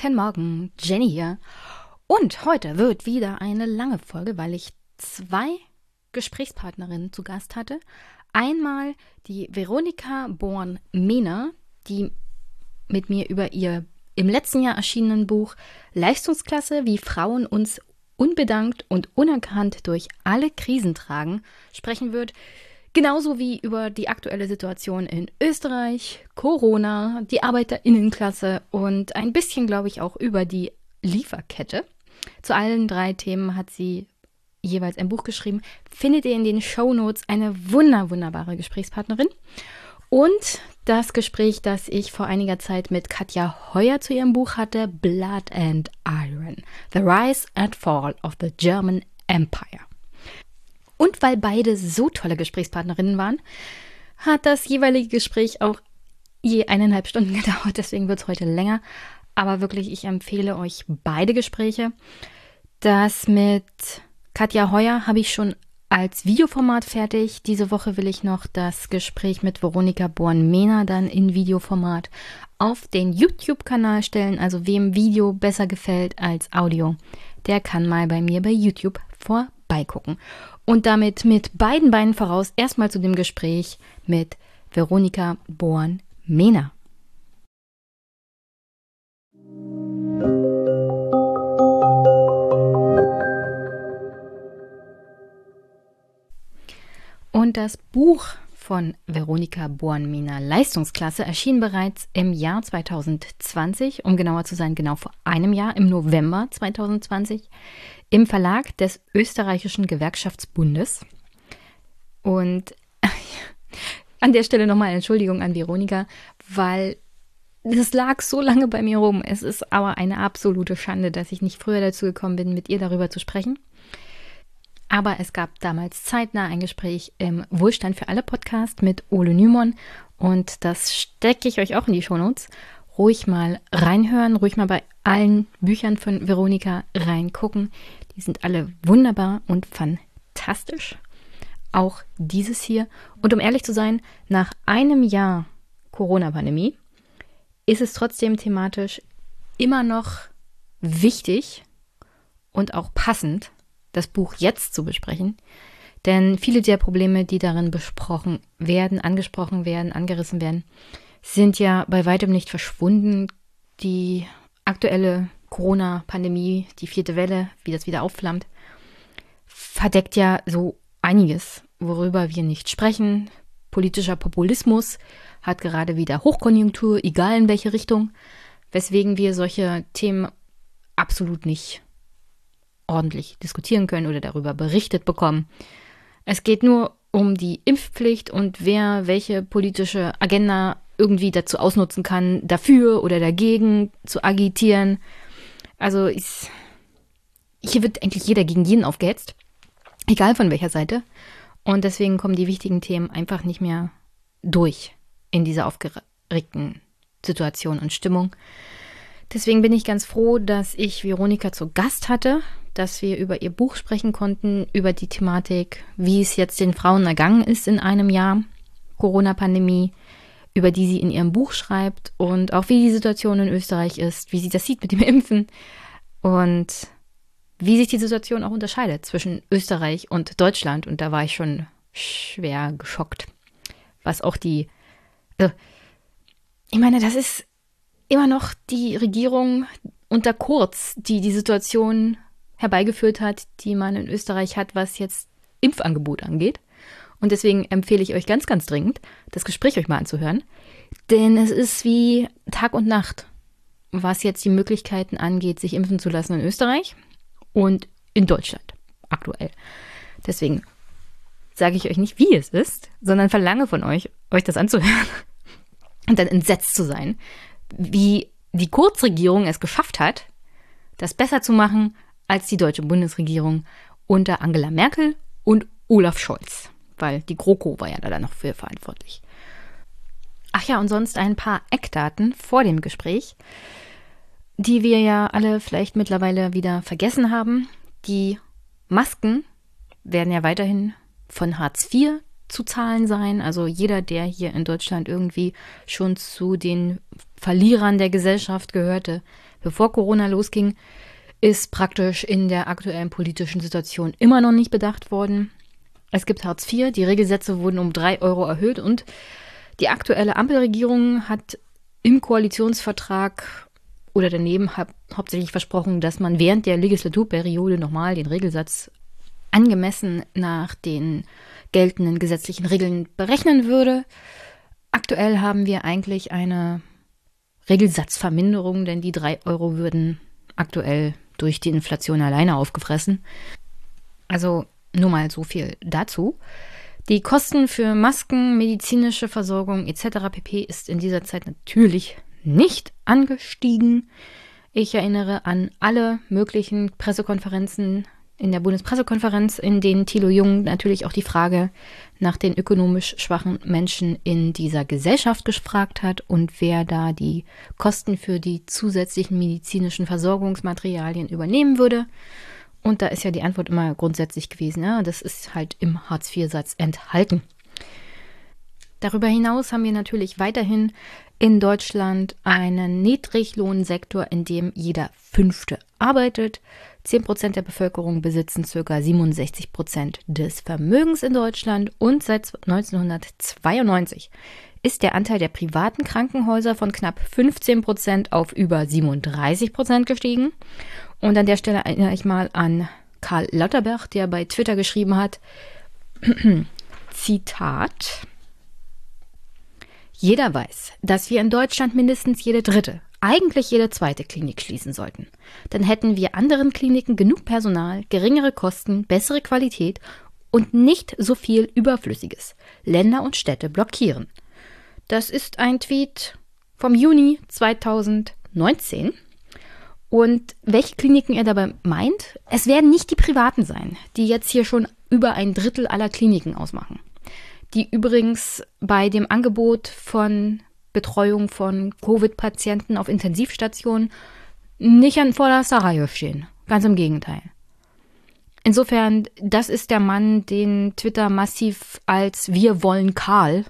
Guten Morgen, Jenny hier. Und heute wird wieder eine lange Folge, weil ich zwei Gesprächspartnerinnen zu Gast hatte. Einmal die Veronika Born-Mehner, die mit mir über ihr im letzten Jahr erschienenen Buch Leistungsklasse, wie Frauen uns unbedankt und unerkannt durch alle Krisen tragen, sprechen wird. Genauso wie über die aktuelle Situation in Österreich, Corona, die Arbeiterinnenklasse und ein bisschen, glaube ich, auch über die Lieferkette. Zu allen drei Themen hat sie jeweils ein Buch geschrieben. Findet ihr in den Show Notes eine wunder, wunderbare Gesprächspartnerin. Und das Gespräch, das ich vor einiger Zeit mit Katja Heuer zu ihrem Buch hatte, Blood and Iron, The Rise and Fall of the German Empire. Und weil beide so tolle Gesprächspartnerinnen waren, hat das jeweilige Gespräch auch je eineinhalb Stunden gedauert. Deswegen wird es heute länger. Aber wirklich, ich empfehle euch beide Gespräche. Das mit Katja Heuer habe ich schon als Videoformat fertig. Diese Woche will ich noch das Gespräch mit Veronika Born-Mehner dann in Videoformat auf den YouTube-Kanal stellen. Also wem Video besser gefällt als Audio, der kann mal bei mir bei YouTube vorbeigucken. Und damit mit beiden Beinen voraus erstmal zu dem Gespräch mit Veronika Born-Mehner. Und das Buch von Veronika Born-Mehner Leistungsklasse erschien bereits im Jahr 2020, um genauer zu sein, genau vor einem Jahr, im November 2020 im Verlag des Österreichischen Gewerkschaftsbundes. Und an der Stelle nochmal Entschuldigung an Veronika, weil das lag so lange bei mir rum. Es ist aber eine absolute Schande, dass ich nicht früher dazu gekommen bin, mit ihr darüber zu sprechen. Aber es gab damals zeitnah ein Gespräch im Wohlstand für alle Podcast mit Ole Nymon und das stecke ich euch auch in die Shownotes. Ruhig mal reinhören, ruhig mal bei allen Büchern von Veronika reingucken. Die sind alle wunderbar und fantastisch. Auch dieses hier. Und um ehrlich zu sein, nach einem Jahr Corona-Pandemie ist es trotzdem thematisch immer noch wichtig und auch passend, das Buch jetzt zu besprechen. Denn viele der Probleme, die darin besprochen werden, angesprochen werden, angerissen werden, sind ja bei weitem nicht verschwunden. Die aktuelle Corona-Pandemie, die vierte Welle, wie das wieder aufflammt, verdeckt ja so einiges, worüber wir nicht sprechen. Politischer Populismus hat gerade wieder Hochkonjunktur, egal in welche Richtung, weswegen wir solche Themen absolut nicht ordentlich diskutieren können oder darüber berichtet bekommen. Es geht nur um die Impfpflicht und wer welche politische Agenda irgendwie dazu ausnutzen kann, dafür oder dagegen zu agitieren. Also ich, hier wird eigentlich jeder gegen jeden aufgehetzt, egal von welcher Seite. Und deswegen kommen die wichtigen Themen einfach nicht mehr durch in dieser aufgeregten Situation und Stimmung. Deswegen bin ich ganz froh, dass ich Veronika zu Gast hatte, dass wir über ihr Buch sprechen konnten, über die Thematik, wie es jetzt den Frauen ergangen ist in einem Jahr Corona-Pandemie, über die sie in ihrem Buch schreibt und auch wie die Situation in Österreich ist, wie sie das sieht mit dem Impfen und wie sich die Situation auch unterscheidet zwischen Österreich und Deutschland. Und da war ich schon schwer geschockt, was auch die, also ich meine, das ist immer noch die Regierung unter Kurz, die die Situation herbeigeführt hat, die man in Österreich hat, was jetzt Impfangebot angeht. Und deswegen empfehle ich euch ganz, ganz dringend, das Gespräch euch mal anzuhören. Denn es ist wie Tag und Nacht, was jetzt die Möglichkeiten angeht, sich impfen zu lassen in Österreich und in Deutschland aktuell. Deswegen sage ich euch nicht, wie es ist, sondern verlange von euch, euch das anzuhören und dann entsetzt zu sein, wie die Kurzregierung es geschafft hat, das besser zu machen als die deutsche Bundesregierung unter Angela Merkel und Olaf Scholz, weil die GroKo war ja da noch für verantwortlich. Ach ja, und sonst ein paar Eckdaten vor dem Gespräch, die wir ja alle vielleicht mittlerweile wieder vergessen haben. Die Masken werden ja weiterhin von Hartz IV zu zahlen sein. Also jeder, der hier in Deutschland irgendwie schon zu den Verlierern der Gesellschaft gehörte, bevor Corona losging, ist praktisch in der aktuellen politischen Situation immer noch nicht bedacht worden. Es gibt Hartz IV, die Regelsätze wurden um drei Euro erhöht und die aktuelle Ampelregierung hat im Koalitionsvertrag oder daneben hab, hauptsächlich versprochen, dass man während der Legislaturperiode nochmal den Regelsatz angemessen nach den geltenden gesetzlichen Regeln berechnen würde. Aktuell haben wir eigentlich eine Regelsatzverminderung, denn die drei Euro würden aktuell durch die Inflation alleine aufgefressen. Also nur mal so viel dazu. Die Kosten für Masken, medizinische Versorgung etc. pp. ist in dieser Zeit natürlich nicht angestiegen. Ich erinnere an alle möglichen Pressekonferenzen in der Bundespressekonferenz, in denen Thilo Jung natürlich auch die Frage nach den ökonomisch schwachen Menschen in dieser Gesellschaft gefragt hat und wer da die Kosten für die zusätzlichen medizinischen Versorgungsmaterialien übernehmen würde. Und da ist ja die Antwort immer grundsätzlich gewesen, ja, das ist halt im Hartz-IV-Satz enthalten. Darüber hinaus haben wir natürlich weiterhin in Deutschland einen Niedriglohnsektor, in dem jeder Fünfte arbeitet. 10 Prozent der Bevölkerung besitzen ca. 67 Prozent des Vermögens in Deutschland und seit 1992 ist der Anteil der privaten Krankenhäuser von knapp 15 Prozent auf über 37 Prozent gestiegen. Und an der Stelle erinnere ich mal an Karl Lauterbach, der bei Twitter geschrieben hat, Zitat, jeder weiß, dass wir in Deutschland mindestens jede dritte, eigentlich jede zweite Klinik schließen sollten. Dann hätten wir anderen Kliniken genug Personal, geringere Kosten, bessere Qualität und nicht so viel Überflüssiges. Länder und Städte blockieren. Das ist ein Tweet vom Juni 2019. Und welche Kliniken er dabei meint? Es werden nicht die privaten sein, die jetzt hier schon über ein Drittel aller Kliniken ausmachen. Die übrigens bei dem Angebot von Betreuung von Covid-Patienten auf Intensivstationen nicht an vorderster Reihe stehen. Ganz im Gegenteil. Insofern, das ist der Mann, den Twitter massiv als Wir wollen Karl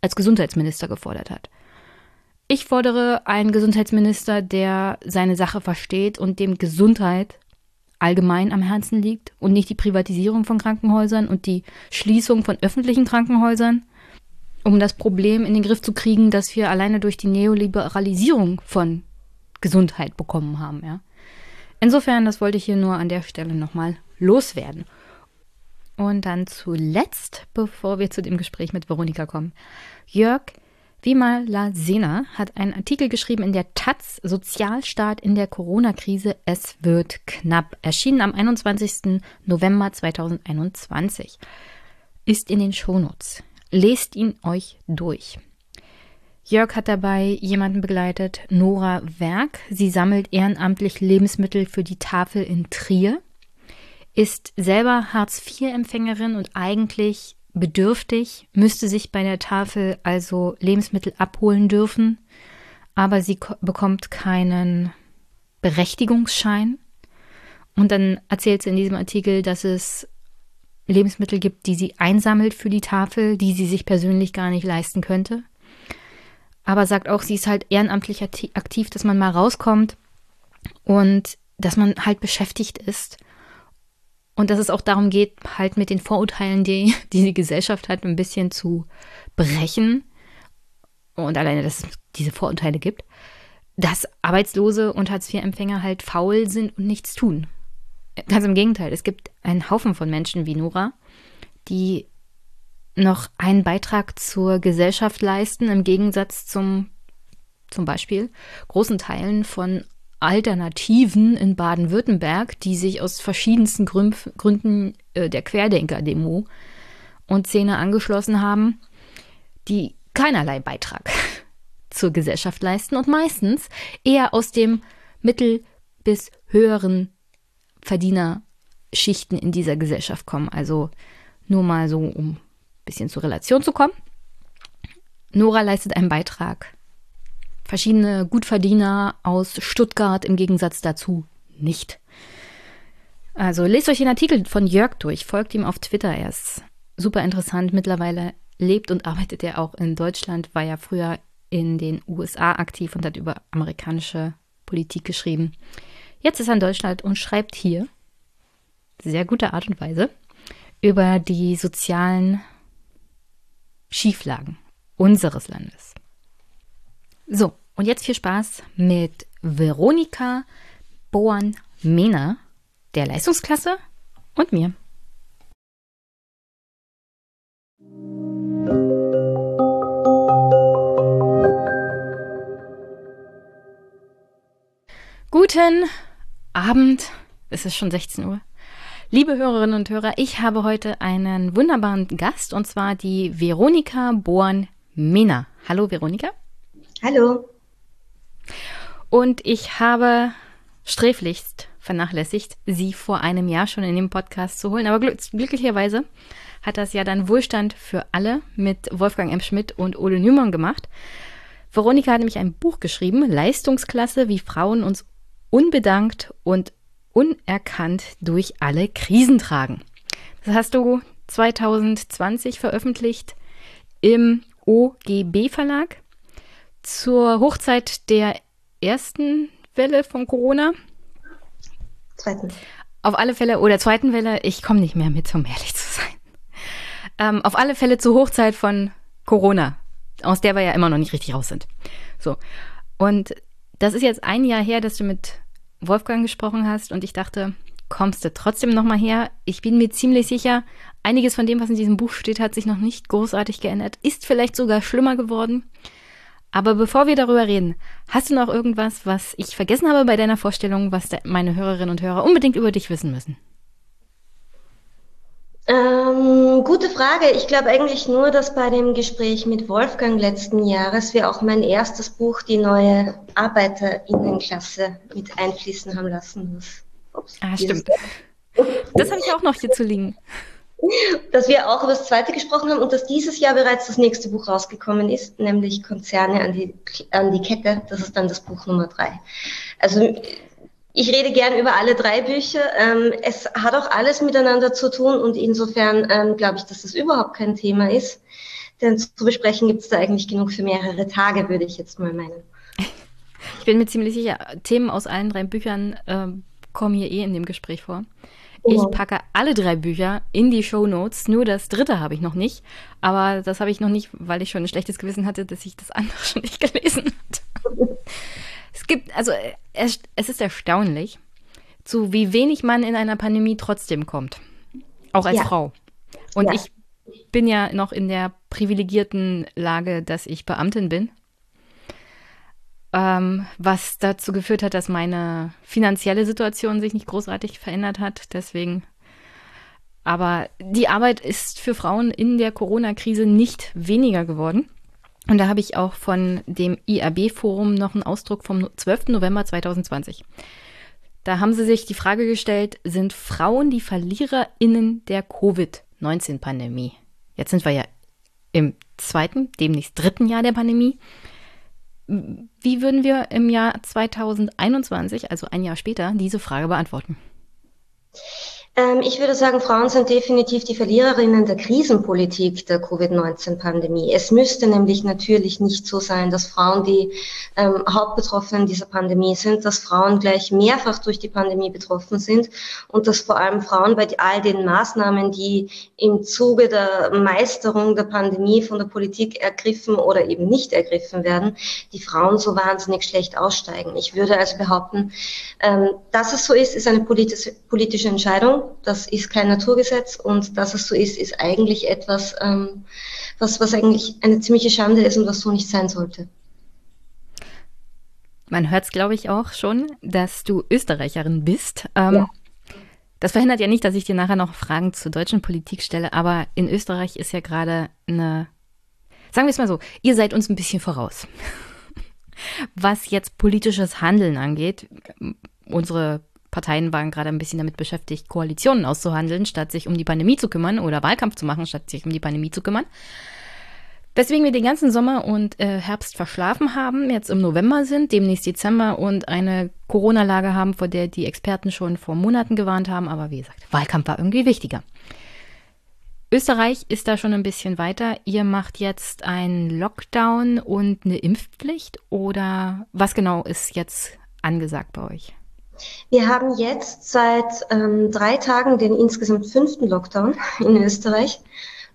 als Gesundheitsminister gefordert hat. Ich fordere einen Gesundheitsminister, der seine Sache versteht und dem Gesundheit allgemein am Herzen liegt und nicht die Privatisierung von Krankenhäusern und die Schließung von öffentlichen Krankenhäusern um das Problem in den Griff zu kriegen, das wir alleine durch die Neoliberalisierung von Gesundheit bekommen haben. Ja. Insofern, das wollte ich hier nur an der Stelle nochmal loswerden. Und dann zuletzt, bevor wir zu dem Gespräch mit Veronika kommen, Jörg Vimalasena hat einen Artikel geschrieben in der Taz Sozialstaat in der Corona-Krise. Es wird knapp. Erschienen am 21. November 2021. Ist in den Shownotes. Lest ihn euch durch. Jörg hat dabei jemanden begleitet, Nora Werk. Sie sammelt ehrenamtlich Lebensmittel für die Tafel in Trier, ist selber Hartz-IV-Empfängerin und eigentlich bedürftig, müsste sich bei der Tafel also Lebensmittel abholen dürfen, aber sie bekommt keinen Berechtigungsschein. Und dann erzählt sie in diesem Artikel, dass es Lebensmittel gibt, die sie einsammelt für die Tafel, die sie sich persönlich gar nicht leisten könnte. Aber sagt auch, sie ist halt ehrenamtlich aktiv, dass man mal rauskommt und dass man halt beschäftigt ist. Und dass es auch darum geht, halt mit den Vorurteilen, die, die die Gesellschaft hat, ein bisschen zu brechen. Und alleine, dass es diese Vorurteile gibt, dass Arbeitslose und Hartz-IV-Empfänger halt faul sind und nichts tun. Ganz im Gegenteil, es gibt einen Haufen von Menschen wie Nora, die noch einen Beitrag zur Gesellschaft leisten, im Gegensatz zum zum Beispiel großen Teilen von Alternativen in Baden-Württemberg, die sich aus verschiedensten Gründen äh, der Querdenker-Demo und Szene angeschlossen haben, die keinerlei Beitrag zur Gesellschaft leisten und meistens eher aus dem mittel- bis höheren Verdienerschichten in dieser Gesellschaft kommen. Also nur mal so, um ein bisschen zur Relation zu kommen. Nora leistet einen Beitrag. Verschiedene Gutverdiener aus Stuttgart im Gegensatz dazu nicht. Also lest euch den Artikel von Jörg durch, folgt ihm auf Twitter. Er ist super interessant. Mittlerweile lebt und arbeitet er auch in Deutschland, war ja früher in den USA aktiv und hat über amerikanische Politik geschrieben. Jetzt ist er in Deutschland und schreibt hier, sehr gute Art und Weise, über die sozialen Schieflagen unseres Landes. So, und jetzt viel Spaß mit Veronika Boan-Mehner, der Leistungsklasse und mir. Guten Abend, es ist schon 16 Uhr. Liebe Hörerinnen und Hörer, ich habe heute einen wunderbaren Gast und zwar die Veronika Born-Mena. Hallo Veronika. Hallo. Und ich habe sträflichst vernachlässigt, sie vor einem Jahr schon in den Podcast zu holen. Aber glück glücklicherweise hat das ja dann Wohlstand für alle mit Wolfgang M. Schmidt und Ole Nümann gemacht. Veronika hat nämlich ein Buch geschrieben, Leistungsklasse, wie Frauen uns unbedankt und unerkannt durch alle Krisen tragen. Das hast du 2020 veröffentlicht im OGB Verlag zur Hochzeit der ersten Welle von Corona. Zweiten. Auf alle Fälle, oder zweiten Welle, ich komme nicht mehr mit, um ehrlich zu sein. Ähm, auf alle Fälle zur Hochzeit von Corona, aus der wir ja immer noch nicht richtig raus sind. So. Und das ist jetzt ein Jahr her, dass du mit Wolfgang gesprochen hast und ich dachte, kommst du trotzdem nochmal her? Ich bin mir ziemlich sicher, einiges von dem, was in diesem Buch steht, hat sich noch nicht großartig geändert, ist vielleicht sogar schlimmer geworden. Aber bevor wir darüber reden, hast du noch irgendwas, was ich vergessen habe bei deiner Vorstellung, was meine Hörerinnen und Hörer unbedingt über dich wissen müssen? Ähm, gute Frage. Ich glaube eigentlich nur, dass bei dem Gespräch mit Wolfgang letzten Jahres wir auch mein erstes Buch, die neue Arbeiterinnenklasse, mit einfließen haben lassen. Ups, ah, stimmt. Das habe ich auch noch hier zu liegen. Dass wir auch über das zweite gesprochen haben und dass dieses Jahr bereits das nächste Buch rausgekommen ist, nämlich Konzerne an die, an die Kette. Das ist dann das Buch Nummer drei. Also ich rede gern über alle drei Bücher. Ähm, es hat auch alles miteinander zu tun und insofern ähm, glaube ich, dass das überhaupt kein Thema ist. Denn zu besprechen gibt es da eigentlich genug für mehrere Tage, würde ich jetzt mal meinen. Ich bin mir ziemlich sicher, Themen aus allen drei Büchern äh, kommen hier eh in dem Gespräch vor. Ich packe alle drei Bücher in die Show Notes. Nur das dritte habe ich noch nicht. Aber das habe ich noch nicht, weil ich schon ein schlechtes Gewissen hatte, dass ich das andere schon nicht gelesen hatte. Es gibt, also es, es ist erstaunlich, zu wie wenig man in einer Pandemie trotzdem kommt. Auch als ja. Frau. Und ja. ich bin ja noch in der privilegierten Lage, dass ich Beamtin bin. Ähm, was dazu geführt hat, dass meine finanzielle Situation sich nicht großartig verändert hat. Deswegen. Aber die Arbeit ist für Frauen in der Corona-Krise nicht weniger geworden. Und da habe ich auch von dem IAB-Forum noch einen Ausdruck vom 12. November 2020. Da haben sie sich die Frage gestellt, sind Frauen die VerliererInnen der Covid-19-Pandemie? Jetzt sind wir ja im zweiten, demnächst dritten Jahr der Pandemie. Wie würden wir im Jahr 2021, also ein Jahr später, diese Frage beantworten? Ähm, ich würde sagen, Frauen sind definitiv die Verliererinnen der Krisenpolitik der Covid-19-Pandemie. Es müsste nämlich natürlich nicht so sein, dass Frauen die ähm, Hauptbetroffenen dieser Pandemie sind, dass Frauen gleich mehrfach durch die Pandemie betroffen sind und dass vor allem Frauen bei all den Maßnahmen, die im Zuge der Meisterung der Pandemie von der Politik ergriffen oder eben nicht ergriffen werden, die Frauen so wahnsinnig schlecht aussteigen. Ich würde also behaupten, ähm, dass es so ist, ist eine politische, politische Entscheidung das ist kein Naturgesetz und dass es so ist, ist eigentlich etwas, ähm, was, was eigentlich eine ziemliche Schande ist und was so nicht sein sollte. Man hört es, glaube ich, auch schon, dass du Österreicherin bist. Ähm, ja. Das verhindert ja nicht, dass ich dir nachher noch Fragen zur deutschen Politik stelle, aber in Österreich ist ja gerade eine, sagen wir es mal so, ihr seid uns ein bisschen voraus. Was jetzt politisches Handeln angeht, unsere Parteien waren gerade ein bisschen damit beschäftigt, Koalitionen auszuhandeln, statt sich um die Pandemie zu kümmern oder Wahlkampf zu machen, statt sich um die Pandemie zu kümmern. Weswegen wir den ganzen Sommer und äh, Herbst verschlafen haben, jetzt im November sind, demnächst Dezember und eine Corona-Lage haben, vor der die Experten schon vor Monaten gewarnt haben. Aber wie gesagt, Wahlkampf war irgendwie wichtiger. Österreich ist da schon ein bisschen weiter. Ihr macht jetzt einen Lockdown und eine Impfpflicht oder was genau ist jetzt angesagt bei euch? Wir haben jetzt seit ähm, drei Tagen den insgesamt fünften Lockdown in Österreich.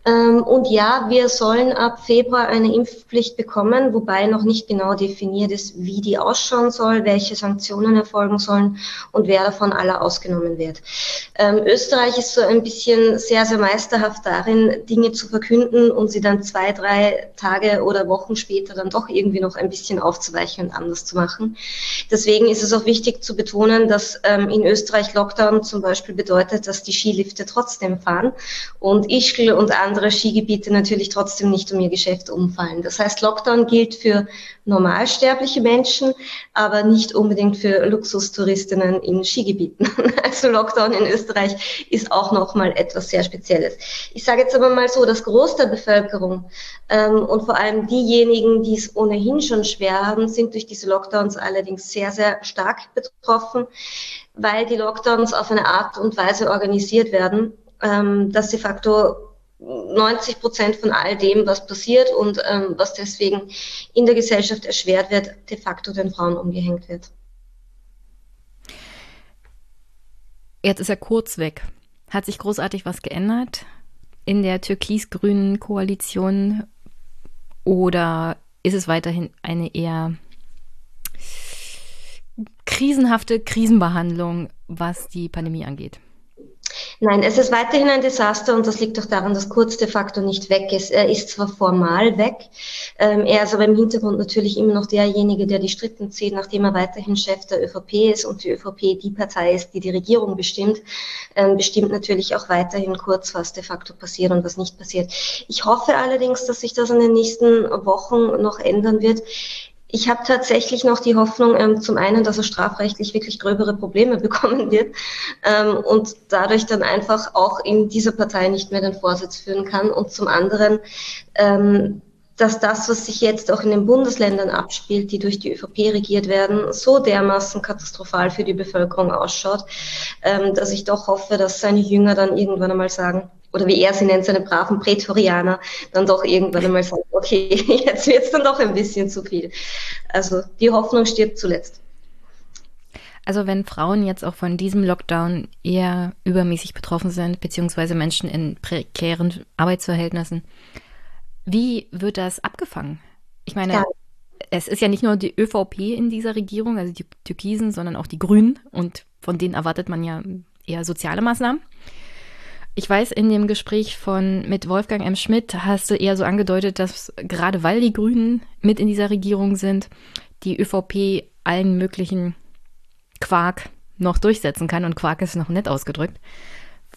Ähm, und ja, wir sollen ab Februar eine Impfpflicht bekommen, wobei noch nicht genau definiert ist, wie die ausschauen soll, welche Sanktionen erfolgen sollen und wer davon aller ausgenommen wird. Ähm, Österreich ist so ein bisschen sehr, sehr meisterhaft darin, Dinge zu verkünden und sie dann zwei, drei Tage oder Wochen später dann doch irgendwie noch ein bisschen aufzuweichen und anders zu machen. Deswegen ist es auch wichtig zu betonen, dass ähm, in Österreich Lockdown zum Beispiel bedeutet, dass die Skilifte trotzdem fahren und Ischgl und andere andere Skigebiete natürlich trotzdem nicht um ihr Geschäft umfallen. Das heißt, Lockdown gilt für normalsterbliche Menschen, aber nicht unbedingt für Luxustouristinnen in Skigebieten. Also Lockdown in Österreich ist auch nochmal etwas sehr Spezielles. Ich sage jetzt aber mal so, das Groß der Bevölkerung ähm, und vor allem diejenigen, die es ohnehin schon schwer haben, sind durch diese Lockdowns allerdings sehr, sehr stark betroffen, weil die Lockdowns auf eine Art und Weise organisiert werden, ähm, dass de facto 90 Prozent von all dem, was passiert und ähm, was deswegen in der Gesellschaft erschwert wird, de facto den Frauen umgehängt wird. Jetzt ist er kurz weg. Hat sich großartig was geändert in der türkis-grünen Koalition oder ist es weiterhin eine eher krisenhafte Krisenbehandlung, was die Pandemie angeht? Nein, es ist weiterhin ein Desaster und das liegt auch daran, dass Kurz de facto nicht weg ist. Er ist zwar formal weg, ähm, er ist aber im Hintergrund natürlich immer noch derjenige, der die Strippen zieht, nachdem er weiterhin Chef der ÖVP ist und die ÖVP die Partei ist, die die Regierung bestimmt, ähm, bestimmt natürlich auch weiterhin Kurz, was de facto passiert und was nicht passiert. Ich hoffe allerdings, dass sich das in den nächsten Wochen noch ändern wird. Ich habe tatsächlich noch die Hoffnung, ähm, zum einen, dass er strafrechtlich wirklich gröbere Probleme bekommen wird ähm, und dadurch dann einfach auch in dieser Partei nicht mehr den Vorsitz führen kann. Und zum anderen, ähm, dass das, was sich jetzt auch in den Bundesländern abspielt, die durch die ÖVP regiert werden, so dermaßen katastrophal für die Bevölkerung ausschaut, ähm, dass ich doch hoffe, dass seine Jünger dann irgendwann einmal sagen, oder wie er sie nennt, seine braven Prätorianer, dann doch irgendwann einmal sagen, okay, jetzt wird es dann doch ein bisschen zu viel. Also die Hoffnung stirbt zuletzt. Also wenn Frauen jetzt auch von diesem Lockdown eher übermäßig betroffen sind, beziehungsweise Menschen in prekären Arbeitsverhältnissen, wie wird das abgefangen? Ich meine, ja. es ist ja nicht nur die ÖVP in dieser Regierung, also die Türkisen, sondern auch die Grünen und von denen erwartet man ja eher soziale Maßnahmen. Ich weiß, in dem Gespräch von mit Wolfgang M. Schmidt hast du eher so angedeutet, dass gerade weil die Grünen mit in dieser Regierung sind, die ÖVP allen möglichen Quark noch durchsetzen kann. Und Quark ist noch nett ausgedrückt,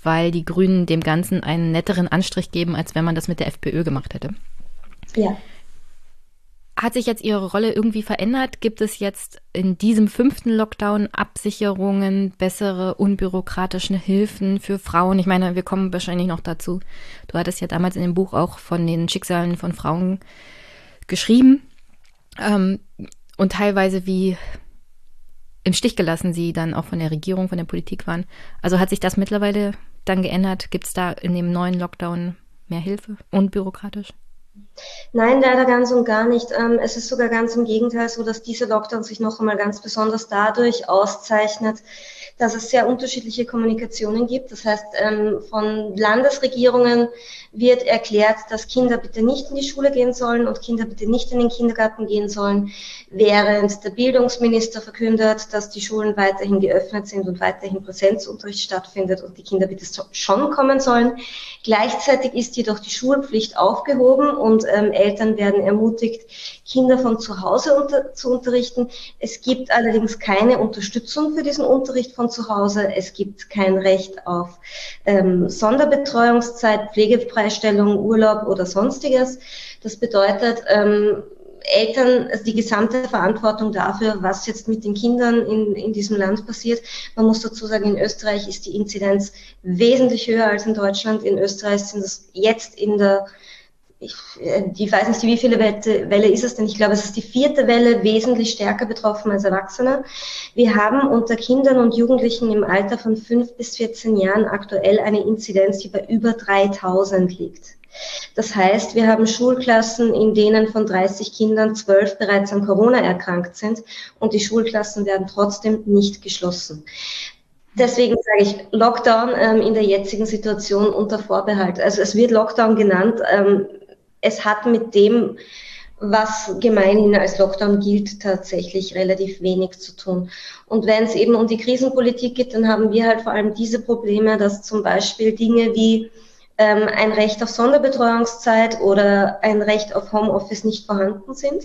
weil die Grünen dem Ganzen einen netteren Anstrich geben, als wenn man das mit der FPÖ gemacht hätte. Ja. Hat sich jetzt Ihre Rolle irgendwie verändert? Gibt es jetzt in diesem fünften Lockdown Absicherungen, bessere unbürokratische Hilfen für Frauen? Ich meine, wir kommen wahrscheinlich noch dazu. Du hattest ja damals in dem Buch auch von den Schicksalen von Frauen geschrieben ähm, und teilweise wie im Stich gelassen sie dann auch von der Regierung, von der Politik waren. Also hat sich das mittlerweile dann geändert? Gibt es da in dem neuen Lockdown mehr Hilfe, unbürokratisch? Nein, leider ganz und gar nicht. Ähm, es ist sogar ganz im Gegenteil so, dass dieser Lockdown sich noch einmal ganz besonders dadurch auszeichnet, dass es sehr unterschiedliche Kommunikationen gibt. Das heißt, ähm, von Landesregierungen wird erklärt, dass Kinder bitte nicht in die Schule gehen sollen und Kinder bitte nicht in den Kindergarten gehen sollen, während der Bildungsminister verkündet, dass die Schulen weiterhin geöffnet sind und weiterhin Präsenzunterricht stattfindet und die Kinder bitte schon kommen sollen. Gleichzeitig ist jedoch die Schulpflicht aufgehoben und ähm, Eltern werden ermutigt, Kinder von zu Hause unter, zu unterrichten. Es gibt allerdings keine Unterstützung für diesen Unterricht von zu Hause. Es gibt kein Recht auf ähm, Sonderbetreuungszeit, Pflegefreistellung, Urlaub oder sonstiges. Das bedeutet, ähm, Eltern, also die gesamte Verantwortung dafür, was jetzt mit den Kindern in, in diesem Land passiert. Man muss dazu sagen, in Österreich ist die Inzidenz wesentlich höher als in Deutschland. In Österreich sind es jetzt in der ich, äh, ich weiß nicht, wie viele Welle ist es denn? Ich glaube, es ist die vierte Welle, wesentlich stärker betroffen als Erwachsene. Wir haben unter Kindern und Jugendlichen im Alter von 5 bis 14 Jahren aktuell eine Inzidenz, die bei über 3000 liegt. Das heißt, wir haben Schulklassen, in denen von 30 Kindern 12 bereits an Corona erkrankt sind und die Schulklassen werden trotzdem nicht geschlossen. Deswegen sage ich Lockdown ähm, in der jetzigen Situation unter Vorbehalt. Also es wird Lockdown genannt. Ähm, es hat mit dem, was gemeinhin als Lockdown gilt, tatsächlich relativ wenig zu tun. Und wenn es eben um die Krisenpolitik geht, dann haben wir halt vor allem diese Probleme, dass zum Beispiel Dinge wie ähm, ein Recht auf Sonderbetreuungszeit oder ein Recht auf Homeoffice nicht vorhanden sind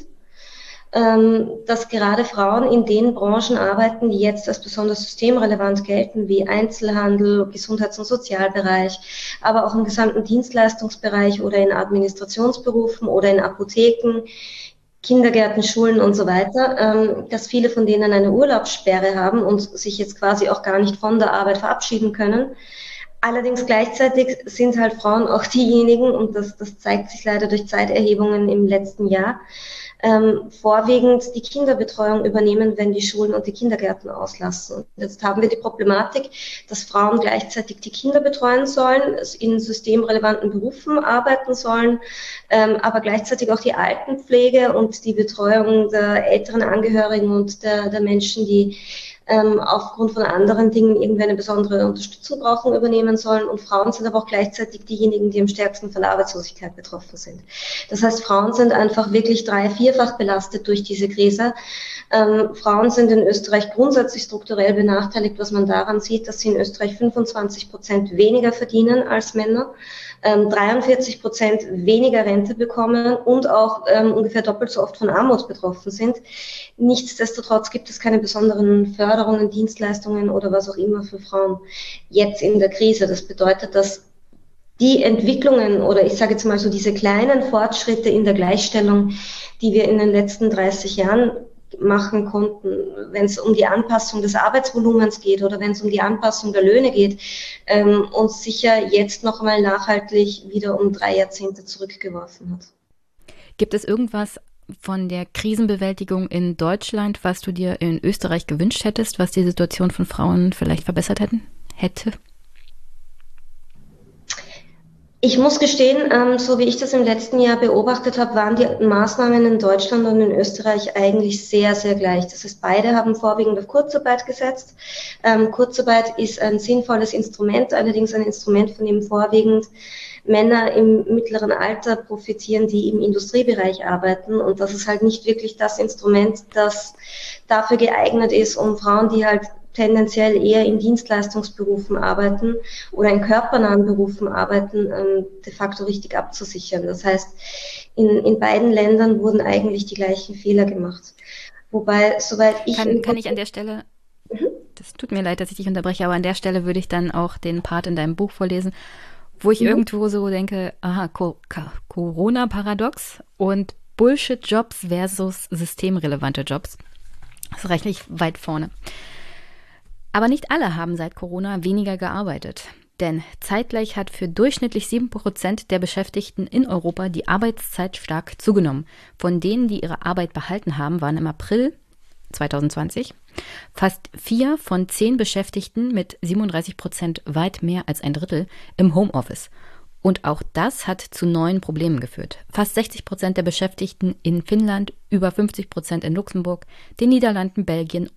dass gerade Frauen in den Branchen arbeiten, die jetzt als besonders systemrelevant gelten, wie Einzelhandel, Gesundheits- und Sozialbereich, aber auch im gesamten Dienstleistungsbereich oder in Administrationsberufen oder in Apotheken, Kindergärten, Schulen und so weiter, ähm, dass viele von denen eine Urlaubssperre haben und sich jetzt quasi auch gar nicht von der Arbeit verabschieden können. Allerdings gleichzeitig sind halt Frauen auch diejenigen, und das, das zeigt sich leider durch Zeiterhebungen im letzten Jahr, ähm, vorwiegend die Kinderbetreuung übernehmen, wenn die Schulen und die Kindergärten auslassen. Jetzt haben wir die Problematik, dass Frauen gleichzeitig die Kinder betreuen sollen, in systemrelevanten Berufen arbeiten sollen, ähm, aber gleichzeitig auch die Altenpflege und die Betreuung der älteren Angehörigen und der, der Menschen, die ähm, aufgrund von anderen Dingen irgendwie eine besondere Unterstützung brauchen, übernehmen sollen. Und Frauen sind aber auch gleichzeitig diejenigen, die am stärksten von der Arbeitslosigkeit betroffen sind. Das heißt, Frauen sind einfach wirklich drei-, vierfach belastet durch diese Krise. Ähm, Frauen sind in Österreich grundsätzlich strukturell benachteiligt, was man daran sieht, dass sie in Österreich 25 Prozent weniger verdienen als Männer ähm, 43 Prozent weniger Rente bekommen und auch ähm, ungefähr doppelt so oft von Armut betroffen sind. Nichtsdestotrotz gibt es keine besonderen Förderungen, Dienstleistungen oder was auch immer für Frauen jetzt in der Krise. Das bedeutet, dass die Entwicklungen oder ich sage jetzt mal so diese kleinen Fortschritte in der Gleichstellung, die wir in den letzten 30 Jahren machen konnten, wenn es um die Anpassung des Arbeitsvolumens geht oder wenn es um die Anpassung der Löhne geht, ähm, uns sicher jetzt noch einmal nachhaltig wieder um drei Jahrzehnte zurückgeworfen hat. Gibt es irgendwas von der Krisenbewältigung in Deutschland, was du dir in Österreich gewünscht hättest, was die Situation von Frauen vielleicht verbessert hätten, hätte? Ich muss gestehen, ähm, so wie ich das im letzten Jahr beobachtet habe, waren die Maßnahmen in Deutschland und in Österreich eigentlich sehr, sehr gleich. Das heißt, beide haben vorwiegend auf Kurzarbeit gesetzt. Ähm, Kurzarbeit ist ein sinnvolles Instrument, allerdings ein Instrument, von dem vorwiegend Männer im mittleren Alter profitieren, die im Industriebereich arbeiten. Und das ist halt nicht wirklich das Instrument, das dafür geeignet ist, um Frauen, die halt tendenziell eher in Dienstleistungsberufen arbeiten oder in körpernahen Berufen arbeiten, ähm, de facto richtig abzusichern. Das heißt, in, in beiden Ländern wurden eigentlich die gleichen Fehler gemacht. Wobei, soweit ich. Kann, kann ich an der Stelle. Mhm. Das tut mir leid, dass ich dich unterbreche, aber an der Stelle würde ich dann auch den Part in deinem Buch vorlesen, wo ich mhm. irgendwo so denke, aha, Corona-Paradox und Bullshit-Jobs versus systemrelevante Jobs. Das ist rechtlich weit vorne. Aber nicht alle haben seit Corona weniger gearbeitet. Denn zeitgleich hat für durchschnittlich 7% der Beschäftigten in Europa die Arbeitszeit stark zugenommen. Von denen, die ihre Arbeit behalten haben, waren im April 2020 fast vier von zehn Beschäftigten mit 37% weit mehr als ein Drittel im Homeoffice. Und auch das hat zu neuen Problemen geführt. Fast 60% der Beschäftigten in Finnland, über 50% in Luxemburg, den Niederlanden, Belgien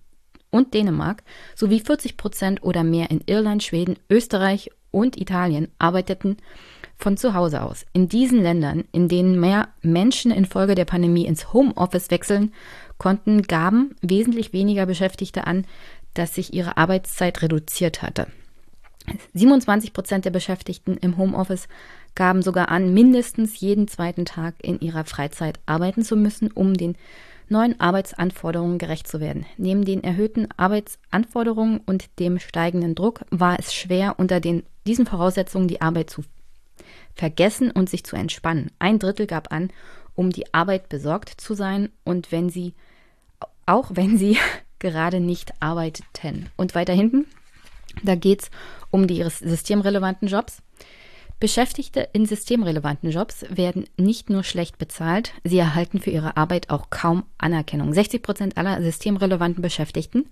und Dänemark sowie 40 Prozent oder mehr in Irland, Schweden, Österreich und Italien arbeiteten von zu Hause aus. In diesen Ländern, in denen mehr Menschen infolge der Pandemie ins Homeoffice wechseln konnten, gaben wesentlich weniger Beschäftigte an, dass sich ihre Arbeitszeit reduziert hatte. 27 Prozent der Beschäftigten im Homeoffice gaben sogar an, mindestens jeden zweiten Tag in ihrer Freizeit arbeiten zu müssen, um den neuen Arbeitsanforderungen gerecht zu werden. Neben den erhöhten Arbeitsanforderungen und dem steigenden Druck war es schwer, unter den, diesen Voraussetzungen die Arbeit zu vergessen und sich zu entspannen. Ein Drittel gab an, um die Arbeit besorgt zu sein und wenn sie, auch wenn sie gerade nicht arbeiteten. Und weiter hinten, da geht es um die systemrelevanten Jobs. Beschäftigte in systemrelevanten Jobs werden nicht nur schlecht bezahlt, sie erhalten für ihre Arbeit auch kaum Anerkennung. 60 Prozent aller systemrelevanten Beschäftigten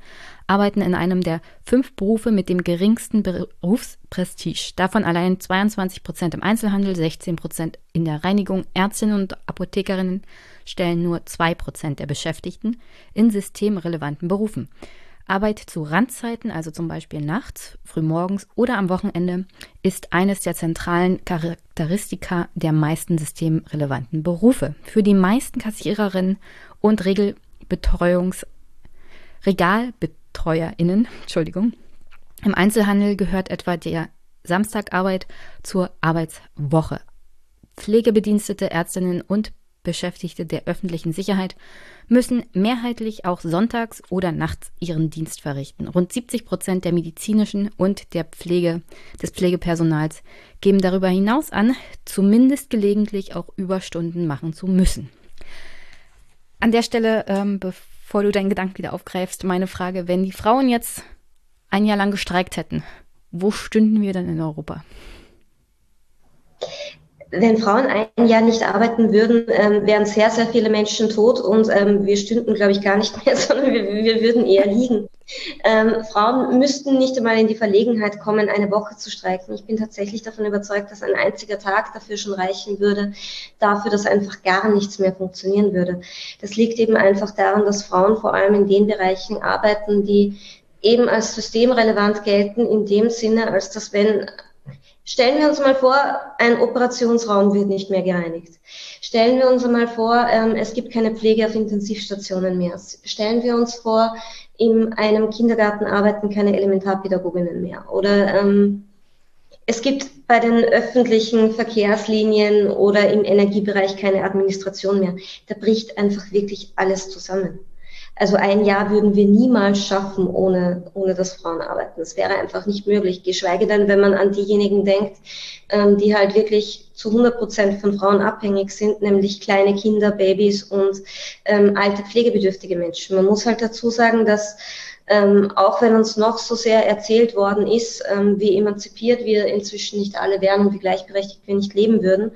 arbeiten in einem der fünf Berufe mit dem geringsten Berufsprestige. Davon allein 22 Prozent im Einzelhandel, 16 Prozent in der Reinigung. Ärztinnen und Apothekerinnen stellen nur zwei Prozent der Beschäftigten in systemrelevanten Berufen. Arbeit zu Randzeiten, also zum Beispiel nachts, frühmorgens oder am Wochenende, ist eines der zentralen Charakteristika der meisten systemrelevanten Berufe. Für die meisten Kassiererinnen und Regelbetreuungs RegalbetreuerInnen, Entschuldigung, im Einzelhandel gehört etwa der Samstagarbeit zur Arbeitswoche. Pflegebedienstete, Ärztinnen und Beschäftigte der öffentlichen Sicherheit müssen mehrheitlich auch sonntags oder nachts ihren Dienst verrichten. Rund 70 Prozent der medizinischen und der Pflege, des Pflegepersonals geben darüber hinaus an, zumindest gelegentlich auch Überstunden machen zu müssen. An der Stelle, ähm, bevor du deinen Gedanken wieder aufgreifst, meine Frage, wenn die Frauen jetzt ein Jahr lang gestreikt hätten, wo stünden wir denn in Europa? Wenn Frauen ein Jahr nicht arbeiten würden, ähm, wären sehr, sehr viele Menschen tot und ähm, wir stünden, glaube ich, gar nicht mehr, sondern wir, wir würden eher liegen. Ähm, Frauen müssten nicht einmal in die Verlegenheit kommen, eine Woche zu streiken. Ich bin tatsächlich davon überzeugt, dass ein einziger Tag dafür schon reichen würde, dafür, dass einfach gar nichts mehr funktionieren würde. Das liegt eben einfach daran, dass Frauen vor allem in den Bereichen arbeiten, die eben als systemrelevant gelten, in dem Sinne, als dass wenn Stellen wir uns mal vor, ein Operationsraum wird nicht mehr gereinigt. Stellen wir uns mal vor, ähm, es gibt keine Pflege auf Intensivstationen mehr. Stellen wir uns vor, in einem Kindergarten arbeiten keine Elementarpädagoginnen mehr. Oder ähm, es gibt bei den öffentlichen Verkehrslinien oder im Energiebereich keine Administration mehr. Da bricht einfach wirklich alles zusammen. Also ein Jahr würden wir niemals schaffen, ohne, ohne das Frauen arbeiten. Das wäre einfach nicht möglich. Geschweige denn, wenn man an diejenigen denkt, ähm, die halt wirklich zu 100 Prozent von Frauen abhängig sind, nämlich kleine Kinder, Babys und ähm, alte pflegebedürftige Menschen. Man muss halt dazu sagen, dass ähm, auch wenn uns noch so sehr erzählt worden ist, ähm, wie emanzipiert wir inzwischen nicht alle wären und wie gleichberechtigt wir nicht leben würden,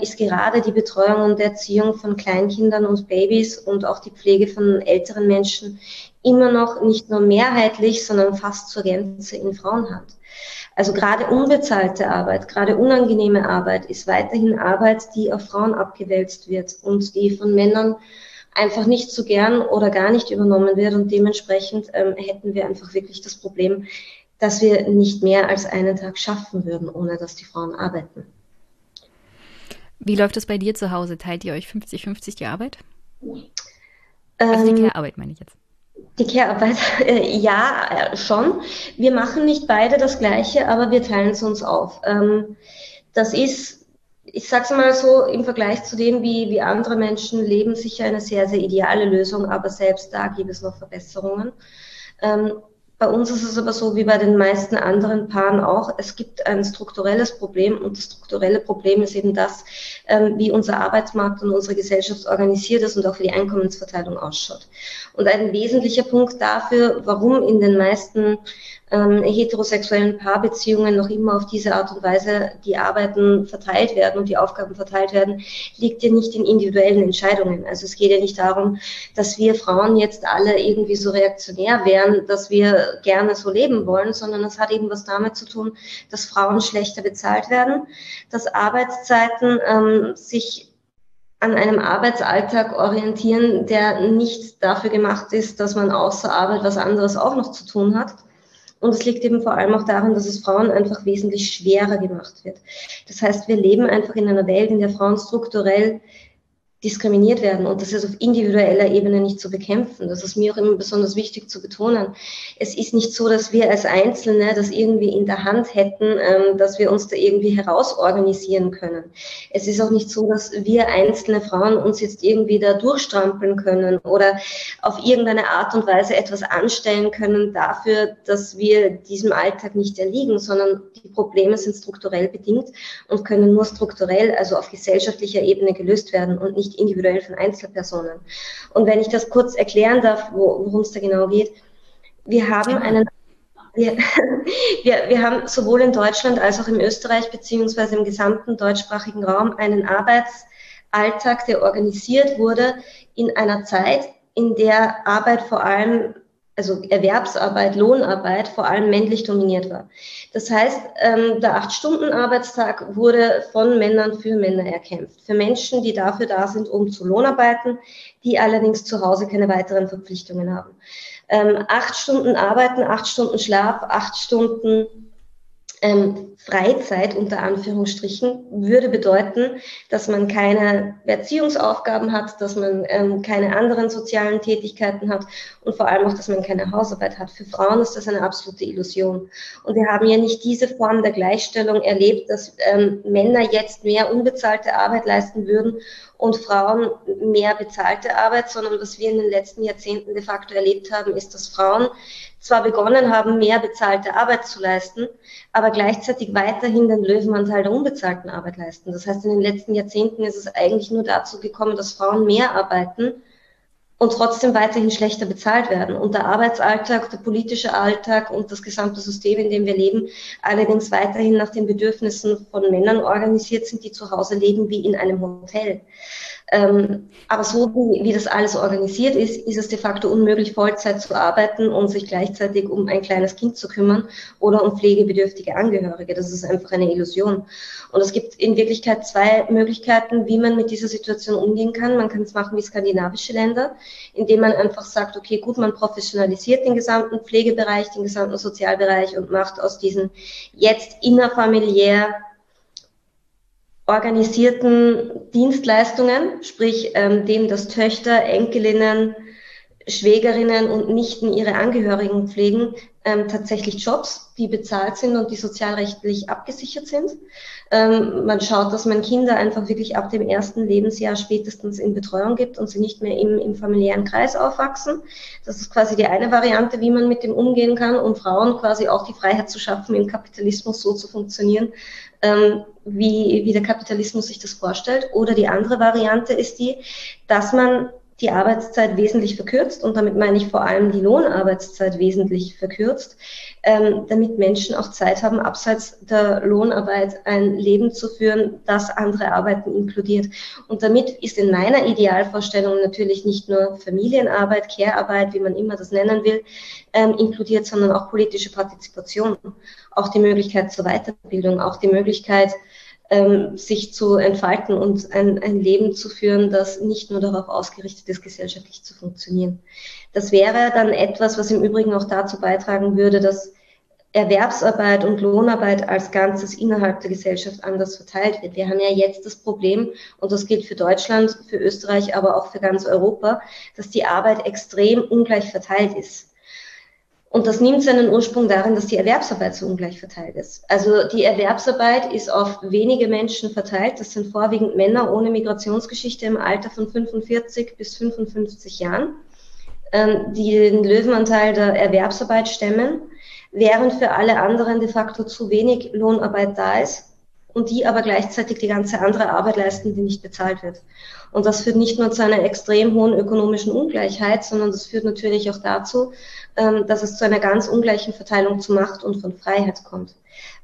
ist gerade die Betreuung und Erziehung von Kleinkindern und Babys und auch die Pflege von älteren Menschen immer noch nicht nur mehrheitlich, sondern fast zur Gänze in Frauenhand. Also gerade unbezahlte Arbeit, gerade unangenehme Arbeit ist weiterhin Arbeit, die auf Frauen abgewälzt wird und die von Männern einfach nicht so gern oder gar nicht übernommen wird. Und dementsprechend ähm, hätten wir einfach wirklich das Problem, dass wir nicht mehr als einen Tag schaffen würden, ohne dass die Frauen arbeiten. Wie läuft das bei dir zu Hause? Teilt ihr euch 50-50 die Arbeit? Also die ähm, Care-Arbeit meine ich jetzt. Die Care-Arbeit, äh, ja, äh, schon. Wir machen nicht beide das Gleiche, aber wir teilen es uns auf. Ähm, das ist ich sage es mal so, im Vergleich zu dem, wie, wie andere Menschen leben, sicher eine sehr, sehr ideale Lösung, aber selbst da gibt es noch Verbesserungen. Ähm, bei uns ist es aber so wie bei den meisten anderen Paaren auch. Es gibt ein strukturelles Problem und das strukturelle Problem ist eben das, ähm, wie unser Arbeitsmarkt und unsere Gesellschaft organisiert ist und auch wie die Einkommensverteilung ausschaut. Und ein wesentlicher Punkt dafür, warum in den meisten ähm, heterosexuellen Paarbeziehungen noch immer auf diese Art und Weise die Arbeiten verteilt werden und die Aufgaben verteilt werden, liegt ja nicht in individuellen Entscheidungen. Also es geht ja nicht darum, dass wir Frauen jetzt alle irgendwie so reaktionär wären, dass wir gerne so leben wollen, sondern es hat eben was damit zu tun, dass Frauen schlechter bezahlt werden, dass Arbeitszeiten ähm, sich an einem Arbeitsalltag orientieren, der nicht dafür gemacht ist, dass man außer Arbeit was anderes auch noch zu tun hat. Und es liegt eben vor allem auch daran, dass es Frauen einfach wesentlich schwerer gemacht wird. Das heißt, wir leben einfach in einer Welt, in der Frauen strukturell diskriminiert werden und das ist auf individueller Ebene nicht zu bekämpfen. Das ist mir auch immer besonders wichtig zu betonen. Es ist nicht so, dass wir als Einzelne das irgendwie in der Hand hätten, ähm, dass wir uns da irgendwie herausorganisieren können. Es ist auch nicht so, dass wir einzelne Frauen uns jetzt irgendwie da durchstrampeln können oder auf irgendeine Art und Weise etwas anstellen können dafür, dass wir diesem Alltag nicht erliegen, sondern die Probleme sind strukturell bedingt und können nur strukturell, also auf gesellschaftlicher Ebene gelöst werden und nicht nicht individuell von Einzelpersonen. Und wenn ich das kurz erklären darf, worum es da genau geht, wir haben einen wir, wir, wir haben sowohl in Deutschland als auch in Österreich beziehungsweise im gesamten deutschsprachigen Raum einen Arbeitsalltag, der organisiert wurde in einer Zeit, in der Arbeit vor allem also Erwerbsarbeit, Lohnarbeit vor allem männlich dominiert war. Das heißt, ähm, der Acht-Stunden-Arbeitstag wurde von Männern für Männer erkämpft. Für Menschen, die dafür da sind, um zu Lohnarbeiten, die allerdings zu Hause keine weiteren Verpflichtungen haben. Ähm, acht Stunden arbeiten, acht Stunden Schlaf, acht Stunden ähm, Freizeit unter Anführungsstrichen würde bedeuten, dass man keine Erziehungsaufgaben hat, dass man ähm, keine anderen sozialen Tätigkeiten hat und vor allem auch, dass man keine Hausarbeit hat. Für Frauen ist das eine absolute Illusion. Und wir haben ja nicht diese Form der Gleichstellung erlebt, dass ähm, Männer jetzt mehr unbezahlte Arbeit leisten würden und Frauen mehr bezahlte Arbeit, sondern was wir in den letzten Jahrzehnten de facto erlebt haben, ist, dass Frauen zwar begonnen haben, mehr bezahlte Arbeit zu leisten, aber gleichzeitig weiterhin den Löwenanteil der unbezahlten Arbeit leisten. Das heißt, in den letzten Jahrzehnten ist es eigentlich nur dazu gekommen, dass Frauen mehr arbeiten und trotzdem weiterhin schlechter bezahlt werden. Und der Arbeitsalltag, der politische Alltag und das gesamte System, in dem wir leben, allerdings weiterhin nach den Bedürfnissen von Männern organisiert sind, die zu Hause leben wie in einem Hotel. Ähm, aber so wie, wie das alles organisiert ist, ist es de facto unmöglich, Vollzeit zu arbeiten und sich gleichzeitig um ein kleines Kind zu kümmern oder um pflegebedürftige Angehörige. Das ist einfach eine Illusion. Und es gibt in Wirklichkeit zwei Möglichkeiten, wie man mit dieser Situation umgehen kann. Man kann es machen wie skandinavische Länder, indem man einfach sagt, okay, gut, man professionalisiert den gesamten Pflegebereich, den gesamten Sozialbereich und macht aus diesen jetzt innerfamiliär organisierten Dienstleistungen, sprich ähm, dem, dass Töchter, Enkelinnen, Schwägerinnen und Nichten ihre Angehörigen pflegen, ähm, tatsächlich Jobs, die bezahlt sind und die sozialrechtlich abgesichert sind. Ähm, man schaut, dass man Kinder einfach wirklich ab dem ersten Lebensjahr spätestens in Betreuung gibt und sie nicht mehr im, im familiären Kreis aufwachsen. Das ist quasi die eine Variante, wie man mit dem umgehen kann und Frauen quasi auch die Freiheit zu schaffen, im Kapitalismus so zu funktionieren, ähm, wie, wie der Kapitalismus sich das vorstellt. Oder die andere Variante ist die, dass man die Arbeitszeit wesentlich verkürzt und damit meine ich vor allem die Lohnarbeitszeit wesentlich verkürzt, ähm, damit Menschen auch Zeit haben, abseits der Lohnarbeit ein Leben zu führen, das andere Arbeiten inkludiert. Und damit ist in meiner Idealvorstellung natürlich nicht nur Familienarbeit, Care-Arbeit, wie man immer das nennen will, ähm, inkludiert, sondern auch politische Partizipation, auch die Möglichkeit zur Weiterbildung, auch die Möglichkeit, ähm, sich zu entfalten und ein, ein Leben zu führen, das nicht nur darauf ausgerichtet ist, gesellschaftlich zu funktionieren. Das wäre dann etwas, was im Übrigen auch dazu beitragen würde, dass Erwerbsarbeit und Lohnarbeit als Ganzes innerhalb der Gesellschaft anders verteilt wird. Wir haben ja jetzt das Problem, und das gilt für Deutschland, für Österreich, aber auch für ganz Europa, dass die Arbeit extrem ungleich verteilt ist. Und das nimmt seinen Ursprung darin, dass die Erwerbsarbeit so ungleich verteilt ist. Also die Erwerbsarbeit ist auf wenige Menschen verteilt. Das sind vorwiegend Männer ohne Migrationsgeschichte im Alter von 45 bis 55 Jahren, ähm, die den Löwenanteil der Erwerbsarbeit stemmen, während für alle anderen de facto zu wenig Lohnarbeit da ist und die aber gleichzeitig die ganze andere Arbeit leisten, die nicht bezahlt wird. Und das führt nicht nur zu einer extrem hohen ökonomischen Ungleichheit, sondern das führt natürlich auch dazu, dass es zu einer ganz ungleichen Verteilung zu Macht und von Freiheit kommt.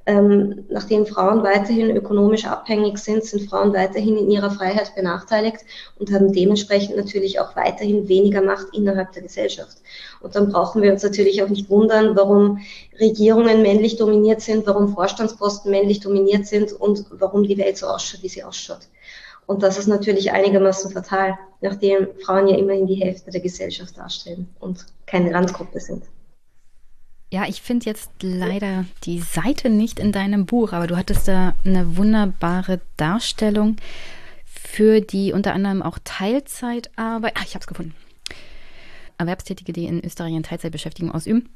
Ähm, nachdem Frauen weiterhin ökonomisch abhängig sind, sind Frauen weiterhin in ihrer Freiheit benachteiligt und haben dementsprechend natürlich auch weiterhin weniger Macht innerhalb der Gesellschaft. Und dann brauchen wir uns natürlich auch nicht wundern, warum Regierungen männlich dominiert sind, warum Vorstandsposten männlich dominiert sind und warum die Welt so ausschaut, wie sie ausschaut. Und das ist natürlich einigermaßen fatal, nachdem Frauen ja immerhin die Hälfte der Gesellschaft darstellen und keine Randgruppe sind. Ja, ich finde jetzt leider die Seite nicht in deinem Buch, aber du hattest da eine wunderbare Darstellung für die unter anderem auch Teilzeitarbeit. Ah, ich habe es gefunden. Erwerbstätige, die in Österreich eine Teilzeitbeschäftigung ausüben.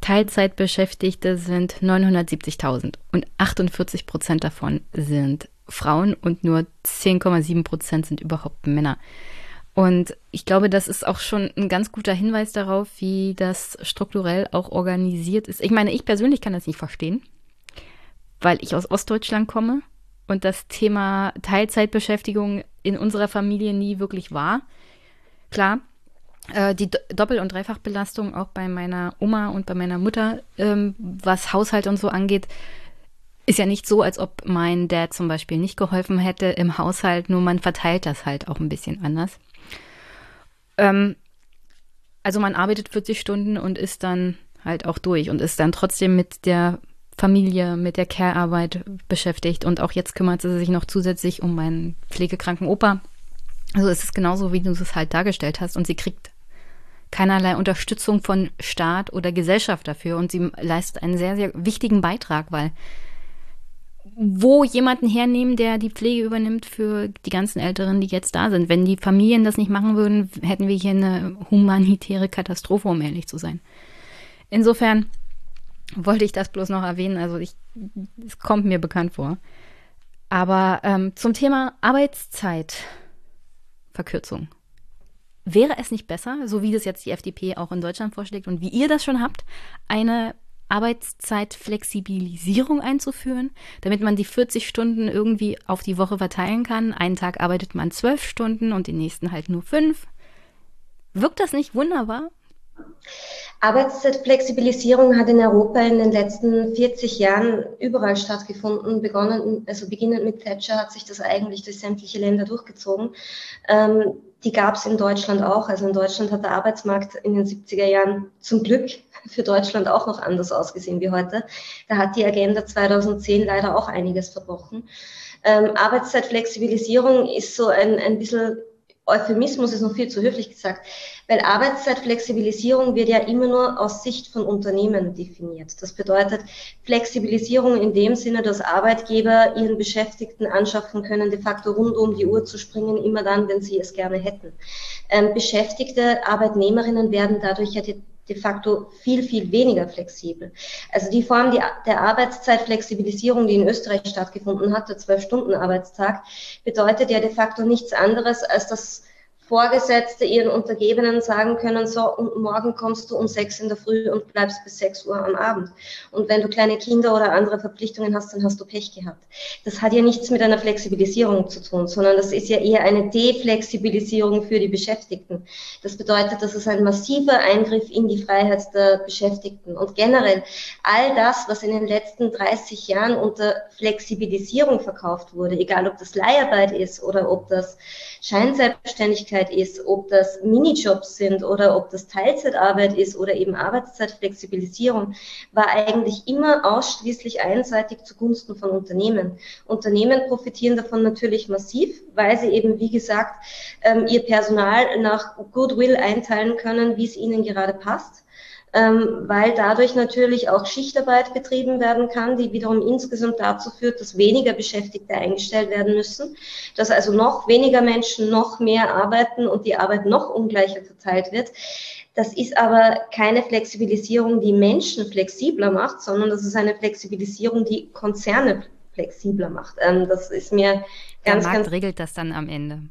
Teilzeitbeschäftigte sind 970.000 und 48 Prozent davon sind Frauen und nur 10,7 Prozent sind überhaupt Männer. Und ich glaube, das ist auch schon ein ganz guter Hinweis darauf, wie das strukturell auch organisiert ist. Ich meine, ich persönlich kann das nicht verstehen, weil ich aus Ostdeutschland komme und das Thema Teilzeitbeschäftigung in unserer Familie nie wirklich war. Klar, äh, die Doppel- und Dreifachbelastung auch bei meiner Oma und bei meiner Mutter, ähm, was Haushalt und so angeht, ist ja nicht so, als ob mein Dad zum Beispiel nicht geholfen hätte im Haushalt, nur man verteilt das halt auch ein bisschen anders. Ähm, also man arbeitet 40 Stunden und ist dann halt auch durch und ist dann trotzdem mit der Familie, mit der Care-Arbeit beschäftigt. Und auch jetzt kümmert sie sich noch zusätzlich um meinen pflegekranken Opa. Also es ist genauso, wie du es halt dargestellt hast. Und sie kriegt keinerlei Unterstützung von Staat oder Gesellschaft dafür. Und sie leistet einen sehr, sehr wichtigen Beitrag, weil wo jemanden hernehmen, der die Pflege übernimmt für die ganzen Älteren, die jetzt da sind. Wenn die Familien das nicht machen würden, hätten wir hier eine humanitäre Katastrophe, um ehrlich zu sein. Insofern wollte ich das bloß noch erwähnen. Also ich, es kommt mir bekannt vor. Aber ähm, zum Thema Arbeitszeitverkürzung. Wäre es nicht besser, so wie das jetzt die FDP auch in Deutschland vorschlägt und wie ihr das schon habt, eine Arbeitszeitflexibilisierung einzuführen, damit man die 40 Stunden irgendwie auf die Woche verteilen kann. Einen Tag arbeitet man zwölf Stunden und den nächsten halt nur fünf. Wirkt das nicht wunderbar? Arbeitszeitflexibilisierung hat in Europa in den letzten 40 Jahren überall stattgefunden. Begonnen, also beginnend mit Thatcher hat sich das eigentlich durch sämtliche Länder durchgezogen. Ähm, die gab es in Deutschland auch. Also in Deutschland hat der Arbeitsmarkt in den 70er Jahren zum Glück für Deutschland auch noch anders ausgesehen wie heute. Da hat die Agenda 2010 leider auch einiges verbrochen. Ähm, Arbeitszeitflexibilisierung ist so ein, ein bisschen Euphemismus ist noch viel zu höflich gesagt, weil Arbeitszeitflexibilisierung wird ja immer nur aus Sicht von Unternehmen definiert. Das bedeutet Flexibilisierung in dem Sinne, dass Arbeitgeber ihren Beschäftigten anschaffen können, de facto rund um die Uhr zu springen, immer dann, wenn sie es gerne hätten. Ähm, beschäftigte Arbeitnehmerinnen werden dadurch ja de, facto viel, viel weniger flexibel. Also die Form der Arbeitszeitflexibilisierung, die in Österreich stattgefunden hat, der Zwölf-Stunden-Arbeitstag, bedeutet ja de facto nichts anderes, als dass Vorgesetzte ihren Untergebenen sagen können, so, und morgen kommst du um sechs in der Früh und bleibst bis sechs Uhr am Abend. Und wenn du kleine Kinder oder andere Verpflichtungen hast, dann hast du Pech gehabt. Das hat ja nichts mit einer Flexibilisierung zu tun, sondern das ist ja eher eine Deflexibilisierung für die Beschäftigten. Das bedeutet, das ist ein massiver Eingriff in die Freiheit der Beschäftigten. Und generell all das, was in den letzten 30 Jahren unter Flexibilisierung verkauft wurde, egal ob das Leiharbeit ist oder ob das Scheinselbstständigkeit ist, ob das Minijobs sind oder ob das Teilzeitarbeit ist oder eben Arbeitszeitflexibilisierung, war eigentlich immer ausschließlich einseitig zugunsten von Unternehmen. Unternehmen profitieren davon natürlich massiv, weil sie eben, wie gesagt, ähm, ihr Personal nach Goodwill einteilen können, wie es ihnen gerade passt weil dadurch natürlich auch Schichtarbeit betrieben werden kann, die wiederum insgesamt dazu führt, dass weniger Beschäftigte eingestellt werden müssen, dass also noch weniger Menschen noch mehr arbeiten und die Arbeit noch ungleicher verteilt wird. Das ist aber keine Flexibilisierung, die Menschen flexibler macht, sondern das ist eine Flexibilisierung, die Konzerne flexibler macht. Ähm, das ist mir ganz, Der Markt ganz regelt das dann am Ende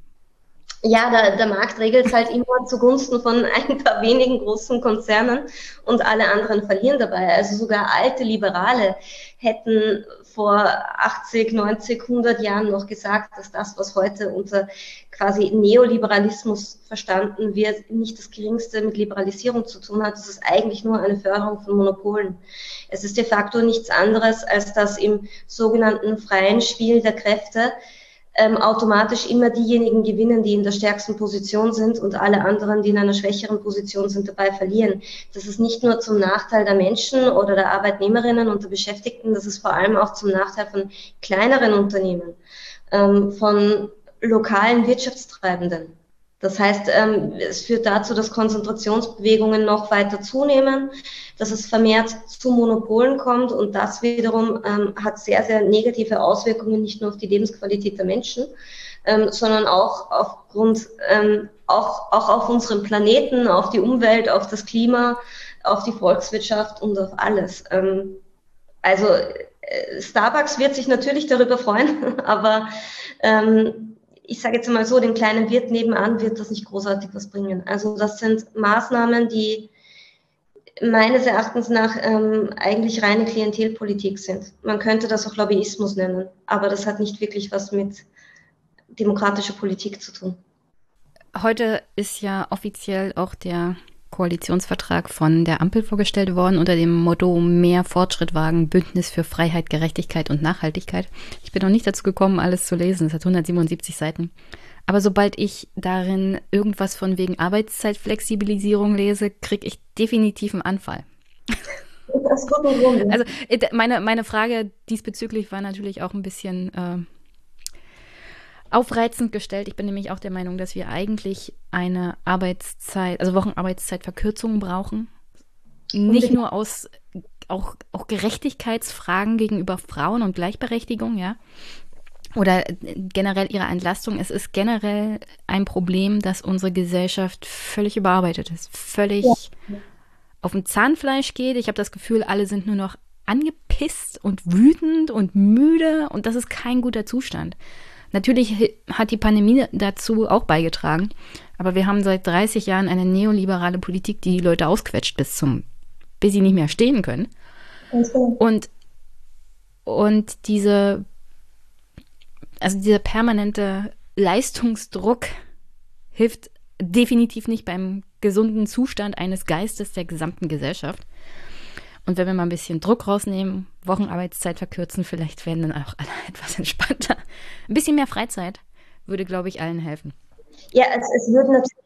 ja, der, der Markt regelt es halt immer zugunsten von ein paar wenigen großen Konzernen und alle anderen verlieren dabei. Also sogar alte Liberale hätten vor 80, 90, 100 Jahren noch gesagt, dass das, was heute unter quasi Neoliberalismus verstanden wird, nicht das geringste mit Liberalisierung zu tun hat. Das ist eigentlich nur eine Förderung von Monopolen. Es ist de facto nichts anderes, als dass im sogenannten freien Spiel der Kräfte ähm, automatisch immer diejenigen gewinnen, die in der stärksten Position sind und alle anderen, die in einer schwächeren Position sind, dabei verlieren. Das ist nicht nur zum Nachteil der Menschen oder der Arbeitnehmerinnen und der Beschäftigten, das ist vor allem auch zum Nachteil von kleineren Unternehmen, ähm, von lokalen Wirtschaftstreibenden. Das heißt, ähm, es führt dazu, dass Konzentrationsbewegungen noch weiter zunehmen, dass es vermehrt zu Monopolen kommt und das wiederum ähm, hat sehr, sehr negative Auswirkungen nicht nur auf die Lebensqualität der Menschen, ähm, sondern auch aufgrund, auch, auch auf unseren Planeten, auf die Umwelt, auf das Klima, auf die Volkswirtschaft und auf alles. Also äh, Starbucks wird sich natürlich darüber freuen, aber ich sage jetzt mal so, dem kleinen Wirt nebenan wird das nicht großartig was bringen. Also das sind Maßnahmen, die meines Erachtens nach ähm, eigentlich reine Klientelpolitik sind. Man könnte das auch Lobbyismus nennen, aber das hat nicht wirklich was mit demokratischer Politik zu tun. heute ist ja offiziell auch der Koalitionsvertrag von der Ampel vorgestellt worden unter dem Motto Mehr Fortschritt wagen, Bündnis für Freiheit, Gerechtigkeit und Nachhaltigkeit. Ich bin noch nicht dazu gekommen, alles zu lesen. Es hat 177 Seiten. Aber sobald ich darin irgendwas von wegen Arbeitszeitflexibilisierung lese, kriege ich definitiv einen Anfall. Also äh, meine, meine Frage diesbezüglich war natürlich auch ein bisschen äh, aufreizend gestellt. Ich bin nämlich auch der Meinung, dass wir eigentlich eine Arbeitszeit, also Wochenarbeitszeitverkürzung brauchen. Nicht nur aus auch, auch Gerechtigkeitsfragen gegenüber Frauen und Gleichberechtigung, ja. Oder generell ihre Entlastung. Es ist generell ein Problem, dass unsere Gesellschaft völlig überarbeitet ist. Völlig ja. auf dem Zahnfleisch geht. Ich habe das Gefühl, alle sind nur noch angepisst und wütend und müde und das ist kein guter Zustand. Natürlich hat die Pandemie dazu auch beigetragen, aber wir haben seit 30 Jahren eine neoliberale Politik, die die Leute ausquetscht bis zum, bis sie nicht mehr stehen können. Und, und diese, also dieser permanente Leistungsdruck hilft definitiv nicht beim gesunden Zustand eines Geistes der gesamten Gesellschaft. Und wenn wir mal ein bisschen Druck rausnehmen, Wochenarbeitszeit verkürzen, vielleicht werden dann auch alle etwas entspannter. Ein bisschen mehr Freizeit würde, glaube ich, allen helfen. Ja, es, es würde natürlich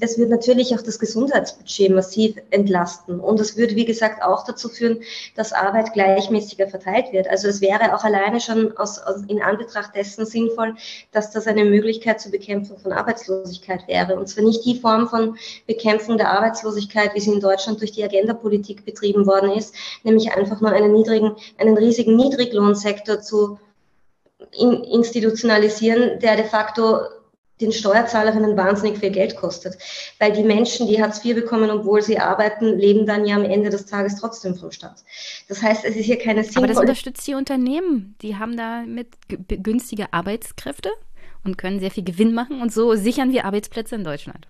es, wird natürlich auch das Gesundheitsbudget massiv entlasten. Und es würde, wie gesagt, auch dazu führen, dass Arbeit gleichmäßiger verteilt wird. Also es wäre auch alleine schon aus, aus, in Anbetracht dessen sinnvoll, dass das eine Möglichkeit zur Bekämpfung von Arbeitslosigkeit wäre. Und zwar nicht die Form von Bekämpfung der Arbeitslosigkeit, wie sie in Deutschland durch die Agenda-Politik betrieben worden ist, nämlich einfach nur einen niedrigen, einen riesigen Niedriglohnsektor zu institutionalisieren, der de facto den Steuerzahlerinnen wahnsinnig viel Geld kostet. Weil die Menschen, die Hartz IV bekommen, obwohl sie arbeiten, leben dann ja am Ende des Tages trotzdem vom Staat. Das heißt, es ist hier keine sinnvolle... Aber das unterstützt die Unternehmen. Die haben damit günstige Arbeitskräfte und können sehr viel Gewinn machen und so sichern wir Arbeitsplätze in Deutschland.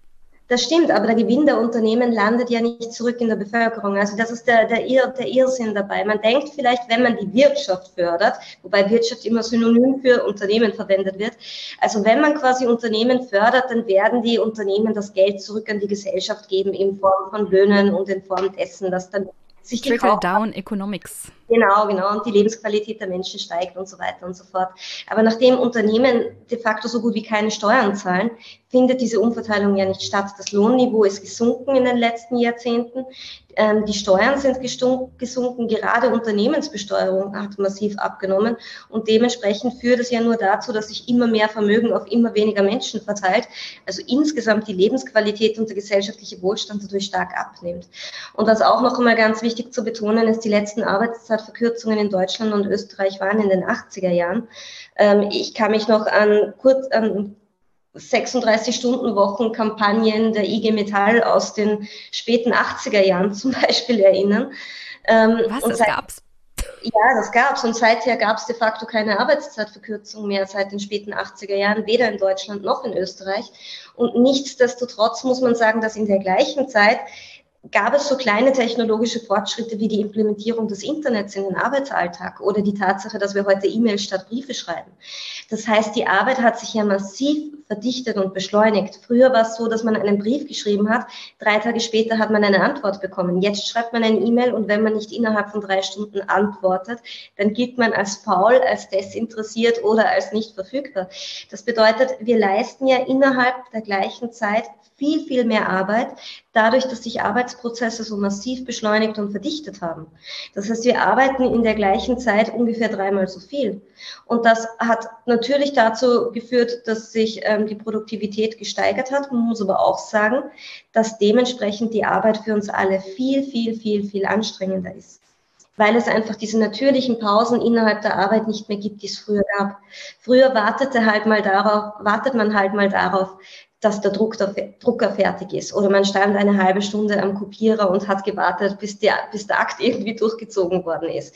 Das stimmt, aber der Gewinn der Unternehmen landet ja nicht zurück in der Bevölkerung. Also das ist der, der, Irr, der Irrsinn dabei. Man denkt vielleicht, wenn man die Wirtschaft fördert, wobei Wirtschaft immer synonym für Unternehmen verwendet wird. Also wenn man quasi Unternehmen fördert, dann werden die Unternehmen das Geld zurück an die Gesellschaft geben in Form von Löhnen und in Form dessen, dass dann sich Trickle-Down Economics. Genau, genau. Und die Lebensqualität der Menschen steigt und so weiter und so fort. Aber nachdem Unternehmen de facto so gut wie keine Steuern zahlen, findet diese Umverteilung ja nicht statt. Das Lohnniveau ist gesunken in den letzten Jahrzehnten. Ähm, die Steuern sind gesunken. Gerade Unternehmensbesteuerung hat massiv abgenommen. Und dementsprechend führt es ja nur dazu, dass sich immer mehr Vermögen auf immer weniger Menschen verteilt. Also insgesamt die Lebensqualität und der gesellschaftliche Wohlstand dadurch stark abnimmt. Und was auch noch einmal ganz wichtig zu betonen ist, die letzten Arbeitszeitverkürzungen in Deutschland und Österreich waren in den 80er Jahren. Ähm, ich kann mich noch an kurz, an 36-Stunden-Wochen-Kampagnen der IG Metall aus den späten 80er Jahren zum Beispiel erinnern. Ähm, Was, das gab's? Ja, das gab's. Und seither gab es de facto keine Arbeitszeitverkürzung mehr seit den späten 80er Jahren, weder in Deutschland noch in Österreich. Und nichtsdestotrotz muss man sagen, dass in der gleichen Zeit gab es so kleine technologische Fortschritte wie die Implementierung des Internets in den Arbeitsalltag oder die Tatsache, dass wir heute E-Mails statt Briefe schreiben. Das heißt, die Arbeit hat sich ja massiv verdichtet und beschleunigt. Früher war es so, dass man einen Brief geschrieben hat, drei Tage später hat man eine Antwort bekommen. Jetzt schreibt man eine E-Mail und wenn man nicht innerhalb von drei Stunden antwortet, dann gilt man als faul, als desinteressiert oder als nicht verfügbar. Das bedeutet, wir leisten ja innerhalb der gleichen Zeit viel, viel mehr Arbeit, dadurch, dass sich Arbeitsprozesse so massiv beschleunigt und verdichtet haben. Das heißt, wir arbeiten in der gleichen Zeit ungefähr dreimal so viel. Und das hat natürlich dazu geführt, dass sich ähm, die Produktivität gesteigert hat. Man muss aber auch sagen, dass dementsprechend die Arbeit für uns alle viel, viel, viel, viel anstrengender ist weil es einfach diese natürlichen Pausen innerhalb der Arbeit nicht mehr gibt, die es früher gab. Früher wartete halt mal darauf, wartet man halt mal darauf, dass der, Druck der Drucker fertig ist. Oder man stand eine halbe Stunde am Kopierer und hat gewartet, bis der, bis der Akt irgendwie durchgezogen worden ist.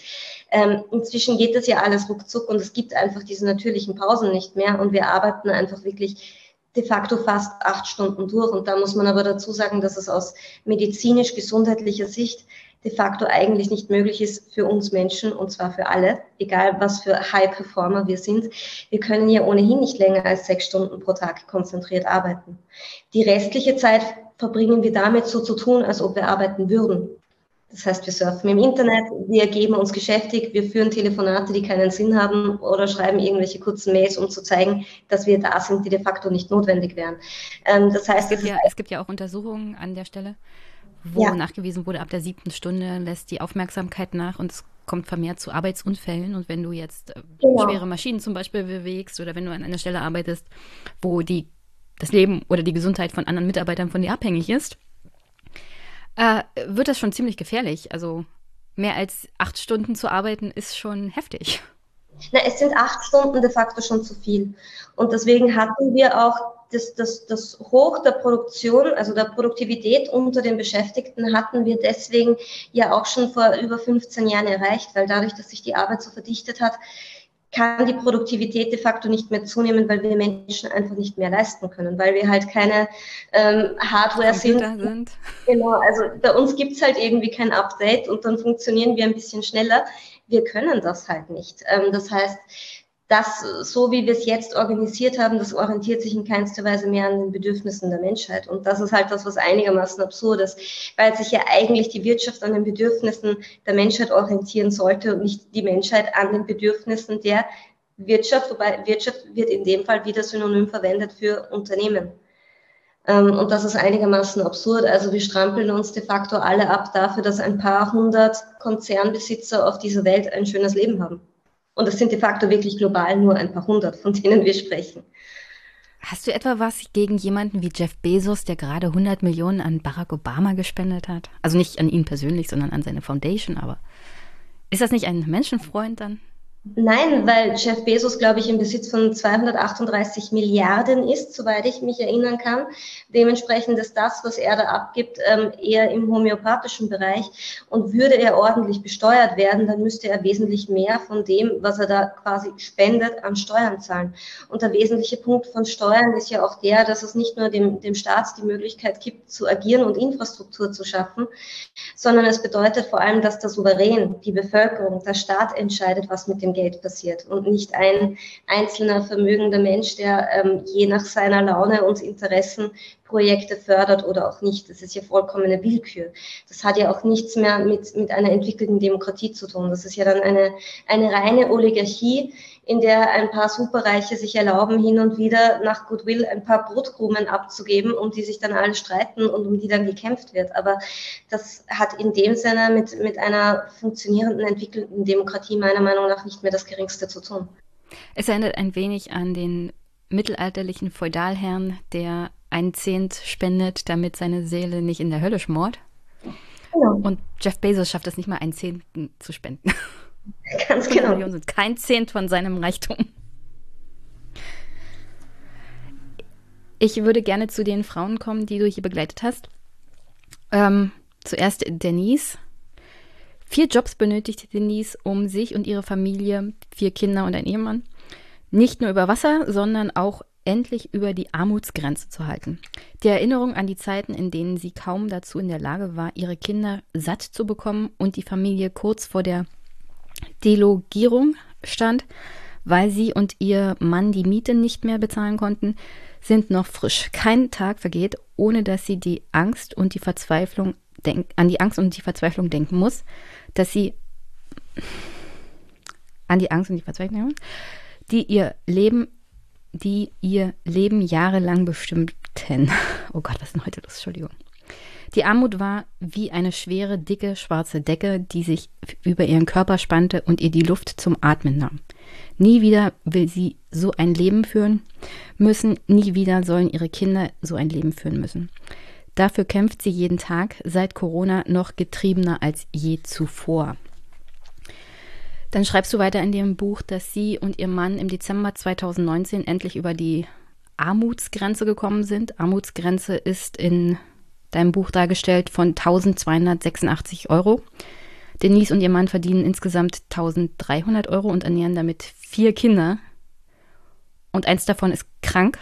Ähm, inzwischen geht das ja alles ruckzuck und es gibt einfach diese natürlichen Pausen nicht mehr und wir arbeiten einfach wirklich de facto fast acht Stunden durch. Und da muss man aber dazu sagen, dass es aus medizinisch-gesundheitlicher Sicht de facto eigentlich nicht möglich ist für uns Menschen und zwar für alle, egal was für High Performer wir sind. Wir können ja ohnehin nicht länger als sechs Stunden pro Tag konzentriert arbeiten. Die restliche Zeit verbringen wir damit so zu tun, als ob wir arbeiten würden. Das heißt, wir surfen im Internet, wir geben uns geschäftig, wir führen Telefonate, die keinen Sinn haben oder schreiben irgendwelche kurzen Mails, um zu zeigen, dass wir da sind, die de facto nicht notwendig wären. Ähm, das heißt, es gibt, ja, es gibt ja auch Untersuchungen an der Stelle, wo ja. nachgewiesen wurde, ab der siebten Stunde lässt die Aufmerksamkeit nach und es kommt vermehrt zu Arbeitsunfällen. Und wenn du jetzt äh, genau. schwere Maschinen zum Beispiel bewegst oder wenn du an einer Stelle arbeitest, wo die, das Leben oder die Gesundheit von anderen Mitarbeitern von dir abhängig ist, äh, wird das schon ziemlich gefährlich. Also mehr als acht Stunden zu arbeiten ist schon heftig. Na, es sind acht Stunden de facto schon zu viel. Und deswegen hatten wir auch das, das, das Hoch der Produktion, also der Produktivität unter den Beschäftigten, hatten wir deswegen ja auch schon vor über 15 Jahren erreicht, weil dadurch, dass sich die Arbeit so verdichtet hat, kann die Produktivität de facto nicht mehr zunehmen, weil wir Menschen einfach nicht mehr leisten können, weil wir halt keine ähm, Hardware sind. sind. Genau, also bei uns gibt's halt irgendwie kein Update und dann funktionieren wir ein bisschen schneller. Wir können das halt nicht. Ähm, das heißt, das, so wie wir es jetzt organisiert haben, das orientiert sich in keinster Weise mehr an den Bedürfnissen der Menschheit. Und das ist halt das, was einigermaßen absurd ist, weil sich ja eigentlich die Wirtschaft an den Bedürfnissen der Menschheit orientieren sollte und nicht die Menschheit an den Bedürfnissen der Wirtschaft, wobei Wirtschaft wird in dem Fall wieder synonym verwendet für Unternehmen. Ähm, und das ist einigermaßen absurd. Also wir strampeln uns de facto alle ab dafür, dass ein paar hundert Konzernbesitzer auf dieser Welt ein schönes Leben haben. Und es sind de facto wirklich global nur ein paar hundert, von denen wir sprechen. Hast du etwa was gegen jemanden wie Jeff Bezos, der gerade 100 Millionen an Barack Obama gespendet hat? Also nicht an ihn persönlich, sondern an seine Foundation, aber ist das nicht ein Menschenfreund dann? Nein, weil Jeff Bezos, glaube ich, im Besitz von 238 Milliarden ist, soweit ich mich erinnern kann. Dementsprechend ist das, was er da abgibt, ähm, eher im homöopathischen Bereich. Und würde er ordentlich besteuert werden, dann müsste er wesentlich mehr von dem, was er da quasi spendet, an Steuern zahlen. Und der wesentliche Punkt von Steuern ist ja auch der, dass es nicht nur dem, dem Staat die Möglichkeit gibt, zu agieren und Infrastruktur zu schaffen, sondern es bedeutet vor allem, dass der Souverän, die Bevölkerung, der Staat entscheidet, was mit dem Geld passiert und nicht ein einzelner vermögender Mensch, der ähm, je nach seiner Laune und Interessen Projekte fördert oder auch nicht. Das ist ja vollkommene Willkür. Das hat ja auch nichts mehr mit, mit einer entwickelten Demokratie zu tun. Das ist ja dann eine, eine reine Oligarchie, in der ein paar Superreiche sich erlauben, hin und wieder nach Goodwill ein paar Brotkrumen abzugeben, um die sich dann alle streiten und um die dann gekämpft wird. Aber das hat in dem Sinne mit, mit einer funktionierenden, entwickelten Demokratie meiner Meinung nach nicht mehr das Geringste zu tun. Es erinnert ein wenig an den mittelalterlichen Feudalherrn, der ein Zehnt spendet, damit seine Seele nicht in der Hölle schmort. Genau. Und Jeff Bezos schafft es nicht mal, ein Zehnten zu spenden. Ganz genau. Millionen sind kein Zehnt von seinem Reichtum. Ich würde gerne zu den Frauen kommen, die du hier begleitet hast. Ähm, zuerst Denise. Vier Jobs benötigt Denise, um sich und ihre Familie, vier Kinder und ein Ehemann, nicht nur über Wasser, sondern auch endlich über die Armutsgrenze zu halten. Die Erinnerung an die Zeiten, in denen sie kaum dazu in der Lage war, ihre Kinder satt zu bekommen und die Familie kurz vor der Delogierung stand, weil sie und ihr Mann die Miete nicht mehr bezahlen konnten, sind noch frisch. Kein Tag vergeht, ohne dass sie die Angst und die Verzweiflung denk an die Angst und die Verzweiflung denken muss, dass sie an die Angst und die Verzweiflung, die ihr Leben, die ihr Leben jahrelang bestimmten. Oh Gott, was ist denn heute los? Entschuldigung. Die Armut war wie eine schwere, dicke, schwarze Decke, die sich über ihren Körper spannte und ihr die Luft zum Atmen nahm. Nie wieder will sie so ein Leben führen müssen, nie wieder sollen ihre Kinder so ein Leben führen müssen. Dafür kämpft sie jeden Tag, seit Corona noch getriebener als je zuvor. Dann schreibst du weiter in dem Buch, dass sie und ihr Mann im Dezember 2019 endlich über die Armutsgrenze gekommen sind. Armutsgrenze ist in deinem Buch dargestellt, von 1286 Euro. Denise und ihr Mann verdienen insgesamt 1300 Euro und ernähren damit vier Kinder. Und eins davon ist krank.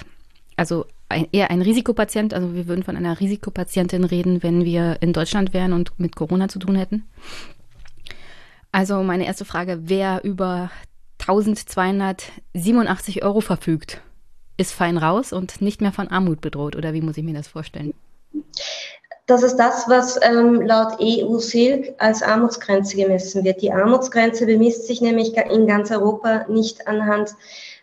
Also eher ein Risikopatient. Also wir würden von einer Risikopatientin reden, wenn wir in Deutschland wären und mit Corona zu tun hätten. Also meine erste Frage, wer über 1287 Euro verfügt, ist fein raus und nicht mehr von Armut bedroht. Oder wie muss ich mir das vorstellen? Das ist das, was ähm, laut EU-SILK als Armutsgrenze gemessen wird. Die Armutsgrenze bemisst sich nämlich in ganz Europa nicht anhand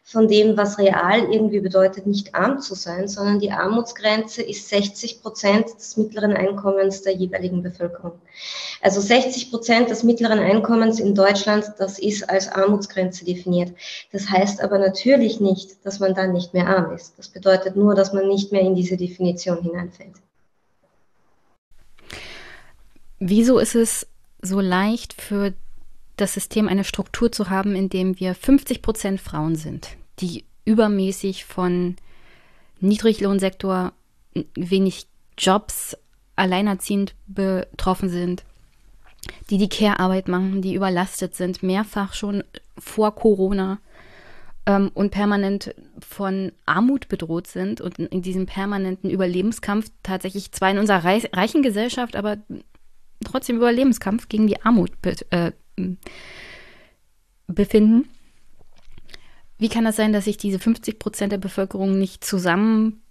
von dem, was real irgendwie bedeutet, nicht arm zu sein, sondern die Armutsgrenze ist 60 Prozent des mittleren Einkommens der jeweiligen Bevölkerung. Also 60 Prozent des mittleren Einkommens in Deutschland, das ist als Armutsgrenze definiert. Das heißt aber natürlich nicht, dass man dann nicht mehr arm ist. Das bedeutet nur, dass man nicht mehr in diese Definition hineinfällt. Wieso ist es so leicht für das System eine Struktur zu haben, in dem wir 50 Prozent Frauen sind, die übermäßig von Niedriglohnsektor, wenig Jobs, alleinerziehend betroffen sind, die die Care-Arbeit machen, die überlastet sind, mehrfach schon vor Corona ähm, und permanent von Armut bedroht sind und in diesem permanenten Überlebenskampf tatsächlich zwar in unserer reichen Gesellschaft, aber trotzdem Überlebenskampf gegen die Armut be äh, befinden. Wie kann das sein, dass sich diese 50 Prozent der Bevölkerung nicht zusammenfinden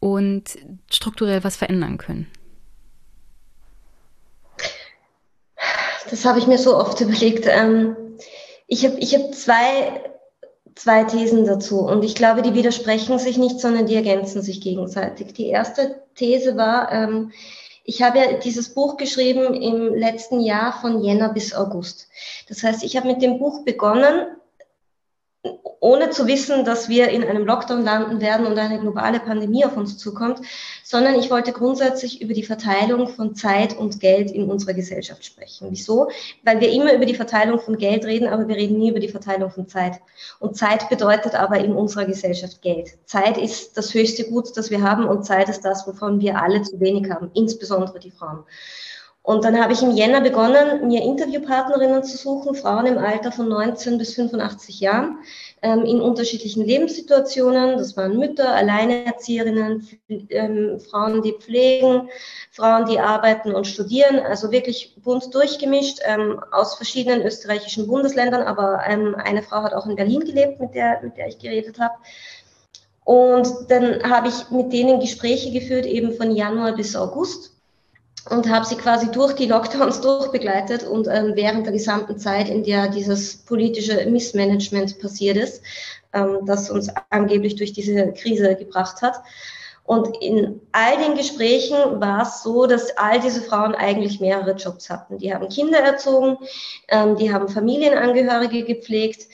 und strukturell was verändern können? Das habe ich mir so oft überlegt. Ähm, ich habe ich hab zwei, zwei Thesen dazu und ich glaube, die widersprechen sich nicht, sondern die ergänzen sich gegenseitig. Die erste These war, ähm, ich habe ja dieses Buch geschrieben im letzten Jahr von Jänner bis August. Das heißt, ich habe mit dem Buch begonnen ohne zu wissen, dass wir in einem Lockdown landen werden und eine globale Pandemie auf uns zukommt, sondern ich wollte grundsätzlich über die Verteilung von Zeit und Geld in unserer Gesellschaft sprechen. Wieso? Weil wir immer über die Verteilung von Geld reden, aber wir reden nie über die Verteilung von Zeit. Und Zeit bedeutet aber in unserer Gesellschaft Geld. Zeit ist das höchste Gut, das wir haben und Zeit ist das, wovon wir alle zu wenig haben, insbesondere die Frauen. Und dann habe ich im Jänner begonnen, mir Interviewpartnerinnen zu suchen, Frauen im Alter von 19 bis 85 Jahren, ähm, in unterschiedlichen Lebenssituationen. Das waren Mütter, Alleinerzieherinnen, ähm, Frauen, die pflegen, Frauen, die arbeiten und studieren. Also wirklich bunt durchgemischt ähm, aus verschiedenen österreichischen Bundesländern. Aber ähm, eine Frau hat auch in Berlin gelebt, mit der, mit der ich geredet habe. Und dann habe ich mit denen Gespräche geführt, eben von Januar bis August und habe sie quasi durch die Lockdowns durchbegleitet und ähm, während der gesamten Zeit, in der dieses politische Missmanagement passiert ist, ähm, das uns angeblich durch diese Krise gebracht hat. Und in all den Gesprächen war es so, dass all diese Frauen eigentlich mehrere Jobs hatten. Die haben Kinder erzogen, ähm, die haben Familienangehörige gepflegt,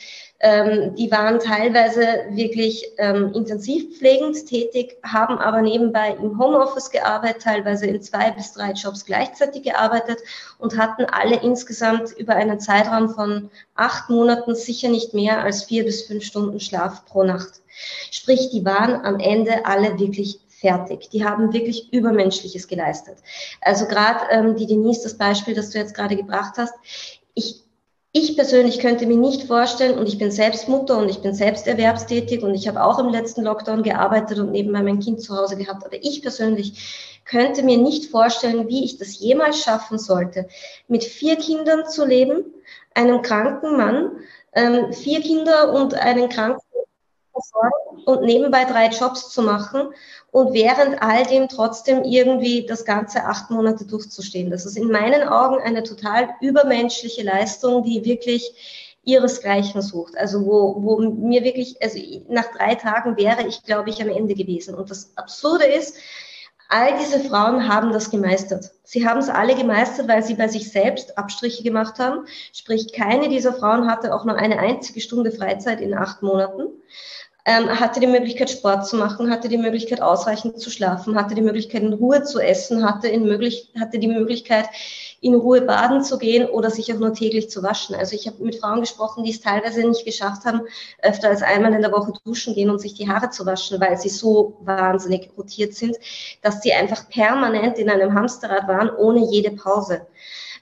ähm, die waren teilweise wirklich ähm, intensiv pflegend tätig, haben aber nebenbei im Homeoffice gearbeitet, teilweise in zwei bis drei Jobs gleichzeitig gearbeitet und hatten alle insgesamt über einen Zeitraum von acht Monaten sicher nicht mehr als vier bis fünf Stunden Schlaf pro Nacht. Sprich, die waren am Ende alle wirklich fertig. Die haben wirklich Übermenschliches geleistet. Also gerade ähm, die Denise, das Beispiel, das du jetzt gerade gebracht hast, ich ich persönlich könnte mir nicht vorstellen, und ich bin selbst Mutter und ich bin selbst erwerbstätig und ich habe auch im letzten Lockdown gearbeitet und nebenbei mein Kind zu Hause gehabt, aber ich persönlich könnte mir nicht vorstellen, wie ich das jemals schaffen sollte, mit vier Kindern zu leben, einem kranken Mann, ähm, vier Kinder und einen kranken und nebenbei drei Jobs zu machen und während all dem trotzdem irgendwie das ganze acht Monate durchzustehen. Das ist in meinen Augen eine total übermenschliche Leistung, die wirklich ihresgleichen sucht. Also wo, wo mir wirklich, also nach drei Tagen wäre ich, glaube ich, am Ende gewesen. Und das Absurde ist, all diese Frauen haben das gemeistert. Sie haben es alle gemeistert, weil sie bei sich selbst Abstriche gemacht haben. Sprich, keine dieser Frauen hatte auch nur eine einzige Stunde Freizeit in acht Monaten ähm, hatte die Möglichkeit, Sport zu machen, hatte die Möglichkeit, ausreichend zu schlafen, hatte die Möglichkeit, in Ruhe zu essen, hatte, in möglich, hatte die Möglichkeit, in Ruhe baden zu gehen oder sich auch nur täglich zu waschen. Also ich habe mit Frauen gesprochen, die es teilweise nicht geschafft haben, öfter als einmal in der Woche duschen gehen und sich die Haare zu waschen, weil sie so wahnsinnig rotiert sind, dass sie einfach permanent in einem Hamsterrad waren, ohne jede Pause.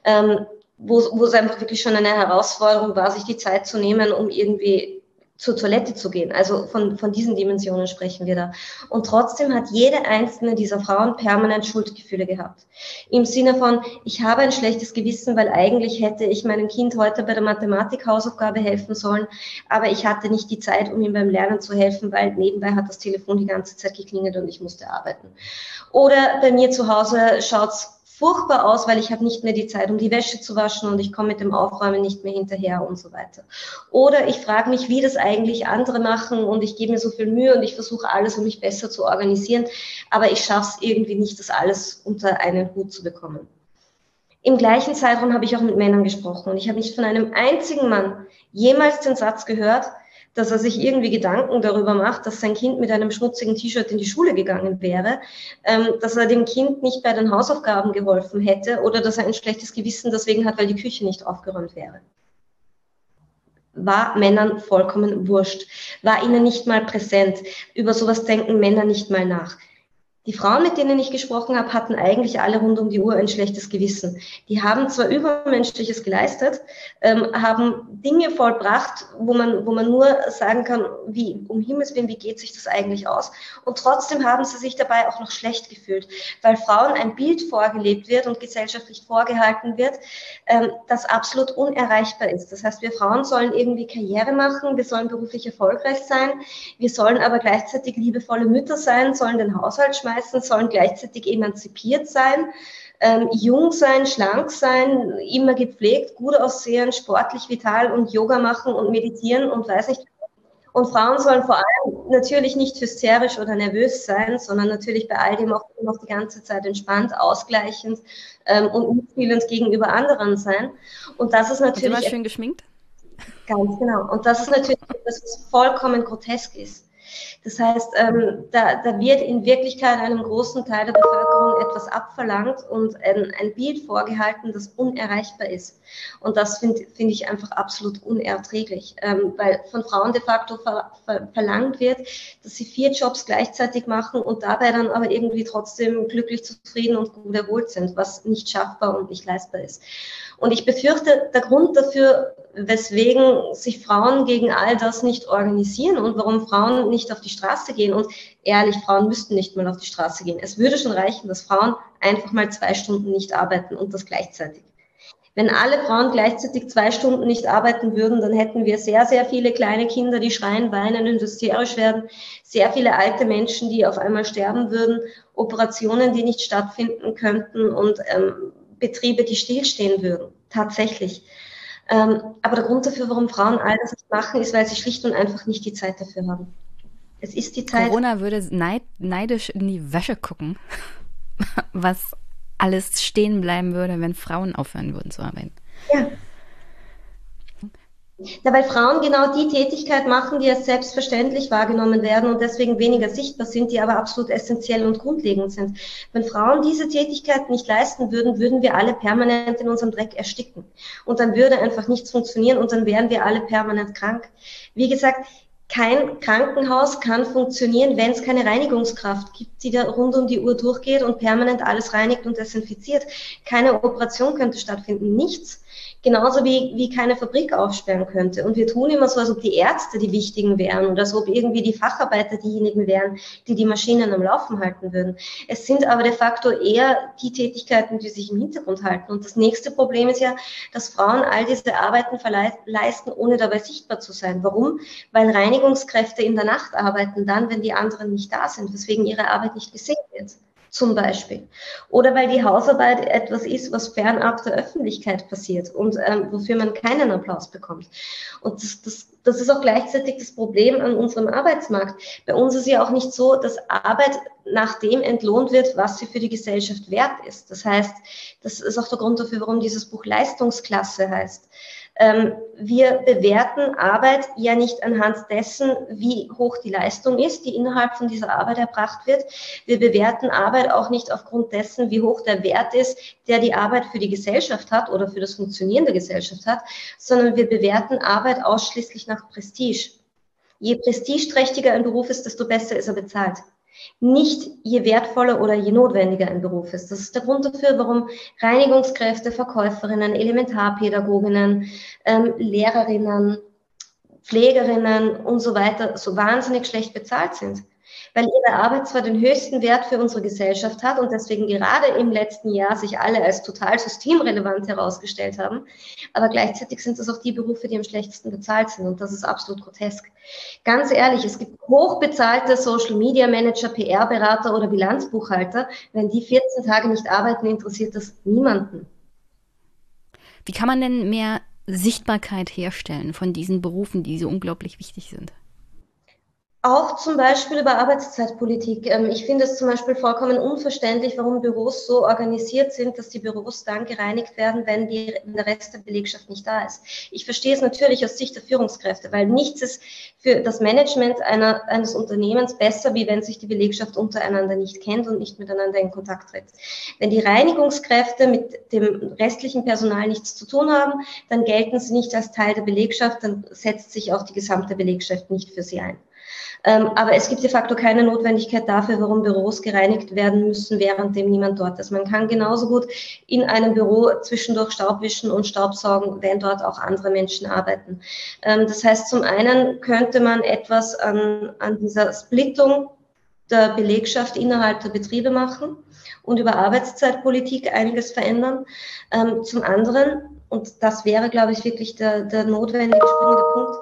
Ähm, wo, wo es einfach wirklich schon eine Herausforderung war, sich die Zeit zu nehmen, um irgendwie zur Toilette zu gehen. Also von, von diesen Dimensionen sprechen wir da. Und trotzdem hat jede einzelne dieser Frauen permanent Schuldgefühle gehabt. Im Sinne von, ich habe ein schlechtes Gewissen, weil eigentlich hätte ich meinem Kind heute bei der Mathematik-Hausaufgabe helfen sollen, aber ich hatte nicht die Zeit, um ihm beim Lernen zu helfen, weil nebenbei hat das Telefon die ganze Zeit geklingelt und ich musste arbeiten. Oder bei mir zu Hause schaut's furchtbar aus, weil ich habe nicht mehr die Zeit, um die Wäsche zu waschen und ich komme mit dem Aufräumen nicht mehr hinterher und so weiter. Oder ich frage mich, wie das eigentlich andere machen und ich gebe mir so viel Mühe und ich versuche alles, um mich besser zu organisieren, aber ich schaffe es irgendwie nicht, das alles unter einen Hut zu bekommen. Im gleichen Zeitraum habe ich auch mit Männern gesprochen und ich habe nicht von einem einzigen Mann jemals den Satz gehört, dass er sich irgendwie Gedanken darüber macht, dass sein Kind mit einem schmutzigen T-Shirt in die Schule gegangen wäre, ähm, dass er dem Kind nicht bei den Hausaufgaben geholfen hätte oder dass er ein schlechtes Gewissen deswegen hat, weil die Küche nicht aufgeräumt wäre. War Männern vollkommen wurscht, war ihnen nicht mal präsent. Über sowas denken Männer nicht mal nach. Die Frauen, mit denen ich gesprochen habe, hatten eigentlich alle rund um die Uhr ein schlechtes Gewissen. Die haben zwar Übermenschliches geleistet, ähm, haben Dinge vollbracht, wo man, wo man nur sagen kann, wie, um Himmels Willen, wie geht sich das eigentlich aus? Und trotzdem haben sie sich dabei auch noch schlecht gefühlt, weil Frauen ein Bild vorgelebt wird und gesellschaftlich vorgehalten wird, ähm, das absolut unerreichbar ist. Das heißt, wir Frauen sollen irgendwie Karriere machen, wir sollen beruflich erfolgreich sein, wir sollen aber gleichzeitig liebevolle Mütter sein, sollen den Haushalt schmeißen, meistens sollen gleichzeitig emanzipiert sein, ähm, jung sein, schlank sein, immer gepflegt, gut aussehen, sportlich, vital und Yoga machen und meditieren und weiß nicht. Und Frauen sollen vor allem natürlich nicht hysterisch oder nervös sein, sondern natürlich bei all dem auch noch die ganze Zeit entspannt, ausgleichend ähm, und mitfühlend gegenüber anderen sein. Und das ist natürlich. Und immer schön geschminkt? Ganz genau. Und das ist natürlich etwas, was vollkommen grotesk ist. Das heißt, ähm, da, da wird in Wirklichkeit einem großen Teil der Bevölkerung etwas abverlangt und ein, ein Bild vorgehalten, das unerreichbar ist. Und das finde find ich einfach absolut unerträglich, ähm, weil von Frauen de facto ver, ver, verlangt wird, dass sie vier Jobs gleichzeitig machen und dabei dann aber irgendwie trotzdem glücklich, zufrieden und gut erholt sind, was nicht schaffbar und nicht leistbar ist. Und ich befürchte, der Grund dafür, weswegen sich Frauen gegen all das nicht organisieren und warum Frauen nicht auf die Straße gehen. Und ehrlich, Frauen müssten nicht mal auf die Straße gehen. Es würde schon reichen, dass Frauen einfach mal zwei Stunden nicht arbeiten und das gleichzeitig. Wenn alle Frauen gleichzeitig zwei Stunden nicht arbeiten würden, dann hätten wir sehr, sehr viele kleine Kinder, die schreien, weinen und hysterisch werden, sehr viele alte Menschen, die auf einmal sterben würden, Operationen, die nicht stattfinden könnten und ähm, Betriebe, die stillstehen würden, tatsächlich. Ähm, aber der Grund dafür, warum Frauen all das nicht machen, ist, weil sie schlicht und einfach nicht die Zeit dafür haben. Es ist die Zeit. Corona würde neid, neidisch in die Wäsche gucken, was alles stehen bleiben würde, wenn Frauen aufhören würden zu arbeiten. Ja, ja, weil Frauen genau die Tätigkeit machen, die als selbstverständlich wahrgenommen werden und deswegen weniger sichtbar sind, die aber absolut essentiell und grundlegend sind. Wenn Frauen diese Tätigkeit nicht leisten würden, würden wir alle permanent in unserem Dreck ersticken. Und dann würde einfach nichts funktionieren und dann wären wir alle permanent krank. Wie gesagt, kein Krankenhaus kann funktionieren, wenn es keine Reinigungskraft gibt, die da rund um die Uhr durchgeht und permanent alles reinigt und desinfiziert. Keine Operation könnte stattfinden, nichts. Genauso wie, wie keine Fabrik aufsperren könnte. Und wir tun immer so, als ob die Ärzte die Wichtigen wären oder als ob irgendwie die Facharbeiter diejenigen wären, die die Maschinen am Laufen halten würden. Es sind aber de facto eher die Tätigkeiten, die sich im Hintergrund halten. Und das nächste Problem ist ja, dass Frauen all diese Arbeiten leisten, ohne dabei sichtbar zu sein. Warum? Weil Reinigungskräfte in der Nacht arbeiten, dann, wenn die anderen nicht da sind, weswegen ihre Arbeit nicht gesehen wird zum Beispiel. Oder weil die Hausarbeit etwas ist, was fernab der Öffentlichkeit passiert und ähm, wofür man keinen Applaus bekommt. Und das, das, das ist auch gleichzeitig das Problem an unserem Arbeitsmarkt. Bei uns ist ja auch nicht so, dass Arbeit nach dem entlohnt wird, was sie für die Gesellschaft wert ist. Das heißt, das ist auch der Grund dafür, warum dieses Buch Leistungsklasse heißt. Ähm, wir bewerten Arbeit ja nicht anhand dessen, wie hoch die Leistung ist, die innerhalb von dieser Arbeit erbracht wird. Wir bewerten Arbeit auch nicht aufgrund dessen, wie hoch der Wert ist, der die Arbeit für die Gesellschaft hat oder für das Funktionieren der Gesellschaft hat, sondern wir bewerten Arbeit ausschließlich nach Prestige. Je prestigeträchtiger ein Beruf ist, desto besser ist er bezahlt nicht je wertvoller oder je notwendiger ein Beruf ist. Das ist der Grund dafür, warum Reinigungskräfte, Verkäuferinnen, Elementarpädagoginnen, ähm, Lehrerinnen, Pflegerinnen und so weiter so wahnsinnig schlecht bezahlt sind weil ihre Arbeit zwar den höchsten Wert für unsere Gesellschaft hat und deswegen gerade im letzten Jahr sich alle als total systemrelevant herausgestellt haben, aber gleichzeitig sind es auch die Berufe, die am schlechtesten bezahlt sind und das ist absolut grotesk. Ganz ehrlich, es gibt hochbezahlte Social Media Manager, PR-Berater oder Bilanzbuchhalter. Wenn die 14 Tage nicht arbeiten, interessiert das niemanden. Wie kann man denn mehr Sichtbarkeit herstellen von diesen Berufen, die so unglaublich wichtig sind? Auch zum Beispiel über Arbeitszeitpolitik. Ähm, ich finde es zum Beispiel vollkommen unverständlich, warum Büros so organisiert sind, dass die Büros dann gereinigt werden, wenn, die, der Rest der Belegschaft nicht da ist. Ich verstehe es natürlich aus Sicht der Führungskräfte, weil nichts ist für das Management einer, eines Unternehmens besser, wie wenn sich die Belegschaft untereinander nicht kennt und nicht miteinander in Kontakt tritt. Wenn die Reinigungskräfte mit dem restlichen Personal nichts zu tun haben, dann gelten sie nicht als Teil der Belegschaft, dann setzt sich auch die gesamte Belegschaft nicht für sie ein. Ähm, aber es gibt de facto keine Notwendigkeit dafür, warum Büros gereinigt werden müssen, währenddem niemand dort ist. Man kann genauso gut in einem Büro zwischendurch Staub wischen und Staubsaugen, wenn dort auch andere Menschen arbeiten. Ähm, das heißt, zum einen könnte man etwas an, an dieser Splittung der Belegschaft innerhalb der Betriebe machen und über Arbeitszeitpolitik einiges verändern. Ähm, zum anderen, und das wäre, glaube ich, wirklich der, der notwendige springende Punkt,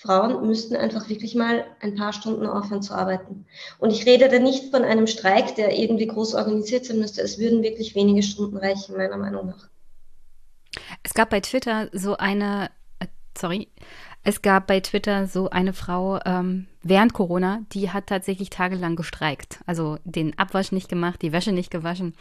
Frauen müssten einfach wirklich mal ein paar Stunden aufhören zu arbeiten. Und ich rede da nicht von einem Streik, der irgendwie groß organisiert sein müsste. Es würden wirklich wenige Stunden reichen, meiner Meinung nach. Es gab bei Twitter so eine, äh, sorry, es gab bei Twitter so eine Frau ähm, während Corona, die hat tatsächlich tagelang gestreikt. Also den Abwasch nicht gemacht, die Wäsche nicht gewaschen.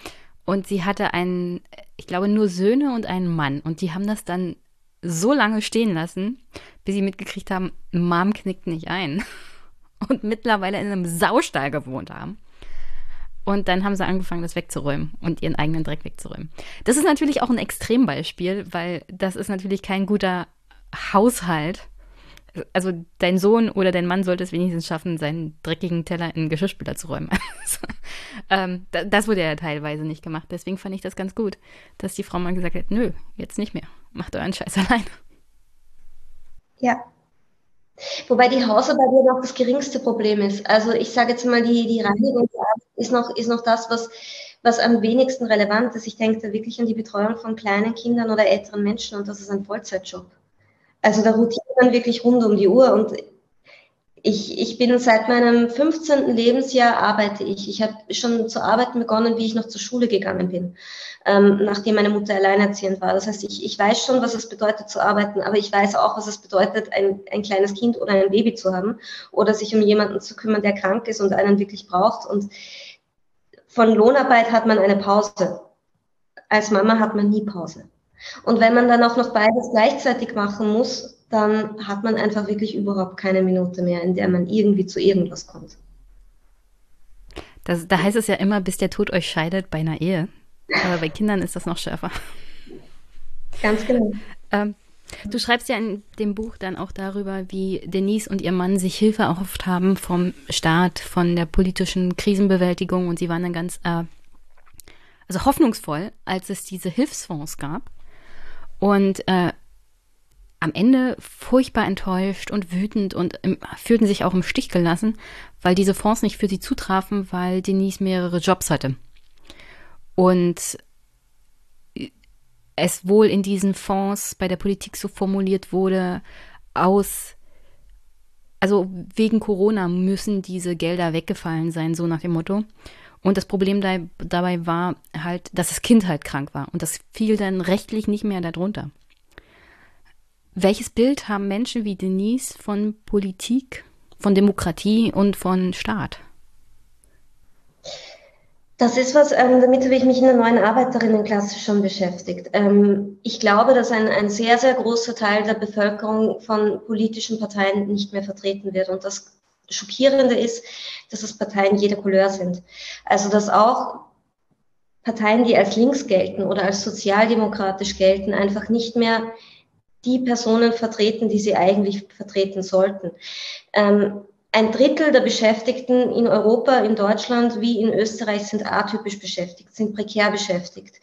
Und sie hatte einen, ich glaube, nur Söhne und einen Mann. Und die haben das dann so lange stehen lassen, bis sie mitgekriegt haben, Mom knickt nicht ein. Und mittlerweile in einem Saustall gewohnt haben. Und dann haben sie angefangen, das wegzuräumen und ihren eigenen Dreck wegzuräumen. Das ist natürlich auch ein Extrembeispiel, weil das ist natürlich kein guter Haushalt. Also dein Sohn oder dein Mann sollte es wenigstens schaffen, seinen dreckigen Teller in Geschirrspüler zu räumen. Also, ähm, das wurde ja teilweise nicht gemacht. Deswegen fand ich das ganz gut, dass die Frau mal gesagt hat, nö, jetzt nicht mehr. Macht euren Scheiß allein. Ja. Wobei die Hausarbeit ja noch das geringste Problem ist. Also ich sage jetzt mal, die, die Reinigung ist noch, ist noch das, was, was am wenigsten relevant ist. Ich denke da wirklich an die Betreuung von kleinen Kindern oder älteren Menschen und das ist ein Vollzeitjob. Also da rotiert man wirklich rund um die Uhr und ich, ich bin seit meinem 15. Lebensjahr arbeite ich. Ich habe schon zu arbeiten begonnen, wie ich noch zur Schule gegangen bin, ähm, nachdem meine Mutter alleinerziehend war. Das heißt, ich, ich weiß schon, was es bedeutet zu arbeiten, aber ich weiß auch, was es bedeutet, ein, ein kleines Kind oder ein Baby zu haben oder sich um jemanden zu kümmern, der krank ist und einen wirklich braucht. Und von Lohnarbeit hat man eine Pause. Als Mama hat man nie Pause. Und wenn man dann auch noch beides gleichzeitig machen muss, dann hat man einfach wirklich überhaupt keine Minute mehr, in der man irgendwie zu irgendwas kommt. Das, da heißt es ja immer, bis der Tod euch scheidet bei einer Ehe. Aber bei Kindern ist das noch schärfer. Ganz genau. Ähm, du schreibst ja in dem Buch dann auch darüber, wie Denise und ihr Mann sich Hilfe erhofft haben vom Staat, von der politischen Krisenbewältigung und sie waren dann ganz äh, also hoffnungsvoll, als es diese Hilfsfonds gab. Und äh, am Ende furchtbar enttäuscht und wütend und im, fühlten sich auch im Stich gelassen, weil diese Fonds nicht für sie zutrafen, weil Denise mehrere Jobs hatte. Und es wohl in diesen Fonds bei der Politik so formuliert wurde, aus, also wegen Corona müssen diese Gelder weggefallen sein, so nach dem Motto. Und das Problem da, dabei war halt, dass das Kind halt krank war. Und das fiel dann rechtlich nicht mehr darunter. Welches Bild haben Menschen wie Denise von Politik, von Demokratie und von Staat? Das ist was, ähm, damit habe ich mich in der neuen Arbeiterinnenklasse schon beschäftigt. Ähm, ich glaube, dass ein, ein sehr, sehr großer Teil der Bevölkerung von politischen Parteien nicht mehr vertreten wird. Und das Schockierende ist, dass es Parteien jeder Couleur sind. Also, dass auch Parteien, die als links gelten oder als sozialdemokratisch gelten, einfach nicht mehr die Personen vertreten, die sie eigentlich vertreten sollten. Ähm, ein Drittel der Beschäftigten in Europa, in Deutschland wie in Österreich sind atypisch beschäftigt, sind prekär beschäftigt,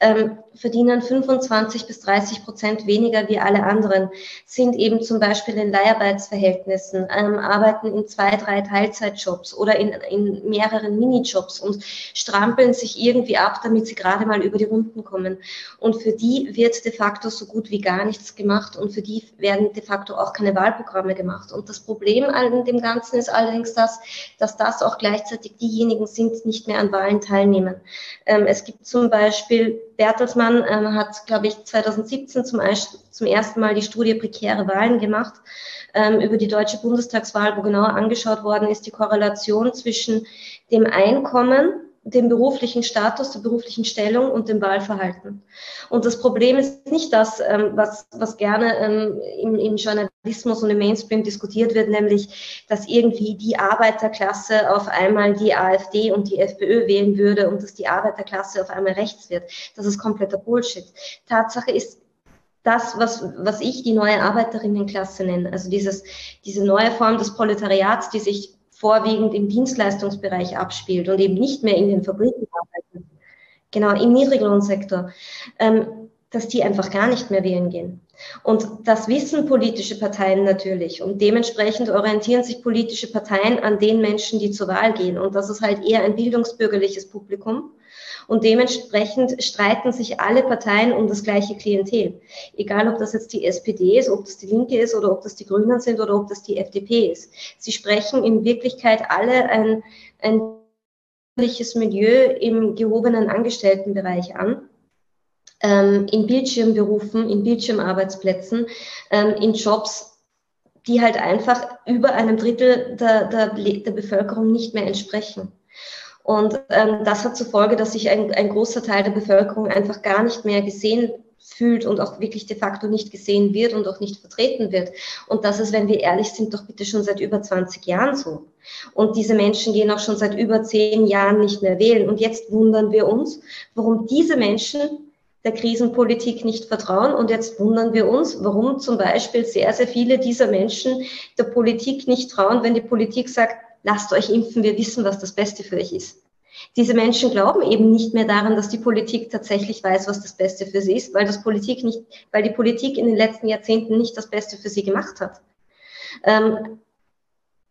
ähm, verdienen 25 bis 30 Prozent weniger wie alle anderen, sind eben zum Beispiel in Leiharbeitsverhältnissen, ähm, arbeiten in zwei, drei Teilzeitjobs oder in, in mehreren Minijobs und strampeln sich irgendwie ab, damit sie gerade mal über die Runden kommen. Und für die wird de facto so gut wie gar nichts gemacht und für die werden de facto auch keine Wahlprogramme gemacht. Und das Problem an dem Ganzen Ganzen ist allerdings das, dass das auch gleichzeitig diejenigen sind, die nicht mehr an Wahlen teilnehmen. Ähm, es gibt zum Beispiel, Bertelsmann ähm, hat, glaube ich, 2017 zum, zum ersten Mal die Studie prekäre Wahlen gemacht ähm, über die deutsche Bundestagswahl, wo genauer angeschaut worden ist, die Korrelation zwischen dem Einkommen dem beruflichen Status, der beruflichen Stellung und dem Wahlverhalten. Und das Problem ist nicht das, ähm, was, was gerne ähm, im, im Journalismus und im Mainstream diskutiert wird, nämlich, dass irgendwie die Arbeiterklasse auf einmal die AfD und die FPÖ wählen würde und dass die Arbeiterklasse auf einmal rechts wird. Das ist kompletter Bullshit. Tatsache ist, das, was, was ich die neue Arbeiterinnenklasse nenne, also dieses, diese neue Form des Proletariats, die sich vorwiegend im Dienstleistungsbereich abspielt und eben nicht mehr in den Fabriken arbeitet, genau im Niedriglohnsektor, ähm, dass die einfach gar nicht mehr wählen gehen. Und das wissen politische Parteien natürlich. Und dementsprechend orientieren sich politische Parteien an den Menschen, die zur Wahl gehen. Und das ist halt eher ein bildungsbürgerliches Publikum. Und dementsprechend streiten sich alle Parteien um das gleiche Klientel. Egal, ob das jetzt die SPD ist, ob das die Linke ist oder ob das die Grünen sind oder ob das die FDP ist. Sie sprechen in Wirklichkeit alle ein, ein Milieu im gehobenen Angestelltenbereich an ähm, in Bildschirmberufen, in Bildschirmarbeitsplätzen, ähm, in Jobs, die halt einfach über einem Drittel der, der, der Bevölkerung nicht mehr entsprechen. Und ähm, das hat zur Folge, dass sich ein, ein großer Teil der Bevölkerung einfach gar nicht mehr gesehen fühlt und auch wirklich de facto nicht gesehen wird und auch nicht vertreten wird. Und das ist, wenn wir ehrlich sind, doch bitte schon seit über 20 Jahren so. Und diese Menschen gehen auch schon seit über zehn Jahren nicht mehr wählen. Und jetzt wundern wir uns, warum diese Menschen der Krisenpolitik nicht vertrauen. Und jetzt wundern wir uns, warum zum Beispiel sehr, sehr viele dieser Menschen der Politik nicht trauen, wenn die Politik sagt, lasst euch impfen, wir wissen, was das Beste für euch ist. Diese Menschen glauben eben nicht mehr daran, dass die Politik tatsächlich weiß, was das Beste für sie ist, weil das Politik nicht, weil die Politik in den letzten Jahrzehnten nicht das Beste für sie gemacht hat. Ähm,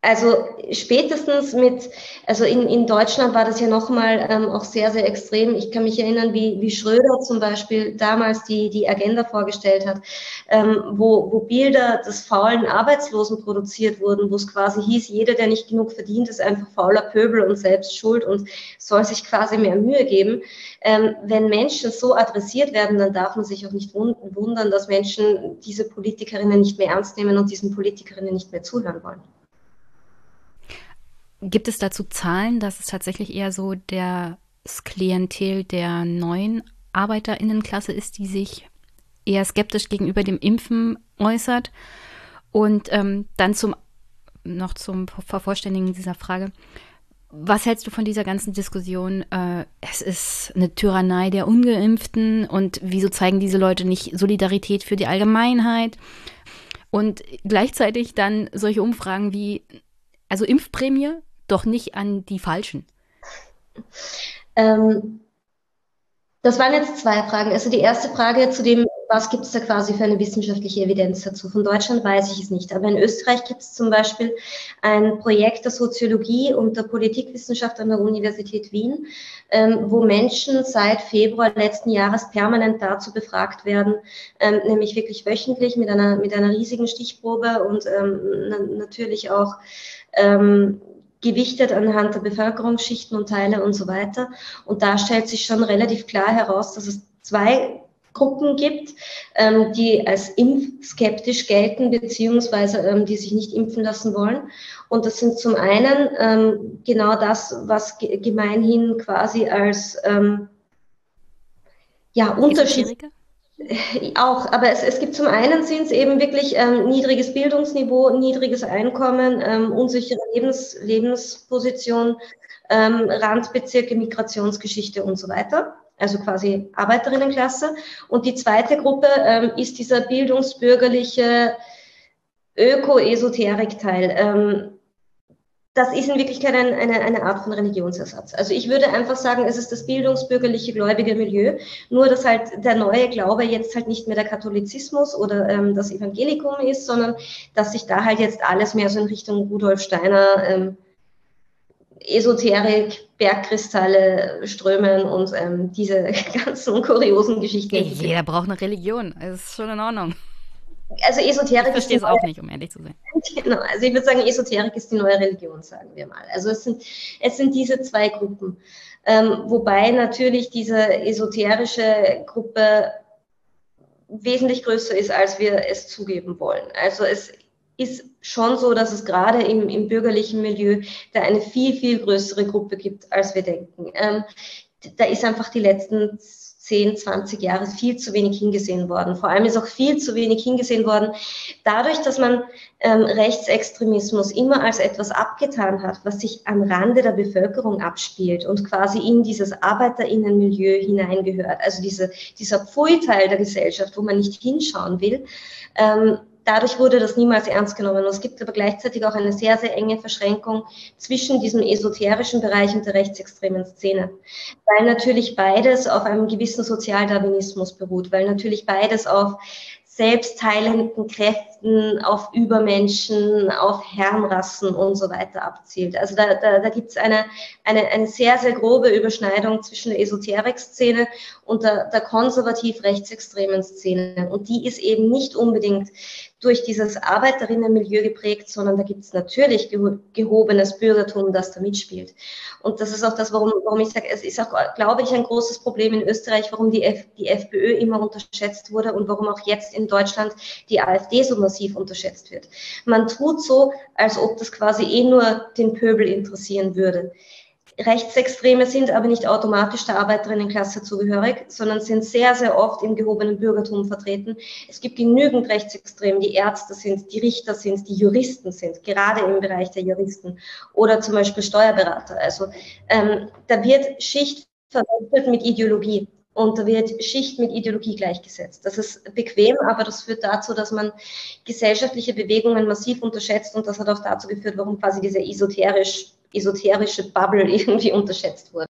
also spätestens mit, also in, in Deutschland war das ja nochmal ähm, auch sehr, sehr extrem. Ich kann mich erinnern, wie, wie Schröder zum Beispiel damals die, die Agenda vorgestellt hat, ähm, wo, wo Bilder des faulen Arbeitslosen produziert wurden, wo es quasi hieß, jeder, der nicht genug verdient, ist einfach fauler Pöbel und selbst schuld und soll sich quasi mehr Mühe geben. Ähm, wenn Menschen so adressiert werden, dann darf man sich auch nicht wundern, dass Menschen diese Politikerinnen nicht mehr ernst nehmen und diesen Politikerinnen nicht mehr zuhören wollen. Gibt es dazu Zahlen, dass es tatsächlich eher so das Klientel der neuen Arbeiterinnenklasse ist, die sich eher skeptisch gegenüber dem Impfen äußert? Und ähm, dann zum noch zum Vervollständigen dieser Frage. Was hältst du von dieser ganzen Diskussion? Äh, es ist eine Tyrannei der Ungeimpften und wieso zeigen diese Leute nicht Solidarität für die Allgemeinheit? Und gleichzeitig dann solche Umfragen wie, also Impfprämie doch nicht an die Falschen? Ähm, das waren jetzt zwei Fragen. Also die erste Frage zu dem, was gibt es da quasi für eine wissenschaftliche Evidenz dazu? Von Deutschland weiß ich es nicht. Aber in Österreich gibt es zum Beispiel ein Projekt der Soziologie und der Politikwissenschaft an der Universität Wien, ähm, wo Menschen seit Februar letzten Jahres permanent dazu befragt werden, ähm, nämlich wirklich wöchentlich mit einer, mit einer riesigen Stichprobe und ähm, natürlich auch ähm, gewichtet anhand der Bevölkerungsschichten und Teile und so weiter. Und da stellt sich schon relativ klar heraus, dass es zwei Gruppen gibt, ähm, die als impfskeptisch gelten, beziehungsweise ähm, die sich nicht impfen lassen wollen. Und das sind zum einen ähm, genau das, was gemeinhin quasi als ähm, ja, Unterschied. Auch, aber es, es gibt zum einen sind es eben wirklich ähm, niedriges Bildungsniveau, niedriges Einkommen, ähm, unsichere Lebens, Lebensposition, ähm, Randbezirke, Migrationsgeschichte und so weiter. Also quasi Arbeiterinnenklasse. Und die zweite Gruppe ähm, ist dieser bildungsbürgerliche Öko-Esoterik-Teil. Ähm, das ist in Wirklichkeit ein, eine, eine Art von Religionsersatz. Also ich würde einfach sagen, es ist das bildungsbürgerliche gläubige Milieu, nur dass halt der neue Glaube jetzt halt nicht mehr der Katholizismus oder ähm, das Evangelikum ist, sondern dass sich da halt jetzt alles mehr so in Richtung Rudolf Steiner ähm, Esoterik, Bergkristalle strömen und ähm, diese ganzen kuriosen Geschichten. Jeder braucht eine Religion, das ist schon in Ordnung also Esoterik. Ich verstehe es auch nicht, um ehrlich zu sein. Genau, also ich würde sagen, Esoterik ist die neue Religion, sagen wir mal. Also es sind, es sind diese zwei Gruppen. Ähm, wobei natürlich diese esoterische Gruppe wesentlich größer ist, als wir es zugeben wollen. Also es ist schon so, dass es gerade im, im bürgerlichen Milieu da eine viel, viel größere Gruppe gibt, als wir denken. Ähm, da ist einfach die letzten 10, 20 Jahre viel zu wenig hingesehen worden. Vor allem ist auch viel zu wenig hingesehen worden, dadurch, dass man ähm, Rechtsextremismus immer als etwas abgetan hat, was sich am Rande der Bevölkerung abspielt und quasi in dieses Arbeiterinnenmilieu hineingehört. Also diese, dieser Pfui-Teil der Gesellschaft, wo man nicht hinschauen will. Ähm, dadurch wurde das niemals ernst genommen. Und es gibt aber gleichzeitig auch eine sehr, sehr enge Verschränkung zwischen diesem esoterischen Bereich und der rechtsextremen Szene. Weil natürlich beides auf einem gewissen Sozialdarwinismus beruht, weil natürlich beides auf selbstheilenden Kräften, auf Übermenschen, auf Herrenrassen und so weiter abzielt. Also da, da, da gibt es eine, eine, eine sehr, sehr grobe Überschneidung zwischen der Esoterik-Szene und der, der konservativ-rechtsextremen Szene. Und die ist eben nicht unbedingt durch dieses Arbeiterinnenmilieu geprägt, sondern da gibt es natürlich gehobenes Bürgertum, das da mitspielt. Und das ist auch das, warum, warum ich sage, es ist auch, glaube ich, ein großes Problem in Österreich, warum die, F, die FPÖ immer unterschätzt wurde und warum auch jetzt in Deutschland die AfD so massiv unterschätzt wird. Man tut so, als ob das quasi eh nur den Pöbel interessieren würde. Rechtsextreme sind aber nicht automatisch der Arbeiterinnenklasse zugehörig, sondern sind sehr, sehr oft im gehobenen Bürgertum vertreten. Es gibt genügend Rechtsextreme, die Ärzte sind, die Richter sind, die Juristen sind, gerade im Bereich der Juristen oder zum Beispiel Steuerberater. Also ähm, da wird Schicht verwechselt mit Ideologie. Und da wird Schicht mit Ideologie gleichgesetzt. Das ist bequem, aber das führt dazu, dass man gesellschaftliche Bewegungen massiv unterschätzt und das hat auch dazu geführt, warum quasi diese esoterisch esoterische Bubble irgendwie unterschätzt wurde.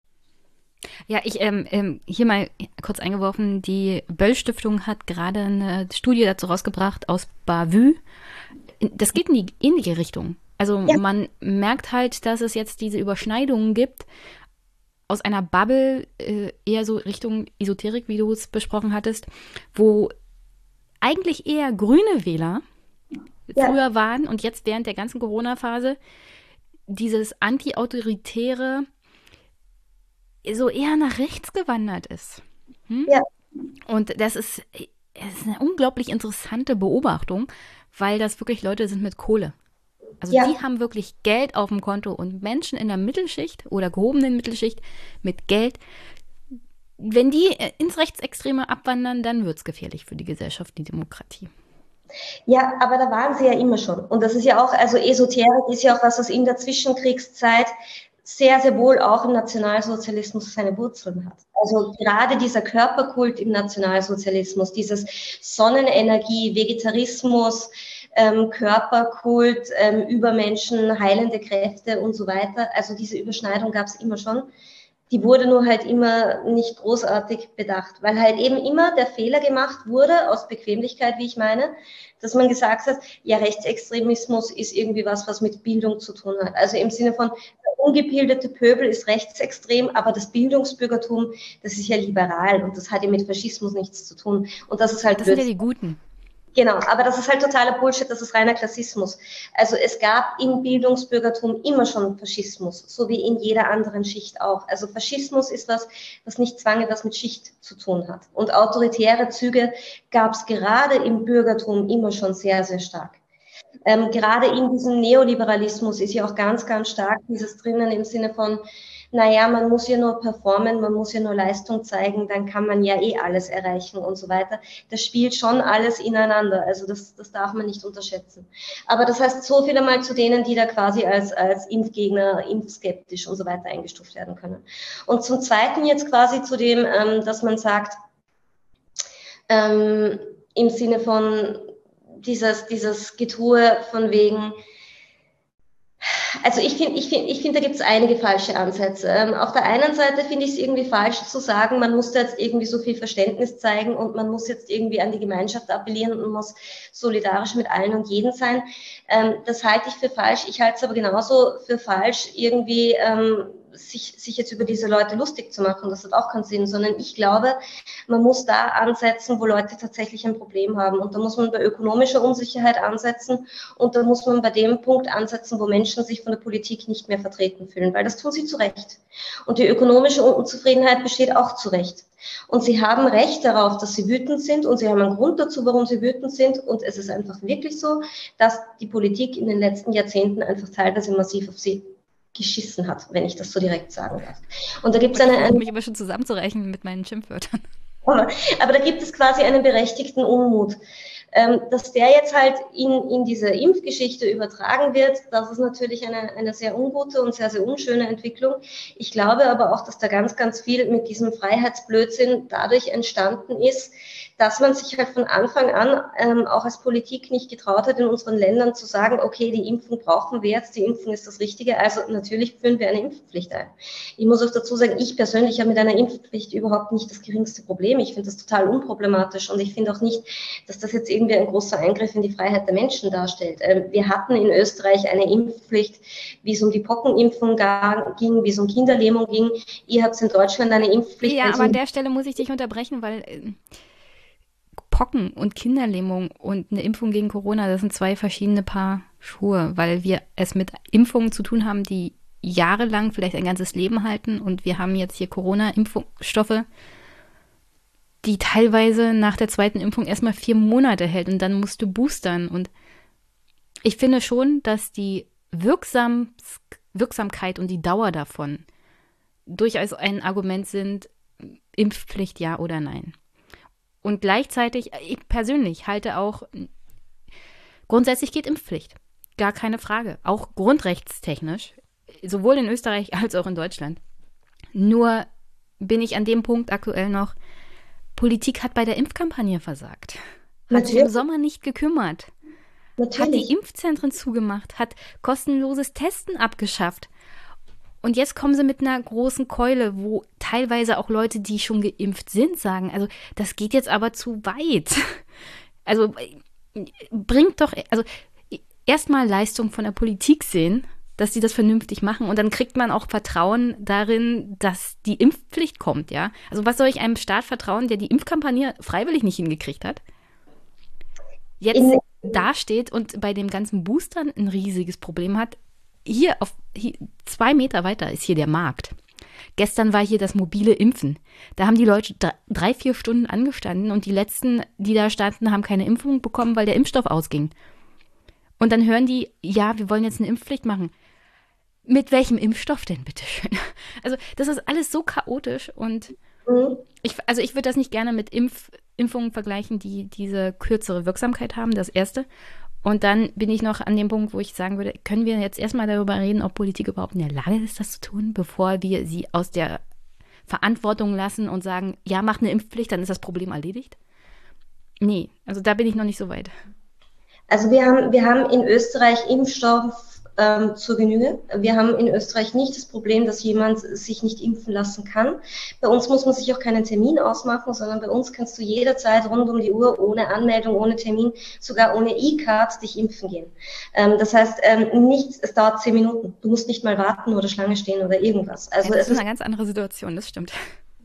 Ja, ich ähm, ähm, hier mal kurz eingeworfen, die Böll-Stiftung hat gerade eine Studie dazu rausgebracht aus Bavü. Das geht in die ähnliche Richtung. Also ja. man merkt halt, dass es jetzt diese Überschneidungen gibt aus einer Bubble äh, eher so Richtung Esoterik, wie du es besprochen hattest, wo eigentlich eher grüne Wähler ja. früher waren und jetzt während der ganzen Corona-Phase dieses anti-autoritäre so eher nach rechts gewandert ist. Hm? Ja. Und das ist, das ist eine unglaublich interessante Beobachtung, weil das wirklich Leute sind mit Kohle. Also ja. die haben wirklich Geld auf dem Konto und Menschen in der Mittelschicht oder gehobenen Mittelschicht mit Geld, wenn die ins Rechtsextreme abwandern, dann wird es gefährlich für die Gesellschaft, die Demokratie. Ja, aber da waren sie ja immer schon. Und das ist ja auch, also Esoterik ist ja auch was, was in der Zwischenkriegszeit sehr, sehr wohl auch im Nationalsozialismus seine Wurzeln hat. Also gerade dieser Körperkult im Nationalsozialismus, dieses Sonnenenergie, Vegetarismus, ähm, Körperkult, ähm, Übermenschen, heilende Kräfte und so weiter. Also diese Überschneidung gab es immer schon die wurde nur halt immer nicht großartig bedacht, weil halt eben immer der Fehler gemacht wurde, aus Bequemlichkeit, wie ich meine, dass man gesagt hat, ja, Rechtsextremismus ist irgendwie was, was mit Bildung zu tun hat. Also im Sinne von, der ungebildete Pöbel ist rechtsextrem, aber das Bildungsbürgertum, das ist ja liberal und das hat ja mit Faschismus nichts zu tun. Und das ist halt. Das sind ja die Guten. Genau, aber das ist halt totaler Bullshit, das ist reiner Klassismus. Also es gab im Bildungsbürgertum immer schon Faschismus, so wie in jeder anderen Schicht auch. Also Faschismus ist was, was nicht zwanghaft was mit Schicht zu tun hat. Und autoritäre Züge gab es gerade im Bürgertum immer schon sehr, sehr stark. Ähm, gerade in diesem Neoliberalismus ist ja auch ganz, ganz stark dieses drinnen im Sinne von, naja, man muss ja nur performen, man muss ja nur Leistung zeigen, dann kann man ja eh alles erreichen und so weiter. Das spielt schon alles ineinander. Also das, das darf man nicht unterschätzen. Aber das heißt, so viel einmal zu denen, die da quasi als, als Impfgegner, impfskeptisch und so weiter eingestuft werden können. Und zum Zweiten jetzt quasi zu dem, ähm, dass man sagt, ähm, im Sinne von dieses, dieses Getue von wegen, Also ich finde, ich finde, ich finde, da gibt es einige falsche Ansätze. Ähm, auf der einen Seite finde ich es irgendwie falsch zu sagen, man muss jetzt irgendwie so viel Verständnis zeigen und man muss jetzt irgendwie an die Gemeinschaft appellieren und muss solidarisch mit allen und jeden sein. Ähm, das halte ich für falsch. Ich halte es aber genauso für falsch, irgendwie ähm, sich, sich jetzt über diese Leute lustig zu machen, das hat auch keinen Sinn, sondern ich glaube, man muss da ansetzen, wo Leute tatsächlich ein Problem haben. Und da muss man bei ökonomischer Unsicherheit ansetzen und da muss man bei dem Punkt ansetzen, wo Menschen sich von der Politik nicht mehr vertreten fühlen, weil das tun sie zu Recht. Und die ökonomische Unzufriedenheit besteht auch zu Recht. Und sie haben Recht darauf, dass sie wütend sind und sie haben einen Grund dazu, warum sie wütend sind. Und es ist einfach wirklich so, dass die Politik in den letzten Jahrzehnten einfach teilweise massiv auf sie geschissen hat, wenn ich das so direkt sagen darf. Und da gibt es eine. Ich mich aber schon zusammenzureichen mit meinen Schimpfwörtern. Aber da gibt es quasi einen berechtigten Unmut. Ähm, dass der jetzt halt in, in diese Impfgeschichte übertragen wird, das ist natürlich eine, eine sehr ungute und sehr, sehr unschöne Entwicklung. Ich glaube aber auch, dass da ganz, ganz viel mit diesem Freiheitsblödsinn dadurch entstanden ist, dass man sich halt von Anfang an ähm, auch als Politik nicht getraut hat, in unseren Ländern zu sagen, okay, die Impfung brauchen wir jetzt, die Impfung ist das Richtige, also natürlich führen wir eine Impfpflicht ein. Ich muss auch dazu sagen, ich persönlich habe mit einer Impfpflicht überhaupt nicht das geringste Problem. Ich finde das total unproblematisch und ich finde auch nicht, dass das jetzt irgendwie ein großer Eingriff in die Freiheit der Menschen darstellt. Ähm, wir hatten in Österreich eine Impfpflicht, wie es um die Pockenimpfung ging, wie es um Kinderlähmung ging. Ihr habt in Deutschland eine Impfpflicht. Ja, aber an der Stelle muss ich dich unterbrechen, weil äh, Pocken und Kinderlähmung und eine Impfung gegen Corona, das sind zwei verschiedene Paar Schuhe, weil wir es mit Impfungen zu tun haben, die jahrelang, vielleicht ein ganzes Leben halten. Und wir haben jetzt hier Corona-Impfstoffe, die teilweise nach der zweiten Impfung erstmal vier Monate hält und dann musst du boostern. Und ich finde schon, dass die Wirksam Wirksamkeit und die Dauer davon durchaus ein Argument sind, Impfpflicht ja oder nein. Und gleichzeitig, ich persönlich halte auch, grundsätzlich geht Impfpflicht. Gar keine Frage. Auch grundrechtstechnisch, sowohl in Österreich als auch in Deutschland. Nur bin ich an dem Punkt aktuell noch, Politik hat bei der Impfkampagne versagt. Hat sich im Sommer nicht gekümmert. Natürlich. Hat die Impfzentren zugemacht, hat kostenloses Testen abgeschafft. Und jetzt kommen sie mit einer großen Keule, wo teilweise auch Leute, die schon geimpft sind, sagen, also das geht jetzt aber zu weit. Also bringt doch, also erstmal Leistung von der Politik sehen, dass sie das vernünftig machen und dann kriegt man auch Vertrauen darin, dass die Impfpflicht kommt, ja. Also was soll ich einem Staat vertrauen, der die Impfkampagne freiwillig nicht hingekriegt hat? Jetzt dasteht und bei dem ganzen Boostern ein riesiges Problem hat, hier auf hier, zwei Meter weiter ist hier der Markt. Gestern war hier das mobile Impfen. Da haben die Leute drei, vier Stunden angestanden und die letzten, die da standen, haben keine Impfung bekommen, weil der Impfstoff ausging. Und dann hören die, ja, wir wollen jetzt eine Impfpflicht machen. Mit welchem Impfstoff denn, bitteschön? Also, das ist alles so chaotisch und mhm. ich, also ich würde das nicht gerne mit Impf, Impfungen vergleichen, die diese kürzere Wirksamkeit haben, das erste. Und dann bin ich noch an dem Punkt, wo ich sagen würde, können wir jetzt erstmal darüber reden, ob Politik überhaupt in der Lage ist, das zu tun, bevor wir sie aus der Verantwortung lassen und sagen, ja, mach eine Impfpflicht, dann ist das Problem erledigt? Nee, also da bin ich noch nicht so weit. Also wir haben, wir haben in Österreich Impfstoff ähm, zur Genüge. Wir haben in Österreich nicht das Problem, dass jemand sich nicht impfen lassen kann. Bei uns muss man sich auch keinen Termin ausmachen, sondern bei uns kannst du jederzeit rund um die Uhr ohne Anmeldung, ohne Termin, sogar ohne E-Card dich impfen gehen. Ähm, das heißt, ähm, nicht, es dauert zehn Minuten. Du musst nicht mal warten oder Schlange stehen oder irgendwas. Also ja, das es ist eine ganz andere Situation, das stimmt.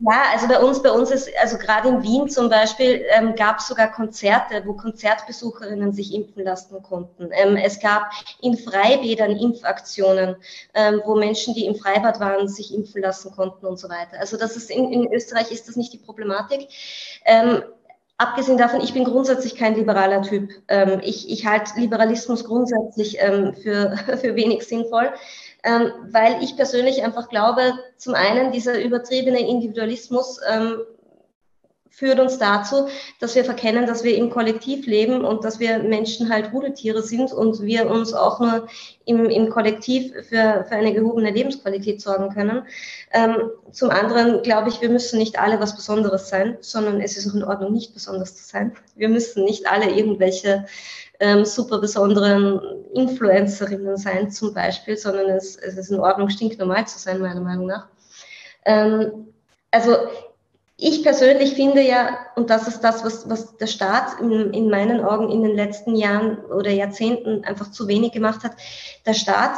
Ja, also bei uns, bei uns ist, also gerade in Wien zum Beispiel, ähm, gab es sogar Konzerte, wo Konzertbesucherinnen sich impfen lassen konnten. Ähm, es gab in Freibädern Impfaktionen, ähm, wo Menschen, die im Freibad waren, sich impfen lassen konnten und so weiter. Also das ist in, in Österreich ist das nicht die Problematik. Ähm, Abgesehen davon, ich bin grundsätzlich kein liberaler Typ. Ähm, ich, ich halte Liberalismus grundsätzlich ähm, für, für wenig sinnvoll ähm, weil ich persönlich einfach glaube, zum einen dieser übertriebene Individualismus ähm, führt uns dazu, dass wir verkennen, dass wir im Kollektiv leben und dass wir Menschen halt Rudeltiere sind und wir uns auch nur im, im Kollektiv für, für eine gehobene Lebensqualität sorgen können. Ähm, zum anderen glaube ich, wir müssen nicht alle was Besonderes sein, sondern es ist auch in Ordnung, nicht besonders zu sein. Wir müssen nicht alle irgendwelche ähm, super besonderen Influencerinnen sein, zum Beispiel, sondern es, es ist in Ordnung, stinknormal zu sein, meiner Meinung nach. Ähm, also ich persönlich finde ja, und das ist das, was, was der Staat in, in meinen Augen in den letzten Jahren oder Jahrzehnten einfach zu wenig gemacht hat, der Staat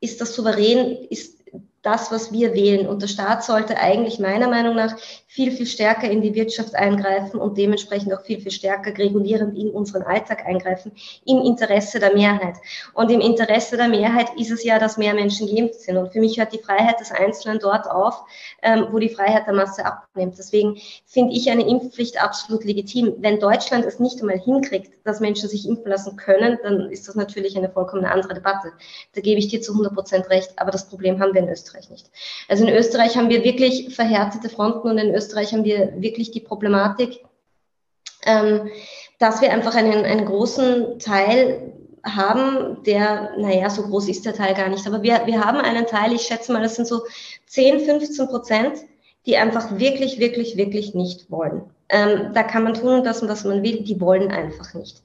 ist das souverän, ist das, was wir wählen. Und der Staat sollte eigentlich meiner Meinung nach viel, viel stärker in die Wirtschaft eingreifen und dementsprechend auch viel, viel stärker regulierend in unseren Alltag eingreifen, im Interesse der Mehrheit. Und im Interesse der Mehrheit ist es ja, dass mehr Menschen geimpft sind. Und für mich hört die Freiheit des Einzelnen dort auf, ähm, wo die Freiheit der Masse abnimmt. Deswegen finde ich eine Impfpflicht absolut legitim. Wenn Deutschland es nicht einmal hinkriegt, dass Menschen sich impfen lassen können, dann ist das natürlich eine vollkommen andere Debatte. Da gebe ich dir zu 100 Prozent recht. Aber das Problem haben wir in Österreich nicht. Also in Österreich haben wir wirklich verhärtete Fronten und in Österreich haben wir wirklich die Problematik, ähm, dass wir einfach einen, einen großen Teil haben, der, naja, so groß ist der Teil gar nicht, aber wir, wir haben einen Teil, ich schätze mal, das sind so 10, 15 Prozent, die einfach wirklich, wirklich, wirklich nicht wollen. Ähm, da kann man tun und lassen, was man will, die wollen einfach nicht.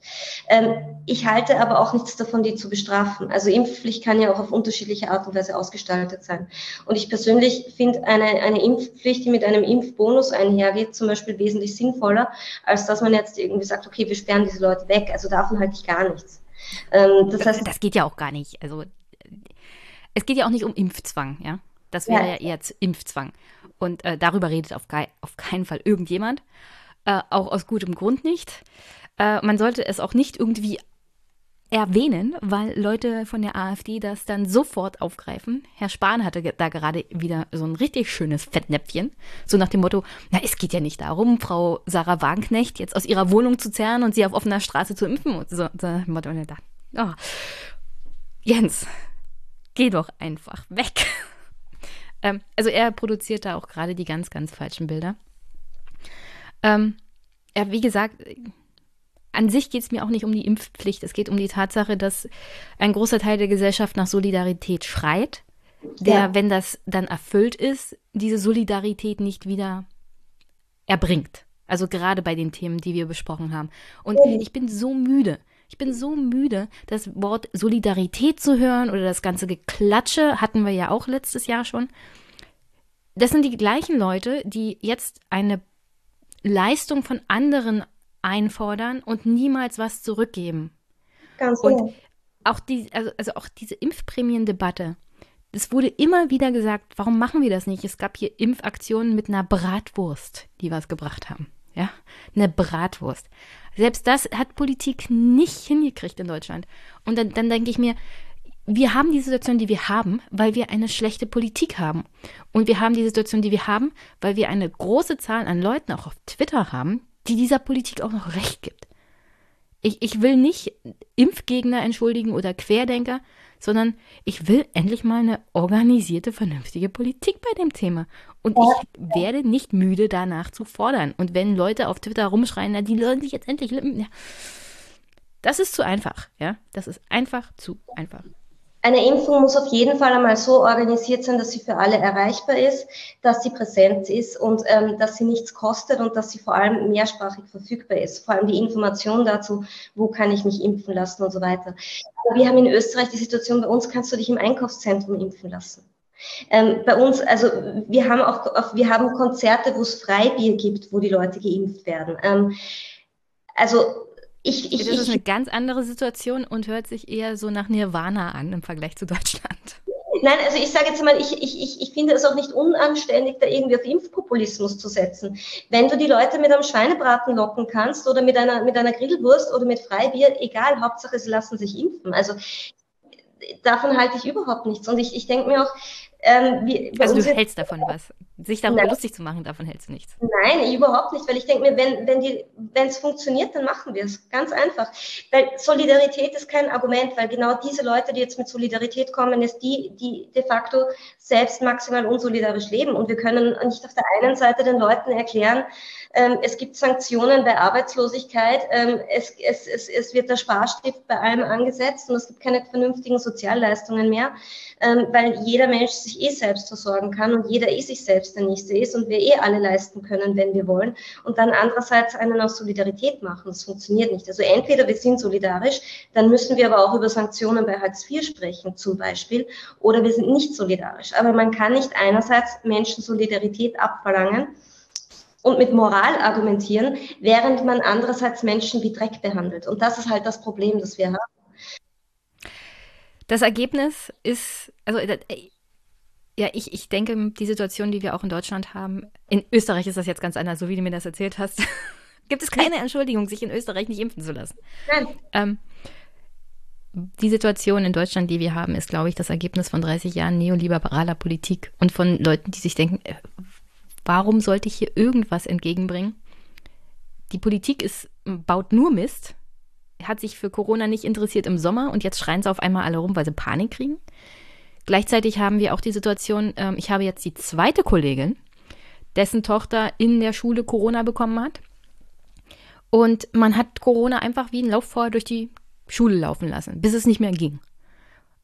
Ähm, ich halte aber auch nichts davon, die zu bestrafen. Also Impfpflicht kann ja auch auf unterschiedliche Art und Weise ausgestaltet sein. Und ich persönlich finde eine, eine Impfpflicht, die mit einem Impfbonus einhergeht, zum Beispiel wesentlich sinnvoller, als dass man jetzt irgendwie sagt, okay, wir sperren diese Leute weg. Also davon halte ich gar nichts. Ähm, das, heißt, das geht ja auch gar nicht. Also es geht ja auch nicht um Impfzwang, ja. Das wäre ja, ja eher Impfzwang. Und äh, darüber redet auf, auf, keinen Fall irgendjemand. Äh, auch aus gutem Grund nicht. Äh, man sollte es auch nicht irgendwie erwähnen, weil Leute von der AfD das dann sofort aufgreifen. Herr Spahn hatte da gerade wieder so ein richtig schönes Fettnäpfchen. So nach dem Motto, na, es geht ja nicht darum, Frau Sarah Wagenknecht jetzt aus ihrer Wohnung zu zerren und sie auf offener Straße zu impfen. Und so, so Motto, und da, oh. Jens, geh doch einfach weg. Ähm, also er produziert da auch gerade die ganz, ganz falschen Bilder. Ähm, ja, wie gesagt, an sich geht es mir auch nicht um die Impfpflicht. Es geht um die Tatsache, dass ein großer Teil der Gesellschaft nach Solidarität schreit, der, ja. wenn das dann erfüllt ist, diese Solidarität nicht wieder erbringt. Also gerade bei den Themen, die wir besprochen haben. Und mhm. ich bin so müde. Ich bin so müde, das Wort Solidarität zu hören oder das ganze Geklatsche hatten wir ja auch letztes Jahr schon. Das sind die gleichen Leute, die jetzt eine Leistung von anderen einfordern und niemals was zurückgeben. Ganz und genau. auch die, also, also auch diese Impfprämiendebatte. Es wurde immer wieder gesagt, warum machen wir das nicht? Es gab hier Impfaktionen mit einer Bratwurst, die was gebracht haben. Ja, eine Bratwurst. Selbst das hat Politik nicht hingekriegt in Deutschland. Und dann, dann denke ich mir, wir haben die Situation, die wir haben, weil wir eine schlechte Politik haben. Und wir haben die Situation, die wir haben, weil wir eine große Zahl an Leuten auch auf Twitter haben, die dieser Politik auch noch recht gibt. Ich, ich will nicht Impfgegner entschuldigen oder Querdenker, sondern ich will endlich mal eine organisierte, vernünftige Politik bei dem Thema. Und ich werde nicht müde, danach zu fordern. Und wenn Leute auf Twitter rumschreien, na, die sollen sich jetzt endlich ja, das ist zu einfach, ja. Das ist einfach zu einfach. Eine Impfung muss auf jeden Fall einmal so organisiert sein, dass sie für alle erreichbar ist, dass sie präsent ist und ähm, dass sie nichts kostet und dass sie vor allem mehrsprachig verfügbar ist. Vor allem die Information dazu, wo kann ich mich impfen lassen und so weiter. Aber wir haben in Österreich die Situation, bei uns kannst du dich im Einkaufszentrum impfen lassen. Ähm, bei uns, also wir haben auch, wir haben Konzerte, wo es Freibier gibt, wo die Leute geimpft werden. Ähm, also ich, ich, das ist eine ganz andere Situation und hört sich eher so nach Nirvana an im Vergleich zu Deutschland. Nein, also ich sage jetzt mal, ich, ich, ich, ich finde es auch nicht unanständig, da irgendwie auf Impfpopulismus zu setzen. Wenn du die Leute mit einem Schweinebraten locken kannst oder mit einer, mit einer Grillwurst oder mit Freibier, egal, Hauptsache sie lassen sich impfen. Also davon halte ich überhaupt nichts. Und ich, ich denke mir auch, ähm, wie, also du hältst davon was. Sich darüber Nein. lustig zu machen, davon hältst du nichts. Nein, überhaupt nicht, weil ich denke mir, wenn, wenn es funktioniert, dann machen wir es. Ganz einfach. Weil Solidarität ist kein Argument, weil genau diese Leute, die jetzt mit Solidarität kommen, ist die, die de facto selbst maximal unsolidarisch leben. Und wir können nicht auf der einen Seite den Leuten erklären, es gibt Sanktionen bei Arbeitslosigkeit, ähm, es, es, es, es wird der Sparstift bei allem angesetzt und es gibt keine vernünftigen Sozialleistungen mehr, ähm, weil jeder Mensch sich eh selbst versorgen kann und jeder eh sich selbst der Nächste ist und wir eh alle leisten können, wenn wir wollen. Und dann andererseits einen aus Solidarität machen. Das funktioniert nicht. Also entweder wir sind solidarisch, dann müssen wir aber auch über Sanktionen bei Hartz IV sprechen zum Beispiel, oder wir sind nicht solidarisch. Aber man kann nicht einerseits Menschen Solidarität abverlangen, und mit Moral argumentieren, während man andererseits Menschen wie Dreck behandelt. Und das ist halt das Problem, das wir haben. Das Ergebnis ist, also äh, ja, ich, ich denke, die Situation, die wir auch in Deutschland haben, in Österreich ist das jetzt ganz anders, so wie du mir das erzählt hast, gibt es keine Entschuldigung, sich in Österreich nicht impfen zu lassen. Nein. Ähm, die Situation in Deutschland, die wir haben, ist, glaube ich, das Ergebnis von 30 Jahren neoliberaler Politik und von Leuten, die sich denken, äh, Warum sollte ich hier irgendwas entgegenbringen? Die Politik ist, baut nur Mist, hat sich für Corona nicht interessiert im Sommer und jetzt schreien sie auf einmal alle rum, weil sie Panik kriegen. Gleichzeitig haben wir auch die Situation, ähm, ich habe jetzt die zweite Kollegin, dessen Tochter in der Schule Corona bekommen hat. Und man hat Corona einfach wie ein Lauffeuer durch die Schule laufen lassen, bis es nicht mehr ging.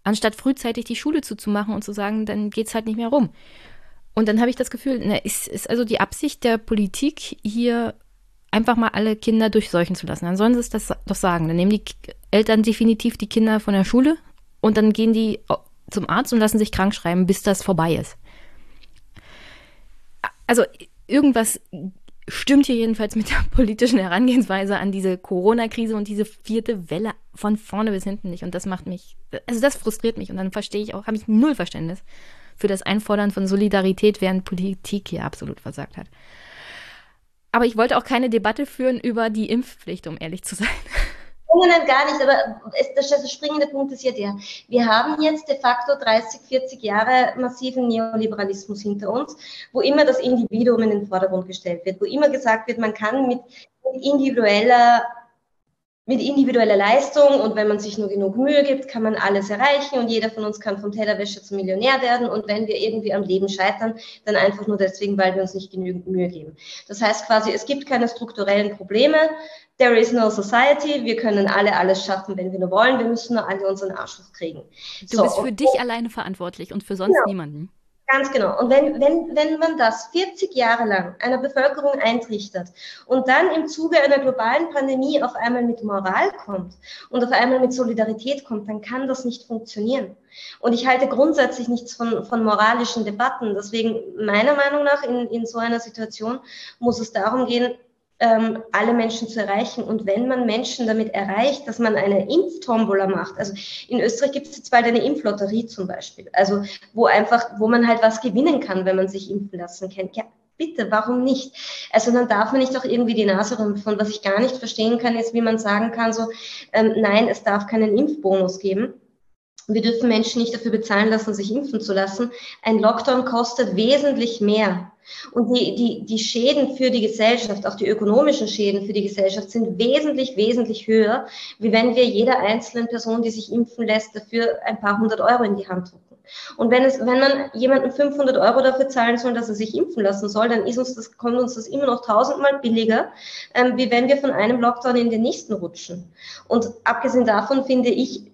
Anstatt frühzeitig die Schule zuzumachen und zu sagen, dann geht es halt nicht mehr rum. Und dann habe ich das Gefühl, ne, ist, ist also die Absicht der Politik, hier einfach mal alle Kinder durchseuchen zu lassen. Dann sollen sie es das doch sagen. Dann nehmen die Eltern definitiv die Kinder von der Schule und dann gehen die zum Arzt und lassen sich krank schreiben, bis das vorbei ist. Also irgendwas stimmt hier jedenfalls mit der politischen Herangehensweise an diese Corona-Krise und diese vierte Welle von vorne bis hinten nicht. Und das macht mich, also das frustriert mich und dann verstehe ich auch, habe ich null Verständnis für das Einfordern von Solidarität, während Politik hier absolut versagt hat. Aber ich wollte auch keine Debatte führen über die Impfpflicht, um ehrlich zu sein. Nein, gar nicht. Aber der springende Punkt ist ja der. Wir haben jetzt de facto 30, 40 Jahre massiven Neoliberalismus hinter uns, wo immer das Individuum in den Vordergrund gestellt wird, wo immer gesagt wird, man kann mit individueller mit individueller Leistung und wenn man sich nur genug Mühe gibt, kann man alles erreichen und jeder von uns kann vom Tellerwäscher zum Millionär werden und wenn wir irgendwie am Leben scheitern, dann einfach nur deswegen, weil wir uns nicht genügend Mühe geben. Das heißt quasi, es gibt keine strukturellen Probleme, there is no society, wir können alle alles schaffen, wenn wir nur wollen, wir müssen nur alle unseren Arsch kriegen. Du so, bist für dich alleine verantwortlich und für sonst genau. niemanden. Ganz genau. Und wenn, wenn, wenn man das 40 Jahre lang einer Bevölkerung eintrichtert und dann im Zuge einer globalen Pandemie auf einmal mit Moral kommt und auf einmal mit Solidarität kommt, dann kann das nicht funktionieren. Und ich halte grundsätzlich nichts von, von moralischen Debatten. Deswegen meiner Meinung nach in, in so einer Situation muss es darum gehen, ähm, alle Menschen zu erreichen. Und wenn man Menschen damit erreicht, dass man eine Impftombola macht, also in Österreich gibt es jetzt bald eine Impflotterie zum Beispiel, also wo einfach, wo man halt was gewinnen kann, wenn man sich impfen lassen kann. Ja, bitte, warum nicht? Also dann darf man nicht auch irgendwie die Nase rümpfen. Was ich gar nicht verstehen kann, ist, wie man sagen kann, so, ähm, nein, es darf keinen Impfbonus geben. Wir dürfen Menschen nicht dafür bezahlen lassen, sich impfen zu lassen. Ein Lockdown kostet wesentlich mehr und die, die, die Schäden für die Gesellschaft, auch die ökonomischen Schäden für die Gesellschaft sind wesentlich, wesentlich höher, wie wenn wir jeder einzelnen Person, die sich impfen lässt, dafür ein paar hundert Euro in die Hand drücken. Und wenn, es, wenn man jemanden 500 Euro dafür zahlen soll, dass er sich impfen lassen soll, dann ist uns das, kommt uns das immer noch tausendmal billiger, ähm, wie wenn wir von einem Lockdown in den nächsten rutschen. Und abgesehen davon finde ich,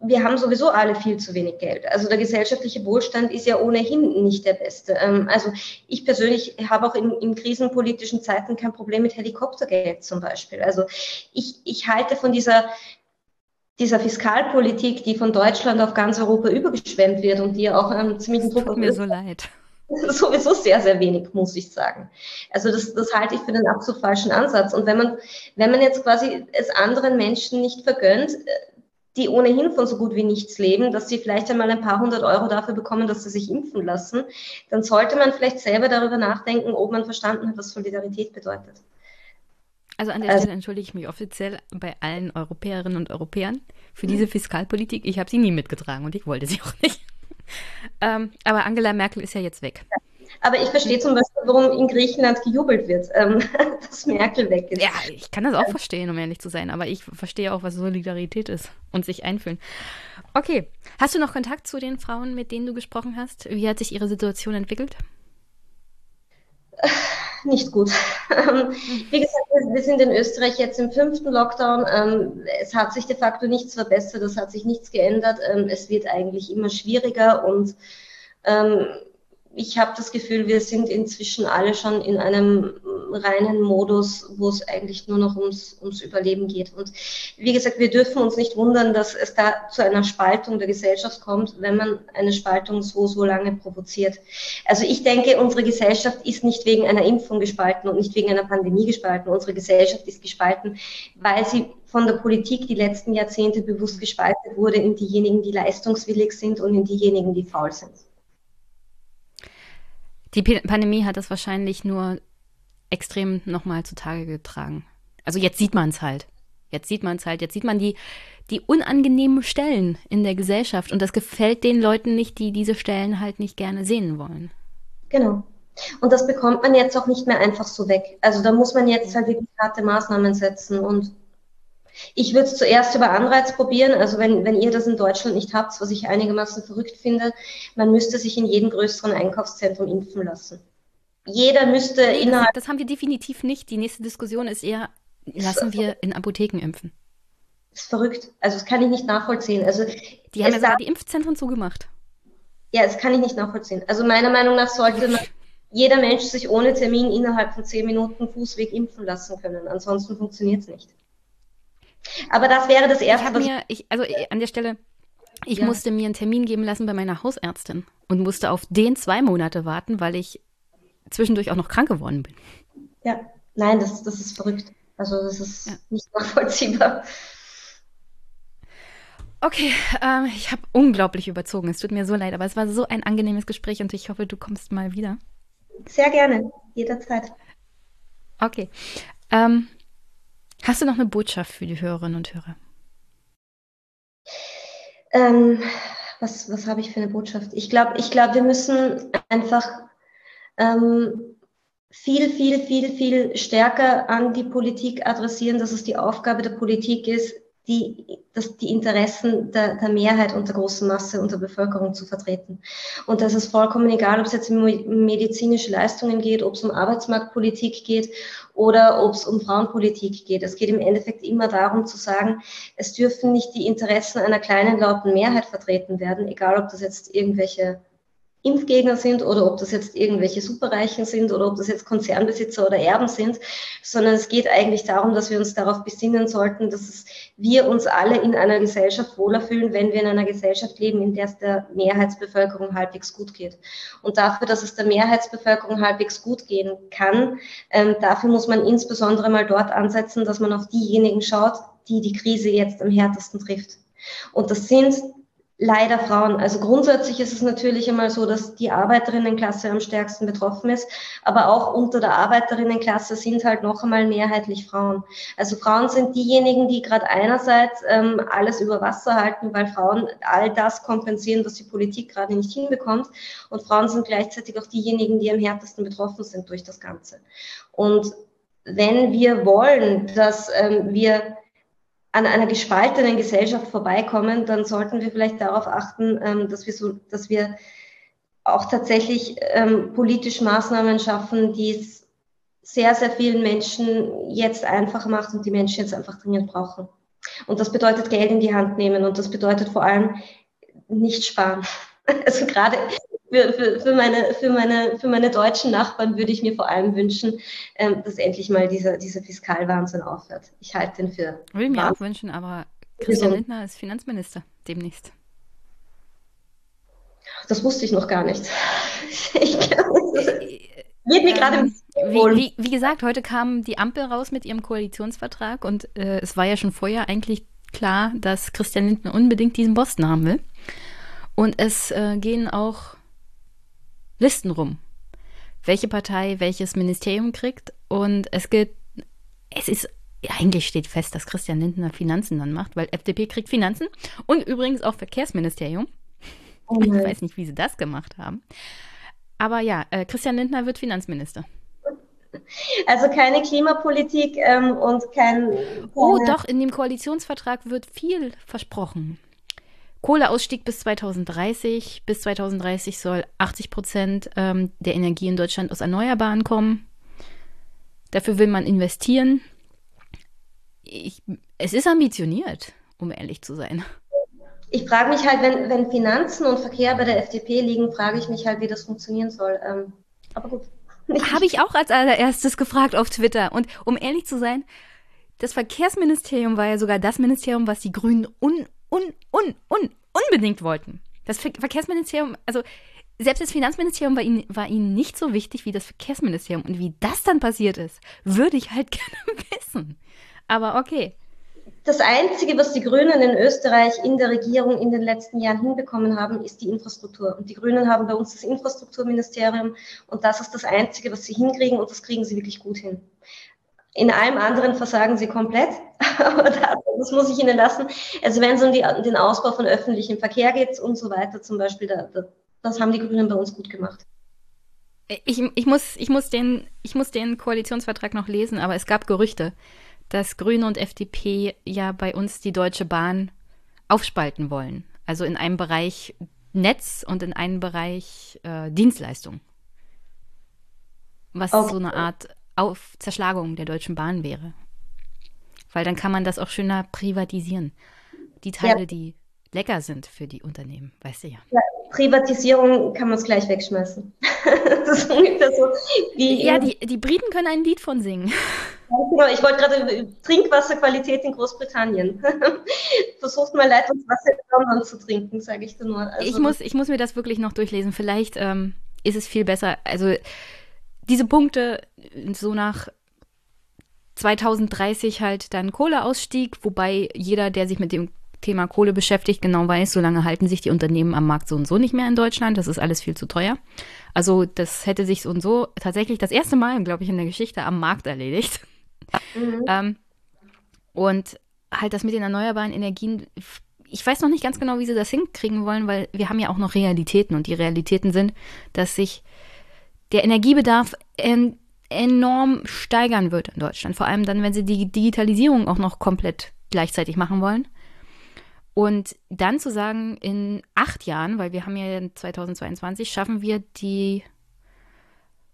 wir haben sowieso alle viel zu wenig Geld. Also der gesellschaftliche Wohlstand ist ja ohnehin nicht der beste. Ähm, also ich persönlich habe auch in, in krisenpolitischen Zeiten kein Problem mit Helikoptergeld zum Beispiel. Also ich, ich halte von dieser dieser Fiskalpolitik, die von Deutschland auf ganz Europa übergeschwemmt wird und die auch einen ziemlichen Druck auf mir so leid. Sowieso sehr, sehr wenig, muss ich sagen. Also das, das halte ich für den absolut falschen Ansatz. Und wenn man, wenn man jetzt quasi es anderen Menschen nicht vergönnt, die ohnehin von so gut wie nichts leben, dass sie vielleicht einmal ein paar hundert Euro dafür bekommen, dass sie sich impfen lassen, dann sollte man vielleicht selber darüber nachdenken, ob man verstanden hat, was Solidarität bedeutet. Also an der also, Stelle entschuldige ich mich offiziell bei allen Europäerinnen und Europäern für diese Fiskalpolitik. Ich habe sie nie mitgetragen und ich wollte sie auch nicht. ähm, aber Angela Merkel ist ja jetzt weg. Aber ich verstehe zum Beispiel, warum in Griechenland gejubelt wird, ähm, dass Merkel weg ist. Ja, ich kann das auch verstehen, um ehrlich zu sein. Aber ich verstehe auch, was Solidarität ist und sich einfühlen. Okay. Hast du noch Kontakt zu den Frauen, mit denen du gesprochen hast? Wie hat sich ihre Situation entwickelt? Nicht gut. Ähm, wie gesagt, wir sind in Österreich jetzt im fünften Lockdown. Ähm, es hat sich de facto nichts verbessert, es hat sich nichts geändert. Ähm, es wird eigentlich immer schwieriger und ich habe das Gefühl, wir sind inzwischen alle schon in einem reinen Modus, wo es eigentlich nur noch ums, ums Überleben geht. Und wie gesagt, wir dürfen uns nicht wundern, dass es da zu einer Spaltung der Gesellschaft kommt, wenn man eine Spaltung so, so lange provoziert. Also ich denke, unsere Gesellschaft ist nicht wegen einer Impfung gespalten und nicht wegen einer Pandemie gespalten. Unsere Gesellschaft ist gespalten, weil sie von der Politik die letzten Jahrzehnte bewusst gespalten wurde in diejenigen, die leistungswillig sind und in diejenigen, die faul sind. Die Pandemie hat das wahrscheinlich nur extrem nochmal zutage getragen. Also jetzt sieht man es halt. Jetzt sieht man es halt. Jetzt sieht man die, die unangenehmen Stellen in der Gesellschaft. Und das gefällt den Leuten nicht, die diese Stellen halt nicht gerne sehen wollen. Genau. Und das bekommt man jetzt auch nicht mehr einfach so weg. Also da muss man jetzt halt wirklich harte Maßnahmen setzen und ich würde es zuerst über Anreiz probieren. Also wenn, wenn ihr das in Deutschland nicht habt, was ich einigermaßen verrückt finde, man müsste sich in jedem größeren Einkaufszentrum impfen lassen. Jeder müsste nee, innerhalb. Das, das haben wir definitiv nicht. Die nächste Diskussion ist eher, lassen wir in Apotheken impfen. Das ist verrückt. Also das kann ich nicht nachvollziehen. Also die haben ja sogar die Impfzentren zugemacht. Ja, das kann ich nicht nachvollziehen. Also meiner Meinung nach sollte man, jeder Mensch sich ohne Termin innerhalb von zehn Minuten Fußweg impfen lassen können. Ansonsten funktioniert es nicht. Aber das wäre das Erste. Ich mir, ich, also äh, an der Stelle, ich ja. musste mir einen Termin geben lassen bei meiner Hausärztin und musste auf den zwei Monate warten, weil ich zwischendurch auch noch krank geworden bin. Ja, nein, das, das ist verrückt. Also das ist ja. nicht nachvollziehbar. Okay, ähm, ich habe unglaublich überzogen. Es tut mir so leid, aber es war so ein angenehmes Gespräch und ich hoffe, du kommst mal wieder. Sehr gerne, jederzeit. Okay. Ähm, Hast du noch eine Botschaft für die Hörerinnen und Hörer? Ähm, was was habe ich für eine Botschaft? Ich glaube, ich glaub, wir müssen einfach ähm, viel, viel, viel, viel stärker an die Politik adressieren, dass es die Aufgabe der Politik ist, die, das, die Interessen der, der Mehrheit und der großen Masse und der Bevölkerung zu vertreten. Und das ist vollkommen egal, ob es jetzt um medizinische Leistungen geht, ob es um Arbeitsmarktpolitik geht oder ob es um Frauenpolitik geht. Es geht im Endeffekt immer darum zu sagen, es dürfen nicht die Interessen einer kleinen lauten Mehrheit vertreten werden, egal ob das jetzt irgendwelche Impfgegner sind oder ob das jetzt irgendwelche Superreichen sind oder ob das jetzt Konzernbesitzer oder Erben sind, sondern es geht eigentlich darum, dass wir uns darauf besinnen sollten, dass wir uns alle in einer Gesellschaft wohler fühlen, wenn wir in einer Gesellschaft leben, in der es der Mehrheitsbevölkerung halbwegs gut geht. Und dafür, dass es der Mehrheitsbevölkerung halbwegs gut gehen kann, ähm, dafür muss man insbesondere mal dort ansetzen, dass man auf diejenigen schaut, die die Krise jetzt am härtesten trifft. Und das sind leider Frauen. Also grundsätzlich ist es natürlich einmal so, dass die Arbeiterinnenklasse am stärksten betroffen ist, aber auch unter der Arbeiterinnenklasse sind halt noch einmal mehrheitlich Frauen. Also Frauen sind diejenigen, die gerade einerseits ähm, alles über Wasser halten, weil Frauen all das kompensieren, was die Politik gerade nicht hinbekommt. Und Frauen sind gleichzeitig auch diejenigen, die am härtesten betroffen sind durch das Ganze. Und wenn wir wollen, dass ähm, wir an einer gespaltenen Gesellschaft vorbeikommen, dann sollten wir vielleicht darauf achten, ähm, dass wir so, dass wir auch tatsächlich ähm, politisch Maßnahmen schaffen, die es sehr, sehr vielen Menschen jetzt einfacher macht und die Menschen jetzt einfach dringend brauchen. Und das bedeutet Geld in die Hand nehmen und das bedeutet vor allem nicht sparen. Also gerade für, für, für, meine, für, meine, für meine deutschen Nachbarn würde ich mir vor allem wünschen, ähm, dass endlich mal dieser, dieser Fiskalwahnsinn aufhört. Ich halte den für. Würde ich mir auch wünschen, aber Christian Lindner ist Finanzminister demnächst. Das wusste ich noch gar nicht. Ich glaube, das wird mir gerade ähm, wie, wie, wie, gesagt, heute kam die Ampel raus mit ihrem Koalitionsvertrag und äh, es war ja schon vorher eigentlich klar, dass Christian Lindner unbedingt diesen Posten haben will. Und es äh, gehen auch Listen rum, welche Partei welches Ministerium kriegt. Und es gilt, es ist, eigentlich steht fest, dass Christian Lindner Finanzen dann macht, weil FDP kriegt Finanzen und übrigens auch Verkehrsministerium. Oh ich weiß nicht, wie sie das gemacht haben. Aber ja, äh, Christian Lindner wird Finanzminister. Also keine Klimapolitik ähm, und kein. Oh, doch, in dem Koalitionsvertrag wird viel versprochen. Kohleausstieg bis 2030. Bis 2030 soll 80 Prozent ähm, der Energie in Deutschland aus Erneuerbaren kommen. Dafür will man investieren. Ich, es ist ambitioniert, um ehrlich zu sein. Ich frage mich halt, wenn, wenn Finanzen und Verkehr bei der FDP liegen, frage ich mich halt, wie das funktionieren soll. Ähm, aber gut. Habe ich auch als allererstes gefragt auf Twitter. Und um ehrlich zu sein, das Verkehrsministerium war ja sogar das Ministerium, was die Grünen un, un, un, un, unbedingt wollten. Das Verkehrsministerium, also selbst das Finanzministerium war ihnen, war ihnen nicht so wichtig wie das Verkehrsministerium. Und wie das dann passiert ist, würde ich halt gerne wissen. Aber okay. Das Einzige, was die Grünen in Österreich in der Regierung in den letzten Jahren hinbekommen haben, ist die Infrastruktur. Und die Grünen haben bei uns das Infrastrukturministerium und das ist das Einzige, was sie hinkriegen und das kriegen sie wirklich gut hin. In allem anderen versagen sie komplett, aber das, das muss ich Ihnen lassen. Also wenn es um die, den Ausbau von öffentlichem Verkehr geht und so weiter zum Beispiel, da, da, das haben die Grünen bei uns gut gemacht. Ich, ich, muss, ich, muss den, ich muss den Koalitionsvertrag noch lesen, aber es gab Gerüchte, dass Grüne und FDP ja bei uns die Deutsche Bahn aufspalten wollen. Also in einem Bereich Netz und in einem Bereich äh, Dienstleistung. Was okay. so eine Art auf Zerschlagung der Deutschen Bahn wäre. Weil dann kann man das auch schöner privatisieren. Die Teile, ja. die lecker sind für die Unternehmen, weißt du ja. ja Privatisierung kann man es gleich wegschmeißen. das ist ungefähr so wie. Ja, die, die Briten können ein Lied von singen. Ich wollte gerade Trinkwasserqualität in Großbritannien. Versucht mal Leitungswasser in London zu trinken, sage ich dir nur. Also, ich, muss, ich muss mir das wirklich noch durchlesen. Vielleicht ähm, ist es viel besser. Also diese Punkte so nach 2030 halt dann Kohleausstieg, wobei jeder, der sich mit dem Thema Kohle beschäftigt, genau weiß, solange halten sich die Unternehmen am Markt so und so nicht mehr in Deutschland. Das ist alles viel zu teuer. Also das hätte sich so und so tatsächlich das erste Mal, glaube ich, in der Geschichte am Markt erledigt. Mhm. ähm, und halt das mit den erneuerbaren Energien, ich weiß noch nicht ganz genau, wie sie das hinkriegen wollen, weil wir haben ja auch noch Realitäten und die Realitäten sind, dass sich der Energiebedarf en enorm steigern wird in Deutschland. Vor allem dann, wenn sie die Digitalisierung auch noch komplett gleichzeitig machen wollen. Und dann zu sagen, in acht Jahren, weil wir haben ja 2022, schaffen wir die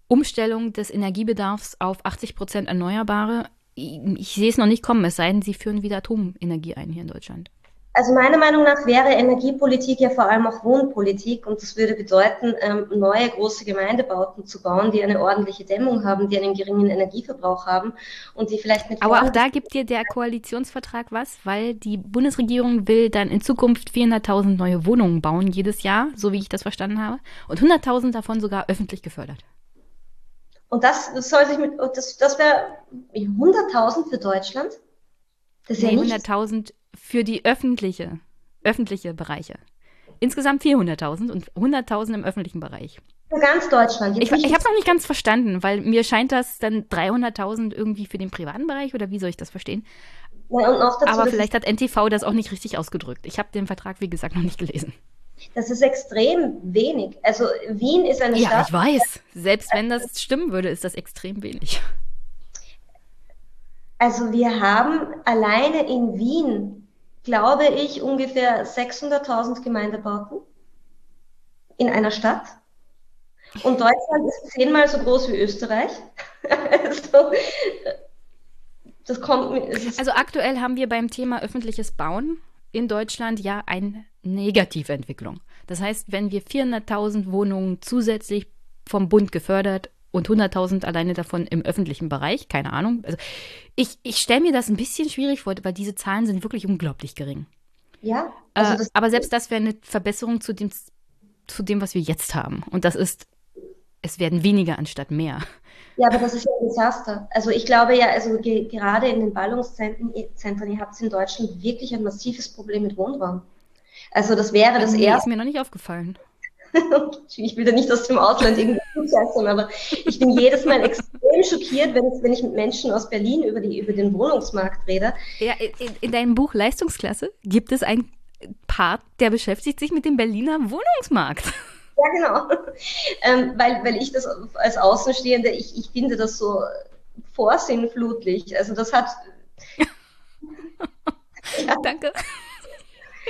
Umstellung des Energiebedarfs auf 80 Prozent Erneuerbare. Ich, ich sehe es noch nicht kommen, es sei denn, sie führen wieder Atomenergie ein hier in Deutschland. Also meiner Meinung nach wäre Energiepolitik ja vor allem auch Wohnpolitik und das würde bedeuten, ähm, neue große Gemeindebauten zu bauen, die eine ordentliche Dämmung haben, die einen geringen Energieverbrauch haben und die vielleicht mit. Aber auch da gibt dir der Koalitionsvertrag was, weil die Bundesregierung will dann in Zukunft 400.000 neue Wohnungen bauen jedes Jahr, so wie ich das verstanden habe, und 100.000 davon sogar öffentlich gefördert. Und das, das soll sich mit, das, das wäre 100.000 für Deutschland? Das ist nee, ja 100.000 für die öffentliche, öffentliche Bereiche. Insgesamt 400.000 und 100.000 im öffentlichen Bereich. Für ganz Deutschland. ich ich habe es noch nicht ganz verstanden, weil mir scheint das dann 300.000 irgendwie für den privaten Bereich oder wie soll ich das verstehen? Ja, dazu, Aber vielleicht hat NTV das auch nicht richtig ausgedrückt. Ich habe den Vertrag, wie gesagt, noch nicht gelesen. Das ist extrem wenig. Also Wien ist eine ja, Stadt. Ja, ich weiß. Selbst wenn das stimmen würde, ist das extrem wenig. Also wir haben alleine in Wien glaube ich, ungefähr 600.000 Gemeindebauten in einer Stadt. Und Deutschland ist zehnmal so groß wie Österreich. also, das kommt, also aktuell haben wir beim Thema öffentliches Bauen in Deutschland ja eine negative Entwicklung. Das heißt, wenn wir 400.000 Wohnungen zusätzlich vom Bund gefördert und 100.000 alleine davon im öffentlichen Bereich. Keine Ahnung. Also ich, ich stelle mir das ein bisschen schwierig vor, weil diese Zahlen sind wirklich unglaublich gering. Ja. Äh, also äh, aber selbst das wäre eine Verbesserung zu dem, zu dem, was wir jetzt haben. Und das ist, es werden weniger anstatt mehr. Ja, aber das ist ja ein Desaster. Also ich glaube ja, also ge gerade in den Ballungszentren, ihr habt in Deutschland wirklich ein massives Problem mit Wohnraum. Also das wäre das nee, erste. ist mir noch nicht aufgefallen. ich will da nicht aus dem Ausland irgendwie zugreifen, aber ich bin jedes Mal extrem schockiert, wenn, wenn ich mit Menschen aus Berlin über, die, über den Wohnungsmarkt rede. Ja, in, in deinem Buch Leistungsklasse gibt es ein Part, der beschäftigt sich mit dem Berliner Wohnungsmarkt. Ja, genau. Ähm, weil, weil ich das als Außenstehende, ich, ich finde das so vorsinnflutlich. Also das hat. ja. Danke.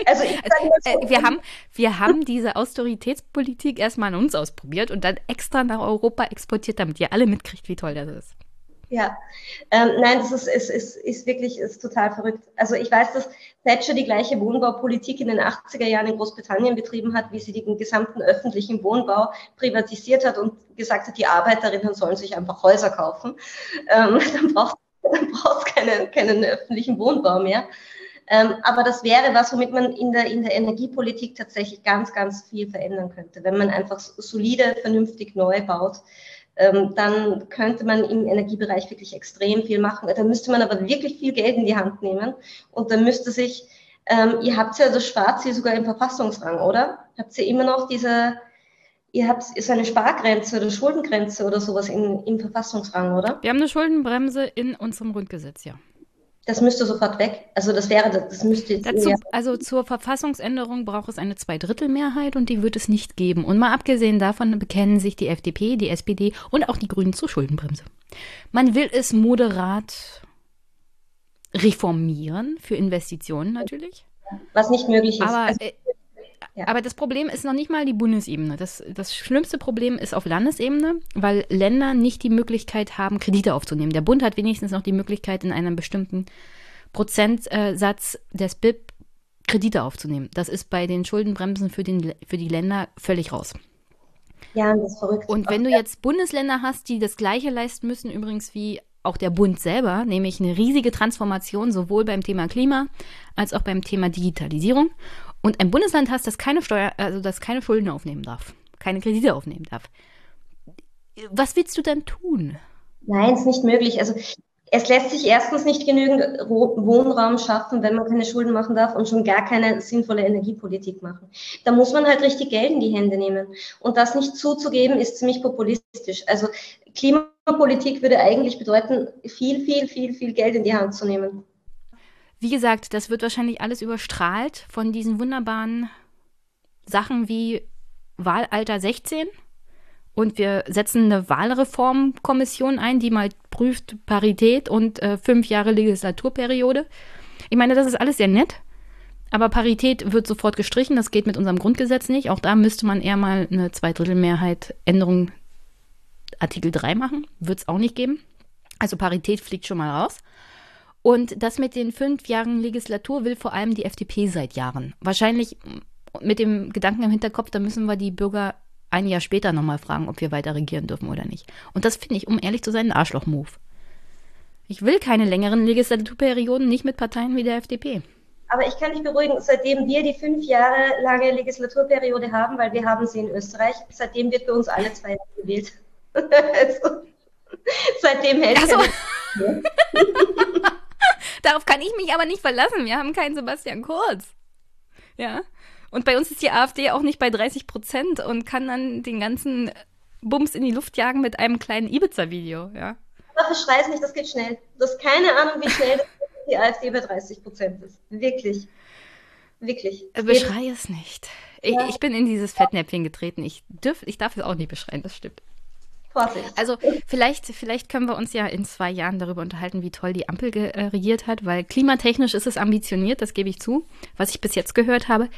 Also, ich also, äh, wir, haben, wir haben diese Austeritätspolitik erstmal an uns ausprobiert und dann extra nach Europa exportiert, damit ihr alle mitkriegt, wie toll das ist. Ja, ähm, nein, das ist, ist, ist, ist wirklich ist total verrückt. Also ich weiß, dass Thatcher die gleiche Wohnbaupolitik in den 80er Jahren in Großbritannien betrieben hat, wie sie den gesamten öffentlichen Wohnbau privatisiert hat und gesagt hat, die Arbeiterinnen sollen sich einfach Häuser kaufen. Ähm, dann braucht dann keine, keinen öffentlichen Wohnbau mehr. Ähm, aber das wäre was, womit man in der, in der Energiepolitik tatsächlich ganz, ganz viel verändern könnte. Wenn man einfach solide, vernünftig neu baut, ähm, dann könnte man im Energiebereich wirklich extrem viel machen. Da müsste man aber wirklich viel Geld in die Hand nehmen und dann müsste sich, ähm, ihr habt ja das Schwarz hier sogar im Verfassungsrang, oder? Habt ihr immer noch diese, ihr habt so eine Spargrenze oder Schuldengrenze oder sowas in, im Verfassungsrang, oder? Wir haben eine Schuldenbremse in unserem Grundgesetz, ja. Das müsste sofort weg. Also das wäre, das müsste jetzt. Dazu, also zur Verfassungsänderung braucht es eine Zweidrittelmehrheit und die wird es nicht geben. Und mal abgesehen davon bekennen sich die FDP, die SPD und auch die Grünen zur Schuldenbremse. Man will es moderat reformieren für Investitionen natürlich. Was nicht möglich ist. Aber also, äh, ja. Aber das Problem ist noch nicht mal die Bundesebene. Das, das schlimmste Problem ist auf Landesebene, weil Länder nicht die Möglichkeit haben, Kredite aufzunehmen. Der Bund hat wenigstens noch die Möglichkeit, in einem bestimmten Prozentsatz des BIP Kredite aufzunehmen. Das ist bei den Schuldenbremsen für, den, für die Länder völlig raus. Ja, das ist verrückt. Und wenn du jetzt Bundesländer hast, die das Gleiche leisten müssen, übrigens wie auch der Bund selber, nämlich eine riesige Transformation sowohl beim Thema Klima als auch beim Thema Digitalisierung und ein Bundesland hast, das keine Steuer, also das keine Schulden aufnehmen darf, keine Kredite aufnehmen darf. Was willst du denn tun? Nein, ist nicht möglich. Also es lässt sich erstens nicht genügend Wohnraum schaffen, wenn man keine Schulden machen darf und schon gar keine sinnvolle Energiepolitik machen. Da muss man halt richtig Geld in die Hände nehmen. Und das nicht zuzugeben, ist ziemlich populistisch. Also Klimapolitik würde eigentlich bedeuten, viel, viel, viel, viel Geld in die Hand zu nehmen. Wie gesagt, das wird wahrscheinlich alles überstrahlt von diesen wunderbaren Sachen wie Wahlalter 16. Und wir setzen eine Wahlreformkommission ein, die mal prüft Parität und äh, fünf Jahre Legislaturperiode. Ich meine, das ist alles sehr nett. Aber Parität wird sofort gestrichen. Das geht mit unserem Grundgesetz nicht. Auch da müsste man eher mal eine Zweidrittelmehrheit Änderung Artikel 3 machen. Wird es auch nicht geben. Also Parität fliegt schon mal raus. Und das mit den fünf Jahren Legislatur will vor allem die FDP seit Jahren. Wahrscheinlich mit dem Gedanken im Hinterkopf, da müssen wir die Bürger ein Jahr später nochmal fragen, ob wir weiter regieren dürfen oder nicht. Und das finde ich, um ehrlich zu sein, ein Arschloch-Move. Ich will keine längeren Legislaturperioden, nicht mit Parteien wie der FDP. Aber ich kann dich beruhigen, seitdem wir die fünf Jahre lange Legislaturperiode haben, weil wir haben sie in Österreich, seitdem wird für uns alle zwei Jahre gewählt. also, seitdem hält also. Darauf kann ich mich aber nicht verlassen. Wir haben keinen Sebastian Kurz. Ja. Und bei uns ist die AfD auch nicht bei 30 Prozent und kann dann den ganzen Bums in die Luft jagen mit einem kleinen Ibiza-Video, ja. Aber verschrei es nicht, das geht schnell. Du hast keine Ahnung, wie schnell die AfD bei 30 Prozent ist. Wirklich. Wirklich. Beschrei es nicht. Ich, ja. ich, bin in dieses Fettnäpfchen getreten. Ich, dürf, ich darf es auch nicht beschreien, das stimmt. Vorsicht. Also vielleicht, vielleicht können wir uns ja in zwei Jahren darüber unterhalten, wie toll die Ampel äh, regiert hat, weil klimatechnisch ist es ambitioniert, das gebe ich zu, was ich bis jetzt gehört habe.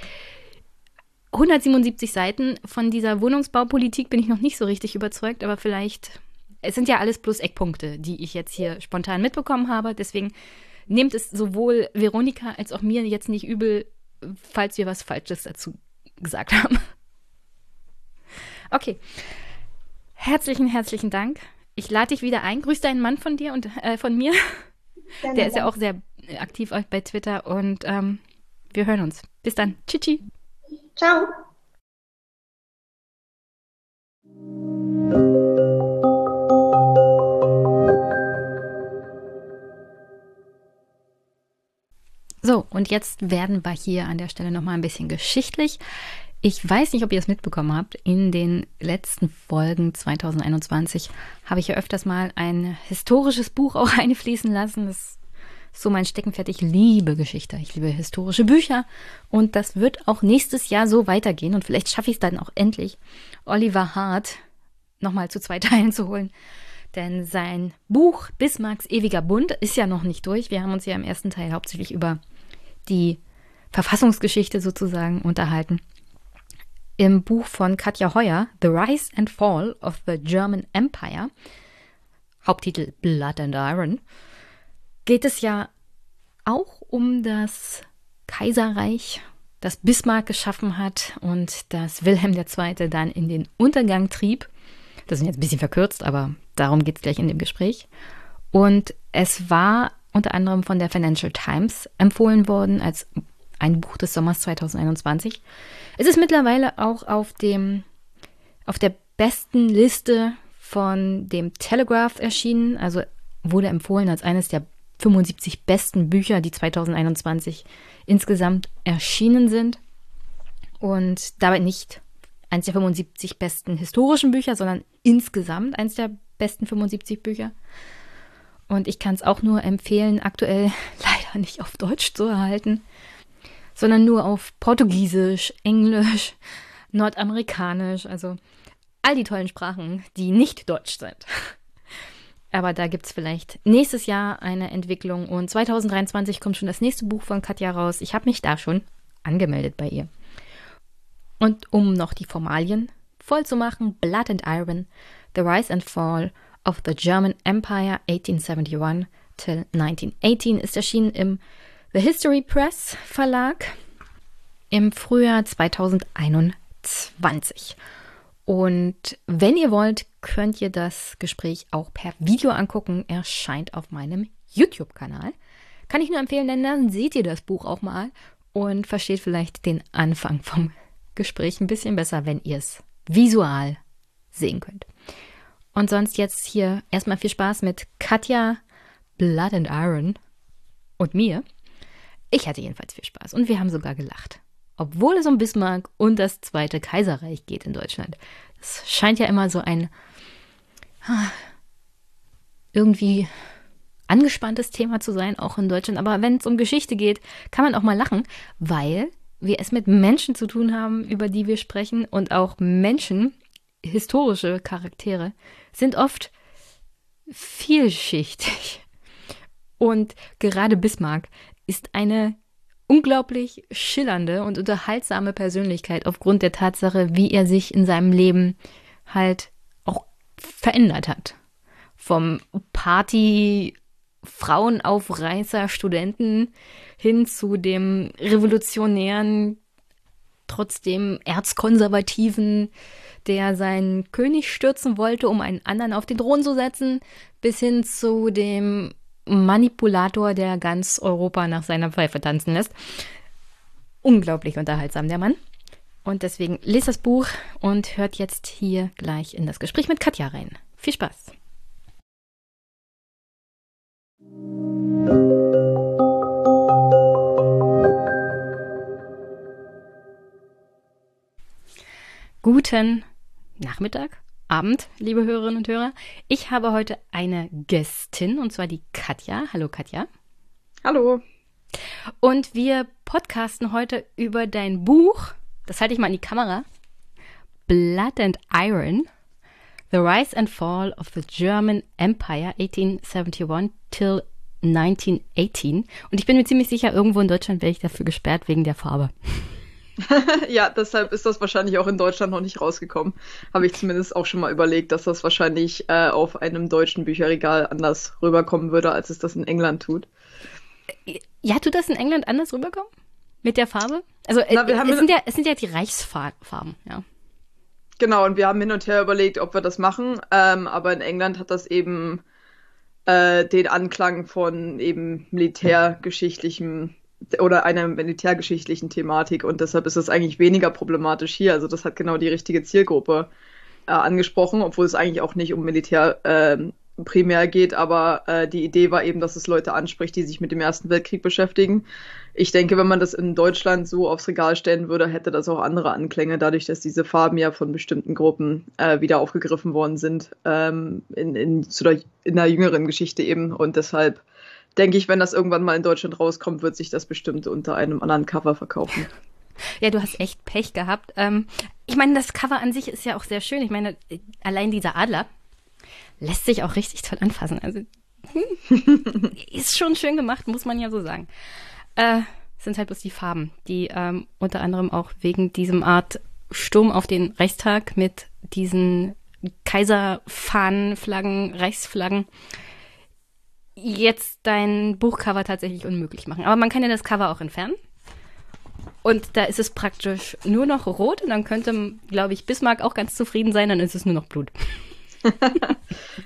177 Seiten von dieser Wohnungsbaupolitik bin ich noch nicht so richtig überzeugt, aber vielleicht, es sind ja alles bloß Eckpunkte, die ich jetzt hier spontan mitbekommen habe. Deswegen nehmt es sowohl Veronika als auch mir jetzt nicht übel, falls wir was Falsches dazu gesagt haben. Okay. Herzlichen, herzlichen Dank. Ich lade dich wieder ein. Grüß deinen Mann von dir und äh, von mir. Gerne, Der ist ja auch sehr aktiv bei Twitter und ähm, wir hören uns. Bis dann. Tschüssi. Ciao. So, und jetzt werden wir hier an der Stelle nochmal ein bisschen geschichtlich. Ich weiß nicht, ob ihr es mitbekommen habt. In den letzten Folgen 2021 habe ich ja öfters mal ein historisches Buch auch einfließen lassen. Das so mein Steckenpferd. Ich liebe Geschichte, ich liebe historische Bücher und das wird auch nächstes Jahr so weitergehen und vielleicht schaffe ich es dann auch endlich, Oliver Hart nochmal zu zwei Teilen zu holen. Denn sein Buch Bismarcks ewiger Bund ist ja noch nicht durch. Wir haben uns ja im ersten Teil hauptsächlich über die Verfassungsgeschichte sozusagen unterhalten. Im Buch von Katja Heuer, The Rise and Fall of the German Empire, Haupttitel Blood and Iron, geht es ja auch um das Kaiserreich, das Bismarck geschaffen hat und das Wilhelm II. dann in den Untergang trieb. Das ist jetzt ein bisschen verkürzt, aber darum geht es gleich in dem Gespräch. Und es war unter anderem von der Financial Times empfohlen worden als ein Buch des Sommers 2021. Es ist mittlerweile auch auf dem auf der besten Liste von dem Telegraph erschienen, also wurde empfohlen als eines der 75 besten Bücher, die 2021 insgesamt erschienen sind. Und dabei nicht eines der 75 besten historischen Bücher, sondern insgesamt eines der besten 75 Bücher. Und ich kann es auch nur empfehlen, aktuell leider nicht auf Deutsch zu erhalten, sondern nur auf Portugiesisch, Englisch, Nordamerikanisch, also all die tollen Sprachen, die nicht Deutsch sind. Aber da gibt es vielleicht nächstes Jahr eine Entwicklung und 2023 kommt schon das nächste Buch von Katja raus. Ich habe mich da schon angemeldet bei ihr. Und um noch die Formalien voll zu machen, Blood and Iron, The Rise and Fall of the German Empire 1871 till 1918 ist erschienen im The History Press Verlag im Frühjahr 2021. Und wenn ihr wollt, könnt ihr das Gespräch auch per Video angucken. Erscheint auf meinem YouTube-Kanal. Kann ich nur empfehlen, denn dann seht ihr das Buch auch mal und versteht vielleicht den Anfang vom Gespräch ein bisschen besser, wenn ihr es visual sehen könnt. Und sonst jetzt hier erstmal viel Spaß mit Katja Blood and Iron und mir. Ich hatte jedenfalls viel Spaß und wir haben sogar gelacht. Obwohl es um Bismarck und das Zweite Kaiserreich geht in Deutschland. Es scheint ja immer so ein ah, irgendwie angespanntes Thema zu sein, auch in Deutschland. Aber wenn es um Geschichte geht, kann man auch mal lachen, weil wir es mit Menschen zu tun haben, über die wir sprechen und auch Menschen, historische Charaktere, sind oft vielschichtig. Und gerade Bismarck ist eine unglaublich schillernde und unterhaltsame Persönlichkeit aufgrund der Tatsache, wie er sich in seinem Leben halt auch verändert hat. Vom Party Frauenaufreißer Studenten hin zu dem revolutionären, trotzdem erzkonservativen der seinen König stürzen wollte, um einen anderen auf den Thron zu setzen, bis hin zu dem Manipulator, der ganz Europa nach seiner Pfeife tanzen lässt. Unglaublich unterhaltsam, der Mann. Und deswegen lest das Buch und hört jetzt hier gleich in das Gespräch mit Katja rein. Viel Spaß! Guten Nachmittag, Abend, liebe Hörerinnen und Hörer. Ich habe heute eine Gästin und zwar die Katja. Hallo Katja. Hallo. Und wir podcasten heute über dein Buch, das halte ich mal in die Kamera, Blood and Iron, The Rise and Fall of the German Empire 1871 till 1918. Und ich bin mir ziemlich sicher, irgendwo in Deutschland werde ich dafür gesperrt wegen der Farbe. ja, deshalb ist das wahrscheinlich auch in Deutschland noch nicht rausgekommen. Habe ich zumindest auch schon mal überlegt, dass das wahrscheinlich äh, auf einem deutschen Bücherregal anders rüberkommen würde, als es das in England tut. Ja, tut das in England anders rüberkommen? Mit der Farbe? Also Na, wir haben es, sind ja, es sind ja die Reichsfarben, ja. Genau, und wir haben hin und her überlegt, ob wir das machen, ähm, aber in England hat das eben äh, den Anklang von eben militärgeschichtlichem oder einer militärgeschichtlichen Thematik und deshalb ist es eigentlich weniger problematisch hier. Also das hat genau die richtige Zielgruppe äh, angesprochen, obwohl es eigentlich auch nicht um Militär äh, primär geht, aber äh, die Idee war eben, dass es Leute anspricht, die sich mit dem Ersten Weltkrieg beschäftigen. Ich denke, wenn man das in Deutschland so aufs Regal stellen würde, hätte das auch andere Anklänge, dadurch, dass diese Farben ja von bestimmten Gruppen äh, wieder aufgegriffen worden sind ähm, in, in, zu der, in der jüngeren Geschichte eben und deshalb denke ich, wenn das irgendwann mal in Deutschland rauskommt, wird sich das bestimmt unter einem anderen Cover verkaufen. Ja, du hast echt Pech gehabt. Ähm, ich meine, das Cover an sich ist ja auch sehr schön. Ich meine, allein dieser Adler lässt sich auch richtig toll anfassen. Also hm, ist schon schön gemacht, muss man ja so sagen. Äh, sind halt bloß die Farben, die ähm, unter anderem auch wegen diesem Art Sturm auf den Reichstag mit diesen Kaiserfahnen, Flaggen, Reichsflaggen jetzt dein Buchcover tatsächlich unmöglich machen. Aber man kann ja das Cover auch entfernen. Und da ist es praktisch nur noch rot und dann könnte, glaube ich, Bismarck auch ganz zufrieden sein, dann ist es nur noch Blut.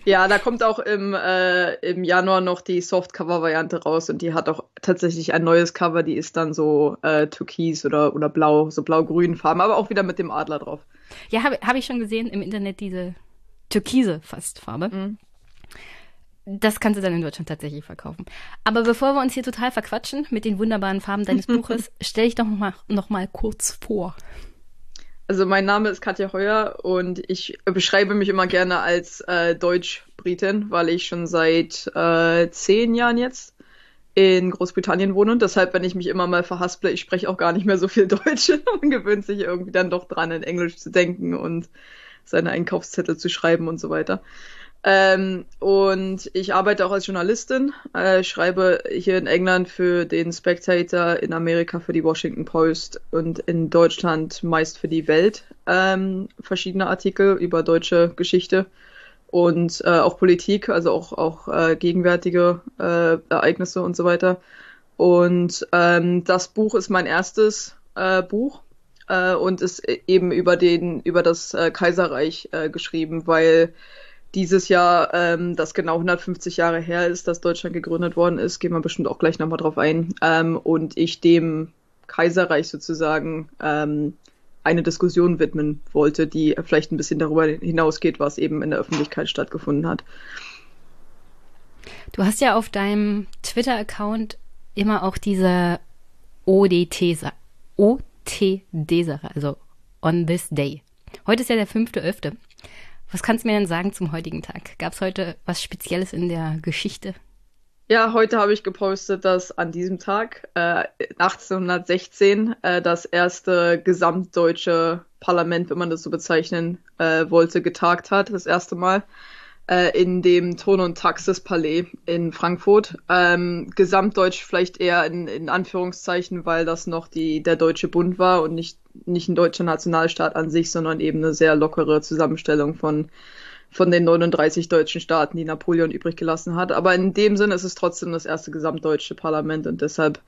ja, da kommt auch im, äh, im Januar noch die Softcover-Variante raus und die hat auch tatsächlich ein neues Cover, die ist dann so äh, türkis oder, oder blau, so blau-grün Farben, aber auch wieder mit dem Adler drauf. Ja, habe hab ich schon gesehen im Internet, diese türkise fast Farbe. Mhm. Das kannst du dann in Deutschland tatsächlich verkaufen. Aber bevor wir uns hier total verquatschen mit den wunderbaren Farben deines Buches, stell dich doch noch mal, noch mal kurz vor. Also mein Name ist Katja Heuer und ich beschreibe mich immer gerne als äh, Deutsch-Britin, weil ich schon seit äh, zehn Jahren jetzt in Großbritannien wohne und deshalb, wenn ich mich immer mal verhasple, ich spreche auch gar nicht mehr so viel Deutsch und gewöhnt sich irgendwie dann doch dran, in Englisch zu denken und seine Einkaufszettel zu schreiben und so weiter. Ähm, und ich arbeite auch als Journalistin, äh, schreibe hier in England für den Spectator, in Amerika für die Washington Post und in Deutschland meist für die Welt ähm, verschiedene Artikel über deutsche Geschichte und äh, auch Politik, also auch, auch äh, gegenwärtige äh, Ereignisse und so weiter. Und ähm, das Buch ist mein erstes äh, Buch äh, und ist eben über den über das Kaiserreich geschrieben, weil dieses Jahr, ähm, das genau 150 Jahre her ist, dass Deutschland gegründet worden ist, gehen wir bestimmt auch gleich nochmal drauf ein, ähm, und ich dem Kaiserreich sozusagen ähm, eine Diskussion widmen wollte, die vielleicht ein bisschen darüber hinausgeht, was eben in der Öffentlichkeit stattgefunden hat. Du hast ja auf deinem Twitter-Account immer auch diese ODT-Sache, OTD-Sache, also on this day. Heute ist ja der 5.11. Was kannst du mir denn sagen zum heutigen Tag? Gab es heute was Spezielles in der Geschichte? Ja, heute habe ich gepostet, dass an diesem Tag, äh, 1816, äh, das erste gesamtdeutsche Parlament, wenn man das so bezeichnen äh, wollte, getagt hat, das erste Mal äh, in dem Ton- und Taxis-Palais in Frankfurt. Ähm, Gesamtdeutsch vielleicht eher in, in Anführungszeichen, weil das noch die, der Deutsche Bund war und nicht, nicht ein deutscher Nationalstaat an sich, sondern eben eine sehr lockere Zusammenstellung von, von den 39 deutschen Staaten, die Napoleon übrig gelassen hat. Aber in dem Sinne ist es trotzdem das erste gesamtdeutsche Parlament und deshalb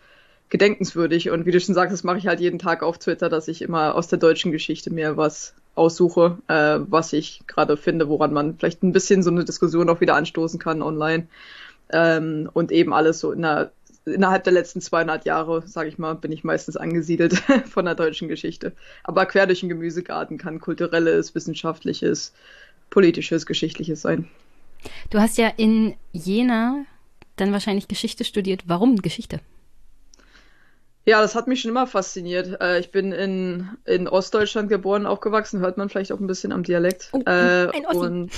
gedenkenswürdig. Und wie du schon sagst, das mache ich halt jeden Tag auf Twitter, dass ich immer aus der deutschen Geschichte mir was aussuche, äh, was ich gerade finde, woran man vielleicht ein bisschen so eine Diskussion auch wieder anstoßen kann online. Ähm, und eben alles so in der, innerhalb der letzten 200 Jahre, sage ich mal, bin ich meistens angesiedelt von der deutschen Geschichte. Aber quer durch den Gemüsegarten kann kulturelles, wissenschaftliches, politisches, geschichtliches sein. Du hast ja in Jena dann wahrscheinlich Geschichte studiert. Warum Geschichte? Ja, das hat mich schon immer fasziniert. Äh, ich bin in, in Ostdeutschland geboren, aufgewachsen, hört man vielleicht auch ein bisschen am Dialekt. Oh, äh, ein Ossi. Und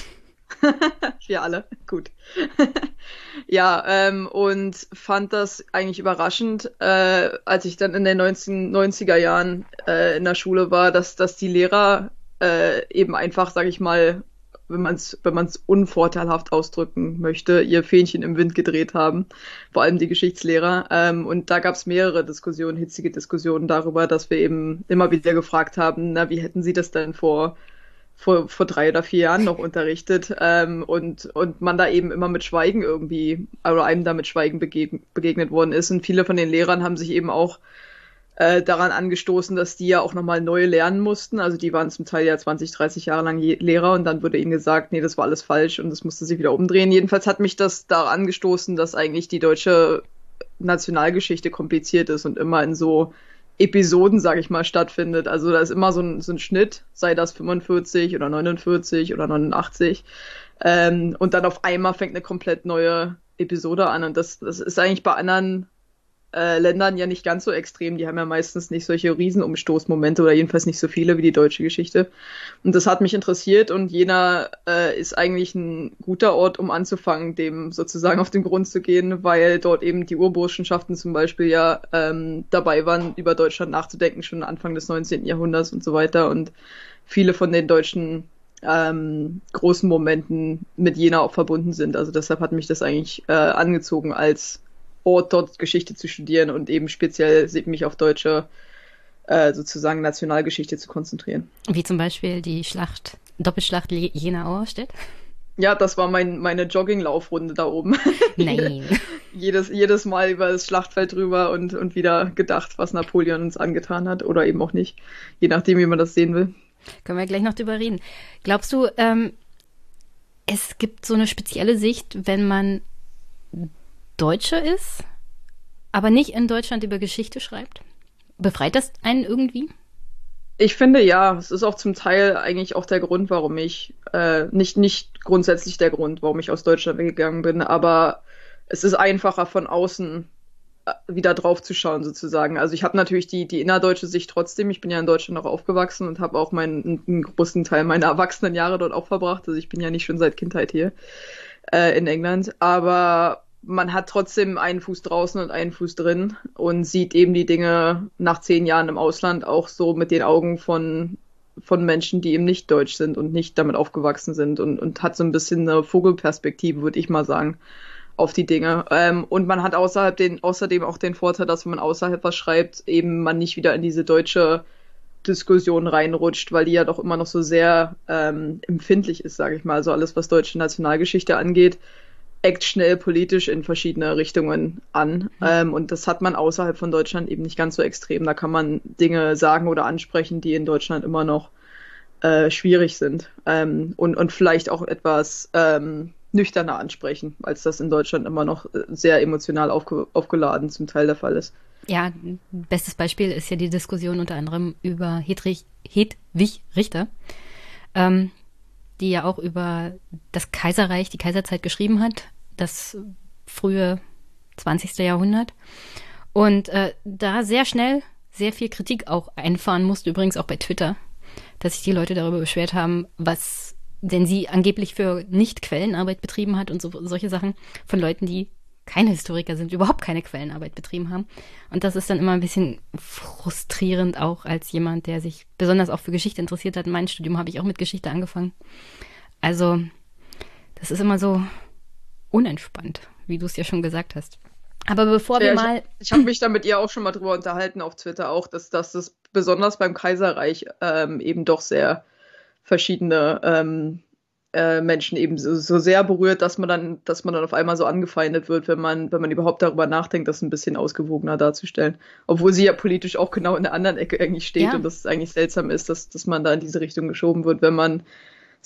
wir alle, gut. ja, ähm, und fand das eigentlich überraschend, äh, als ich dann in den 1990er Jahren äh, in der Schule war, dass, dass die Lehrer äh, eben einfach, sag ich mal, wenn man es wenn man's unvorteilhaft ausdrücken möchte, ihr Fähnchen im Wind gedreht haben, vor allem die Geschichtslehrer. Ähm, und da gab es mehrere Diskussionen, hitzige Diskussionen darüber, dass wir eben immer wieder gefragt haben, na, wie hätten Sie das denn vor, vor, vor drei oder vier Jahren noch unterrichtet? Ähm, und, und man da eben immer mit Schweigen irgendwie, oder einem da mit Schweigen begegnet worden ist. Und viele von den Lehrern haben sich eben auch äh, daran angestoßen, dass die ja auch nochmal neu lernen mussten. Also die waren zum Teil ja 20, 30 Jahre lang Lehrer und dann wurde ihnen gesagt, nee, das war alles falsch und das musste sich wieder umdrehen. Jedenfalls hat mich das da angestoßen, dass eigentlich die deutsche Nationalgeschichte kompliziert ist und immer in so Episoden, sage ich mal, stattfindet. Also da ist immer so ein, so ein Schnitt, sei das 45 oder 49 oder 89. Ähm, und dann auf einmal fängt eine komplett neue Episode an. Und das, das ist eigentlich bei anderen äh, Ländern ja nicht ganz so extrem. Die haben ja meistens nicht solche Riesenumstoßmomente oder jedenfalls nicht so viele wie die deutsche Geschichte. Und das hat mich interessiert und Jena äh, ist eigentlich ein guter Ort, um anzufangen, dem sozusagen auf den Grund zu gehen, weil dort eben die Urburschenschaften zum Beispiel ja ähm, dabei waren, über Deutschland nachzudenken, schon Anfang des 19. Jahrhunderts und so weiter. Und viele von den deutschen ähm, großen Momenten mit Jena auch verbunden sind. Also deshalb hat mich das eigentlich äh, angezogen, als Ort dort Geschichte zu studieren und eben speziell mich auf deutsche äh, sozusagen Nationalgeschichte zu konzentrieren. Wie zum Beispiel die Schlacht, Doppelschlacht Jena-Auerstedt? Ja, das war mein, meine Jogginglaufrunde da oben. Nein. jedes, jedes Mal über das Schlachtfeld drüber und, und wieder gedacht, was Napoleon uns angetan hat oder eben auch nicht. Je nachdem, wie man das sehen will. Können wir gleich noch drüber reden. Glaubst du, ähm, es gibt so eine spezielle Sicht, wenn man Deutsche ist, aber nicht in Deutschland über Geschichte schreibt? Befreit das einen irgendwie? Ich finde ja, es ist auch zum Teil eigentlich auch der Grund, warum ich, äh, nicht, nicht grundsätzlich der Grund, warum ich aus Deutschland weggegangen bin, aber es ist einfacher von außen wieder drauf zu schauen sozusagen. Also ich habe natürlich die, die innerdeutsche Sicht trotzdem. Ich bin ja in Deutschland auch aufgewachsen und habe auch meinen einen großen Teil meiner erwachsenen Jahre dort auch verbracht. Also ich bin ja nicht schon seit Kindheit hier äh, in England. Aber man hat trotzdem einen Fuß draußen und einen Fuß drin und sieht eben die Dinge nach zehn Jahren im Ausland auch so mit den Augen von von Menschen, die eben nicht deutsch sind und nicht damit aufgewachsen sind und, und hat so ein bisschen eine Vogelperspektive, würde ich mal sagen auf die Dinge. Ähm, und man hat außerhalb den, außerdem auch den Vorteil, dass wenn man außerhalb was schreibt, eben man nicht wieder in diese deutsche Diskussion reinrutscht, weil die ja doch immer noch so sehr ähm, empfindlich ist, sage ich mal. Also alles, was deutsche Nationalgeschichte angeht, eckt schnell politisch in verschiedene Richtungen an. Mhm. Ähm, und das hat man außerhalb von Deutschland eben nicht ganz so extrem. Da kann man Dinge sagen oder ansprechen, die in Deutschland immer noch äh, schwierig sind. Ähm, und, und vielleicht auch etwas ähm, nüchterner ansprechen, als das in Deutschland immer noch äh, sehr emotional aufge aufgeladen zum Teil der Fall ist. Ja, bestes Beispiel ist ja die Diskussion unter anderem über Hedwig, Hedwig Richter, ähm, die ja auch über das Kaiserreich, die Kaiserzeit geschrieben hat, das frühe 20. Jahrhundert. Und äh, da sehr schnell sehr viel Kritik auch einfahren musste, übrigens auch bei Twitter, dass sich die Leute darüber beschwert haben, was denn sie angeblich für Nicht-Quellenarbeit betrieben hat und so, solche Sachen von Leuten, die keine Historiker sind, überhaupt keine Quellenarbeit betrieben haben. Und das ist dann immer ein bisschen frustrierend auch als jemand, der sich besonders auch für Geschichte interessiert hat. Mein Studium habe ich auch mit Geschichte angefangen. Also, das ist immer so unentspannt, wie du es ja schon gesagt hast. Aber bevor ja, wir mal. Ich, ich habe mich da mit ihr auch schon mal drüber unterhalten auf Twitter auch, dass, dass das besonders beim Kaiserreich ähm, eben doch sehr verschiedene ähm, äh, Menschen eben so, so, sehr berührt, dass man dann, dass man dann auf einmal so angefeindet wird, wenn man, wenn man überhaupt darüber nachdenkt, das ein bisschen ausgewogener darzustellen. Obwohl sie ja politisch auch genau in der anderen Ecke eigentlich steht ja. und das eigentlich seltsam ist, dass, dass man da in diese Richtung geschoben wird, wenn man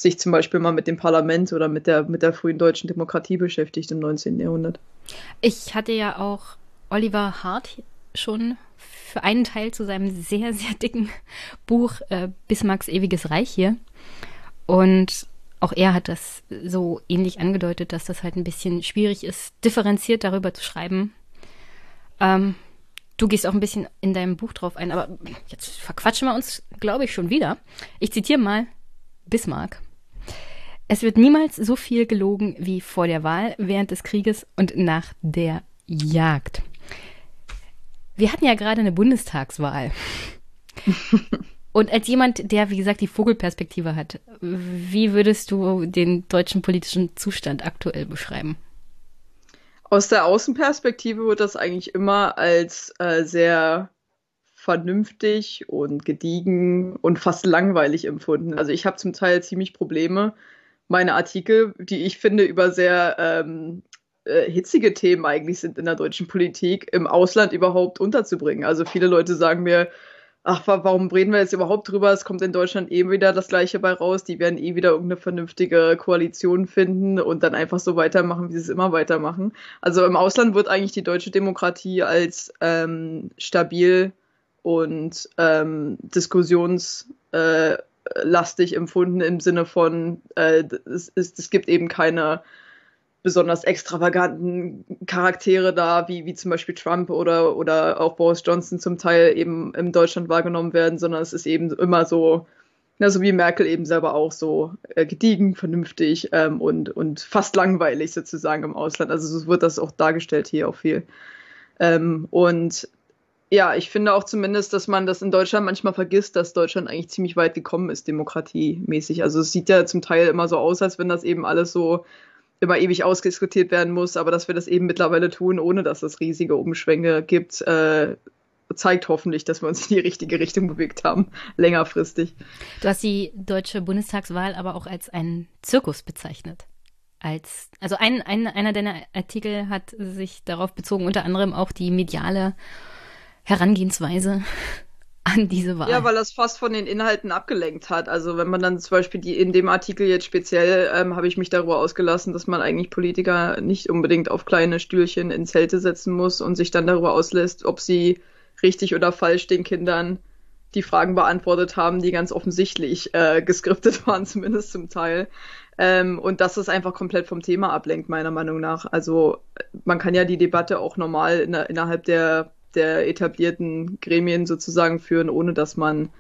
sich zum Beispiel mal mit dem Parlament oder mit der, mit der frühen deutschen Demokratie beschäftigt im 19. Jahrhundert. Ich hatte ja auch Oliver Hart schon für einen Teil zu seinem sehr, sehr dicken Buch äh, Bismarcks ewiges Reich hier. Und auch er hat das so ähnlich angedeutet, dass das halt ein bisschen schwierig ist, differenziert darüber zu schreiben. Ähm, du gehst auch ein bisschen in deinem Buch drauf ein, aber jetzt verquatschen wir uns, glaube ich, schon wieder. Ich zitiere mal Bismarck. Es wird niemals so viel gelogen wie vor der Wahl, während des Krieges und nach der Jagd. Wir hatten ja gerade eine Bundestagswahl. Und als jemand, der, wie gesagt, die Vogelperspektive hat, wie würdest du den deutschen politischen Zustand aktuell beschreiben? Aus der Außenperspektive wird das eigentlich immer als äh, sehr vernünftig und gediegen und fast langweilig empfunden. Also ich habe zum Teil ziemlich Probleme, meine Artikel, die ich finde über sehr ähm, äh, hitzige Themen eigentlich sind in der deutschen Politik, im Ausland überhaupt unterzubringen. Also viele Leute sagen mir, ach, warum reden wir jetzt überhaupt drüber? Es kommt in Deutschland eh wieder das Gleiche bei raus. Die werden eh wieder irgendeine vernünftige Koalition finden und dann einfach so weitermachen, wie sie es immer weitermachen. Also im Ausland wird eigentlich die deutsche Demokratie als ähm, stabil und ähm, diskussionslastig äh, empfunden im Sinne von, äh, es, es, es gibt eben keine besonders extravaganten Charaktere da, wie, wie zum Beispiel Trump oder, oder auch Boris Johnson zum Teil eben in Deutschland wahrgenommen werden, sondern es ist eben immer so, na, so wie Merkel eben selber auch so äh, gediegen, vernünftig ähm, und, und fast langweilig sozusagen im Ausland. Also so wird das auch dargestellt hier auch viel. Ähm, und ja, ich finde auch zumindest, dass man das in Deutschland manchmal vergisst, dass Deutschland eigentlich ziemlich weit gekommen ist, demokratiemäßig. Also es sieht ja zum Teil immer so aus, als wenn das eben alles so immer ewig ausdiskutiert werden muss, aber dass wir das eben mittlerweile tun, ohne dass es riesige Umschwänge gibt, äh, zeigt hoffentlich, dass wir uns in die richtige Richtung bewegt haben, längerfristig. Du hast die deutsche Bundestagswahl aber auch als einen Zirkus bezeichnet. Als, also ein, ein, einer deiner Artikel hat sich darauf bezogen, unter anderem auch die mediale Herangehensweise an diese Wahl. Ja, weil das fast von den Inhalten abgelenkt hat. Also wenn man dann zum Beispiel die in dem Artikel jetzt speziell ähm, habe ich mich darüber ausgelassen, dass man eigentlich Politiker nicht unbedingt auf kleine Stühlchen in Zelte setzen muss und sich dann darüber auslässt, ob sie richtig oder falsch den Kindern die Fragen beantwortet haben, die ganz offensichtlich äh, geskriptet waren, zumindest zum Teil. Ähm, und dass es einfach komplett vom Thema ablenkt, meiner Meinung nach. Also man kann ja die Debatte auch normal in, innerhalb der, der etablierten Gremien sozusagen führen, ohne dass man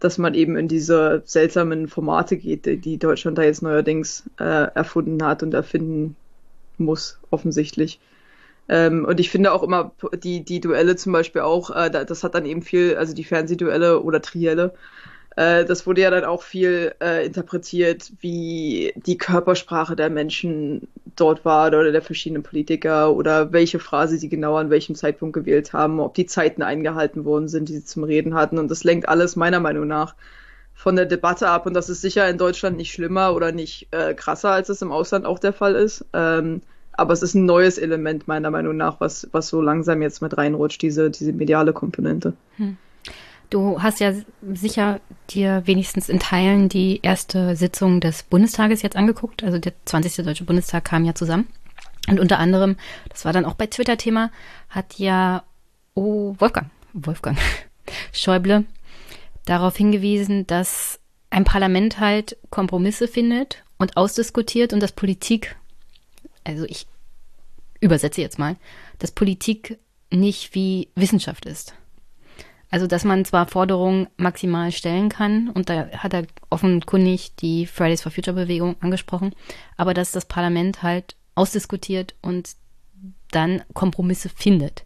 dass man eben in diese seltsamen Formate geht, die, Deutschland da jetzt neuerdings äh, erfunden hat und erfinden muss, offensichtlich. Ähm, und ich finde auch immer die, die Duelle zum Beispiel auch, äh, das hat dann eben viel, also die Fernsehduelle oder Trielle, das wurde ja dann auch viel äh, interpretiert, wie die Körpersprache der Menschen dort war oder der verschiedenen Politiker oder welche Phrase sie genau an welchem Zeitpunkt gewählt haben, ob die Zeiten eingehalten worden sind, die sie zum Reden hatten. Und das lenkt alles meiner Meinung nach von der Debatte ab. Und das ist sicher in Deutschland nicht schlimmer oder nicht äh, krasser, als es im Ausland auch der Fall ist. Ähm, aber es ist ein neues Element meiner Meinung nach, was, was so langsam jetzt mit reinrutscht, diese, diese mediale Komponente. Hm. Du hast ja sicher dir wenigstens in Teilen die erste Sitzung des Bundestages jetzt angeguckt. Also der 20. Deutsche Bundestag kam ja zusammen. Und unter anderem, das war dann auch bei Twitter Thema, hat ja oh, Wolfgang, Wolfgang Schäuble darauf hingewiesen, dass ein Parlament halt Kompromisse findet und ausdiskutiert und dass Politik also ich übersetze jetzt mal, dass Politik nicht wie Wissenschaft ist. Also, dass man zwar Forderungen maximal stellen kann, und da hat er offenkundig die Fridays for Future Bewegung angesprochen, aber dass das Parlament halt ausdiskutiert und dann Kompromisse findet.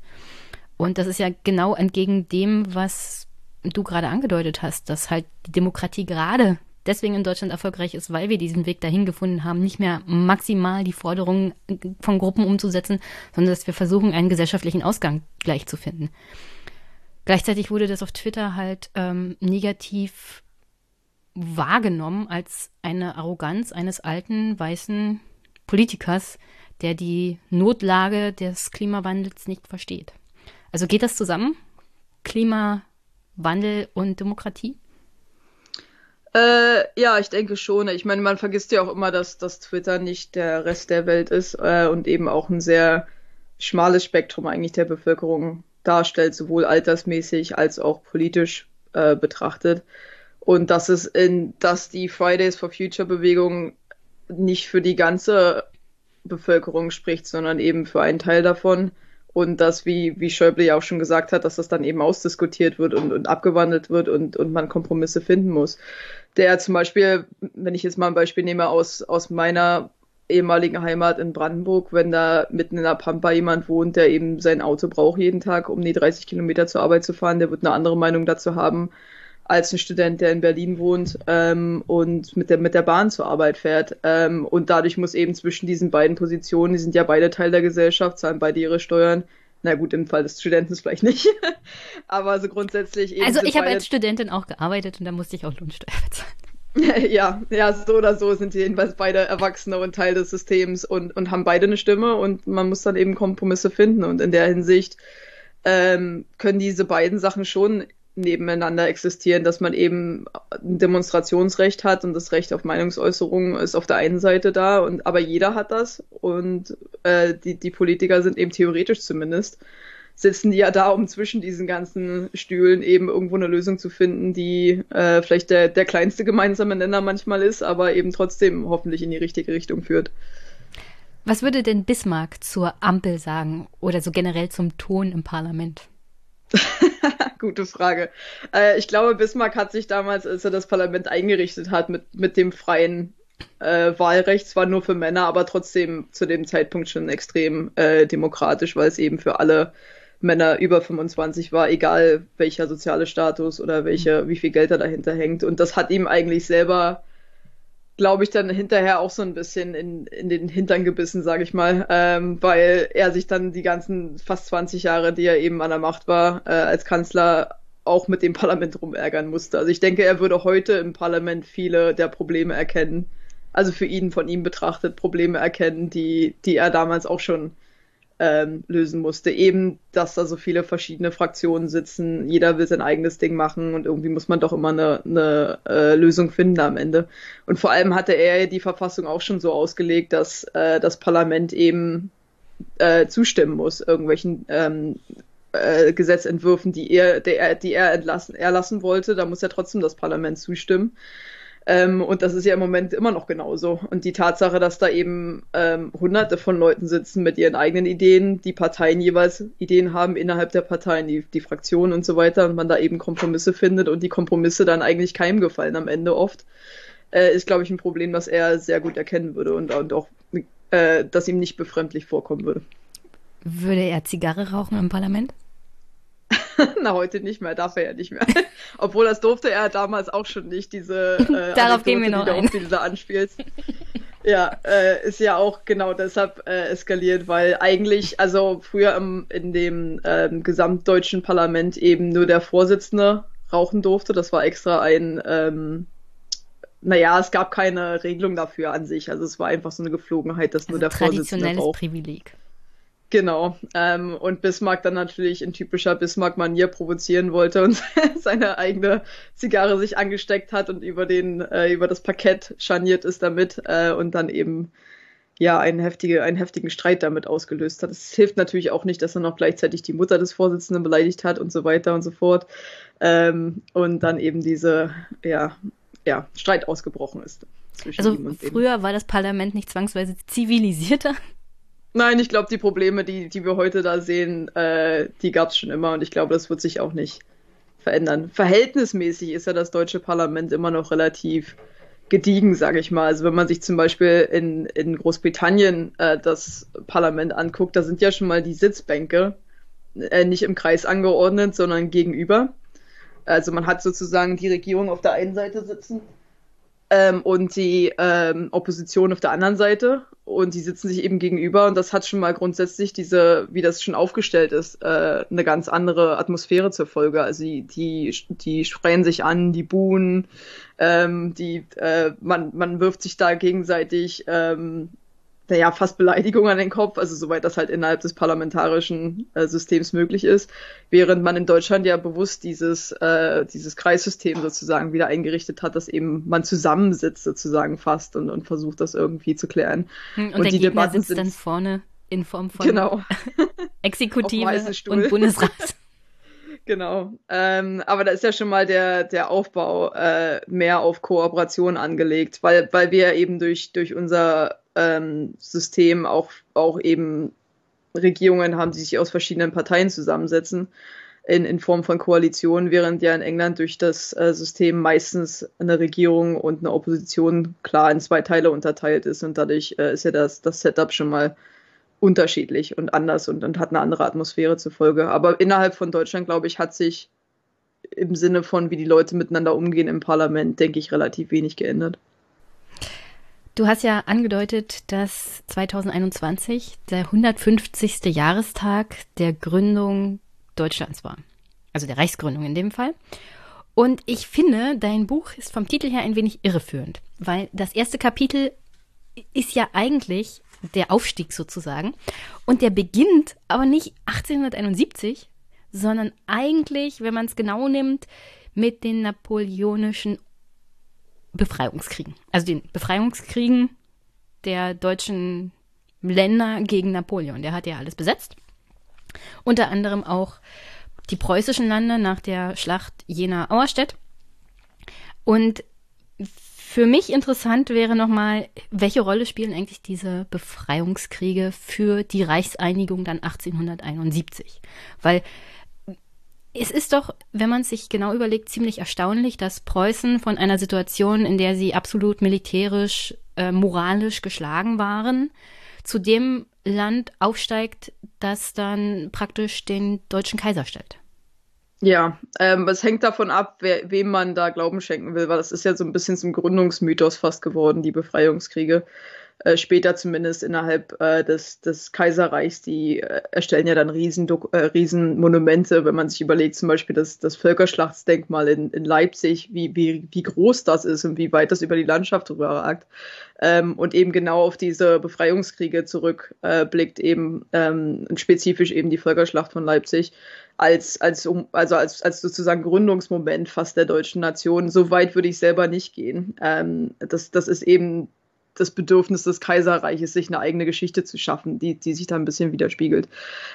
Und das ist ja genau entgegen dem, was du gerade angedeutet hast, dass halt die Demokratie gerade deswegen in Deutschland erfolgreich ist, weil wir diesen Weg dahin gefunden haben, nicht mehr maximal die Forderungen von Gruppen umzusetzen, sondern dass wir versuchen, einen gesellschaftlichen Ausgang gleich zu finden. Gleichzeitig wurde das auf Twitter halt ähm, negativ wahrgenommen als eine Arroganz eines alten weißen Politikers, der die Notlage des Klimawandels nicht versteht. Also geht das zusammen? Klimawandel und Demokratie? Äh, ja, ich denke schon. Ich meine, man vergisst ja auch immer, dass, dass Twitter nicht der Rest der Welt ist äh, und eben auch ein sehr schmales Spektrum eigentlich der Bevölkerung darstellt, sowohl altersmäßig als auch politisch äh, betrachtet. Und dass es in, dass die Fridays for Future Bewegung nicht für die ganze Bevölkerung spricht, sondern eben für einen Teil davon und dass, wie, wie Schäuble ja auch schon gesagt hat, dass das dann eben ausdiskutiert wird und, und abgewandelt wird und, und man Kompromisse finden muss. Der zum Beispiel, wenn ich jetzt mal ein Beispiel nehme aus, aus meiner ehemaligen Heimat in Brandenburg, wenn da mitten in der Pampa jemand wohnt, der eben sein Auto braucht jeden Tag, um die 30 Kilometer zur Arbeit zu fahren, der wird eine andere Meinung dazu haben, als ein Student, der in Berlin wohnt ähm, und mit der, mit der Bahn zur Arbeit fährt. Ähm, und dadurch muss eben zwischen diesen beiden Positionen, die sind ja beide Teil der Gesellschaft, zahlen beide ihre Steuern. Na gut, im Fall des Studenten vielleicht nicht. Aber so grundsätzlich eben. Also ich habe als Studentin auch gearbeitet und da musste ich auch Lohnsteuer bezahlen. ja, ja, so oder so sind jedenfalls beide Erwachsene und Teil des Systems und, und haben beide eine Stimme und man muss dann eben Kompromisse finden. Und in der Hinsicht ähm, können diese beiden Sachen schon nebeneinander existieren, dass man eben ein Demonstrationsrecht hat und das Recht auf Meinungsäußerung ist auf der einen Seite da und aber jeder hat das und äh, die, die Politiker sind eben theoretisch zumindest sitzen die ja da, um zwischen diesen ganzen Stühlen eben irgendwo eine Lösung zu finden, die äh, vielleicht der, der kleinste gemeinsame Nenner manchmal ist, aber eben trotzdem hoffentlich in die richtige Richtung führt. Was würde denn Bismarck zur Ampel sagen oder so generell zum Ton im Parlament? Gute Frage. Äh, ich glaube, Bismarck hat sich damals, als er das Parlament eingerichtet hat, mit, mit dem freien äh, Wahlrecht, zwar nur für Männer, aber trotzdem zu dem Zeitpunkt schon extrem äh, demokratisch, weil es eben für alle Männer über 25 war, egal welcher soziale Status oder welche, wie viel Geld da dahinter hängt. Und das hat ihm eigentlich selber, glaube ich, dann hinterher auch so ein bisschen in, in den Hintern gebissen, sage ich mal, ähm, weil er sich dann die ganzen fast 20 Jahre, die er eben an der Macht war, äh, als Kanzler auch mit dem Parlament rumärgern musste. Also ich denke, er würde heute im Parlament viele der Probleme erkennen, also für ihn von ihm betrachtet Probleme erkennen, die, die er damals auch schon ähm, lösen musste. Eben, dass da so viele verschiedene Fraktionen sitzen, jeder will sein eigenes Ding machen und irgendwie muss man doch immer eine, eine äh, Lösung finden am Ende. Und vor allem hatte er die Verfassung auch schon so ausgelegt, dass äh, das Parlament eben äh, zustimmen muss, irgendwelchen ähm, äh, Gesetzentwürfen, die er, der, die er entlassen, erlassen wollte. Da muss ja trotzdem das Parlament zustimmen. Ähm, und das ist ja im Moment immer noch genauso. Und die Tatsache, dass da eben ähm, hunderte von Leuten sitzen mit ihren eigenen Ideen, die Parteien jeweils Ideen haben innerhalb der Parteien, die, die Fraktionen und so weiter, und man da eben Kompromisse findet und die Kompromisse dann eigentlich keinem gefallen am Ende oft, äh, ist, glaube ich, ein Problem, das er sehr gut erkennen würde und, und auch, äh, das ihm nicht befremdlich vorkommen würde. Würde er Zigarre rauchen im Parlament? Na, heute nicht mehr, darf er ja nicht mehr. Obwohl das durfte er damals auch schon nicht, diese äh, Darauf gehen wir noch die, ein. Du da anspielst. ja, äh, ist ja auch genau deshalb äh, eskaliert, weil eigentlich, also früher im, in dem ähm, gesamtdeutschen Parlament eben nur der Vorsitzende rauchen durfte. Das war extra ein, ähm, naja, es gab keine Regelung dafür an sich. Also es war einfach so eine Geflogenheit, dass also nur der Vorsitzende raucht. Traditionelles Privileg. Genau. Ähm, und Bismarck dann natürlich in typischer Bismarck-Manier provozieren wollte und seine eigene Zigarre sich angesteckt hat und über den, äh, über das Parkett scharniert ist damit äh, und dann eben ja einen, heftige, einen heftigen Streit damit ausgelöst hat. Es hilft natürlich auch nicht, dass er noch gleichzeitig die Mutter des Vorsitzenden beleidigt hat und so weiter und so fort. Ähm, und dann eben diese, ja, ja, Streit ausgebrochen ist. Also früher war das Parlament nicht zwangsweise zivilisierter? Nein, ich glaube, die Probleme, die, die wir heute da sehen, äh, die gab es schon immer und ich glaube, das wird sich auch nicht verändern. Verhältnismäßig ist ja das deutsche Parlament immer noch relativ gediegen, sage ich mal. Also wenn man sich zum Beispiel in, in Großbritannien äh, das Parlament anguckt, da sind ja schon mal die Sitzbänke äh, nicht im Kreis angeordnet, sondern gegenüber. Also man hat sozusagen die Regierung auf der einen Seite sitzen ähm, und die ähm, Opposition auf der anderen Seite. Und die sitzen sich eben gegenüber. Und das hat schon mal grundsätzlich diese, wie das schon aufgestellt ist, äh, eine ganz andere Atmosphäre zur Folge. Also die, die, die schreien sich an, die buhen, ähm, die, äh, man, man wirft sich da gegenseitig ähm, naja, fast Beleidigung an den Kopf, also soweit das halt innerhalb des parlamentarischen äh, Systems möglich ist, während man in Deutschland ja bewusst dieses, äh, dieses Kreissystem sozusagen wieder eingerichtet hat, dass eben man zusammensitzt sozusagen fast und, und versucht das irgendwie zu klären. Hm, und, und der die Gegner Debatten sitzt sind, dann vorne in Form von genau. Exekutive und Bundesrat. Genau. Ähm, aber da ist ja schon mal der, der Aufbau äh, mehr auf Kooperation angelegt, weil, weil wir eben durch, durch unser ähm, System auch, auch eben Regierungen haben, die sich aus verschiedenen Parteien zusammensetzen in, in Form von Koalitionen, während ja in England durch das äh, System meistens eine Regierung und eine Opposition klar in zwei Teile unterteilt ist und dadurch äh, ist ja das, das Setup schon mal unterschiedlich und anders und, und hat eine andere Atmosphäre zur Folge. Aber innerhalb von Deutschland, glaube ich, hat sich im Sinne von, wie die Leute miteinander umgehen im Parlament, denke ich, relativ wenig geändert. Du hast ja angedeutet, dass 2021 der 150. Jahrestag der Gründung Deutschlands war. Also der Reichsgründung in dem Fall. Und ich finde, dein Buch ist vom Titel her ein wenig irreführend, weil das erste Kapitel ist ja eigentlich der Aufstieg sozusagen. Und der beginnt aber nicht 1871, sondern eigentlich, wenn man es genau nimmt, mit den napoleonischen Befreiungskriegen. Also den Befreiungskriegen der deutschen Länder gegen Napoleon. Der hat ja alles besetzt. Unter anderem auch die preußischen Lande nach der Schlacht Jena-Auerstedt. Und Für mich interessant wäre nochmal, welche Rolle spielen eigentlich diese Befreiungskriege für die Reichseinigung dann 1871? Weil es ist doch, wenn man sich genau überlegt, ziemlich erstaunlich, dass Preußen von einer Situation, in der sie absolut militärisch, äh, moralisch geschlagen waren, zu dem Land aufsteigt, das dann praktisch den deutschen Kaiser stellt. Ja, ähm, es hängt davon ab, wer, wem man da Glauben schenken will, weil das ist ja so ein bisschen zum Gründungsmythos fast geworden, die Befreiungskriege. Äh, später zumindest innerhalb äh, des, des Kaiserreichs, die äh, erstellen ja dann riesen, äh, Riesenmonumente, wenn man sich überlegt, zum Beispiel das, das Völkerschlachtsdenkmal in, in Leipzig, wie, wie, wie groß das ist und wie weit das über die Landschaft drüber ragt. Ähm, und eben genau auf diese Befreiungskriege zurückblickt, äh, eben ähm, spezifisch eben die Völkerschlacht von Leipzig als, als, also als, als sozusagen Gründungsmoment fast der deutschen Nation. So weit würde ich selber nicht gehen. Ähm, das, das ist eben das Bedürfnis des Kaiserreiches, sich eine eigene Geschichte zu schaffen, die, die sich da ein bisschen widerspiegelt.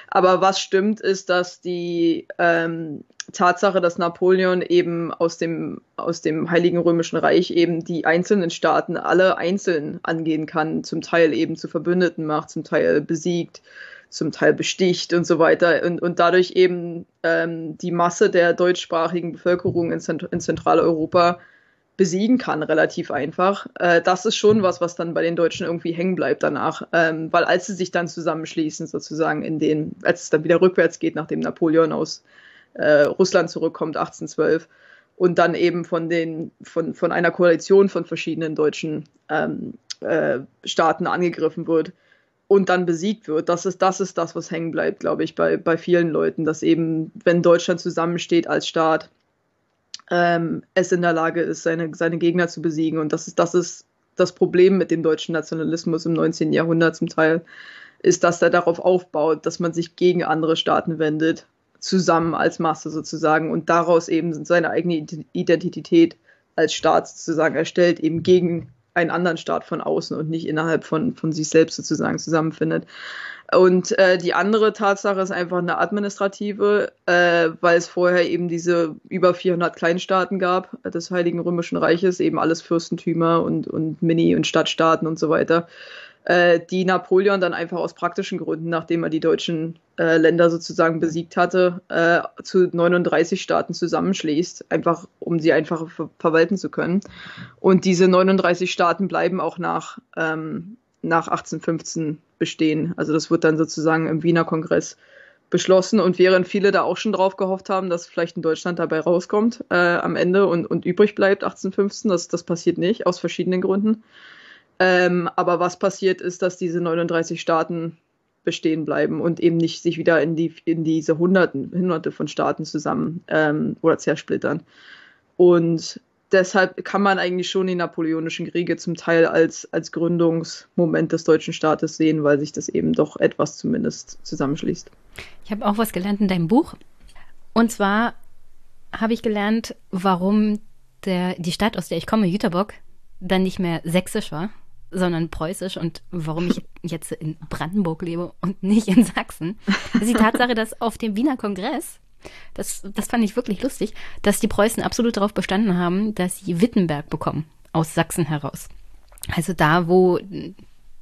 Aber was stimmt, ist, dass die ähm, Tatsache, dass Napoleon eben aus dem, aus dem Heiligen Römischen Reich eben die einzelnen Staaten alle einzeln angehen kann, zum Teil eben zu Verbündeten macht, zum Teil besiegt, zum Teil besticht und so weiter und, und dadurch eben ähm, die Masse der deutschsprachigen Bevölkerung in, Zent in Zentraleuropa besiegen kann, relativ einfach. Äh, das ist schon was, was dann bei den Deutschen irgendwie hängen bleibt danach. Ähm, weil als sie sich dann zusammenschließen, sozusagen in den, als es dann wieder rückwärts geht, nachdem Napoleon aus äh, Russland zurückkommt, 1812, und dann eben von den, von, von einer Koalition von verschiedenen deutschen ähm, äh, Staaten angegriffen wird und dann besiegt wird. Das ist, das ist das, was hängen bleibt, glaube ich, bei, bei vielen Leuten, dass eben, wenn Deutschland zusammensteht als Staat, ähm, es in der Lage ist, seine, seine Gegner zu besiegen. Und das ist, das ist das Problem mit dem deutschen Nationalismus im 19. Jahrhundert zum Teil, ist, dass er darauf aufbaut, dass man sich gegen andere Staaten wendet, zusammen als Masse sozusagen und daraus eben seine eigene Identität als Staat sozusagen erstellt, eben gegen einen anderen Staat von außen und nicht innerhalb von, von sich selbst sozusagen zusammenfindet. Und äh, die andere Tatsache ist einfach eine administrative, äh, weil es vorher eben diese über 400 Kleinstaaten gab des Heiligen Römischen Reiches, eben alles Fürstentümer und, und Mini- und Stadtstaaten und so weiter, äh, die Napoleon dann einfach aus praktischen Gründen, nachdem er die deutschen äh, Länder sozusagen besiegt hatte, äh, zu 39 Staaten zusammenschließt, einfach um sie einfach ver verwalten zu können. Und diese 39 Staaten bleiben auch nach, ähm, nach 1815 bestehen. Also das wird dann sozusagen im Wiener Kongress beschlossen und während viele da auch schon drauf gehofft haben, dass vielleicht in Deutschland dabei rauskommt äh, am Ende und, und übrig bleibt 1815, das, das passiert nicht, aus verschiedenen Gründen. Ähm, aber was passiert ist, dass diese 39 Staaten bestehen bleiben und eben nicht sich wieder in, die, in diese Hunderten, Hunderte von Staaten zusammen ähm, oder zersplittern. Und deshalb kann man eigentlich schon die napoleonischen Kriege zum Teil als, als Gründungsmoment des deutschen Staates sehen, weil sich das eben doch etwas zumindest zusammenschließt. Ich habe auch was gelernt in deinem Buch. Und zwar habe ich gelernt, warum der, die Stadt, aus der ich komme, Jüterbock, dann nicht mehr sächsisch war, sondern preußisch und warum ich jetzt in Brandenburg lebe und nicht in Sachsen. Das ist die Tatsache, dass auf dem Wiener Kongress das, das fand ich wirklich lustig, dass die Preußen absolut darauf bestanden haben, dass sie Wittenberg bekommen, aus Sachsen heraus. Also da, wo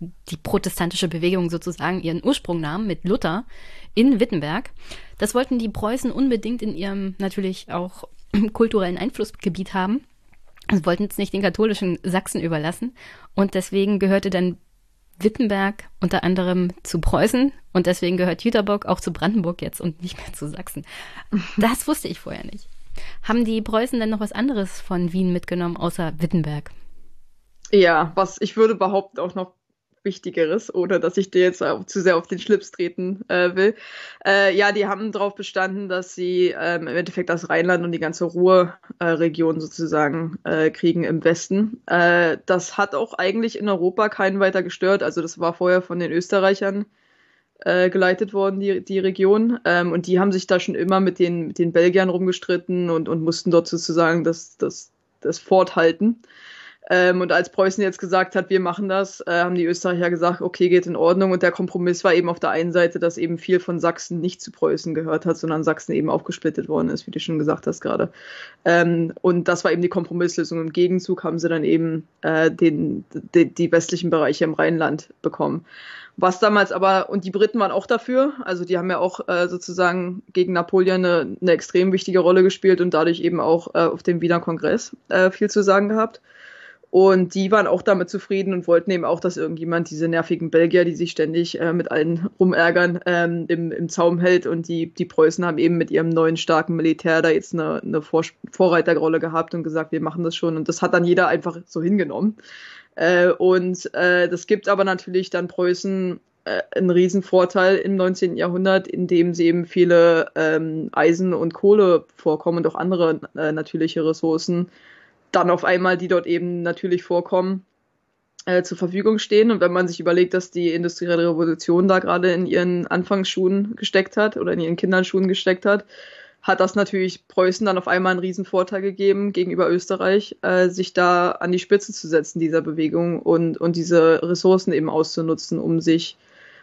die protestantische Bewegung sozusagen ihren Ursprung nahm mit Luther in Wittenberg. Das wollten die Preußen unbedingt in ihrem natürlich auch kulturellen Einflussgebiet haben. Sie wollten es nicht den katholischen Sachsen überlassen. Und deswegen gehörte dann Wittenberg unter anderem zu Preußen und deswegen gehört Jüterbock auch zu Brandenburg jetzt und nicht mehr zu Sachsen. Das wusste ich vorher nicht. Haben die Preußen denn noch was anderes von Wien mitgenommen, außer Wittenberg? Ja, was ich würde behaupten auch noch Wichtigeres, ohne dass ich dir jetzt zu sehr auf den Schlips treten äh, will. Äh, ja, die haben darauf bestanden, dass sie ähm, im Endeffekt das Rheinland und die ganze Ruhrregion sozusagen äh, kriegen im Westen. Äh, das hat auch eigentlich in Europa keinen weiter gestört. Also das war vorher von den Österreichern äh, geleitet worden, die, die Region. Ähm, und die haben sich da schon immer mit den, mit den Belgiern rumgestritten und, und mussten dort sozusagen das, das, das Fort halten. Ähm, und als Preußen jetzt gesagt hat, wir machen das, äh, haben die Österreicher gesagt, okay, geht in Ordnung. Und der Kompromiss war eben auf der einen Seite, dass eben viel von Sachsen nicht zu Preußen gehört hat, sondern Sachsen eben aufgesplittet worden ist, wie du schon gesagt hast gerade. Ähm, und das war eben die Kompromisslösung. Im Gegenzug haben sie dann eben äh, den, die, die westlichen Bereiche im Rheinland bekommen. Was damals aber, und die Briten waren auch dafür, also die haben ja auch äh, sozusagen gegen Napoleon eine, eine extrem wichtige Rolle gespielt und dadurch eben auch äh, auf dem Wiener Kongress äh, viel zu sagen gehabt. Und die waren auch damit zufrieden und wollten eben auch, dass irgendjemand diese nervigen Belgier, die sich ständig äh, mit allen rumärgern, ähm, im, im Zaum hält. Und die, die Preußen haben eben mit ihrem neuen starken Militär da jetzt eine, eine Vor Vorreiterrolle gehabt und gesagt, wir machen das schon. Und das hat dann jeder einfach so hingenommen. Äh, und äh, das gibt aber natürlich dann Preußen äh, einen Riesenvorteil im 19. Jahrhundert, in dem sie eben viele ähm, Eisen und Kohle vorkommen und auch andere äh, natürliche Ressourcen dann auf einmal, die dort eben natürlich vorkommen, äh, zur Verfügung stehen. Und wenn man sich überlegt, dass die industrielle Revolution da gerade in ihren Anfangsschuhen gesteckt hat oder in ihren Kinderschuhen gesteckt hat, hat das natürlich Preußen dann auf einmal einen Riesenvorteil gegeben gegenüber Österreich, äh, sich da an die Spitze zu setzen dieser Bewegung und, und diese Ressourcen eben auszunutzen, um sich,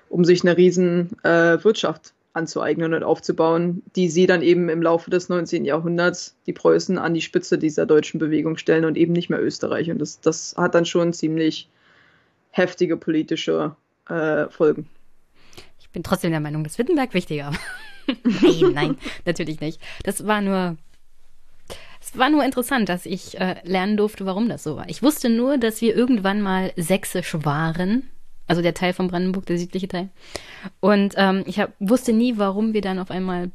um sich eine riesen äh, Wirtschaft anzueignen und aufzubauen, die sie dann eben im Laufe des 19. Jahrhunderts, die Preußen, an die Spitze dieser deutschen Bewegung stellen und eben nicht mehr Österreich. Und das, das hat dann schon ziemlich heftige politische äh, Folgen. Ich bin trotzdem der Meinung, dass Wittenberg wichtiger war. nein, nein, natürlich nicht. Das war nur es war nur interessant, dass ich äh, lernen durfte, warum das so war. Ich wusste nur, dass wir irgendwann mal sächsisch waren also der Teil von Brandenburg, der südliche Teil. Und ähm, ich hab, wusste nie, warum wir dann auf einmal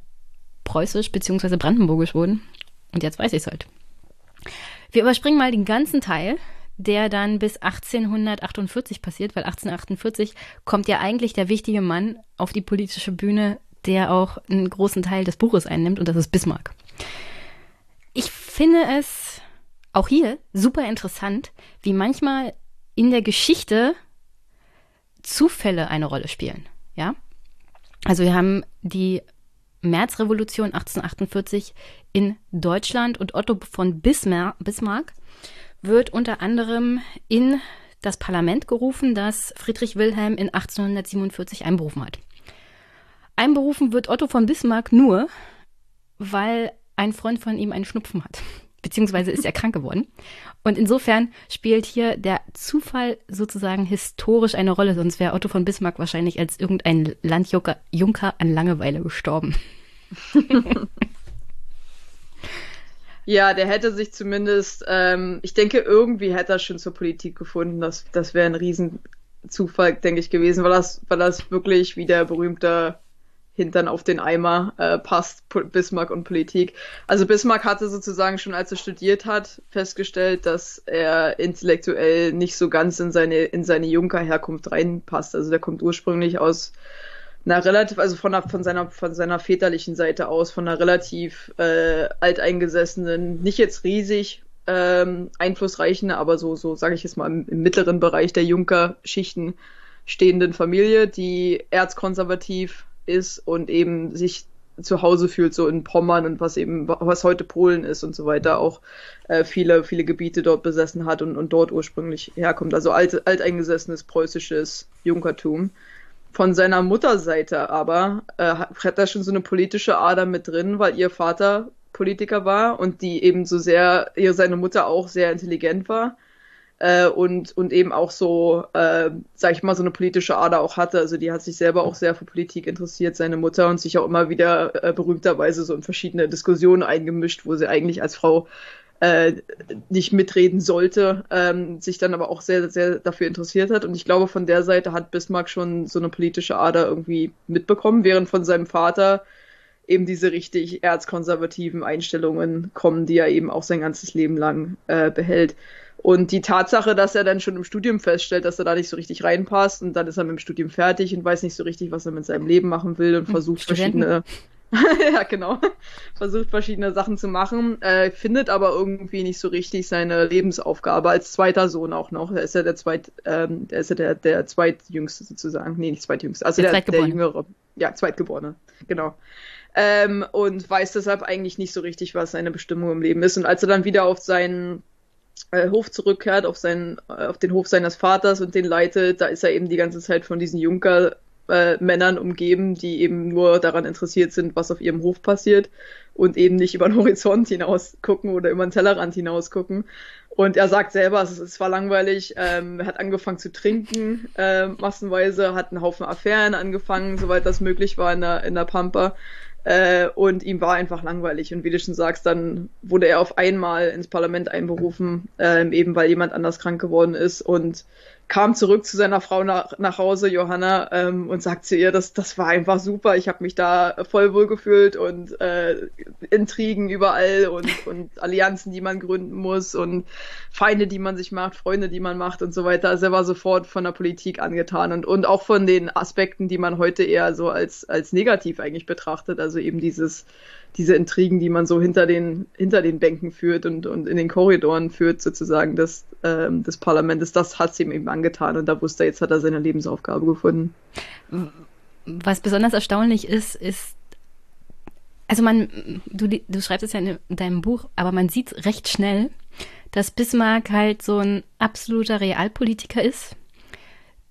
preußisch bzw. brandenburgisch wurden. Und jetzt weiß ich es halt. Wir überspringen mal den ganzen Teil, der dann bis 1848 passiert, weil 1848 kommt ja eigentlich der wichtige Mann auf die politische Bühne, der auch einen großen Teil des Buches einnimmt, und das ist Bismarck. Ich finde es auch hier super interessant, wie manchmal in der Geschichte Zufälle eine Rolle spielen. Ja? Also wir haben die Märzrevolution 1848 in Deutschland und Otto von Bismarck, wird unter anderem in das Parlament gerufen, das Friedrich Wilhelm in 1847 einberufen hat. Einberufen wird Otto von Bismarck nur, weil ein Freund von ihm einen Schnupfen hat beziehungsweise ist er krank geworden. Und insofern spielt hier der Zufall sozusagen historisch eine Rolle, sonst wäre Otto von Bismarck wahrscheinlich als irgendein Landjunker Junker an Langeweile gestorben. ja, der hätte sich zumindest, ähm, ich denke, irgendwie hätte er schon zur Politik gefunden. Das, das wäre ein Riesenzufall, denke ich, gewesen, weil das, weil das wirklich wie der berühmte Hintern auf den Eimer äh, passt, Bismarck und Politik. Also Bismarck hatte sozusagen schon, als er studiert hat, festgestellt, dass er intellektuell nicht so ganz in seine, in seine Junker-Herkunft reinpasst. Also der kommt ursprünglich aus einer relativ, also von, einer, von, seiner, von seiner väterlichen Seite aus, von einer relativ äh, alteingesessenen, nicht jetzt riesig ähm, einflussreichen, aber so, so sage ich jetzt mal, im, im mittleren Bereich der Junker-Schichten stehenden Familie, die erzkonservativ ist und eben sich zu Hause fühlt, so in Pommern und was eben, was heute Polen ist und so weiter, auch äh, viele, viele Gebiete dort besessen hat und, und dort ursprünglich herkommt. Also alt, alteingesessenes preußisches Junkertum. Von seiner Mutterseite aber äh, hat er schon so eine politische Ader mit drin, weil ihr Vater Politiker war und die eben so sehr, ihr seine Mutter auch sehr intelligent war äh, und, und eben auch so, äh, sag ich mal, so eine politische Ader auch hatte. Also die hat sich selber auch sehr für Politik interessiert, seine Mutter, und sich auch immer wieder äh, berühmterweise so in verschiedene Diskussionen eingemischt, wo sie eigentlich als Frau äh, nicht mitreden sollte, ähm, sich dann aber auch sehr, sehr dafür interessiert hat. Und ich glaube, von der Seite hat Bismarck schon so eine politische Ader irgendwie mitbekommen, während von seinem Vater eben diese richtig erzkonservativen Einstellungen kommen, die er eben auch sein ganzes Leben lang äh, behält. Und die Tatsache, dass er dann schon im Studium feststellt, dass er da nicht so richtig reinpasst und dann ist er mit dem Studium fertig und weiß nicht so richtig, was er mit seinem Leben machen will und hm, versucht Studenten. verschiedene ja, genau. Versucht verschiedene Sachen zu machen, äh, findet aber irgendwie nicht so richtig seine Lebensaufgabe als zweiter Sohn auch noch. Er ist ja der zweit, ähm, der ist ja der, der zweitjüngste sozusagen. Nee, nicht zweitjüngste, also der, der, der jüngere. Ja, zweitgeborene, genau. Ähm, und weiß deshalb eigentlich nicht so richtig, was seine Bestimmung im Leben ist. Und als er dann wieder auf seinen Hof zurückkehrt, auf, seinen, äh, auf den Hof seines Vaters und den leitet, da ist er eben die ganze Zeit von diesen Junker äh, umgeben, die eben nur daran interessiert sind, was auf ihrem Hof passiert und eben nicht über den Horizont hinaus gucken oder über den Tellerrand hinaus gucken. Und er sagt selber, es, es war langweilig, ähm, er hat angefangen zu trinken, äh, massenweise, hat einen Haufen Affären angefangen, soweit das möglich war in der, in der Pampa. Äh, und ihm war einfach langweilig. Und wie du schon sagst, dann wurde er auf einmal ins Parlament einberufen, äh, eben weil jemand anders krank geworden ist. Und kam zurück zu seiner Frau nach, nach Hause, Johanna, ähm, und sagt zu ihr, das, das war einfach super. Ich habe mich da voll wohl gefühlt und äh, Intrigen überall und, und Allianzen, die man gründen muss und Feinde, die man sich macht, Freunde, die man macht und so weiter. Also er war sofort von der Politik angetan und, und auch von den Aspekten, die man heute eher so als, als negativ eigentlich betrachtet. Also eben dieses diese Intrigen, die man so hinter den, hinter den Bänken führt und, und in den Korridoren führt, sozusagen des, ähm, des Parlaments, das hat es ihm eben angetan und da wusste er, jetzt hat er seine Lebensaufgabe gefunden. Was besonders erstaunlich ist, ist, also man, du, du schreibst es ja in deinem Buch, aber man sieht recht schnell, dass Bismarck halt so ein absoluter Realpolitiker ist,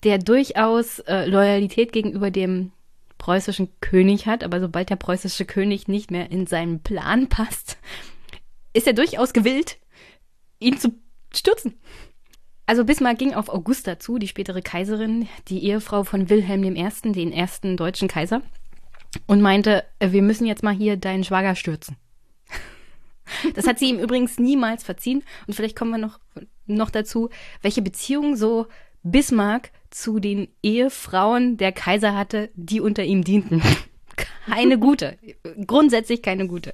der durchaus äh, Loyalität gegenüber dem preußischen König hat, aber sobald der preußische König nicht mehr in seinen Plan passt, ist er durchaus gewillt, ihn zu stürzen. Also Bismarck ging auf Augusta zu, die spätere Kaiserin, die Ehefrau von Wilhelm I., den ersten deutschen Kaiser, und meinte, wir müssen jetzt mal hier deinen Schwager stürzen. Das hat sie ihm übrigens niemals verziehen. Und vielleicht kommen wir noch, noch dazu, welche Beziehung so Bismarck zu den Ehefrauen der Kaiser hatte, die unter ihm dienten. keine gute. Grundsätzlich keine gute.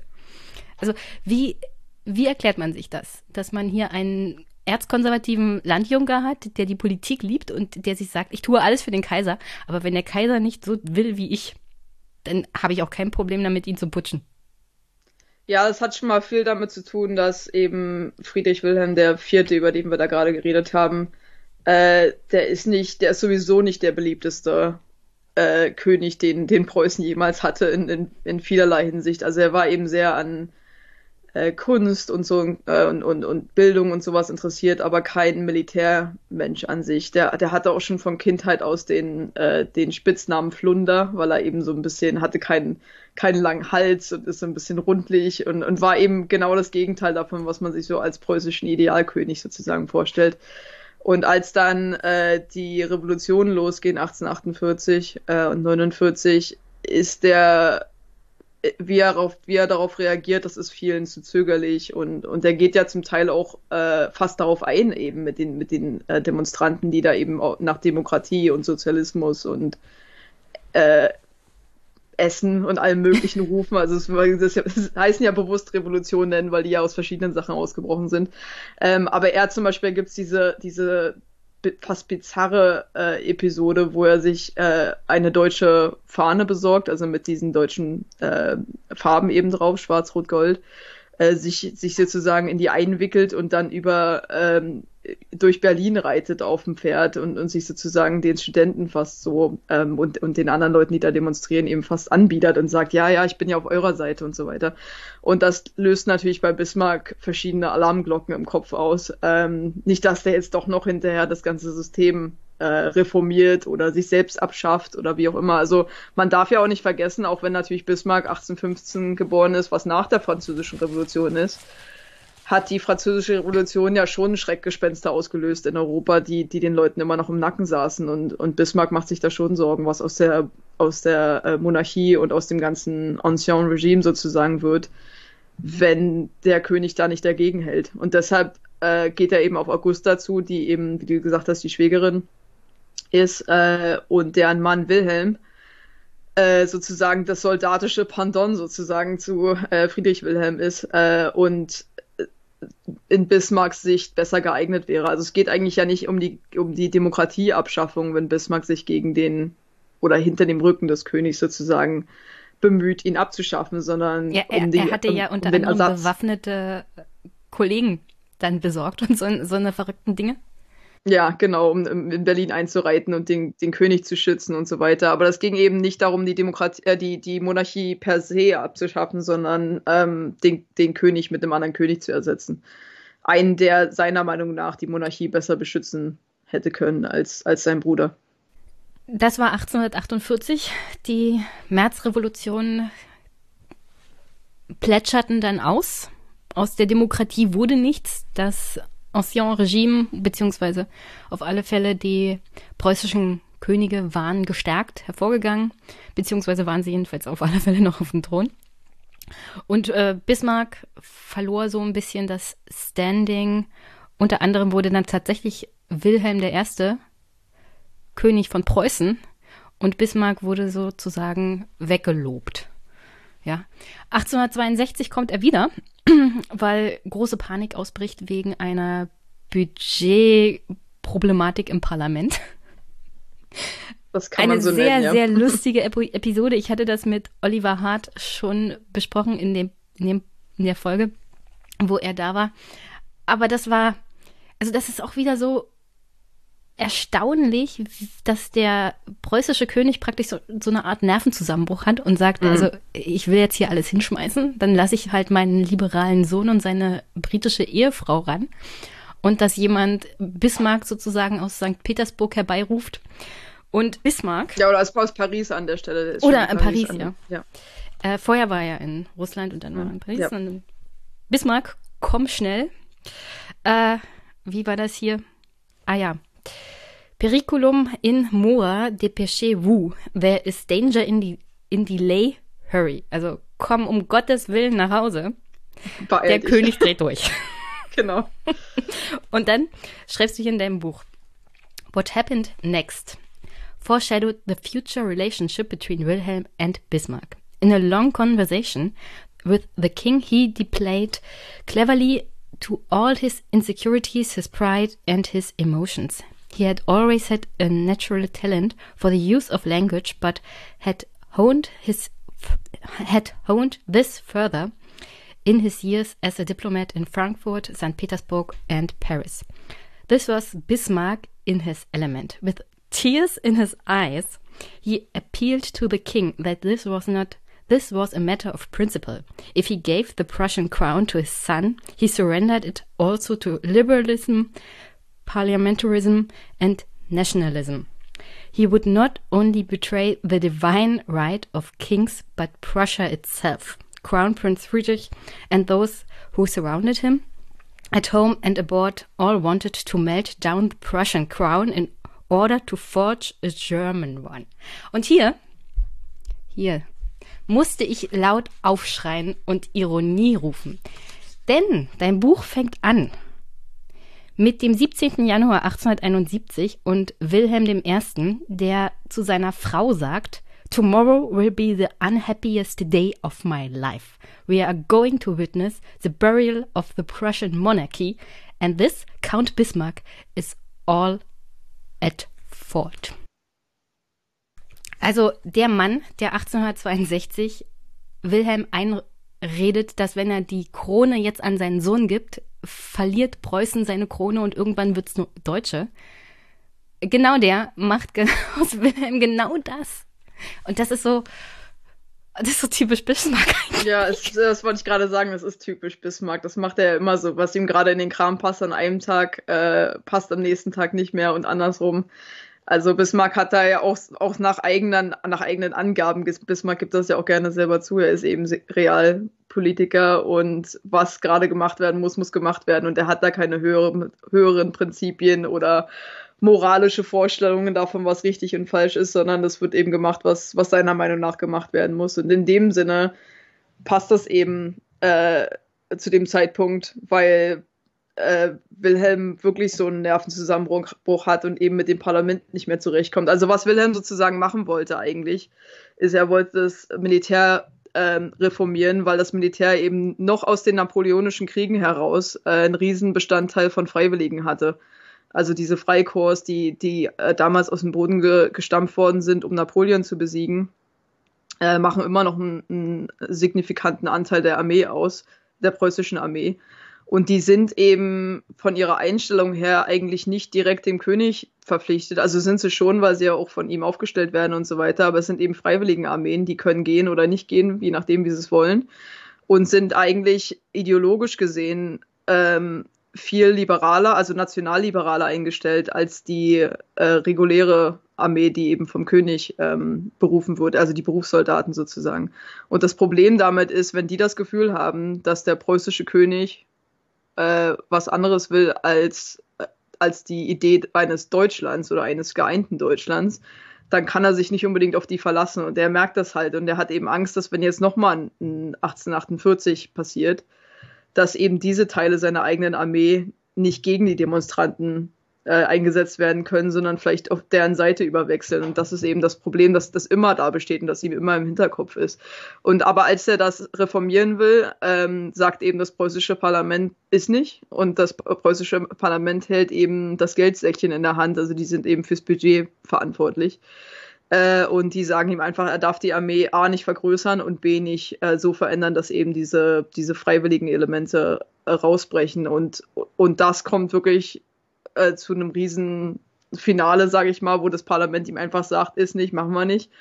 Also wie, wie erklärt man sich das? Dass man hier einen erzkonservativen Landjunker hat, der die Politik liebt und der sich sagt, ich tue alles für den Kaiser, aber wenn der Kaiser nicht so will wie ich, dann habe ich auch kein Problem damit, ihn zu putschen. Ja, es hat schon mal viel damit zu tun, dass eben Friedrich Wilhelm Vierte, über den wir da gerade geredet haben, äh, der ist nicht, der ist sowieso nicht der beliebteste äh, König, den, den Preußen jemals hatte, in, in, in vielerlei Hinsicht. Also er war eben sehr an äh, Kunst und so äh, und, und, und Bildung und sowas interessiert, aber kein Militärmensch an sich. Der, der hatte auch schon von Kindheit aus den, äh, den Spitznamen Flunder, weil er eben so ein bisschen hatte keinen keinen langen Hals und ist so ein bisschen rundlich und, und war eben genau das Gegenteil davon, was man sich so als preußischen Idealkönig sozusagen vorstellt. Und als dann äh, die Revolutionen losgehen, 1848 äh, und 49, ist der, äh, wie er, auf, wie er darauf reagiert, das ist vielen zu zögerlich. Und, und der geht ja zum Teil auch äh, fast darauf ein, eben mit den, mit den äh, Demonstranten, die da eben auch nach Demokratie und Sozialismus und äh, Essen und allem möglichen rufen. Also es, das, das heißen ja bewusst Revolution nennen, weil die ja aus verschiedenen Sachen ausgebrochen sind. Ähm, aber er zum Beispiel gibt es diese, diese fast bizarre äh, Episode, wo er sich äh, eine deutsche Fahne besorgt, also mit diesen deutschen äh, Farben eben drauf, schwarz, rot, gold, äh, sich, sich sozusagen in die einwickelt und dann über ähm, durch Berlin reitet auf dem Pferd und, und sich sozusagen den Studenten fast so ähm, und, und den anderen Leuten, die da demonstrieren, eben fast anbietet und sagt, ja, ja, ich bin ja auf eurer Seite und so weiter. Und das löst natürlich bei Bismarck verschiedene Alarmglocken im Kopf aus. Ähm, nicht, dass der jetzt doch noch hinterher das ganze System äh, reformiert oder sich selbst abschafft oder wie auch immer. Also man darf ja auch nicht vergessen, auch wenn natürlich Bismarck 1815 geboren ist, was nach der Französischen Revolution ist, hat die Französische Revolution ja schon Schreckgespenster ausgelöst in Europa, die, die den Leuten immer noch im Nacken saßen. Und, und Bismarck macht sich da schon Sorgen, was aus der, aus der äh, Monarchie und aus dem ganzen Ancien Regime sozusagen wird, wenn der König da nicht dagegen hält. Und deshalb äh, geht er eben auf Augusta zu, die eben, wie du gesagt hast, die Schwägerin ist äh, und deren Mann Wilhelm äh, sozusagen das soldatische Pendant sozusagen zu äh, Friedrich Wilhelm ist äh, und in Bismarcks Sicht besser geeignet wäre. Also es geht eigentlich ja nicht um die, um die Demokratieabschaffung, wenn Bismarck sich gegen den oder hinter dem Rücken des Königs sozusagen bemüht, ihn abzuschaffen, sondern ja, er, um die, er hatte ja unter um anderem bewaffnete Kollegen dann besorgt und so, so eine verrückten Dinge. Ja, genau, um in Berlin einzureiten und den, den König zu schützen und so weiter. Aber das ging eben nicht darum, die Demokratie, äh, die, die Monarchie per se abzuschaffen, sondern ähm, den, den König mit einem anderen König zu ersetzen. einen, der seiner Meinung nach die Monarchie besser beschützen hätte können als, als sein Bruder. Das war 1848. Die Märzrevolution plätscherten dann aus. Aus der Demokratie wurde nichts. Das Ancien Regime, beziehungsweise auf alle Fälle die preußischen Könige waren gestärkt hervorgegangen, beziehungsweise waren sie jedenfalls auf alle Fälle noch auf dem Thron. Und äh, Bismarck verlor so ein bisschen das Standing. Unter anderem wurde dann tatsächlich Wilhelm I. König von Preußen und Bismarck wurde sozusagen weggelobt. Ja. 1862 kommt er wieder, weil große Panik ausbricht wegen einer Budgetproblematik im Parlament. Das kann Eine man so sehr, nennen, ja. sehr lustige Episode. Ich hatte das mit Oliver Hart schon besprochen in, dem, in, dem, in der Folge, wo er da war. Aber das war, also das ist auch wieder so erstaunlich, dass der preußische König praktisch so, so eine Art Nervenzusammenbruch hat und sagt, mhm. also ich will jetzt hier alles hinschmeißen, dann lasse ich halt meinen liberalen Sohn und seine britische Ehefrau ran. Und dass jemand Bismarck sozusagen aus St. Petersburg herbeiruft und Bismarck. Ja, oder aus, aus Paris an der Stelle. Oder in Paris, Paris ja. ja. Äh, vorher war er in Russland und dann war er in Paris. Ja. Bismarck, komm schnell. Äh, wie war das hier? Ah ja. Periculum in mora dépêchez-vous. There is danger in, the, in delay, hurry. Also komm um Gottes Willen nach Hause. Beeil der dich. König dreht durch. genau. Und dann schreibst du hier in deinem Buch. What happened next? foreshadowed the future relationship between Wilhelm and Bismarck. In a long conversation with the king, he displayed cleverly to all his insecurities, his pride, and his emotions. He had always had a natural talent for the use of language, but had honed his had honed this further in his years as a diplomat in Frankfurt, St. Petersburg, and Paris. This was Bismarck in his element, with tears in his eyes, he appealed to the king that this was not this was a matter of principle. If he gave the Prussian crown to his son, he surrendered it also to liberalism, parliamentarism, and nationalism. He would not only betray the divine right of kings, but Prussia itself, Crown Prince Friedrich, and those who surrounded him. At home and abroad, all wanted to melt down the Prussian crown in order to forge a German one. Und hier, hier, musste ich laut aufschreien und Ironie rufen. Denn dein Buch fängt an mit dem 17. Januar 1871 und Wilhelm I., der zu seiner Frau sagt, Tomorrow will be the unhappiest day of my life. We are going to witness the burial of the Prussian monarchy, and this, Count Bismarck, is all at fault. Also der Mann, der 1862 Wilhelm einredet, dass wenn er die Krone jetzt an seinen Sohn gibt, verliert Preußen seine Krone und irgendwann wird es nur Deutsche. Genau der macht aus Wilhelm genau das. Und das ist so, das ist so typisch Bismarck eigentlich. Ja, es, das wollte ich gerade sagen, das ist typisch Bismarck. Das macht er immer so, was ihm gerade in den Kram passt an einem Tag, äh, passt am nächsten Tag nicht mehr und andersrum. Also Bismarck hat da ja auch, auch nach, eigenen, nach eigenen Angaben, Bismarck gibt das ja auch gerne selber zu, er ist eben Realpolitiker und was gerade gemacht werden muss, muss gemacht werden und er hat da keine höheren, höheren Prinzipien oder moralische Vorstellungen davon, was richtig und falsch ist, sondern das wird eben gemacht, was, was seiner Meinung nach gemacht werden muss. Und in dem Sinne passt das eben äh, zu dem Zeitpunkt, weil äh, Wilhelm wirklich so einen Nervenzusammenbruch hat und eben mit dem Parlament nicht mehr zurechtkommt. Also was Wilhelm sozusagen machen wollte eigentlich, ist, er wollte das Militär ähm, reformieren, weil das Militär eben noch aus den napoleonischen Kriegen heraus äh, einen Riesenbestandteil von Freiwilligen hatte. Also diese Freikorps, die, die äh, damals aus dem Boden ge gestampft worden sind, um Napoleon zu besiegen, äh, machen immer noch einen, einen signifikanten Anteil der Armee aus, der preußischen Armee. Und die sind eben von ihrer Einstellung her eigentlich nicht direkt dem König verpflichtet. Also sind sie schon, weil sie ja auch von ihm aufgestellt werden und so weiter. Aber es sind eben freiwilligen Armeen, die können gehen oder nicht gehen, je nachdem, wie sie es wollen. Und sind eigentlich ideologisch gesehen ähm, viel liberaler, also nationalliberaler eingestellt als die äh, reguläre Armee, die eben vom König ähm, berufen wurde, also die Berufssoldaten sozusagen. Und das Problem damit ist, wenn die das Gefühl haben, dass der preußische König äh, was anderes will als, äh, als die Idee eines Deutschlands oder eines geeinten Deutschlands, dann kann er sich nicht unbedingt auf die verlassen. Und der merkt das halt. Und der hat eben Angst, dass wenn jetzt nochmal 1848 passiert, dass eben diese Teile seiner eigenen Armee nicht gegen die Demonstranten äh, eingesetzt werden können, sondern vielleicht auf deren Seite überwechseln. Und das ist eben das Problem, dass das immer da besteht und dass ihm immer im Hinterkopf ist. Und aber als er das reformieren will, ähm, sagt eben das preußische Parlament ist nicht. Und das preußische Parlament hält eben das Geldsäckchen in der Hand. Also die sind eben fürs Budget verantwortlich. Äh, und die sagen ihm einfach, er darf die Armee A nicht vergrößern und B nicht äh, so verändern, dass eben diese, diese freiwilligen Elemente äh, rausbrechen. Und, und das kommt wirklich äh, zu einem riesen Finale, sage ich mal, wo das Parlament ihm einfach sagt, ist nicht, machen wir nicht.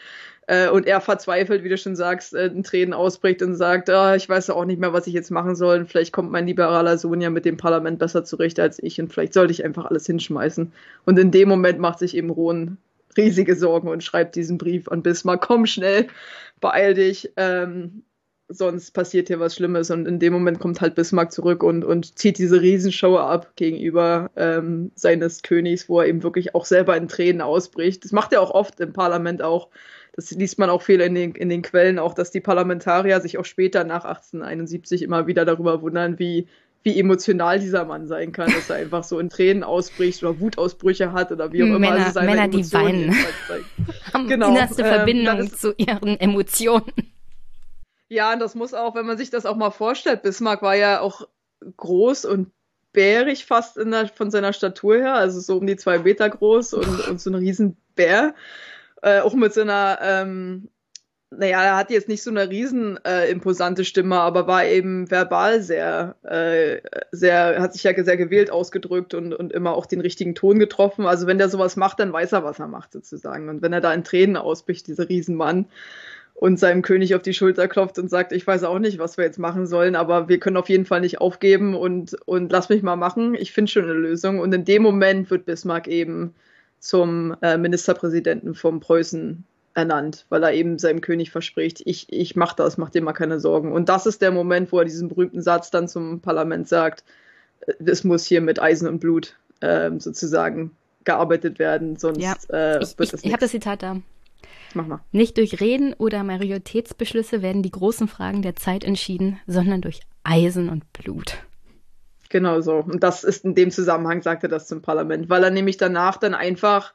Äh, und er verzweifelt, wie du schon sagst, äh, in Tränen ausbricht und sagt, ah, ich weiß auch nicht mehr, was ich jetzt machen soll. vielleicht kommt mein liberaler Sohn ja mit dem Parlament besser zurecht als ich und vielleicht sollte ich einfach alles hinschmeißen. Und in dem Moment macht sich eben Rohn riesige Sorgen und schreibt diesen Brief an Bismarck, komm schnell, beeil dich. Ähm, sonst passiert hier was Schlimmes. Und in dem Moment kommt halt Bismarck zurück und, und zieht diese Riesenshow ab gegenüber ähm, seines Königs, wo er eben wirklich auch selber in Tränen ausbricht. Das macht er auch oft im Parlament auch. Das liest man auch viel in den, in den Quellen, auch dass die Parlamentarier sich auch später nach 1871 immer wieder darüber wundern, wie, wie emotional dieser Mann sein kann, dass er einfach so in Tränen ausbricht oder Wutausbrüche hat oder wie auch immer. Männer, also Männer die weinen, haben genau, innerste ähm, Verbindung zu ihren Emotionen. Ja, und das muss auch, wenn man sich das auch mal vorstellt, Bismarck war ja auch groß und bärig fast der, von seiner Statur her, also so um die zwei Meter groß und, und so ein Riesenbär. Äh, auch mit seiner, ähm, naja, er hat jetzt nicht so eine riesen äh, imposante Stimme, aber war eben verbal sehr, äh, sehr, hat sich ja sehr gewählt ausgedrückt und, und immer auch den richtigen Ton getroffen. Also wenn der sowas macht, dann weiß er, was er macht sozusagen. Und wenn er da in Tränen ausbricht, dieser Riesenmann, und seinem König auf die Schulter klopft und sagt, ich weiß auch nicht, was wir jetzt machen sollen, aber wir können auf jeden Fall nicht aufgeben und, und lass mich mal machen. Ich finde schon eine Lösung. Und in dem Moment wird Bismarck eben zum äh, Ministerpräsidenten von Preußen ernannt, weil er eben seinem König verspricht, ich, ich mach das, mach dir mal keine Sorgen. Und das ist der Moment, wo er diesen berühmten Satz dann zum Parlament sagt, es muss hier mit Eisen und Blut äh, sozusagen gearbeitet werden, sonst ja, äh, wird ich, das Ich, ich habe das Zitat da. Mach mal. Nicht durch Reden oder Majoritätsbeschlüsse werden die großen Fragen der Zeit entschieden, sondern durch Eisen und Blut. Genau so. Und das ist in dem Zusammenhang, sagt er das zum Parlament, weil er nämlich danach dann einfach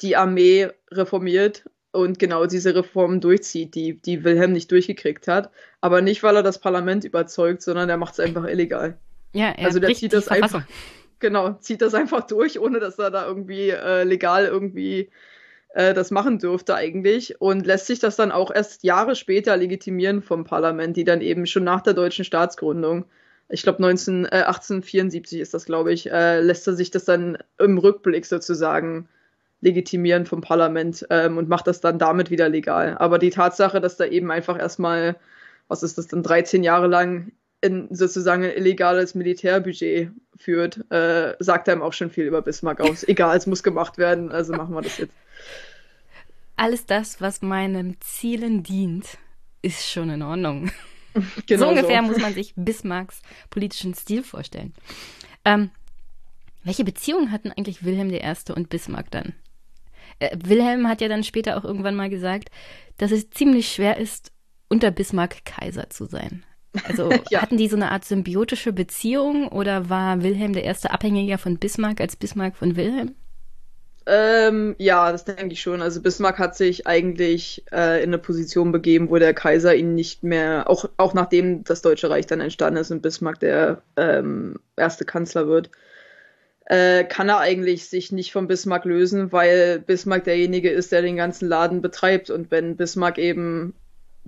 die Armee reformiert und genau diese Reformen durchzieht, die, die Wilhelm nicht durchgekriegt hat. Aber nicht, weil er das Parlament überzeugt, sondern er macht es einfach illegal. Ja, er also der zieht das einfach. Genau, zieht das einfach durch, ohne dass er da irgendwie äh, legal irgendwie äh, das machen dürfte eigentlich und lässt sich das dann auch erst Jahre später legitimieren vom Parlament, die dann eben schon nach der deutschen Staatsgründung, ich glaube äh, 1874 ist das, glaube ich, äh, lässt er sich das dann im Rückblick sozusagen legitimieren vom Parlament ähm, und macht das dann damit wieder legal. Aber die Tatsache, dass da eben einfach erstmal, was ist das dann, 13 Jahre lang in sozusagen ein illegales Militärbudget führt, äh, sagt einem auch schon viel über Bismarck aus. Egal, es muss gemacht werden, also machen wir das jetzt alles das, was meinen Zielen dient, ist schon in Ordnung. Genau so ungefähr so. muss man sich Bismarcks politischen Stil vorstellen. Ähm, welche Beziehungen hatten eigentlich Wilhelm I. und Bismarck dann? Äh, Wilhelm hat ja dann später auch irgendwann mal gesagt, dass es ziemlich schwer ist, unter Bismarck Kaiser zu sein. Also ja. hatten die so eine Art symbiotische Beziehung oder war Wilhelm I. abhängiger von Bismarck als Bismarck von Wilhelm? Ähm, ja, das denke ich schon. Also Bismarck hat sich eigentlich äh, in eine Position begeben, wo der Kaiser ihn nicht mehr, auch, auch nachdem das Deutsche Reich dann entstanden ist und Bismarck der ähm, erste Kanzler wird, äh, kann er eigentlich sich nicht von Bismarck lösen, weil Bismarck derjenige ist, der den ganzen Laden betreibt. Und wenn Bismarck eben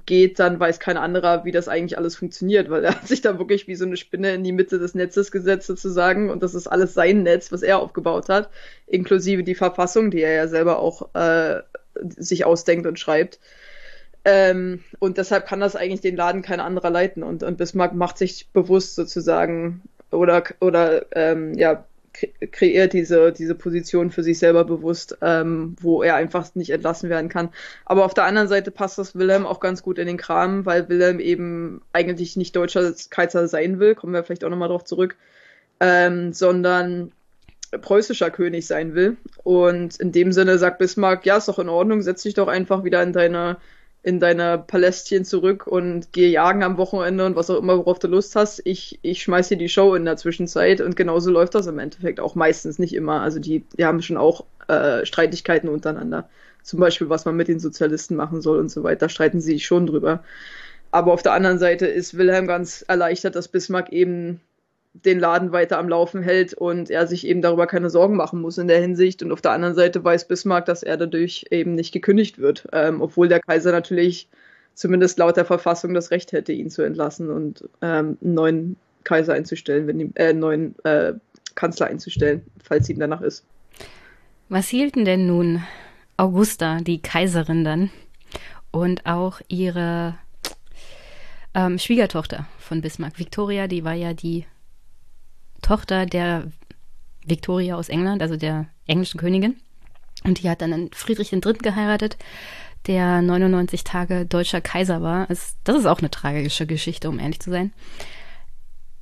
geht, dann weiß kein anderer, wie das eigentlich alles funktioniert, weil er hat sich da wirklich wie so eine Spinne in die Mitte des Netzes gesetzt sozusagen und das ist alles sein Netz, was er aufgebaut hat, inklusive die Verfassung, die er ja selber auch äh, sich ausdenkt und schreibt. Ähm, und deshalb kann das eigentlich den Laden kein anderer leiten und, und Bismarck macht sich bewusst sozusagen oder, oder ähm, ja, kreiert diese, diese Position für sich selber bewusst, ähm, wo er einfach nicht entlassen werden kann. Aber auf der anderen Seite passt das Wilhelm auch ganz gut in den Kram, weil Wilhelm eben eigentlich nicht deutscher Kaiser sein will, kommen wir vielleicht auch nochmal drauf zurück, ähm, sondern preußischer König sein will. Und in dem Sinne sagt Bismarck, ja, ist doch in Ordnung, setz dich doch einfach wieder in deine in deine Palästchen zurück und gehe jagen am Wochenende und was auch immer, worauf du Lust hast. Ich, ich schmeiß dir die Show in der Zwischenzeit und genauso läuft das im Endeffekt auch meistens, nicht immer. Also die, die haben schon auch äh, Streitigkeiten untereinander. Zum Beispiel, was man mit den Sozialisten machen soll und so weiter, streiten sie sich schon drüber. Aber auf der anderen Seite ist Wilhelm ganz erleichtert, dass Bismarck eben den Laden weiter am Laufen hält und er sich eben darüber keine Sorgen machen muss in der Hinsicht. Und auf der anderen Seite weiß Bismarck, dass er dadurch eben nicht gekündigt wird, ähm, obwohl der Kaiser natürlich zumindest laut der Verfassung das Recht hätte, ihn zu entlassen und ähm, einen neuen Kaiser einzustellen, wenn die, äh, einen neuen äh, Kanzler einzustellen, falls ihm danach ist. Was hielten denn nun Augusta, die Kaiserin dann, und auch ihre ähm, Schwiegertochter von Bismarck, Victoria, die war ja die Tochter der Victoria aus England, also der englischen Königin. Und die hat dann Friedrich III. geheiratet, der 99 Tage deutscher Kaiser war. Das ist auch eine tragische Geschichte, um ehrlich zu sein.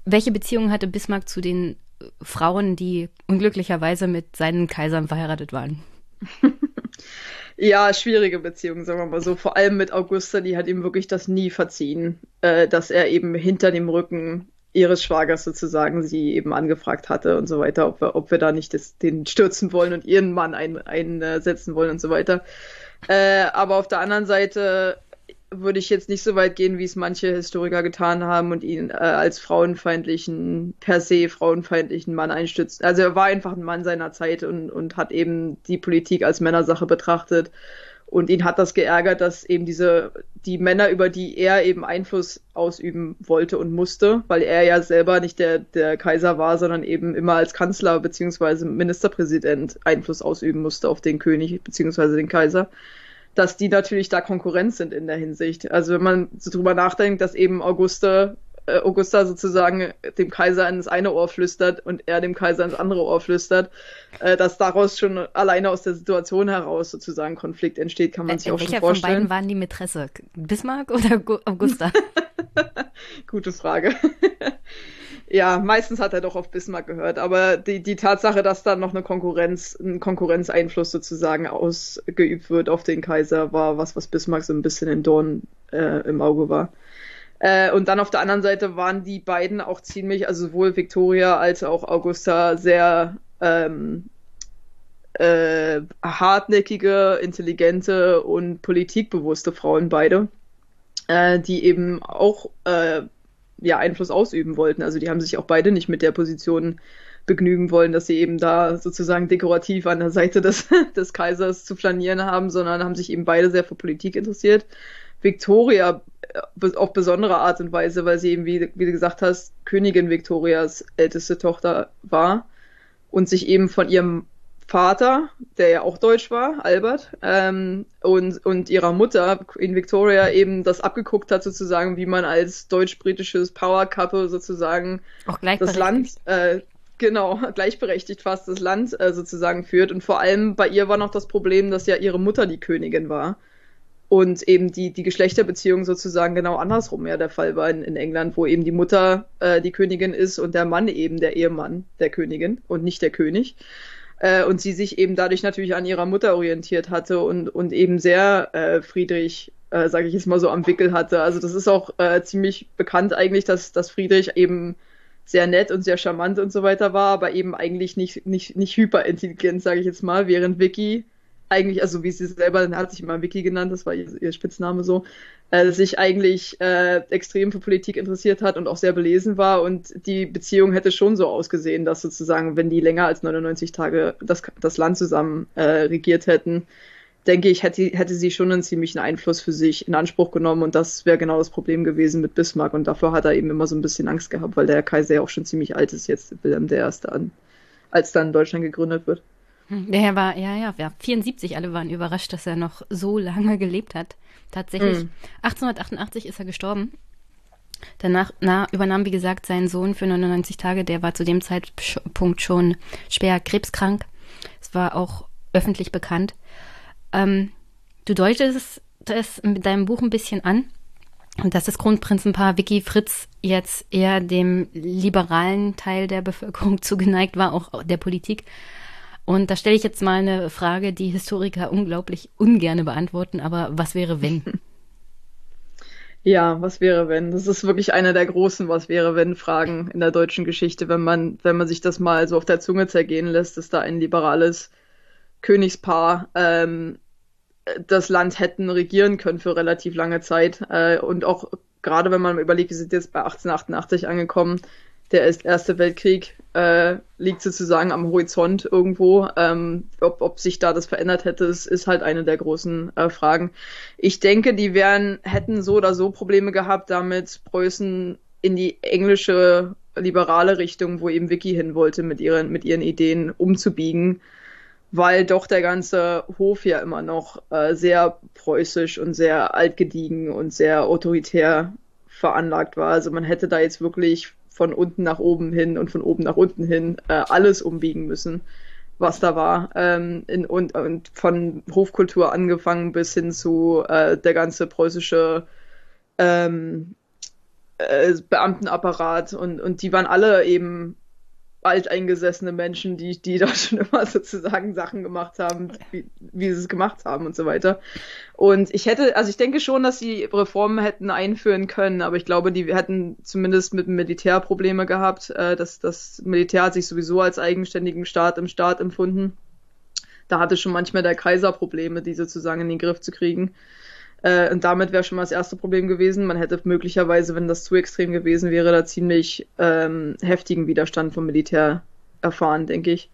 Welche Beziehung hatte Bismarck zu den Frauen, die unglücklicherweise mit seinen Kaisern verheiratet waren? Ja, schwierige Beziehung, sagen wir mal so. Vor allem mit Augusta, die hat ihm wirklich das nie verziehen, äh, dass er eben hinter dem Rücken ihres Schwagers sozusagen sie eben angefragt hatte und so weiter, ob wir, ob wir da nicht das, den stürzen wollen und ihren Mann ein, einsetzen wollen und so weiter. Äh, aber auf der anderen Seite würde ich jetzt nicht so weit gehen, wie es manche Historiker getan haben und ihn äh, als frauenfeindlichen, per se frauenfeindlichen Mann einstützen. Also er war einfach ein Mann seiner Zeit und, und hat eben die Politik als Männersache betrachtet und ihn hat das geärgert, dass eben diese, die Männer, über die er eben Einfluss ausüben wollte und musste, weil er ja selber nicht der, der Kaiser war, sondern eben immer als Kanzler beziehungsweise Ministerpräsident Einfluss ausüben musste auf den König beziehungsweise den Kaiser, dass die natürlich da Konkurrenz sind in der Hinsicht. Also wenn man so drüber nachdenkt, dass eben Auguste Augusta sozusagen dem Kaiser ins eine Ohr flüstert und er dem Kaiser ins andere Ohr flüstert, äh, dass daraus schon alleine aus der Situation heraus sozusagen Konflikt entsteht, kann man sich äh, auch schon vorstellen. Welcher von beiden waren die Mätresse? Bismarck oder Augusta? Gute Frage. ja, meistens hat er doch auf Bismarck gehört, aber die, die Tatsache, dass da noch eine Konkurrenz, ein Konkurrenzeinfluss sozusagen ausgeübt wird auf den Kaiser, war was, was Bismarck so ein bisschen in Dorn äh, im Auge war. Äh, und dann auf der anderen Seite waren die beiden auch ziemlich, also sowohl Victoria als auch Augusta, sehr ähm, äh, hartnäckige, intelligente und politikbewusste Frauen beide, äh, die eben auch äh, ja, Einfluss ausüben wollten. Also die haben sich auch beide nicht mit der Position begnügen wollen, dass sie eben da sozusagen dekorativ an der Seite des, des Kaisers zu flanieren haben, sondern haben sich eben beide sehr für Politik interessiert. Victoria äh, auf besondere Art und Weise, weil sie eben, wie, wie du gesagt hast, Königin Victorias älteste Tochter war und sich eben von ihrem Vater, der ja auch deutsch war, Albert, ähm, und, und ihrer Mutter, in Victoria, eben das abgeguckt hat, sozusagen, wie man als deutsch-britisches Power Couple sozusagen das Land, äh, genau, gleichberechtigt fast das Land äh, sozusagen führt. Und vor allem bei ihr war noch das Problem, dass ja ihre Mutter die Königin war und eben die, die Geschlechterbeziehung sozusagen genau andersrum ja der Fall war in, in England, wo eben die Mutter äh, die Königin ist und der Mann eben der Ehemann der Königin und nicht der König. Äh, und sie sich eben dadurch natürlich an ihrer Mutter orientiert hatte und, und eben sehr äh, Friedrich, äh, sage ich jetzt mal so, am Wickel hatte. Also das ist auch äh, ziemlich bekannt eigentlich, dass, dass Friedrich eben sehr nett und sehr charmant und so weiter war, aber eben eigentlich nicht, nicht, nicht hyperintelligent, sage ich jetzt mal, während Vicky eigentlich, also wie sie selber, dann hat sich immer Vicky genannt, das war ihr, ihr Spitzname so, äh, sich eigentlich äh, extrem für Politik interessiert hat und auch sehr belesen war und die Beziehung hätte schon so ausgesehen, dass sozusagen, wenn die länger als 99 Tage das, das Land zusammen äh, regiert hätten, denke ich, hätte, hätte sie schon einen ziemlichen Einfluss für sich in Anspruch genommen und das wäre genau das Problem gewesen mit Bismarck und dafür hat er eben immer so ein bisschen Angst gehabt, weil der Kaiser ja auch schon ziemlich alt ist jetzt, Wilhelm der Erste an, als dann Deutschland gegründet wird. Der Herr war, ja, ja, ja, 74, alle waren überrascht, dass er noch so lange gelebt hat. Tatsächlich. Mhm. 1888 ist er gestorben. Danach na, übernahm, wie gesagt, sein Sohn für 99 Tage. Der war zu dem Zeitpunkt schon schwer krebskrank. Es war auch öffentlich bekannt. Ähm, du deutest es mit deinem Buch ein bisschen an. Dass das Grundprinzenpaar Vicky Fritz jetzt eher dem liberalen Teil der Bevölkerung zugeneigt war, auch der Politik. Und da stelle ich jetzt mal eine Frage, die Historiker unglaublich ungerne beantworten, aber was wäre, wenn? Ja, was wäre, wenn? Das ist wirklich einer der großen Was wäre, wenn Fragen in der deutschen Geschichte, wenn man, wenn man sich das mal so auf der Zunge zergehen lässt, dass da ein liberales Königspaar ähm, das Land hätten regieren können für relativ lange Zeit. Äh, und auch gerade wenn man überlegt, wir sind jetzt bei 1888 angekommen, der Erste Weltkrieg äh, liegt sozusagen am Horizont irgendwo. Ähm, ob, ob sich da das verändert hätte, ist, halt eine der großen äh, Fragen. Ich denke, die wären, hätten so oder so Probleme gehabt, damit Preußen in die englische liberale Richtung, wo eben Vicky hin wollte, mit ihren, mit ihren Ideen umzubiegen weil doch der ganze Hof ja immer noch äh, sehr preußisch und sehr altgediegen und sehr autoritär veranlagt war. Also man hätte da jetzt wirklich von unten nach oben hin und von oben nach unten hin äh, alles umbiegen müssen, was da war. Ähm, in, und, und von Hofkultur angefangen bis hin zu äh, der ganze preußische ähm, äh, Beamtenapparat und, und die waren alle eben alteingesessene Menschen, die, die da schon immer sozusagen Sachen gemacht haben, wie, wie sie es gemacht haben und so weiter. Und ich hätte, also ich denke schon, dass sie Reformen hätten einführen können, aber ich glaube, die hätten zumindest mit dem Militär Probleme gehabt. Äh, das, das Militär hat sich sowieso als eigenständigen Staat im Staat empfunden. Da hatte schon manchmal der Kaiser Probleme, die sozusagen in den Griff zu kriegen. Äh, und damit wäre schon mal das erste Problem gewesen. Man hätte möglicherweise, wenn das zu extrem gewesen wäre, da ziemlich ähm, heftigen Widerstand vom Militär erfahren, denke ich.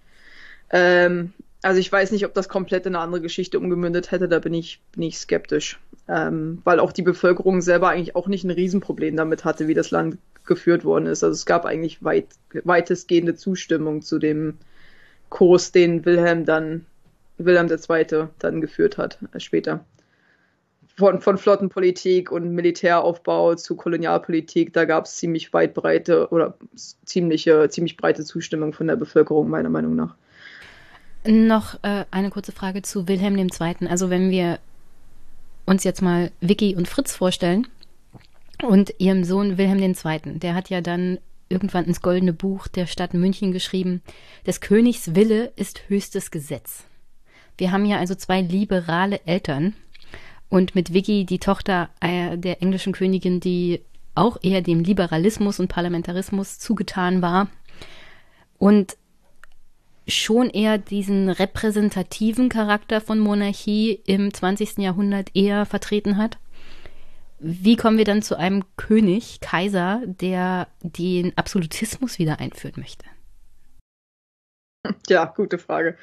Ähm, also ich weiß nicht, ob das komplett in eine andere Geschichte umgemündet hätte, da bin ich, bin ich skeptisch. Ähm, weil auch die Bevölkerung selber eigentlich auch nicht ein Riesenproblem damit hatte, wie das Land geführt worden ist. Also es gab eigentlich weit, weitestgehende Zustimmung zu dem Kurs, den Wilhelm dann, Wilhelm II. dann geführt hat, äh, später von, von Flottenpolitik und Militäraufbau zu Kolonialpolitik, da gab es ziemlich weit breite oder ziemliche, ziemlich breite Zustimmung von der Bevölkerung, meiner Meinung nach. Noch äh, eine kurze Frage zu Wilhelm II. Also wenn wir uns jetzt mal Vicky und Fritz vorstellen und ihrem Sohn Wilhelm II., der hat ja dann irgendwann ins Goldene Buch der Stadt München geschrieben, des Königs Wille ist höchstes Gesetz. Wir haben hier also zwei liberale Eltern, und mit Vicky, die Tochter äh, der englischen Königin, die auch eher dem Liberalismus und Parlamentarismus zugetan war und schon eher diesen repräsentativen Charakter von Monarchie im 20. Jahrhundert eher vertreten hat. Wie kommen wir dann zu einem König, Kaiser, der den Absolutismus wieder einführen möchte? Ja, gute Frage.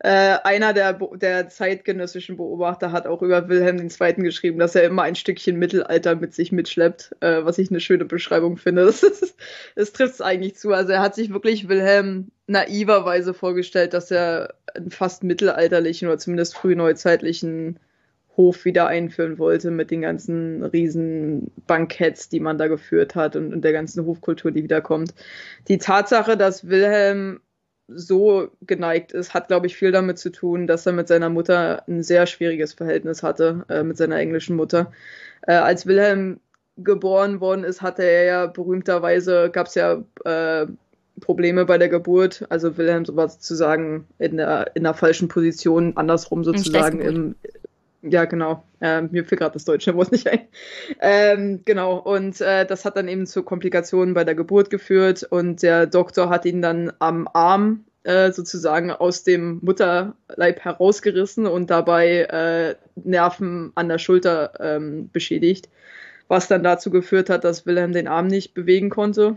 Äh, einer der, der zeitgenössischen Beobachter hat auch über Wilhelm II. geschrieben, dass er immer ein Stückchen Mittelalter mit sich mitschleppt, äh, was ich eine schöne Beschreibung finde. Das, trifft es eigentlich zu. Also er hat sich wirklich Wilhelm naiverweise vorgestellt, dass er einen fast mittelalterlichen oder zumindest frühneuzeitlichen Hof wieder einführen wollte mit den ganzen riesen Banketts, die man da geführt hat und, und der ganzen Hofkultur, die wiederkommt. Die Tatsache, dass Wilhelm so geneigt ist, hat, glaube ich, viel damit zu tun, dass er mit seiner Mutter ein sehr schwieriges Verhältnis hatte, äh, mit seiner englischen Mutter. Äh, als Wilhelm geboren worden ist, hatte er ja berühmterweise, gab es ja äh, Probleme bei der Geburt. Also Wilhelm war sozusagen in der, in der falschen Position, andersrum sozusagen im, ja, genau. Äh, mir fiel gerade das deutsche Wort nicht ein. Ähm, genau. Und äh, das hat dann eben zu Komplikationen bei der Geburt geführt und der Doktor hat ihn dann am Arm äh, sozusagen aus dem Mutterleib herausgerissen und dabei äh, Nerven an der Schulter ähm, beschädigt, was dann dazu geführt hat, dass Wilhelm den Arm nicht bewegen konnte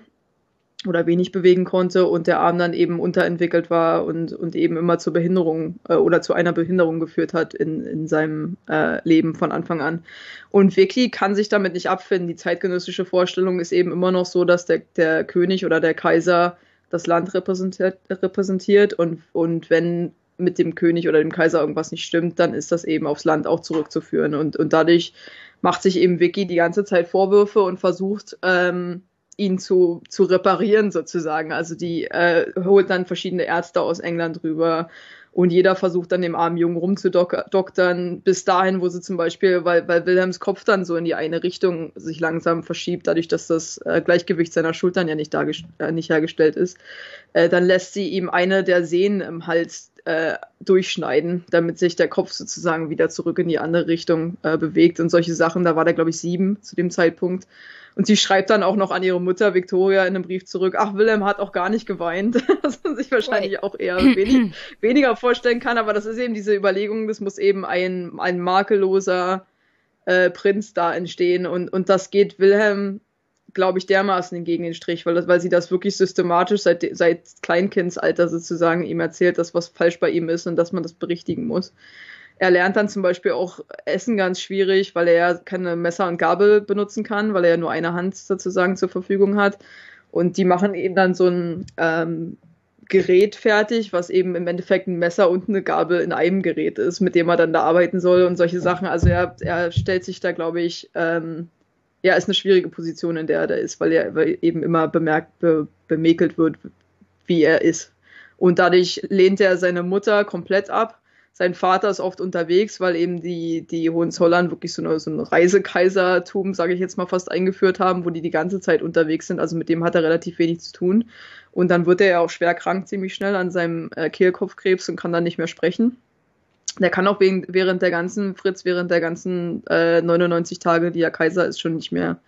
oder wenig bewegen konnte und der Arm dann eben unterentwickelt war und, und eben immer zur Behinderung äh, oder zu einer Behinderung geführt hat in, in seinem äh, Leben von Anfang an. Und Vicky kann sich damit nicht abfinden. Die zeitgenössische Vorstellung ist eben immer noch so, dass der, der König oder der Kaiser das Land repräsentiert, repräsentiert und, und wenn mit dem König oder dem Kaiser irgendwas nicht stimmt, dann ist das eben aufs Land auch zurückzuführen. Und, und dadurch macht sich eben Vicky die ganze Zeit Vorwürfe und versucht, ähm, ihn zu, zu reparieren sozusagen. Also die äh, holt dann verschiedene Ärzte aus England rüber und jeder versucht dann dem armen Jungen rumzudoktern, bis dahin, wo sie zum Beispiel, weil, weil Wilhelms Kopf dann so in die eine Richtung sich langsam verschiebt, dadurch, dass das äh, Gleichgewicht seiner Schultern ja nicht, äh, nicht hergestellt ist, äh, dann lässt sie ihm eine der Sehnen im Hals äh, durchschneiden, damit sich der Kopf sozusagen wieder zurück in die andere Richtung äh, bewegt und solche Sachen. Da war der, glaube ich, sieben zu dem Zeitpunkt. Und sie schreibt dann auch noch an ihre Mutter Victoria in einem Brief zurück, ach, Wilhelm hat auch gar nicht geweint, was man sich wahrscheinlich auch eher wenig, weniger vorstellen kann. Aber das ist eben diese Überlegung, das muss eben ein, ein makelloser äh, Prinz da entstehen. Und, und das geht Wilhelm, glaube ich, dermaßen gegen den Strich, weil, das, weil sie das wirklich systematisch seit, seit Kleinkindsalter sozusagen ihm erzählt, dass was falsch bei ihm ist und dass man das berichtigen muss. Er lernt dann zum Beispiel auch Essen ganz schwierig, weil er ja keine Messer und Gabel benutzen kann, weil er ja nur eine Hand sozusagen zur Verfügung hat. Und die machen eben dann so ein ähm, Gerät fertig, was eben im Endeffekt ein Messer und eine Gabel in einem Gerät ist, mit dem er dann da arbeiten soll und solche Sachen. Also er, er stellt sich da, glaube ich, ähm, ja, ist eine schwierige Position, in der er da ist, weil er eben immer bemerkt, be, bemäkelt wird, wie er ist. Und dadurch lehnt er seine Mutter komplett ab sein Vater ist oft unterwegs, weil eben die, die Hohenzollern wirklich so, eine, so ein Reisekaisertum, sage ich jetzt mal, fast eingeführt haben, wo die die ganze Zeit unterwegs sind. Also mit dem hat er relativ wenig zu tun. Und dann wird er ja auch schwer krank ziemlich schnell an seinem äh, Kehlkopfkrebs und kann dann nicht mehr sprechen. Der kann auch wegen, während der ganzen, Fritz, während der ganzen äh, 99 Tage, die er Kaiser ist, schon nicht mehr,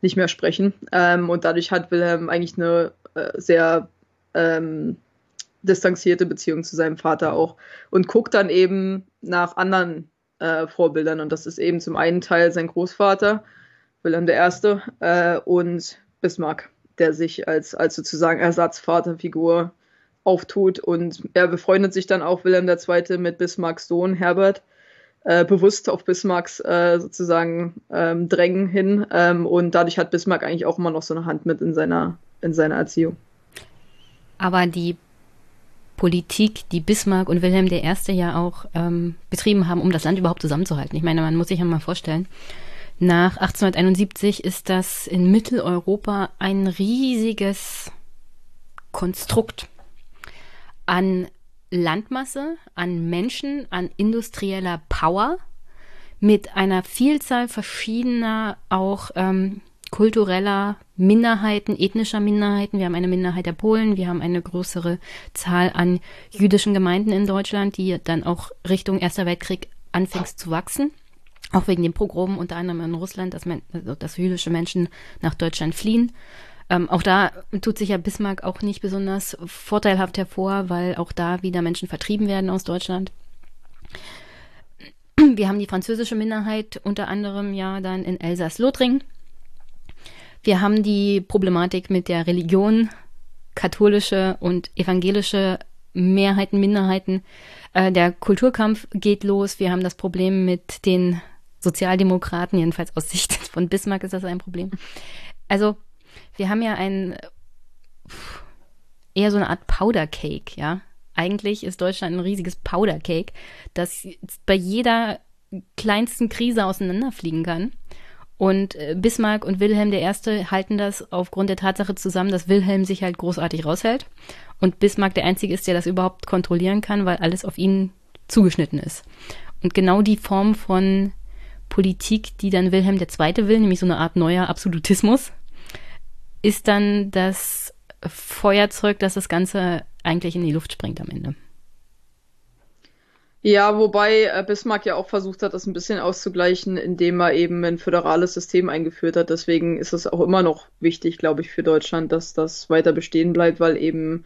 nicht mehr sprechen. Ähm, und dadurch hat Wilhelm eigentlich eine äh, sehr ähm, distanzierte Beziehung zu seinem Vater auch und guckt dann eben nach anderen äh, Vorbildern und das ist eben zum einen Teil sein Großvater Wilhelm I. Äh, und Bismarck, der sich als, als sozusagen Ersatzvaterfigur auftut und er befreundet sich dann auch Wilhelm II. mit Bismarcks Sohn Herbert äh, bewusst auf Bismarcks äh, sozusagen ähm, Drängen hin ähm, und dadurch hat Bismarck eigentlich auch immer noch so eine Hand mit in seiner in seiner Erziehung. Aber die Politik, die Bismarck und Wilhelm I. ja auch ähm, betrieben haben, um das Land überhaupt zusammenzuhalten. Ich meine, man muss sich ja mal vorstellen, nach 1871 ist das in Mitteleuropa ein riesiges Konstrukt an Landmasse, an Menschen, an industrieller Power mit einer Vielzahl verschiedener auch ähm, kultureller Minderheiten, ethnischer Minderheiten. Wir haben eine Minderheit der Polen, wir haben eine größere Zahl an jüdischen Gemeinden in Deutschland, die dann auch Richtung Erster Weltkrieg anfängt zu wachsen. Auch wegen den Pogromen unter anderem in Russland, dass, also, dass jüdische Menschen nach Deutschland fliehen. Ähm, auch da tut sich ja Bismarck auch nicht besonders vorteilhaft hervor, weil auch da wieder Menschen vertrieben werden aus Deutschland. Wir haben die französische Minderheit unter anderem ja dann in Elsass-Lothringen wir haben die Problematik mit der Religion, katholische und evangelische Mehrheiten, Minderheiten. Äh, der Kulturkampf geht los. Wir haben das Problem mit den Sozialdemokraten, jedenfalls aus Sicht von Bismarck ist das ein Problem. Also, wir haben ja ein eher so eine Art Powdercake, ja. Eigentlich ist Deutschland ein riesiges Powdercake, das bei jeder kleinsten Krise auseinanderfliegen kann. Und äh, Bismarck und Wilhelm I. halten das aufgrund der Tatsache zusammen, dass Wilhelm sich halt großartig raushält und Bismarck der Einzige ist, der das überhaupt kontrollieren kann, weil alles auf ihn zugeschnitten ist. Und genau die Form von Politik, die dann Wilhelm II. will, nämlich so eine Art neuer Absolutismus, ist dann das Feuerzeug, das das Ganze eigentlich in die Luft springt am Ende. Ja, wobei äh, Bismarck ja auch versucht hat, das ein bisschen auszugleichen, indem er eben ein föderales System eingeführt hat. Deswegen ist es auch immer noch wichtig, glaube ich, für Deutschland, dass das weiter bestehen bleibt, weil eben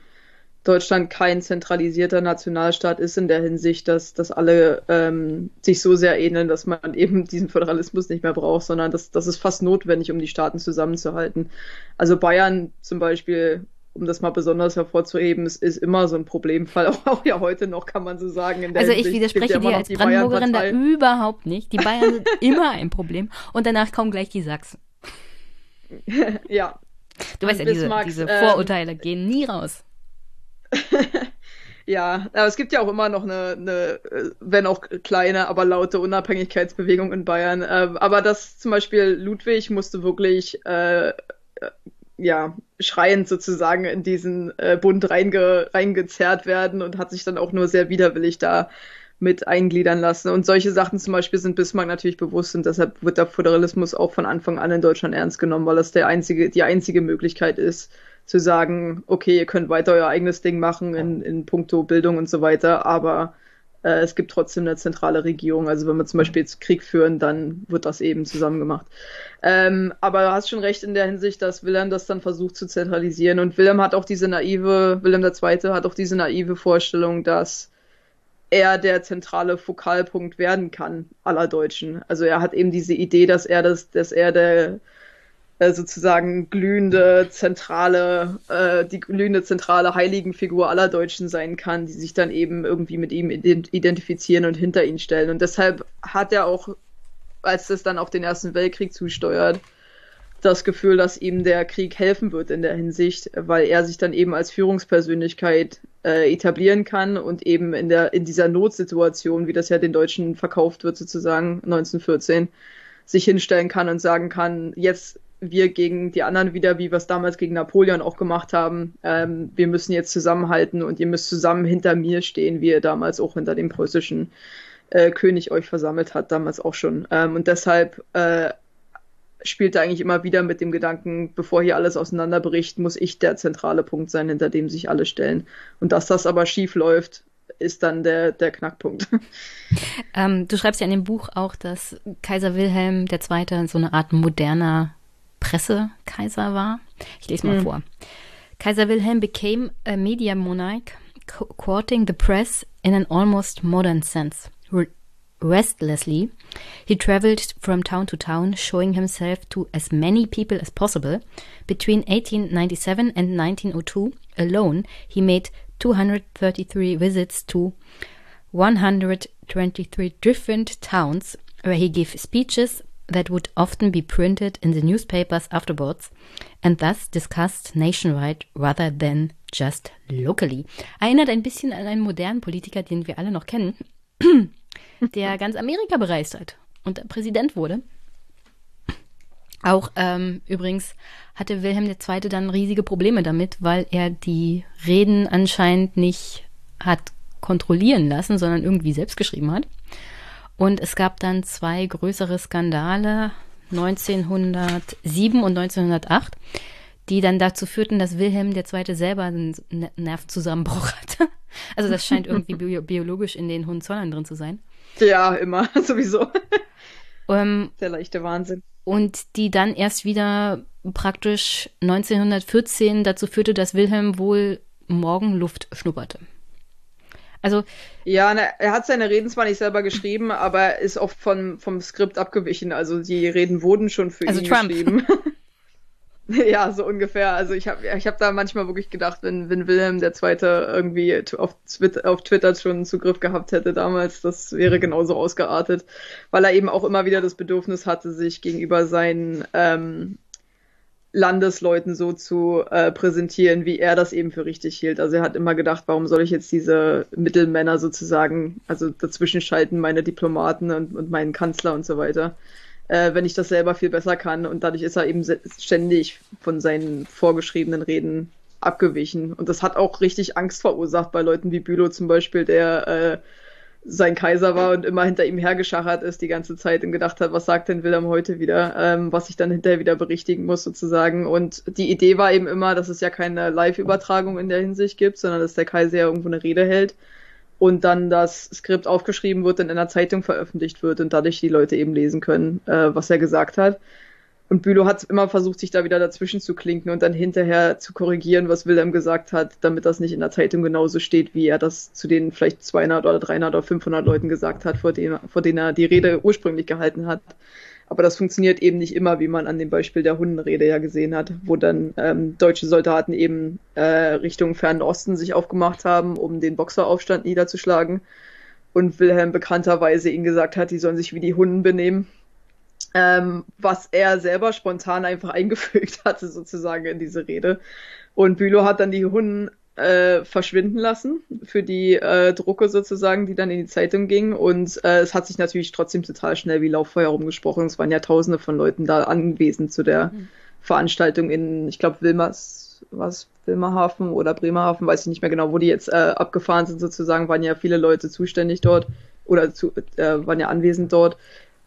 Deutschland kein zentralisierter Nationalstaat ist in der Hinsicht, dass, dass alle ähm, sich so sehr ähneln, dass man eben diesen Föderalismus nicht mehr braucht, sondern das, das ist fast notwendig, um die Staaten zusammenzuhalten. Also Bayern zum Beispiel um das mal besonders hervorzuheben, es ist immer so ein Problemfall, auch, auch ja heute noch, kann man so sagen. also ich widerspreche ja dir als Brandenburgerin da überhaupt nicht. Die Bayern sind immer ein Problem und danach kommen gleich die Sachsen. ja. Du weißt ja, diese, diese ähm, Vorurteile ähm, gehen nie raus. Ja, aber es gibt ja auch immer noch eine, eine wenn auch kleine, aber laute Unabhängigkeitsbewegung in Bayern. Ähm, aber das zum Beispiel Ludwig musste wirklich äh, ja, schreiend sozusagen in diesen äh, Bund reinge, reingezerrt werden und hat sich dann auch nur sehr widerwillig da mit eingliedern lassen. Und solche Sachen zum Beispiel sind Bismarck natürlich bewusst und deshalb wird der Föderalismus auch von Anfang an in Deutschland ernst genommen, weil das der einzige, die einzige Möglichkeit ist, zu sagen, okay, ihr könnt weiter euer eigenes Ding machen in, in puncto Bildung und so weiter, aber äh, es gibt trotzdem eine zentrale Regierung. Also wenn wir zum Beispiel jetzt Krieg führen, dann wird das eben zusammen gemacht. Ähm, aber du hast schon recht in der Hinsicht, dass Wilhelm das dann versucht zu zentralisieren. Und Wilhelm hat auch diese naive, Wilhelm II. hat auch diese naive Vorstellung, dass er der zentrale Fokalpunkt werden kann aller Deutschen. Also er hat eben diese Idee, dass er das, dass er der äh, sozusagen glühende zentrale, äh, die glühende zentrale Heiligenfigur aller Deutschen sein kann, die sich dann eben irgendwie mit ihm identifizieren und hinter ihn stellen. Und deshalb hat er auch, als es dann auf den Ersten Weltkrieg zusteuert, das Gefühl, dass ihm der Krieg helfen wird in der Hinsicht, weil er sich dann eben als Führungspersönlichkeit äh, etablieren kann und eben in der in dieser Notsituation, wie das ja den Deutschen verkauft wird sozusagen 1914, sich hinstellen kann und sagen kann, jetzt wir gegen die anderen wieder, wie wir es damals gegen Napoleon auch gemacht haben. Ähm, wir müssen jetzt zusammenhalten und ihr müsst zusammen hinter mir stehen, wie ihr damals auch hinter dem preußischen äh, König euch versammelt hat, damals auch schon. Ähm, und deshalb äh, spielt er eigentlich immer wieder mit dem Gedanken, bevor hier alles auseinanderbricht, muss ich der zentrale Punkt sein, hinter dem sich alle stellen. Und dass das aber schief läuft, ist dann der, der Knackpunkt. Ähm, du schreibst ja in dem Buch auch, dass Kaiser Wilhelm II. so eine Art moderner Pressekaiser war. Ich lese mal mhm. vor. Kaiser Wilhelm became a media monarch, courting the press in an almost modern sense. restlessly, he traveled from town to town, showing himself to as many people as possible. Between 1897 and 1902 alone, he made 233 visits to 123 different towns where he gave speeches that would often be printed in the newspapers afterwards and thus discussed nationwide rather than just locally. Erinnert ein bisschen an einen modernen Politiker, den wir alle noch kennen, der ganz Amerika bereist hat und Präsident wurde. Auch ähm, übrigens hatte Wilhelm II. dann riesige Probleme damit, weil er die Reden anscheinend nicht hat kontrollieren lassen, sondern irgendwie selbst geschrieben hat. Und es gab dann zwei größere Skandale 1907 und 1908, die dann dazu führten, dass Wilhelm II. selber einen Nervenzusammenbruch hatte. Also das scheint irgendwie bio biologisch in den Hohenzollern drin zu sein. Ja, immer, sowieso. Ähm, Der leichte Wahnsinn. Und die dann erst wieder praktisch 1914 dazu führte, dass Wilhelm wohl Morgenluft schnupperte. Also ja, na, er hat seine Reden zwar nicht selber geschrieben, aber ist oft von, vom Skript abgewichen. Also die Reden wurden schon für also ihn Trump. geschrieben. ja, so ungefähr. Also ich habe ich hab da manchmal wirklich gedacht, wenn, wenn Wilhelm der Zweite irgendwie auf Twitter, auf Twitter schon Zugriff gehabt hätte damals, das wäre genauso ausgeartet, weil er eben auch immer wieder das Bedürfnis hatte, sich gegenüber seinen ähm, Landesleuten so zu äh, präsentieren, wie er das eben für richtig hielt. Also er hat immer gedacht, warum soll ich jetzt diese Mittelmänner sozusagen, also dazwischen schalten, meine Diplomaten und, und meinen Kanzler und so weiter, äh, wenn ich das selber viel besser kann. Und dadurch ist er eben ständig von seinen vorgeschriebenen Reden abgewichen. Und das hat auch richtig Angst verursacht bei Leuten wie Bülow zum Beispiel, der äh, sein Kaiser war und immer hinter ihm hergeschachert ist die ganze Zeit und gedacht hat, was sagt denn Wilhelm heute wieder, ähm, was ich dann hinterher wieder berichtigen muss sozusagen. Und die Idee war eben immer, dass es ja keine Live-Übertragung in der Hinsicht gibt, sondern dass der Kaiser ja irgendwo eine Rede hält und dann das Skript aufgeschrieben wird und in einer Zeitung veröffentlicht wird und dadurch die Leute eben lesen können, äh, was er gesagt hat. Und Bülow hat immer versucht, sich da wieder dazwischen zu klinken und dann hinterher zu korrigieren, was Wilhelm gesagt hat, damit das nicht in der Zeitung genauso steht, wie er das zu den vielleicht 200 oder 300 oder 500 Leuten gesagt hat, vor denen, vor denen er die Rede ursprünglich gehalten hat. Aber das funktioniert eben nicht immer, wie man an dem Beispiel der Hundenrede ja gesehen hat, wo dann ähm, deutsche Soldaten eben äh, Richtung Fernen Osten sich aufgemacht haben, um den Boxeraufstand niederzuschlagen. Und Wilhelm bekannterweise ihnen gesagt hat, die sollen sich wie die Hunden benehmen ähm, was er selber spontan einfach eingefügt hatte, sozusagen in diese Rede. Und Bülow hat dann die Hunden äh, verschwinden lassen für die äh, Drucke sozusagen, die dann in die Zeitung gingen. Und äh, es hat sich natürlich trotzdem total schnell wie Lauffeuer rumgesprochen. Es waren ja tausende von Leuten da anwesend zu der mhm. Veranstaltung in, ich glaube, Wilmers, was Wilmerhaven oder Bremerhaven, weiß ich nicht mehr genau, wo die jetzt äh, abgefahren sind sozusagen, waren ja viele Leute zuständig dort oder zu, äh, waren ja anwesend dort.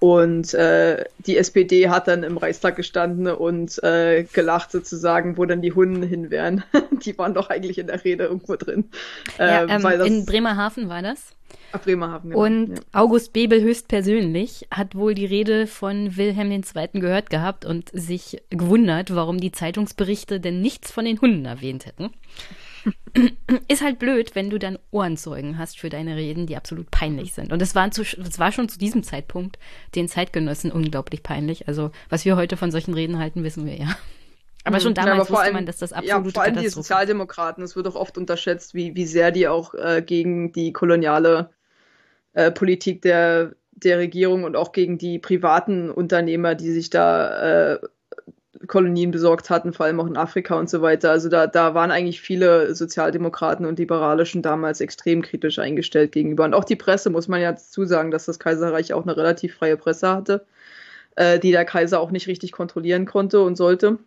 Und äh, die SPD hat dann im Reichstag gestanden und äh, gelacht sozusagen, wo dann die Hunden hin wären. die waren doch eigentlich in der Rede irgendwo drin. Ja, äh, ähm, das, in Bremerhaven war das. Ach, Bremerhaven, genau. Und ja. August Bebel höchstpersönlich hat wohl die Rede von Wilhelm II. gehört gehabt und sich gewundert, warum die Zeitungsberichte denn nichts von den Hunden erwähnt hätten. Ist halt blöd, wenn du dann Ohrenzeugen hast für deine Reden, die absolut peinlich sind. Und das war, zu, war schon zu diesem Zeitpunkt den Zeitgenossen unglaublich peinlich. Also, was wir heute von solchen Reden halten, wissen wir ja. Aber schon damals ja, aber wusste allem, man, dass das absolut Ja, vor allem die Sozialdemokraten, es wird auch oft unterschätzt, wie, wie sehr die auch äh, gegen die koloniale äh, Politik der, der Regierung und auch gegen die privaten Unternehmer, die sich da äh, Kolonien besorgt hatten, vor allem auch in Afrika und so weiter. Also da, da waren eigentlich viele Sozialdemokraten und Liberalischen damals extrem kritisch eingestellt gegenüber. Und auch die Presse, muss man ja dazu sagen, dass das Kaiserreich auch eine relativ freie Presse hatte, äh, die der Kaiser auch nicht richtig kontrollieren konnte und sollte.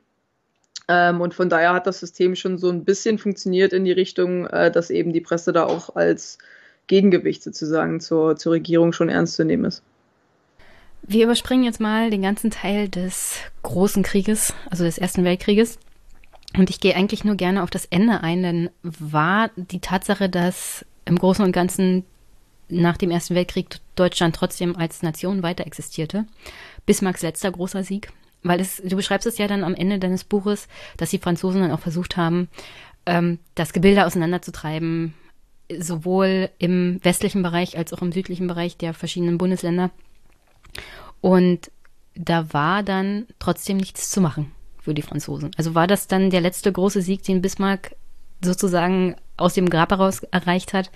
Ähm, und von daher hat das System schon so ein bisschen funktioniert in die Richtung, äh, dass eben die Presse da auch als Gegengewicht sozusagen zur, zur Regierung schon ernst zu nehmen ist. Wir überspringen jetzt mal den ganzen Teil des Großen Krieges, also des Ersten Weltkrieges. Und ich gehe eigentlich nur gerne auf das Ende ein, denn war die Tatsache, dass im Großen und Ganzen nach dem Ersten Weltkrieg Deutschland trotzdem als Nation weiter existierte. Bismarcks letzter großer Sieg. Weil es, du beschreibst es ja dann am Ende deines Buches, dass die Franzosen dann auch versucht haben, ähm, das Gebilde auseinanderzutreiben, sowohl im westlichen Bereich als auch im südlichen Bereich der verschiedenen Bundesländer. Und da war dann trotzdem nichts zu machen für die Franzosen. Also war das dann der letzte große Sieg, den Bismarck sozusagen aus dem Grab heraus erreicht hat,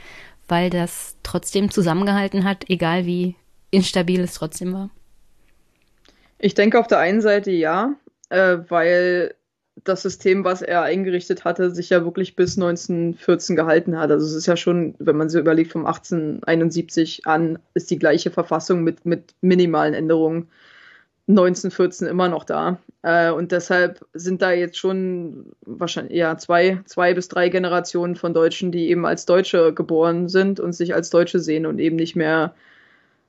weil das trotzdem zusammengehalten hat, egal wie instabil es trotzdem war? Ich denke auf der einen Seite ja, äh, weil das System, was er eingerichtet hatte, sich ja wirklich bis 1914 gehalten hat. Also es ist ja schon, wenn man so überlegt, vom 1871 an ist die gleiche Verfassung mit, mit minimalen Änderungen 1914 immer noch da. Äh, und deshalb sind da jetzt schon wahrscheinlich ja zwei, zwei bis drei Generationen von Deutschen, die eben als Deutsche geboren sind und sich als Deutsche sehen und eben nicht mehr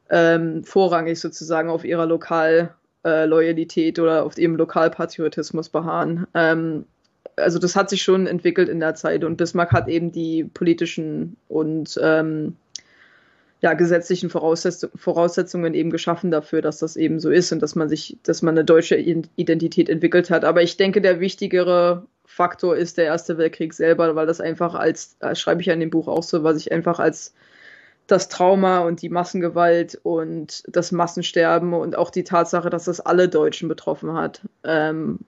ähm, vorrangig sozusagen auf ihrer Lokal äh, Loyalität oder auf ihrem Lokalpatriotismus beharren. Ähm, also das hat sich schon entwickelt in der Zeit und Bismarck hat eben die politischen und ähm, ja, gesetzlichen Voraussetzung, Voraussetzungen eben geschaffen dafür, dass das eben so ist und dass man sich, dass man eine deutsche Identität entwickelt hat. Aber ich denke, der wichtigere Faktor ist der Erste Weltkrieg selber, weil das einfach als, als schreibe ich ja in dem Buch auch so, was ich einfach als das Trauma und die Massengewalt und das Massensterben und auch die Tatsache, dass das alle Deutschen betroffen hat, ähm,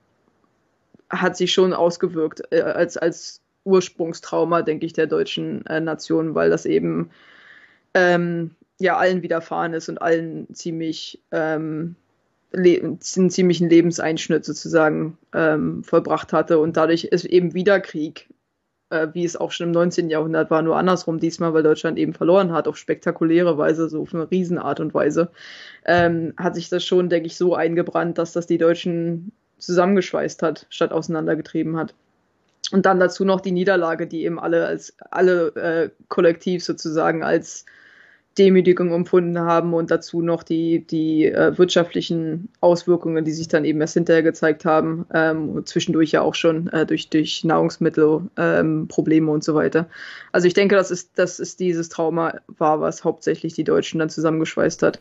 hat sich schon ausgewirkt äh, als, als Ursprungstrauma, denke ich, der deutschen äh, Nation, weil das eben ähm, ja allen widerfahren ist und allen ziemlich ähm, einen ziemlichen Lebenseinschnitt sozusagen ähm, vollbracht hatte. Und dadurch ist eben wieder Krieg äh, wie es auch schon im 19. Jahrhundert war, nur andersrum diesmal, weil Deutschland eben verloren hat, auf spektakuläre Weise, so auf eine Riesenart und Weise, ähm, hat sich das schon, denke ich, so eingebrannt, dass das die Deutschen zusammengeschweißt hat, statt auseinandergetrieben hat. Und dann dazu noch die Niederlage, die eben alle als alle äh, kollektiv sozusagen als Demütigung empfunden haben und dazu noch die, die äh, wirtschaftlichen Auswirkungen, die sich dann eben erst hinterher gezeigt haben, ähm, zwischendurch ja auch schon äh, durch, durch Nahrungsmittelprobleme ähm, und so weiter. Also ich denke, das ist, das ist dieses Trauma war, was hauptsächlich die Deutschen dann zusammengeschweißt hat.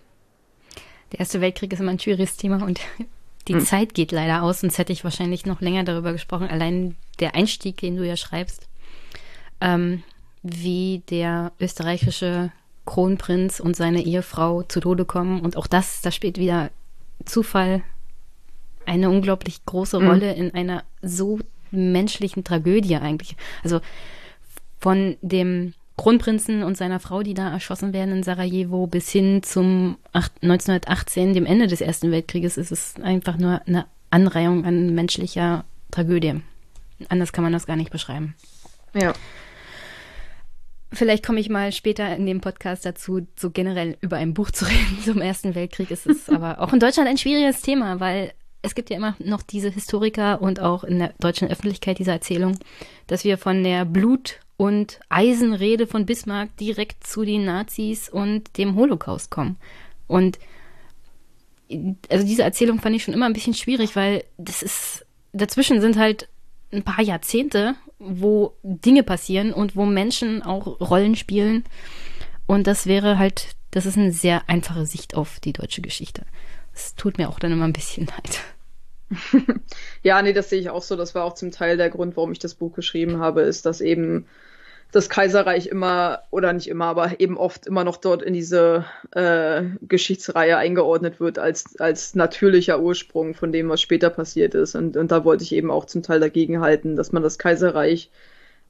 Der Erste Weltkrieg ist immer ein schwieriges Thema und die hm. Zeit geht leider aus, sonst hätte ich wahrscheinlich noch länger darüber gesprochen. Allein der Einstieg, den du ja schreibst, ähm, wie der österreichische Kronprinz und seine Ehefrau zu Tode kommen. Und auch das, da spielt wieder Zufall eine unglaublich große mhm. Rolle in einer so menschlichen Tragödie eigentlich. Also von dem Kronprinzen und seiner Frau, die da erschossen werden in Sarajevo, bis hin zum 1918, dem Ende des Ersten Weltkrieges, ist es einfach nur eine Anreihung an menschlicher Tragödie. Anders kann man das gar nicht beschreiben. Ja. Vielleicht komme ich mal später in dem Podcast dazu, so generell über ein Buch zu reden zum Ersten Weltkrieg. Es ist aber auch in Deutschland ein schwieriges Thema, weil es gibt ja immer noch diese Historiker und auch in der deutschen Öffentlichkeit diese Erzählung, dass wir von der Blut- und Eisenrede von Bismarck direkt zu den Nazis und dem Holocaust kommen. Und also diese Erzählung fand ich schon immer ein bisschen schwierig, weil das ist, dazwischen sind halt ein paar Jahrzehnte, wo Dinge passieren und wo Menschen auch Rollen spielen. Und das wäre halt, das ist eine sehr einfache Sicht auf die deutsche Geschichte. Es tut mir auch dann immer ein bisschen leid. ja, nee, das sehe ich auch so. Das war auch zum Teil der Grund, warum ich das Buch geschrieben habe, ist, dass eben das Kaiserreich immer, oder nicht immer, aber eben oft immer noch dort in diese äh, Geschichtsreihe eingeordnet wird als, als natürlicher Ursprung von dem, was später passiert ist. Und, und da wollte ich eben auch zum Teil dagegen halten, dass man das Kaiserreich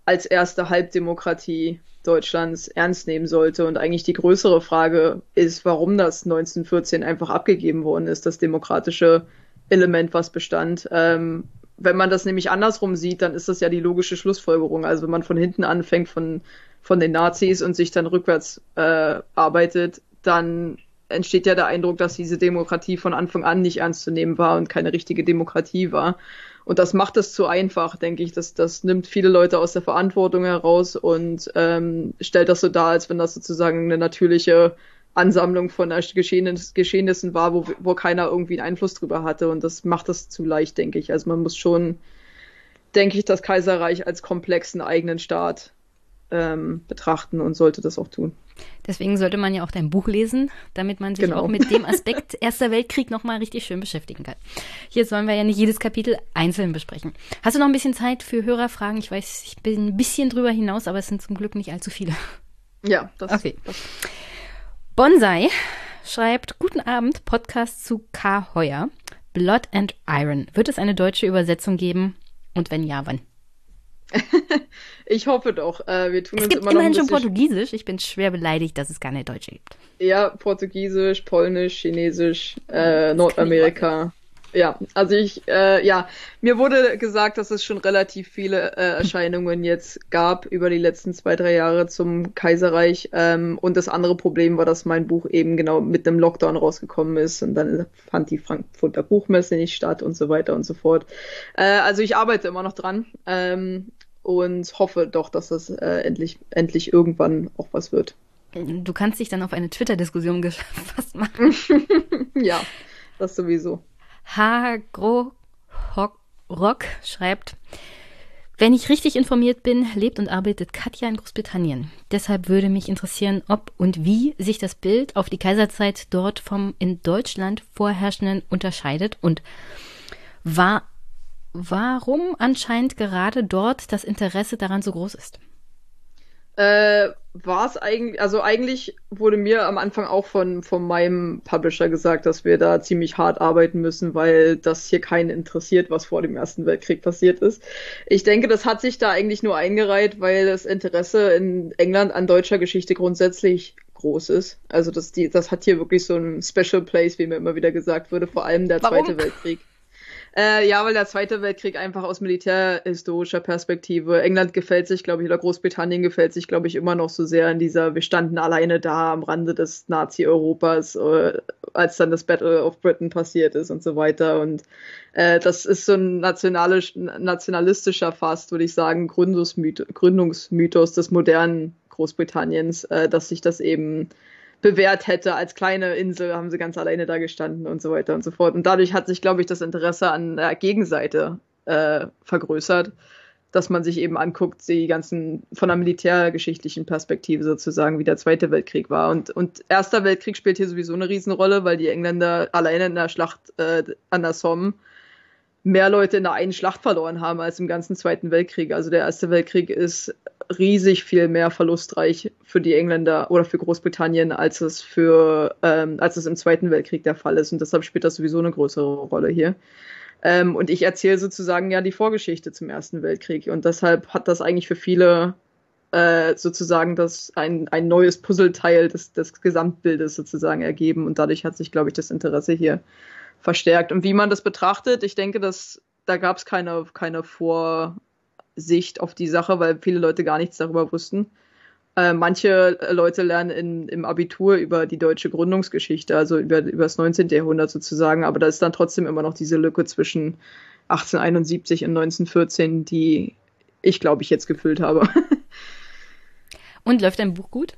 als erste Halbdemokratie Deutschlands ernst nehmen sollte. Und eigentlich die größere Frage ist, warum das 1914 einfach abgegeben worden ist, das demokratische Element, was bestand. Ähm, wenn man das nämlich andersrum sieht, dann ist das ja die logische Schlussfolgerung. Also wenn man von hinten anfängt von, von den Nazis und sich dann rückwärts äh, arbeitet, dann entsteht ja der Eindruck, dass diese Demokratie von Anfang an nicht ernst zu nehmen war und keine richtige Demokratie war. Und das macht es zu einfach, denke ich. Das, das nimmt viele Leute aus der Verantwortung heraus und ähm, stellt das so dar, als wenn das sozusagen eine natürliche Ansammlung von Geschehnis, Geschehnissen war, wo, wo keiner irgendwie einen Einfluss drüber hatte. Und das macht das zu leicht, denke ich. Also man muss schon, denke ich, das Kaiserreich als komplexen eigenen Staat ähm, betrachten und sollte das auch tun. Deswegen sollte man ja auch dein Buch lesen, damit man sich genau. auch mit dem Aspekt Erster Weltkrieg nochmal richtig schön beschäftigen kann. Hier sollen wir ja nicht jedes Kapitel einzeln besprechen. Hast du noch ein bisschen Zeit für Hörerfragen? Ich weiß, ich bin ein bisschen drüber hinaus, aber es sind zum Glück nicht allzu viele. Ja, das. Okay. Das Bonsai schreibt Guten Abend, Podcast zu K. Heuer. Blood and Iron. Wird es eine deutsche Übersetzung geben? Und wenn ja, wann? ich hoffe doch. Äh, wir tun es uns gibt immer immerhin schon Portugiesisch. Ich bin schwer beleidigt, dass es keine deutsche gibt. Ja, Portugiesisch, Polnisch, Chinesisch, äh, Nordamerika. Ja, also ich, äh, ja, mir wurde gesagt, dass es schon relativ viele äh, Erscheinungen jetzt gab über die letzten zwei, drei Jahre zum Kaiserreich. Ähm, und das andere Problem war, dass mein Buch eben genau mit einem Lockdown rausgekommen ist und dann fand die Frankfurter Buchmesse nicht statt und so weiter und so fort. Äh, also ich arbeite immer noch dran ähm, und hoffe doch, dass das äh, endlich, endlich irgendwann auch was wird. Du kannst dich dann auf eine Twitter-Diskussion gefasst machen. ja, das sowieso. Hagro Rock schreibt, wenn ich richtig informiert bin, lebt und arbeitet Katja in Großbritannien. Deshalb würde mich interessieren, ob und wie sich das Bild auf die Kaiserzeit dort vom in Deutschland vorherrschenden unterscheidet und war, warum anscheinend gerade dort das Interesse daran so groß ist. Äh, war es eigentlich, also eigentlich wurde mir am Anfang auch von, von meinem Publisher gesagt, dass wir da ziemlich hart arbeiten müssen, weil das hier keinen interessiert, was vor dem Ersten Weltkrieg passiert ist. Ich denke, das hat sich da eigentlich nur eingereiht, weil das Interesse in England an deutscher Geschichte grundsätzlich groß ist. Also das, die, das hat hier wirklich so ein Special Place, wie mir immer wieder gesagt wurde, vor allem der Warum? Zweite Weltkrieg. Äh, ja, weil der Zweite Weltkrieg einfach aus militärhistorischer Perspektive. England gefällt sich, glaube ich, oder Großbritannien gefällt sich, glaube ich, immer noch so sehr in dieser, wir standen alleine da am Rande des Nazi-Europas, äh, als dann das Battle of Britain passiert ist und so weiter. Und äh, das ist so ein nationalisch, nationalistischer fast, würde ich sagen, Gründungsmythos, Gründungsmythos des modernen Großbritanniens, äh, dass sich das eben bewährt hätte. Als kleine Insel haben sie ganz alleine da gestanden und so weiter und so fort. Und dadurch hat sich, glaube ich, das Interesse an der Gegenseite äh, vergrößert, dass man sich eben anguckt, die ganzen von der militärgeschichtlichen Perspektive sozusagen, wie der Zweite Weltkrieg war. Und, und Erster Weltkrieg spielt hier sowieso eine Riesenrolle, weil die Engländer alleine in der Schlacht äh, an der Somme mehr Leute in der einen Schlacht verloren haben als im ganzen Zweiten Weltkrieg. Also der Erste Weltkrieg ist riesig viel mehr verlustreich für die Engländer oder für Großbritannien, als es für ähm, als es im Zweiten Weltkrieg der Fall ist. Und deshalb spielt das sowieso eine größere Rolle hier. Ähm, und ich erzähle sozusagen ja die Vorgeschichte zum Ersten Weltkrieg. Und deshalb hat das eigentlich für viele äh, sozusagen das ein, ein neues Puzzleteil des, des Gesamtbildes sozusagen ergeben. Und dadurch hat sich, glaube ich, das Interesse hier verstärkt. Und wie man das betrachtet, ich denke, dass da gab es keine, keine Vor, Sicht auf die Sache, weil viele Leute gar nichts darüber wussten. Äh, manche Leute lernen in, im Abitur über die deutsche Gründungsgeschichte, also über, über das 19. Jahrhundert sozusagen, aber da ist dann trotzdem immer noch diese Lücke zwischen 1871 und 1914, die ich, glaube ich, jetzt gefüllt habe. Und läuft dein Buch gut?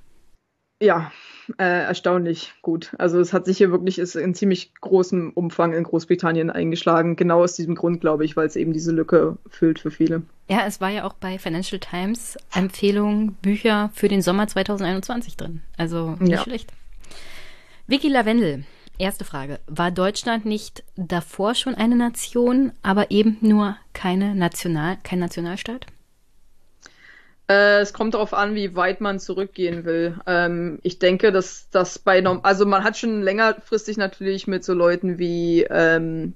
Ja, äh, erstaunlich gut. Also es hat sich hier wirklich ist in ziemlich großem Umfang in Großbritannien eingeschlagen. Genau aus diesem Grund, glaube ich, weil es eben diese Lücke füllt für viele. Ja, es war ja auch bei Financial Times Empfehlung Bücher für den Sommer 2021 drin. Also nicht ja. schlecht. Vicky Lavendel, erste Frage. War Deutschland nicht davor schon eine Nation, aber eben nur keine National, kein Nationalstaat? Äh, es kommt darauf an, wie weit man zurückgehen will. Ähm, ich denke, dass das bei, also man hat schon längerfristig natürlich mit so Leuten wie ähm,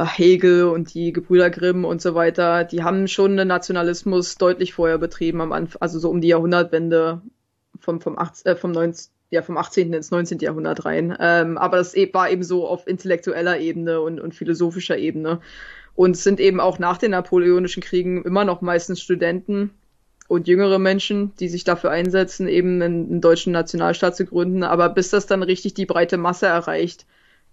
Hegel und die Gebrüder Grimm und so weiter, die haben schon einen Nationalismus deutlich vorher betrieben, am Anfang, also so um die Jahrhundertwende vom, vom, 18, äh, vom, 19, ja, vom 18. ins 19. Jahrhundert rein. Ähm, aber das e-, war eben so auf intellektueller Ebene und, und philosophischer Ebene. Und sind eben auch nach den Napoleonischen Kriegen immer noch meistens Studenten, und jüngere Menschen, die sich dafür einsetzen, eben einen, deutschen Nationalstaat zu gründen. Aber bis das dann richtig die breite Masse erreicht,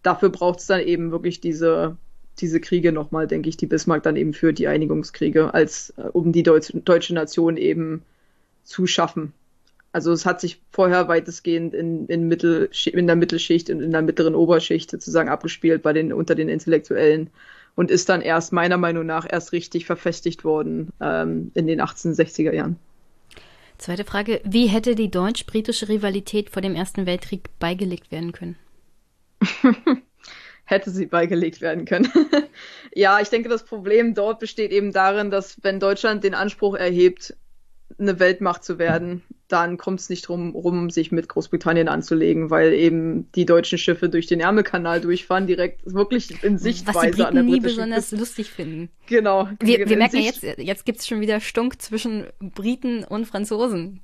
dafür braucht es dann eben wirklich diese, diese Kriege nochmal, denke ich, die Bismarck dann eben führt, die Einigungskriege, als äh, um die Deutsch, deutsche Nation eben zu schaffen. Also es hat sich vorher weitestgehend in, in, Mittel, in der Mittelschicht und in der mittleren Oberschicht sozusagen abgespielt bei den unter den Intellektuellen und ist dann erst meiner Meinung nach erst richtig verfestigt worden ähm, in den 1860er Jahren. Zweite Frage, wie hätte die deutsch-britische Rivalität vor dem Ersten Weltkrieg beigelegt werden können? hätte sie beigelegt werden können. ja, ich denke, das Problem dort besteht eben darin, dass wenn Deutschland den Anspruch erhebt, eine Weltmacht zu werden, dann kommt es nicht drum rum, sich mit Großbritannien anzulegen, weil eben die deutschen Schiffe durch den Ärmelkanal durchfahren, direkt wirklich in Sichtweise Was die Briten nie besonders Küste. lustig finden. Genau. Wir, wir merken ja jetzt, jetzt gibt es schon wieder Stunk zwischen Briten und Franzosen.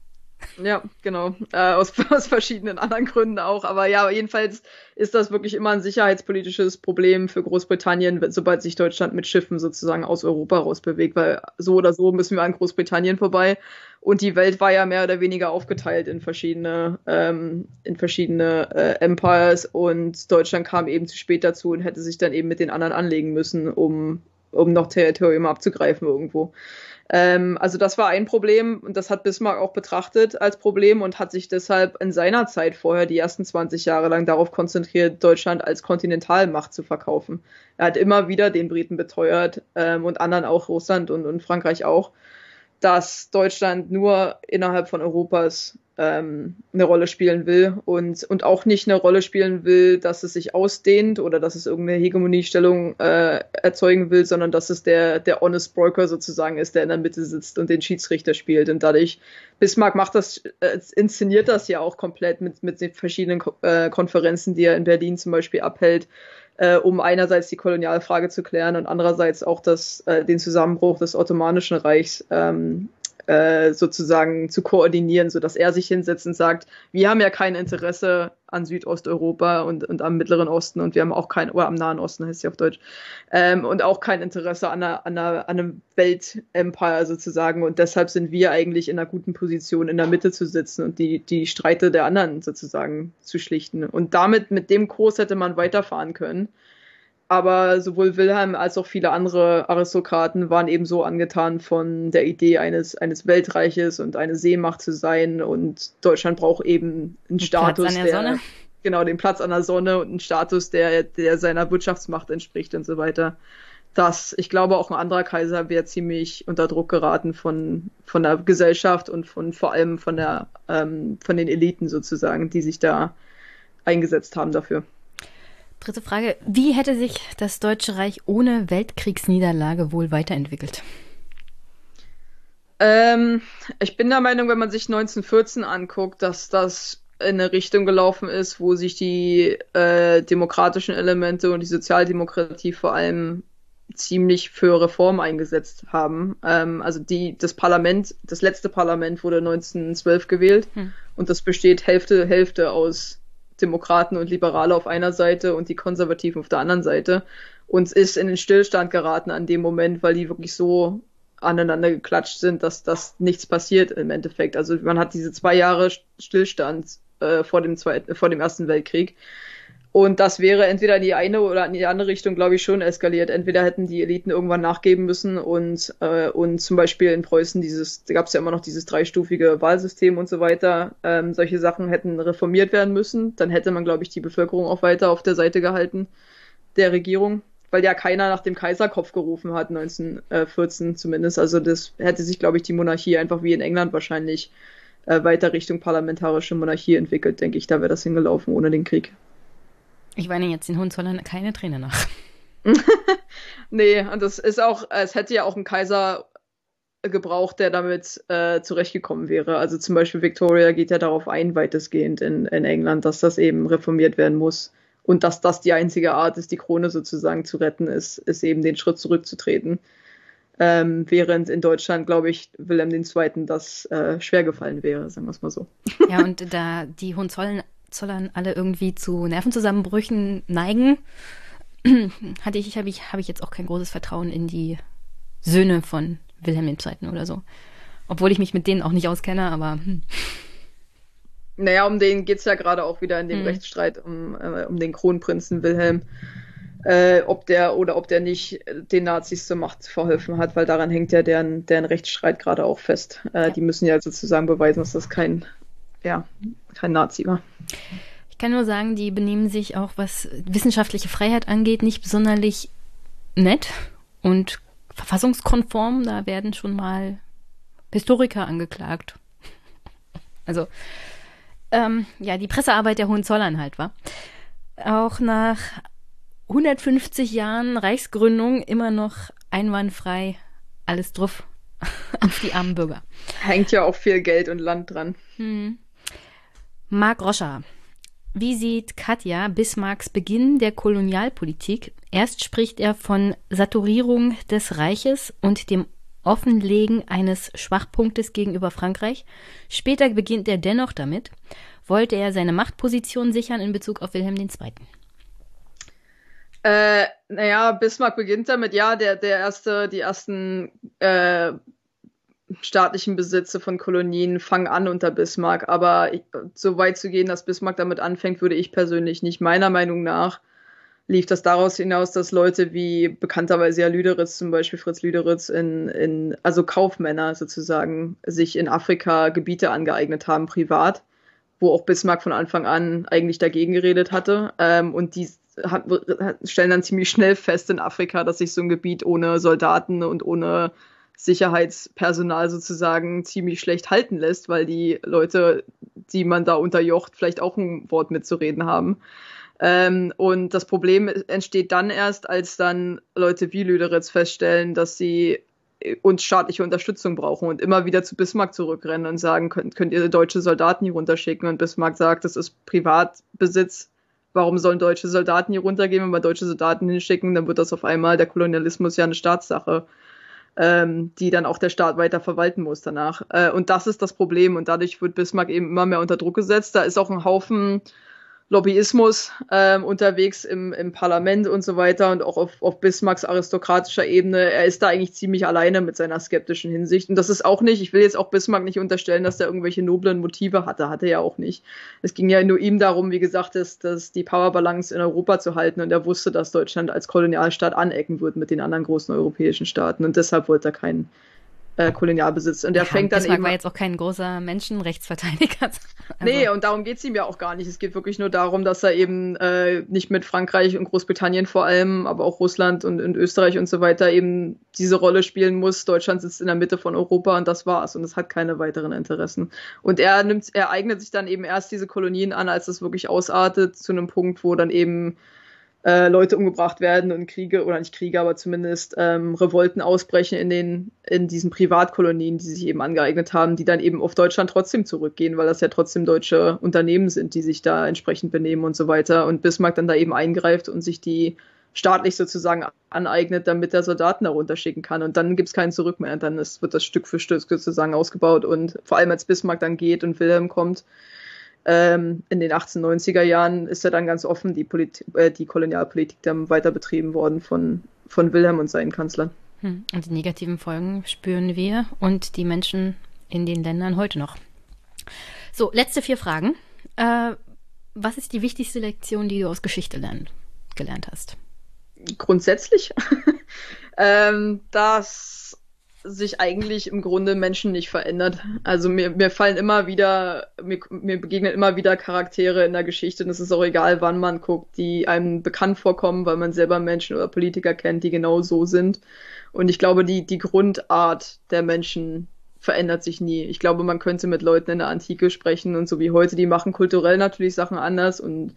Ja, genau. Äh, aus, aus verschiedenen anderen Gründen auch. Aber ja, jedenfalls ist das wirklich immer ein sicherheitspolitisches Problem für Großbritannien, sobald sich Deutschland mit Schiffen sozusagen aus Europa rausbewegt, weil so oder so müssen wir an Großbritannien vorbei. Und die Welt war ja mehr oder weniger aufgeteilt in verschiedene, ähm, in verschiedene äh, Empires und Deutschland kam eben zu spät dazu und hätte sich dann eben mit den anderen anlegen müssen, um, um noch Territorium abzugreifen irgendwo. Ähm, also das war ein Problem und das hat Bismarck auch betrachtet als Problem und hat sich deshalb in seiner Zeit vorher die ersten 20 Jahre lang darauf konzentriert, Deutschland als Kontinentalmacht zu verkaufen. Er hat immer wieder den Briten beteuert ähm, und anderen auch Russland und, und Frankreich auch, dass Deutschland nur innerhalb von Europas ähm, eine Rolle spielen will und, und auch nicht eine Rolle spielen will, dass es sich ausdehnt oder dass es irgendeine Hegemoniestellung äh, erzeugen will, sondern dass es der, der Honest Broker sozusagen ist, der in der Mitte sitzt und den Schiedsrichter spielt. Und dadurch, Bismarck macht das, äh, inszeniert das ja auch komplett mit, mit den verschiedenen Ko äh, Konferenzen, die er in Berlin zum Beispiel abhält, äh, um einerseits die Kolonialfrage zu klären und andererseits auch das, äh, den Zusammenbruch des Ottomanischen Reichs ähm, äh, sozusagen zu koordinieren, sodass er sich hinsetzt und sagt, wir haben ja kein Interesse an Südosteuropa und, und am Mittleren Osten und wir haben auch kein, oder am Nahen Osten heißt ja auf Deutsch, ähm, und auch kein Interesse an, einer, an, einer, an einem Weltempire sozusagen und deshalb sind wir eigentlich in einer guten Position, in der Mitte zu sitzen und die, die Streite der anderen sozusagen zu schlichten. Und damit, mit dem Kurs hätte man weiterfahren können. Aber sowohl Wilhelm als auch viele andere Aristokraten waren eben so angetan von der Idee eines, eines Weltreiches und eine Seemacht zu sein. Und Deutschland braucht eben einen Status, Platz an der, der Sonne. genau, den Platz an der Sonne und einen Status, der, der seiner Wirtschaftsmacht entspricht und so weiter. Das, ich glaube, auch ein anderer Kaiser wäre ziemlich unter Druck geraten von, von der Gesellschaft und von vor allem von der, ähm, von den Eliten sozusagen, die sich da eingesetzt haben dafür. Dritte Frage. Wie hätte sich das Deutsche Reich ohne Weltkriegsniederlage wohl weiterentwickelt? Ähm, ich bin der Meinung, wenn man sich 1914 anguckt, dass das in eine Richtung gelaufen ist, wo sich die äh, demokratischen Elemente und die Sozialdemokratie vor allem ziemlich für Reform eingesetzt haben. Ähm, also die, das Parlament, das letzte Parlament wurde 1912 gewählt hm. und das besteht Hälfte, Hälfte aus Demokraten und Liberale auf einer Seite und die Konservativen auf der anderen Seite. Und es ist in den Stillstand geraten an dem Moment, weil die wirklich so aneinander geklatscht sind, dass das nichts passiert im Endeffekt. Also man hat diese zwei Jahre Stillstand äh, vor, dem Zweiten, vor dem Ersten Weltkrieg und das wäre entweder in die eine oder in die andere Richtung, glaube ich, schon eskaliert. Entweder hätten die Eliten irgendwann nachgeben müssen und, äh, und zum Beispiel in Preußen dieses, da gab es ja immer noch dieses dreistufige Wahlsystem und so weiter, ähm, solche Sachen hätten reformiert werden müssen. Dann hätte man, glaube ich, die Bevölkerung auch weiter auf der Seite gehalten der Regierung, weil ja keiner nach dem Kaiserkopf gerufen hat, 1914 zumindest. Also das hätte sich, glaube ich, die Monarchie einfach wie in England wahrscheinlich äh, weiter Richtung parlamentarische Monarchie entwickelt, denke ich. Da wäre das hingelaufen ohne den Krieg. Ich weine jetzt den Hohenzollern keine Träne nach. nee, und das ist auch, es hätte ja auch ein Kaiser gebraucht, der damit äh, zurechtgekommen wäre. Also zum Beispiel Victoria geht ja darauf ein, weitestgehend in, in England, dass das eben reformiert werden muss. Und dass das die einzige Art ist, die Krone sozusagen zu retten, ist, ist eben den Schritt zurückzutreten. Ähm, während in Deutschland, glaube ich, Wilhelm II. das äh, schwer gefallen wäre, sagen wir es mal so. Ja, und da die Hohenzollern Zollern alle irgendwie zu Nervenzusammenbrüchen neigen, hatte ich, habe ich, habe ich jetzt auch kein großes Vertrauen in die Söhne von Wilhelm II. oder so. Obwohl ich mich mit denen auch nicht auskenne, aber. Hm. Naja, um den geht es ja gerade auch wieder in dem hm. Rechtsstreit um, äh, um den Kronprinzen Wilhelm. Äh, ob der oder ob der nicht den Nazis zur Macht verholfen hat, weil daran hängt ja deren, deren Rechtsstreit gerade auch fest. Äh. Die müssen ja sozusagen beweisen, dass das kein ja, kein Nazi war. Ich kann nur sagen, die benehmen sich auch, was wissenschaftliche Freiheit angeht, nicht besonders nett und verfassungskonform. Da werden schon mal Historiker angeklagt. Also, ähm, ja, die Pressearbeit der Hohenzollern halt, war. Auch nach 150 Jahren Reichsgründung immer noch einwandfrei alles drauf auf die armen Bürger. Hängt ja auch viel Geld und Land dran. Hm. Marc Roscher. Wie sieht Katja Bismarcks Beginn der Kolonialpolitik? Erst spricht er von Saturierung des Reiches und dem Offenlegen eines Schwachpunktes gegenüber Frankreich. Später beginnt er dennoch damit. Wollte er seine Machtposition sichern in Bezug auf Wilhelm II.? Äh, naja, Bismarck beginnt damit, ja, der, der erste, die ersten äh, staatlichen Besitze von Kolonien fangen an unter Bismarck. Aber so weit zu gehen, dass Bismarck damit anfängt, würde ich persönlich nicht. Meiner Meinung nach lief das daraus hinaus, dass Leute wie bekannterweise ja Lüderitz, zum Beispiel Fritz Lüderitz, in, in, also Kaufmänner sozusagen, sich in Afrika Gebiete angeeignet haben, privat, wo auch Bismarck von Anfang an eigentlich dagegen geredet hatte. Ähm, und die stellen dann ziemlich schnell fest in Afrika, dass sich so ein Gebiet ohne Soldaten und ohne Sicherheitspersonal sozusagen ziemlich schlecht halten lässt, weil die Leute, die man da unterjocht, vielleicht auch ein Wort mitzureden haben. Ähm, und das Problem entsteht dann erst, als dann Leute wie Lüderitz feststellen, dass sie uns staatliche Unterstützung brauchen und immer wieder zu Bismarck zurückrennen und sagen, könnt, könnt ihr deutsche Soldaten hier runterschicken? Und Bismarck sagt, das ist Privatbesitz. Warum sollen deutsche Soldaten hier runtergehen? Wenn wir deutsche Soldaten hinschicken, dann wird das auf einmal der Kolonialismus ja eine Staatssache ähm, die dann auch der Staat weiter verwalten muss danach. Äh, und das ist das Problem und dadurch wird Bismarck eben immer mehr unter Druck gesetzt. Da ist auch ein Haufen Lobbyismus ähm, unterwegs im, im Parlament und so weiter und auch auf, auf Bismarcks aristokratischer Ebene. Er ist da eigentlich ziemlich alleine mit seiner skeptischen Hinsicht. Und das ist auch nicht, ich will jetzt auch Bismarck nicht unterstellen, dass er irgendwelche noblen Motive hatte. Hatte er auch nicht. Es ging ja nur ihm darum, wie gesagt, dass, dass die Powerbalance in Europa zu halten. Und er wusste, dass Deutschland als Kolonialstaat anecken wird mit den anderen großen europäischen Staaten. Und deshalb wollte er keinen äh, Kolonialbesitz. Und der ja, fängt dann eben. war jetzt auch kein großer Menschenrechtsverteidiger. Also. Nee, und darum geht es ihm ja auch gar nicht. Es geht wirklich nur darum, dass er eben äh, nicht mit Frankreich und Großbritannien vor allem, aber auch Russland und, und Österreich und so weiter eben diese Rolle spielen muss. Deutschland sitzt in der Mitte von Europa und das war's. Und es hat keine weiteren Interessen. Und er nimmt, er eignet sich dann eben erst diese Kolonien an, als es wirklich ausartet, zu einem Punkt, wo dann eben äh, Leute umgebracht werden und Kriege, oder nicht Kriege, aber zumindest ähm, Revolten ausbrechen in, den, in diesen Privatkolonien, die sich eben angeeignet haben, die dann eben auf Deutschland trotzdem zurückgehen, weil das ja trotzdem deutsche Unternehmen sind, die sich da entsprechend benehmen und so weiter. Und Bismarck dann da eben eingreift und sich die staatlich sozusagen aneignet, damit er Soldaten darunter schicken kann. Und dann gibt es keinen Zurück mehr. Dann ist, wird das Stück für Stück sozusagen ausgebaut. Und vor allem als Bismarck dann geht und Wilhelm kommt, ähm, in den 1890er Jahren ist ja dann ganz offen die, Polit äh, die Kolonialpolitik dann weiter betrieben worden von, von Wilhelm und seinen Kanzlern. Hm. Und die negativen Folgen spüren wir und die Menschen in den Ländern heute noch. So, letzte vier Fragen. Äh, was ist die wichtigste Lektion, die du aus Geschichte lernen, gelernt hast? Grundsätzlich, ähm, dass sich eigentlich im Grunde Menschen nicht verändert. Also mir, mir fallen immer wieder, mir, mir begegnen immer wieder Charaktere in der Geschichte und es ist auch egal, wann man guckt, die einem bekannt vorkommen, weil man selber Menschen oder Politiker kennt, die genau so sind. Und ich glaube, die, die Grundart der Menschen verändert sich nie. Ich glaube, man könnte mit Leuten in der Antike sprechen und so wie heute, die machen kulturell natürlich Sachen anders und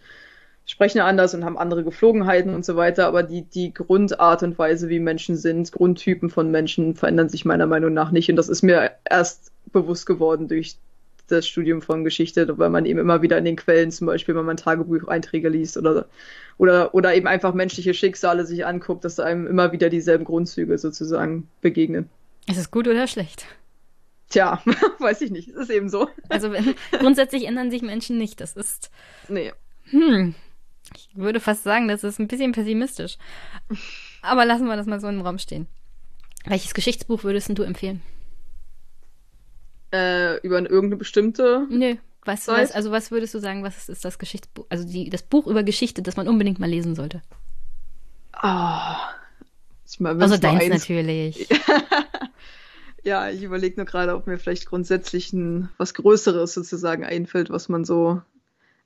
sprechen anders und haben andere Geflogenheiten und so weiter, aber die, die Grundart und Weise, wie Menschen sind, Grundtypen von Menschen verändern sich meiner Meinung nach nicht. Und das ist mir erst bewusst geworden durch das Studium von Geschichte, weil man eben immer wieder in den Quellen, zum Beispiel, wenn man Tagebucheinträge liest oder, oder, oder eben einfach menschliche Schicksale sich anguckt, dass einem immer wieder dieselben Grundzüge sozusagen begegnen. Ist es gut oder schlecht? Tja, weiß ich nicht. Es ist eben so. Also grundsätzlich ändern sich Menschen nicht. Das ist. Nee. Hm. Ich würde fast sagen, das ist ein bisschen pessimistisch. Aber lassen wir das mal so im Raum stehen. Welches Geschichtsbuch würdest du empfehlen? Äh, über irgendeine bestimmte. Nö. Was, was, also was würdest du sagen, was ist das Geschichtsbuch, also die, das Buch über Geschichte, das man unbedingt mal lesen sollte? Oh, ich mal, also deins eins... natürlich. ja, ich überlege nur gerade, ob mir vielleicht grundsätzlich ein was Größeres sozusagen einfällt, was man so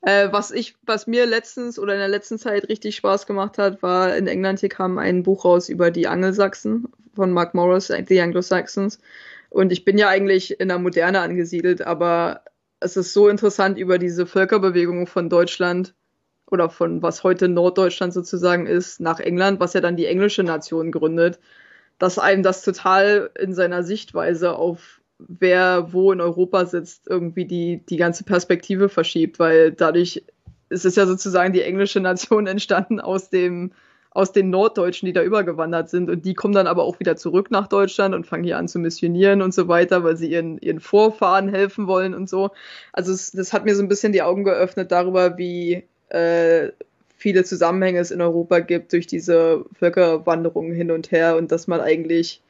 äh, was ich, was mir letztens oder in der letzten Zeit richtig Spaß gemacht hat, war in England hier kam ein Buch raus über die Angelsachsen von Mark Morris, The Anglo-Saxons. Und ich bin ja eigentlich in der Moderne angesiedelt, aber es ist so interessant über diese Völkerbewegung von Deutschland oder von was heute Norddeutschland sozusagen ist, nach England, was ja dann die englische Nation gründet, dass einem das total in seiner Sichtweise auf wer wo in Europa sitzt, irgendwie die, die ganze Perspektive verschiebt, weil dadurch ist es ja sozusagen die englische Nation entstanden aus dem, aus den Norddeutschen, die da übergewandert sind. Und die kommen dann aber auch wieder zurück nach Deutschland und fangen hier an zu missionieren und so weiter, weil sie ihren, ihren Vorfahren helfen wollen und so. Also es, das hat mir so ein bisschen die Augen geöffnet darüber, wie äh, viele Zusammenhänge es in Europa gibt durch diese Völkerwanderungen hin und her und dass man eigentlich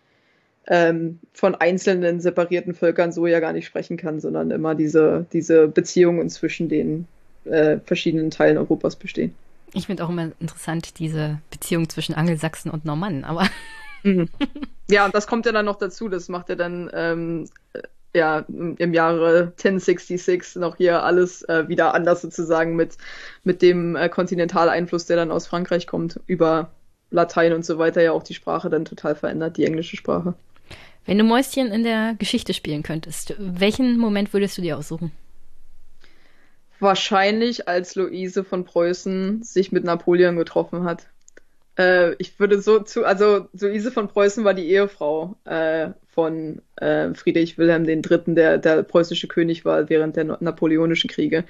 ähm, von einzelnen separierten Völkern so ja gar nicht sprechen kann, sondern immer diese, diese Beziehungen zwischen den äh, verschiedenen Teilen Europas bestehen. Ich finde auch immer interessant diese Beziehung zwischen Angelsachsen und Normannen, aber. Mhm. Ja, und das kommt ja dann noch dazu. Das macht ja dann ähm, ja im Jahre 1066 noch hier alles äh, wieder anders sozusagen mit, mit dem äh, Kontinentaleinfluss, der dann aus Frankreich kommt, über Latein und so weiter ja auch die Sprache dann total verändert, die englische Sprache. Wenn du Mäuschen in der Geschichte spielen könntest, welchen Moment würdest du dir aussuchen? Wahrscheinlich, als Luise von Preußen sich mit Napoleon getroffen hat. Äh, ich würde so zu, also Luise von Preußen war die Ehefrau äh, von äh, Friedrich Wilhelm III., der der preußische König war während der napoleonischen Kriege.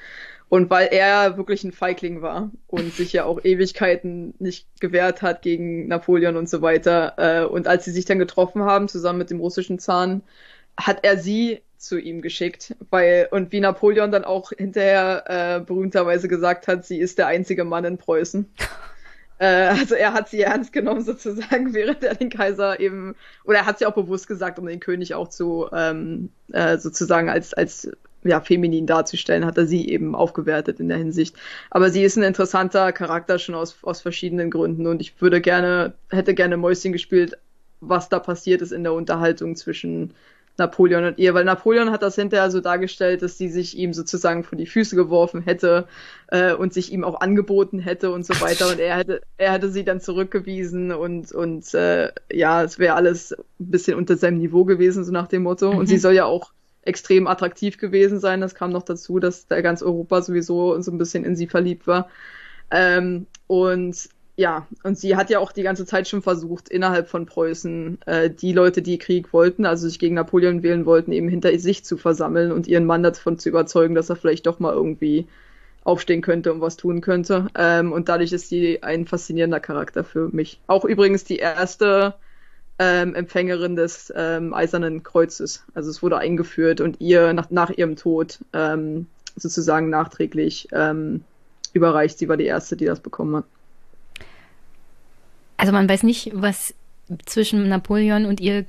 Und weil er wirklich ein Feigling war und sich ja auch Ewigkeiten nicht gewehrt hat gegen Napoleon und so weiter. Äh, und als sie sich dann getroffen haben, zusammen mit dem russischen Zahn, hat er sie zu ihm geschickt, weil, und wie Napoleon dann auch hinterher äh, berühmterweise gesagt hat, sie ist der einzige Mann in Preußen. äh, also er hat sie ernst genommen sozusagen, während er den Kaiser eben, oder er hat sie auch bewusst gesagt, um den König auch zu ähm, äh, sozusagen als, als ja, feminin darzustellen, hat er sie eben aufgewertet in der Hinsicht. Aber sie ist ein interessanter Charakter schon aus, aus verschiedenen Gründen und ich würde gerne, hätte gerne Mäuschen gespielt, was da passiert ist in der Unterhaltung zwischen Napoleon und ihr, weil Napoleon hat das hinterher so dargestellt, dass sie sich ihm sozusagen vor die Füße geworfen hätte äh, und sich ihm auch angeboten hätte und so weiter und er hätte er hätte sie dann zurückgewiesen und und äh, ja, es wäre alles ein bisschen unter seinem Niveau gewesen so nach dem Motto mhm. und sie mhm. soll ja auch extrem attraktiv gewesen sein. Das kam noch dazu, dass da ganz Europa sowieso so ein bisschen in sie verliebt war. Ähm, und ja, und sie hat ja auch die ganze Zeit schon versucht, innerhalb von Preußen äh, die Leute, die Krieg wollten, also sich gegen Napoleon wählen wollten, eben hinter sich zu versammeln und ihren Mann davon zu überzeugen, dass er vielleicht doch mal irgendwie aufstehen könnte und was tun könnte. Ähm, und dadurch ist sie ein faszinierender Charakter für mich. Auch übrigens die erste ähm, Empfängerin des ähm, Eisernen Kreuzes. Also es wurde eingeführt und ihr nach, nach ihrem Tod ähm, sozusagen nachträglich ähm, überreicht. Sie war die erste, die das bekommen hat. Also man weiß nicht, was zwischen Napoleon und ihr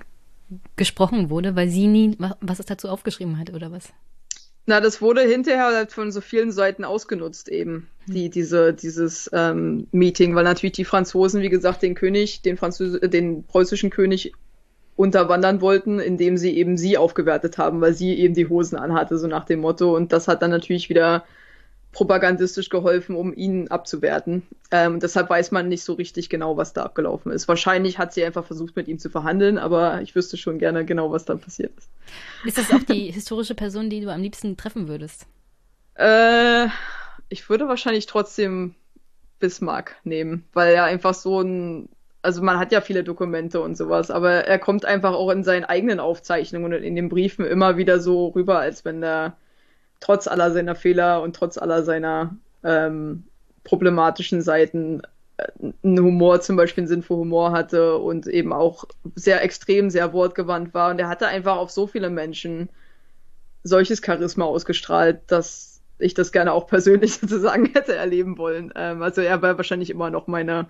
gesprochen wurde, weil sie nie was es dazu aufgeschrieben hat oder was? Na, das wurde hinterher halt von so vielen Seiten ausgenutzt eben, hm. die, diese, dieses ähm, Meeting, weil natürlich die Franzosen, wie gesagt, den König, den Französ den preußischen König unterwandern wollten, indem sie eben sie aufgewertet haben, weil sie eben die Hosen anhatte, so nach dem Motto. Und das hat dann natürlich wieder propagandistisch geholfen, um ihn abzuwerten. Ähm, deshalb weiß man nicht so richtig genau, was da abgelaufen ist. Wahrscheinlich hat sie einfach versucht, mit ihm zu verhandeln, aber ich wüsste schon gerne genau, was da passiert ist. Ist das auch die historische Person, die du am liebsten treffen würdest? Äh, ich würde wahrscheinlich trotzdem Bismarck nehmen, weil er einfach so ein also man hat ja viele Dokumente und sowas, aber er kommt einfach auch in seinen eigenen Aufzeichnungen und in den Briefen immer wieder so rüber, als wenn er trotz aller seiner Fehler und trotz aller seiner ähm, problematischen Seiten äh, einen Humor, zum Beispiel einen Sinn für Humor hatte und eben auch sehr extrem, sehr wortgewandt war. Und er hatte einfach auf so viele Menschen solches Charisma ausgestrahlt, dass ich das gerne auch persönlich sozusagen hätte erleben wollen. Ähm, also er war wahrscheinlich immer noch meine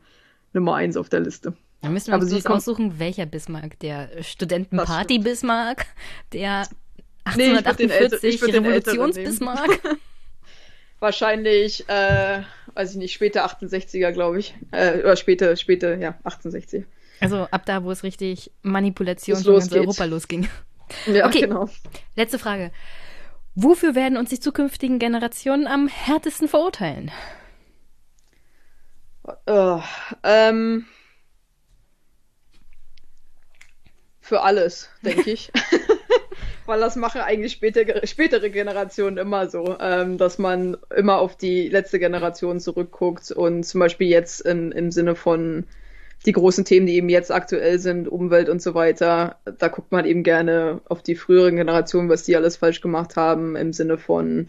Nummer eins auf der Liste. Da müssen wir uns jetzt aussuchen, welcher Bismarck. Der Studentenparty-Bismarck, der 1848 nee, Revolutionsbismarck. Wahrscheinlich, äh, weiß ich nicht, später 68er, glaube ich. Äh, oder später, später, ja, 1860. Also ab da, wo es richtig Manipulation von ganz Europa losging. Ja, okay. genau. Letzte Frage. Wofür werden uns die zukünftigen Generationen am härtesten verurteilen? Uh, ähm, für alles, denke ich. weil das machen eigentlich spätere, spätere Generationen immer so, ähm, dass man immer auf die letzte Generation zurückguckt und zum Beispiel jetzt in, im Sinne von die großen Themen, die eben jetzt aktuell sind, Umwelt und so weiter, da guckt man eben gerne auf die früheren Generationen, was die alles falsch gemacht haben, im Sinne von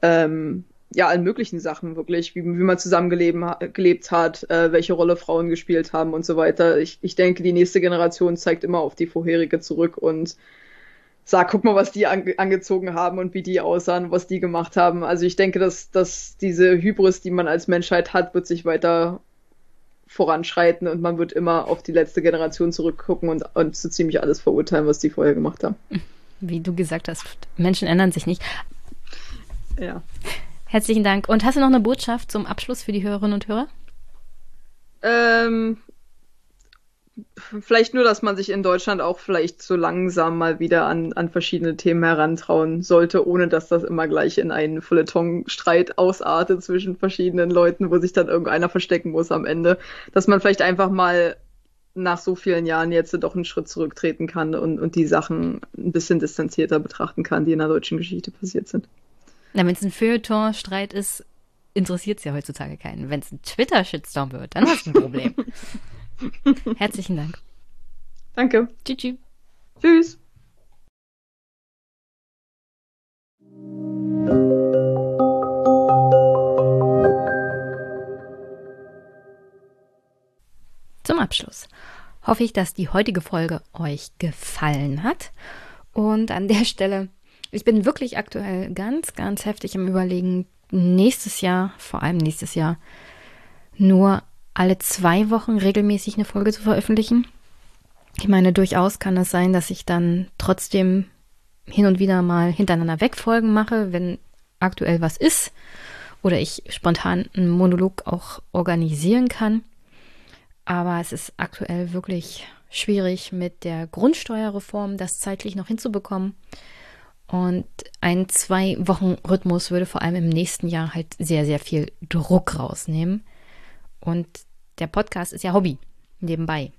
ähm, ja, allen möglichen Sachen wirklich, wie, wie man zusammengelebt hat, äh, welche Rolle Frauen gespielt haben und so weiter. Ich, ich denke, die nächste Generation zeigt immer auf die vorherige zurück und sag, guck mal, was die ange angezogen haben und wie die aussahen, was die gemacht haben. Also ich denke, dass, dass diese Hybris, die man als Menschheit hat, wird sich weiter voranschreiten und man wird immer auf die letzte Generation zurückgucken und, und so ziemlich alles verurteilen, was die vorher gemacht haben. Wie du gesagt hast, Menschen ändern sich nicht. Ja. Herzlichen Dank. Und hast du noch eine Botschaft zum Abschluss für die Hörerinnen und Hörer? Ähm, vielleicht nur, dass man sich in Deutschland auch vielleicht so langsam mal wieder an, an verschiedene Themen herantrauen sollte, ohne dass das immer gleich in einen Feuilleton-Streit ausartet zwischen verschiedenen Leuten, wo sich dann irgendeiner verstecken muss am Ende. Dass man vielleicht einfach mal nach so vielen Jahren jetzt doch einen Schritt zurücktreten kann und, und die Sachen ein bisschen distanzierter betrachten kann, die in der deutschen Geschichte passiert sind. Na, wenn es ein Feuilleton-Streit ist, interessiert es ja heutzutage keinen. Wenn es ein Twitter-Shitstorm wird, dann hast du ein Problem. Herzlichen Dank. Danke. Tschüss. Tschüss. Zum Abschluss hoffe ich, dass die heutige Folge euch gefallen hat. Und an der Stelle, ich bin wirklich aktuell ganz, ganz heftig im Überlegen, nächstes Jahr, vor allem nächstes Jahr, nur alle zwei Wochen regelmäßig eine Folge zu veröffentlichen. Ich meine, durchaus kann es sein, dass ich dann trotzdem hin und wieder mal hintereinander weg Folgen mache, wenn aktuell was ist oder ich spontan einen Monolog auch organisieren kann. Aber es ist aktuell wirklich schwierig mit der Grundsteuerreform das zeitlich noch hinzubekommen. Und ein zwei Wochen Rhythmus würde vor allem im nächsten Jahr halt sehr, sehr viel Druck rausnehmen. Und der Podcast ist ja Hobby nebenbei.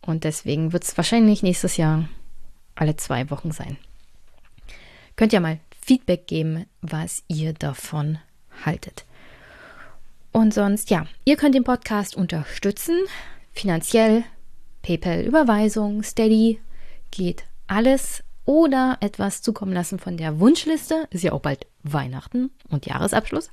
Und deswegen wird es wahrscheinlich nächstes Jahr alle zwei Wochen sein. Könnt ihr mal Feedback geben, was ihr davon haltet. Und sonst, ja, ihr könnt den Podcast unterstützen, finanziell, PayPal-Überweisung, Steady, geht alles oder etwas zukommen lassen von der Wunschliste. Ist ja auch bald Weihnachten und Jahresabschluss.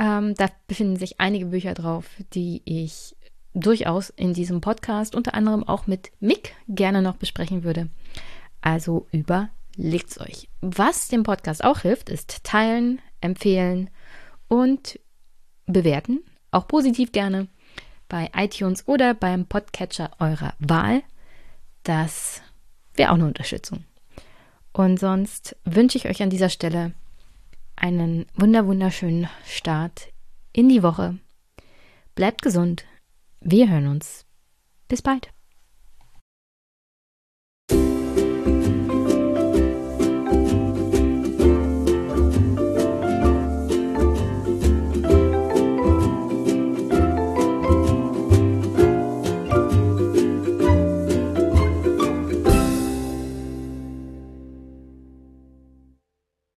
Ähm, da befinden sich einige Bücher drauf, die ich durchaus in diesem Podcast unter anderem auch mit Mick gerne noch besprechen würde. Also überlegt's euch. Was dem Podcast auch hilft, ist teilen, empfehlen und bewerten. Auch positiv gerne. bei iTunes oder beim Podcatcher eurer Wahl. Das wäre auch eine Unterstützung. Und sonst wünsche ich euch an dieser Stelle einen wunder wunderschönen Start in die Woche. Bleibt gesund. Wir hören uns. Bis bald.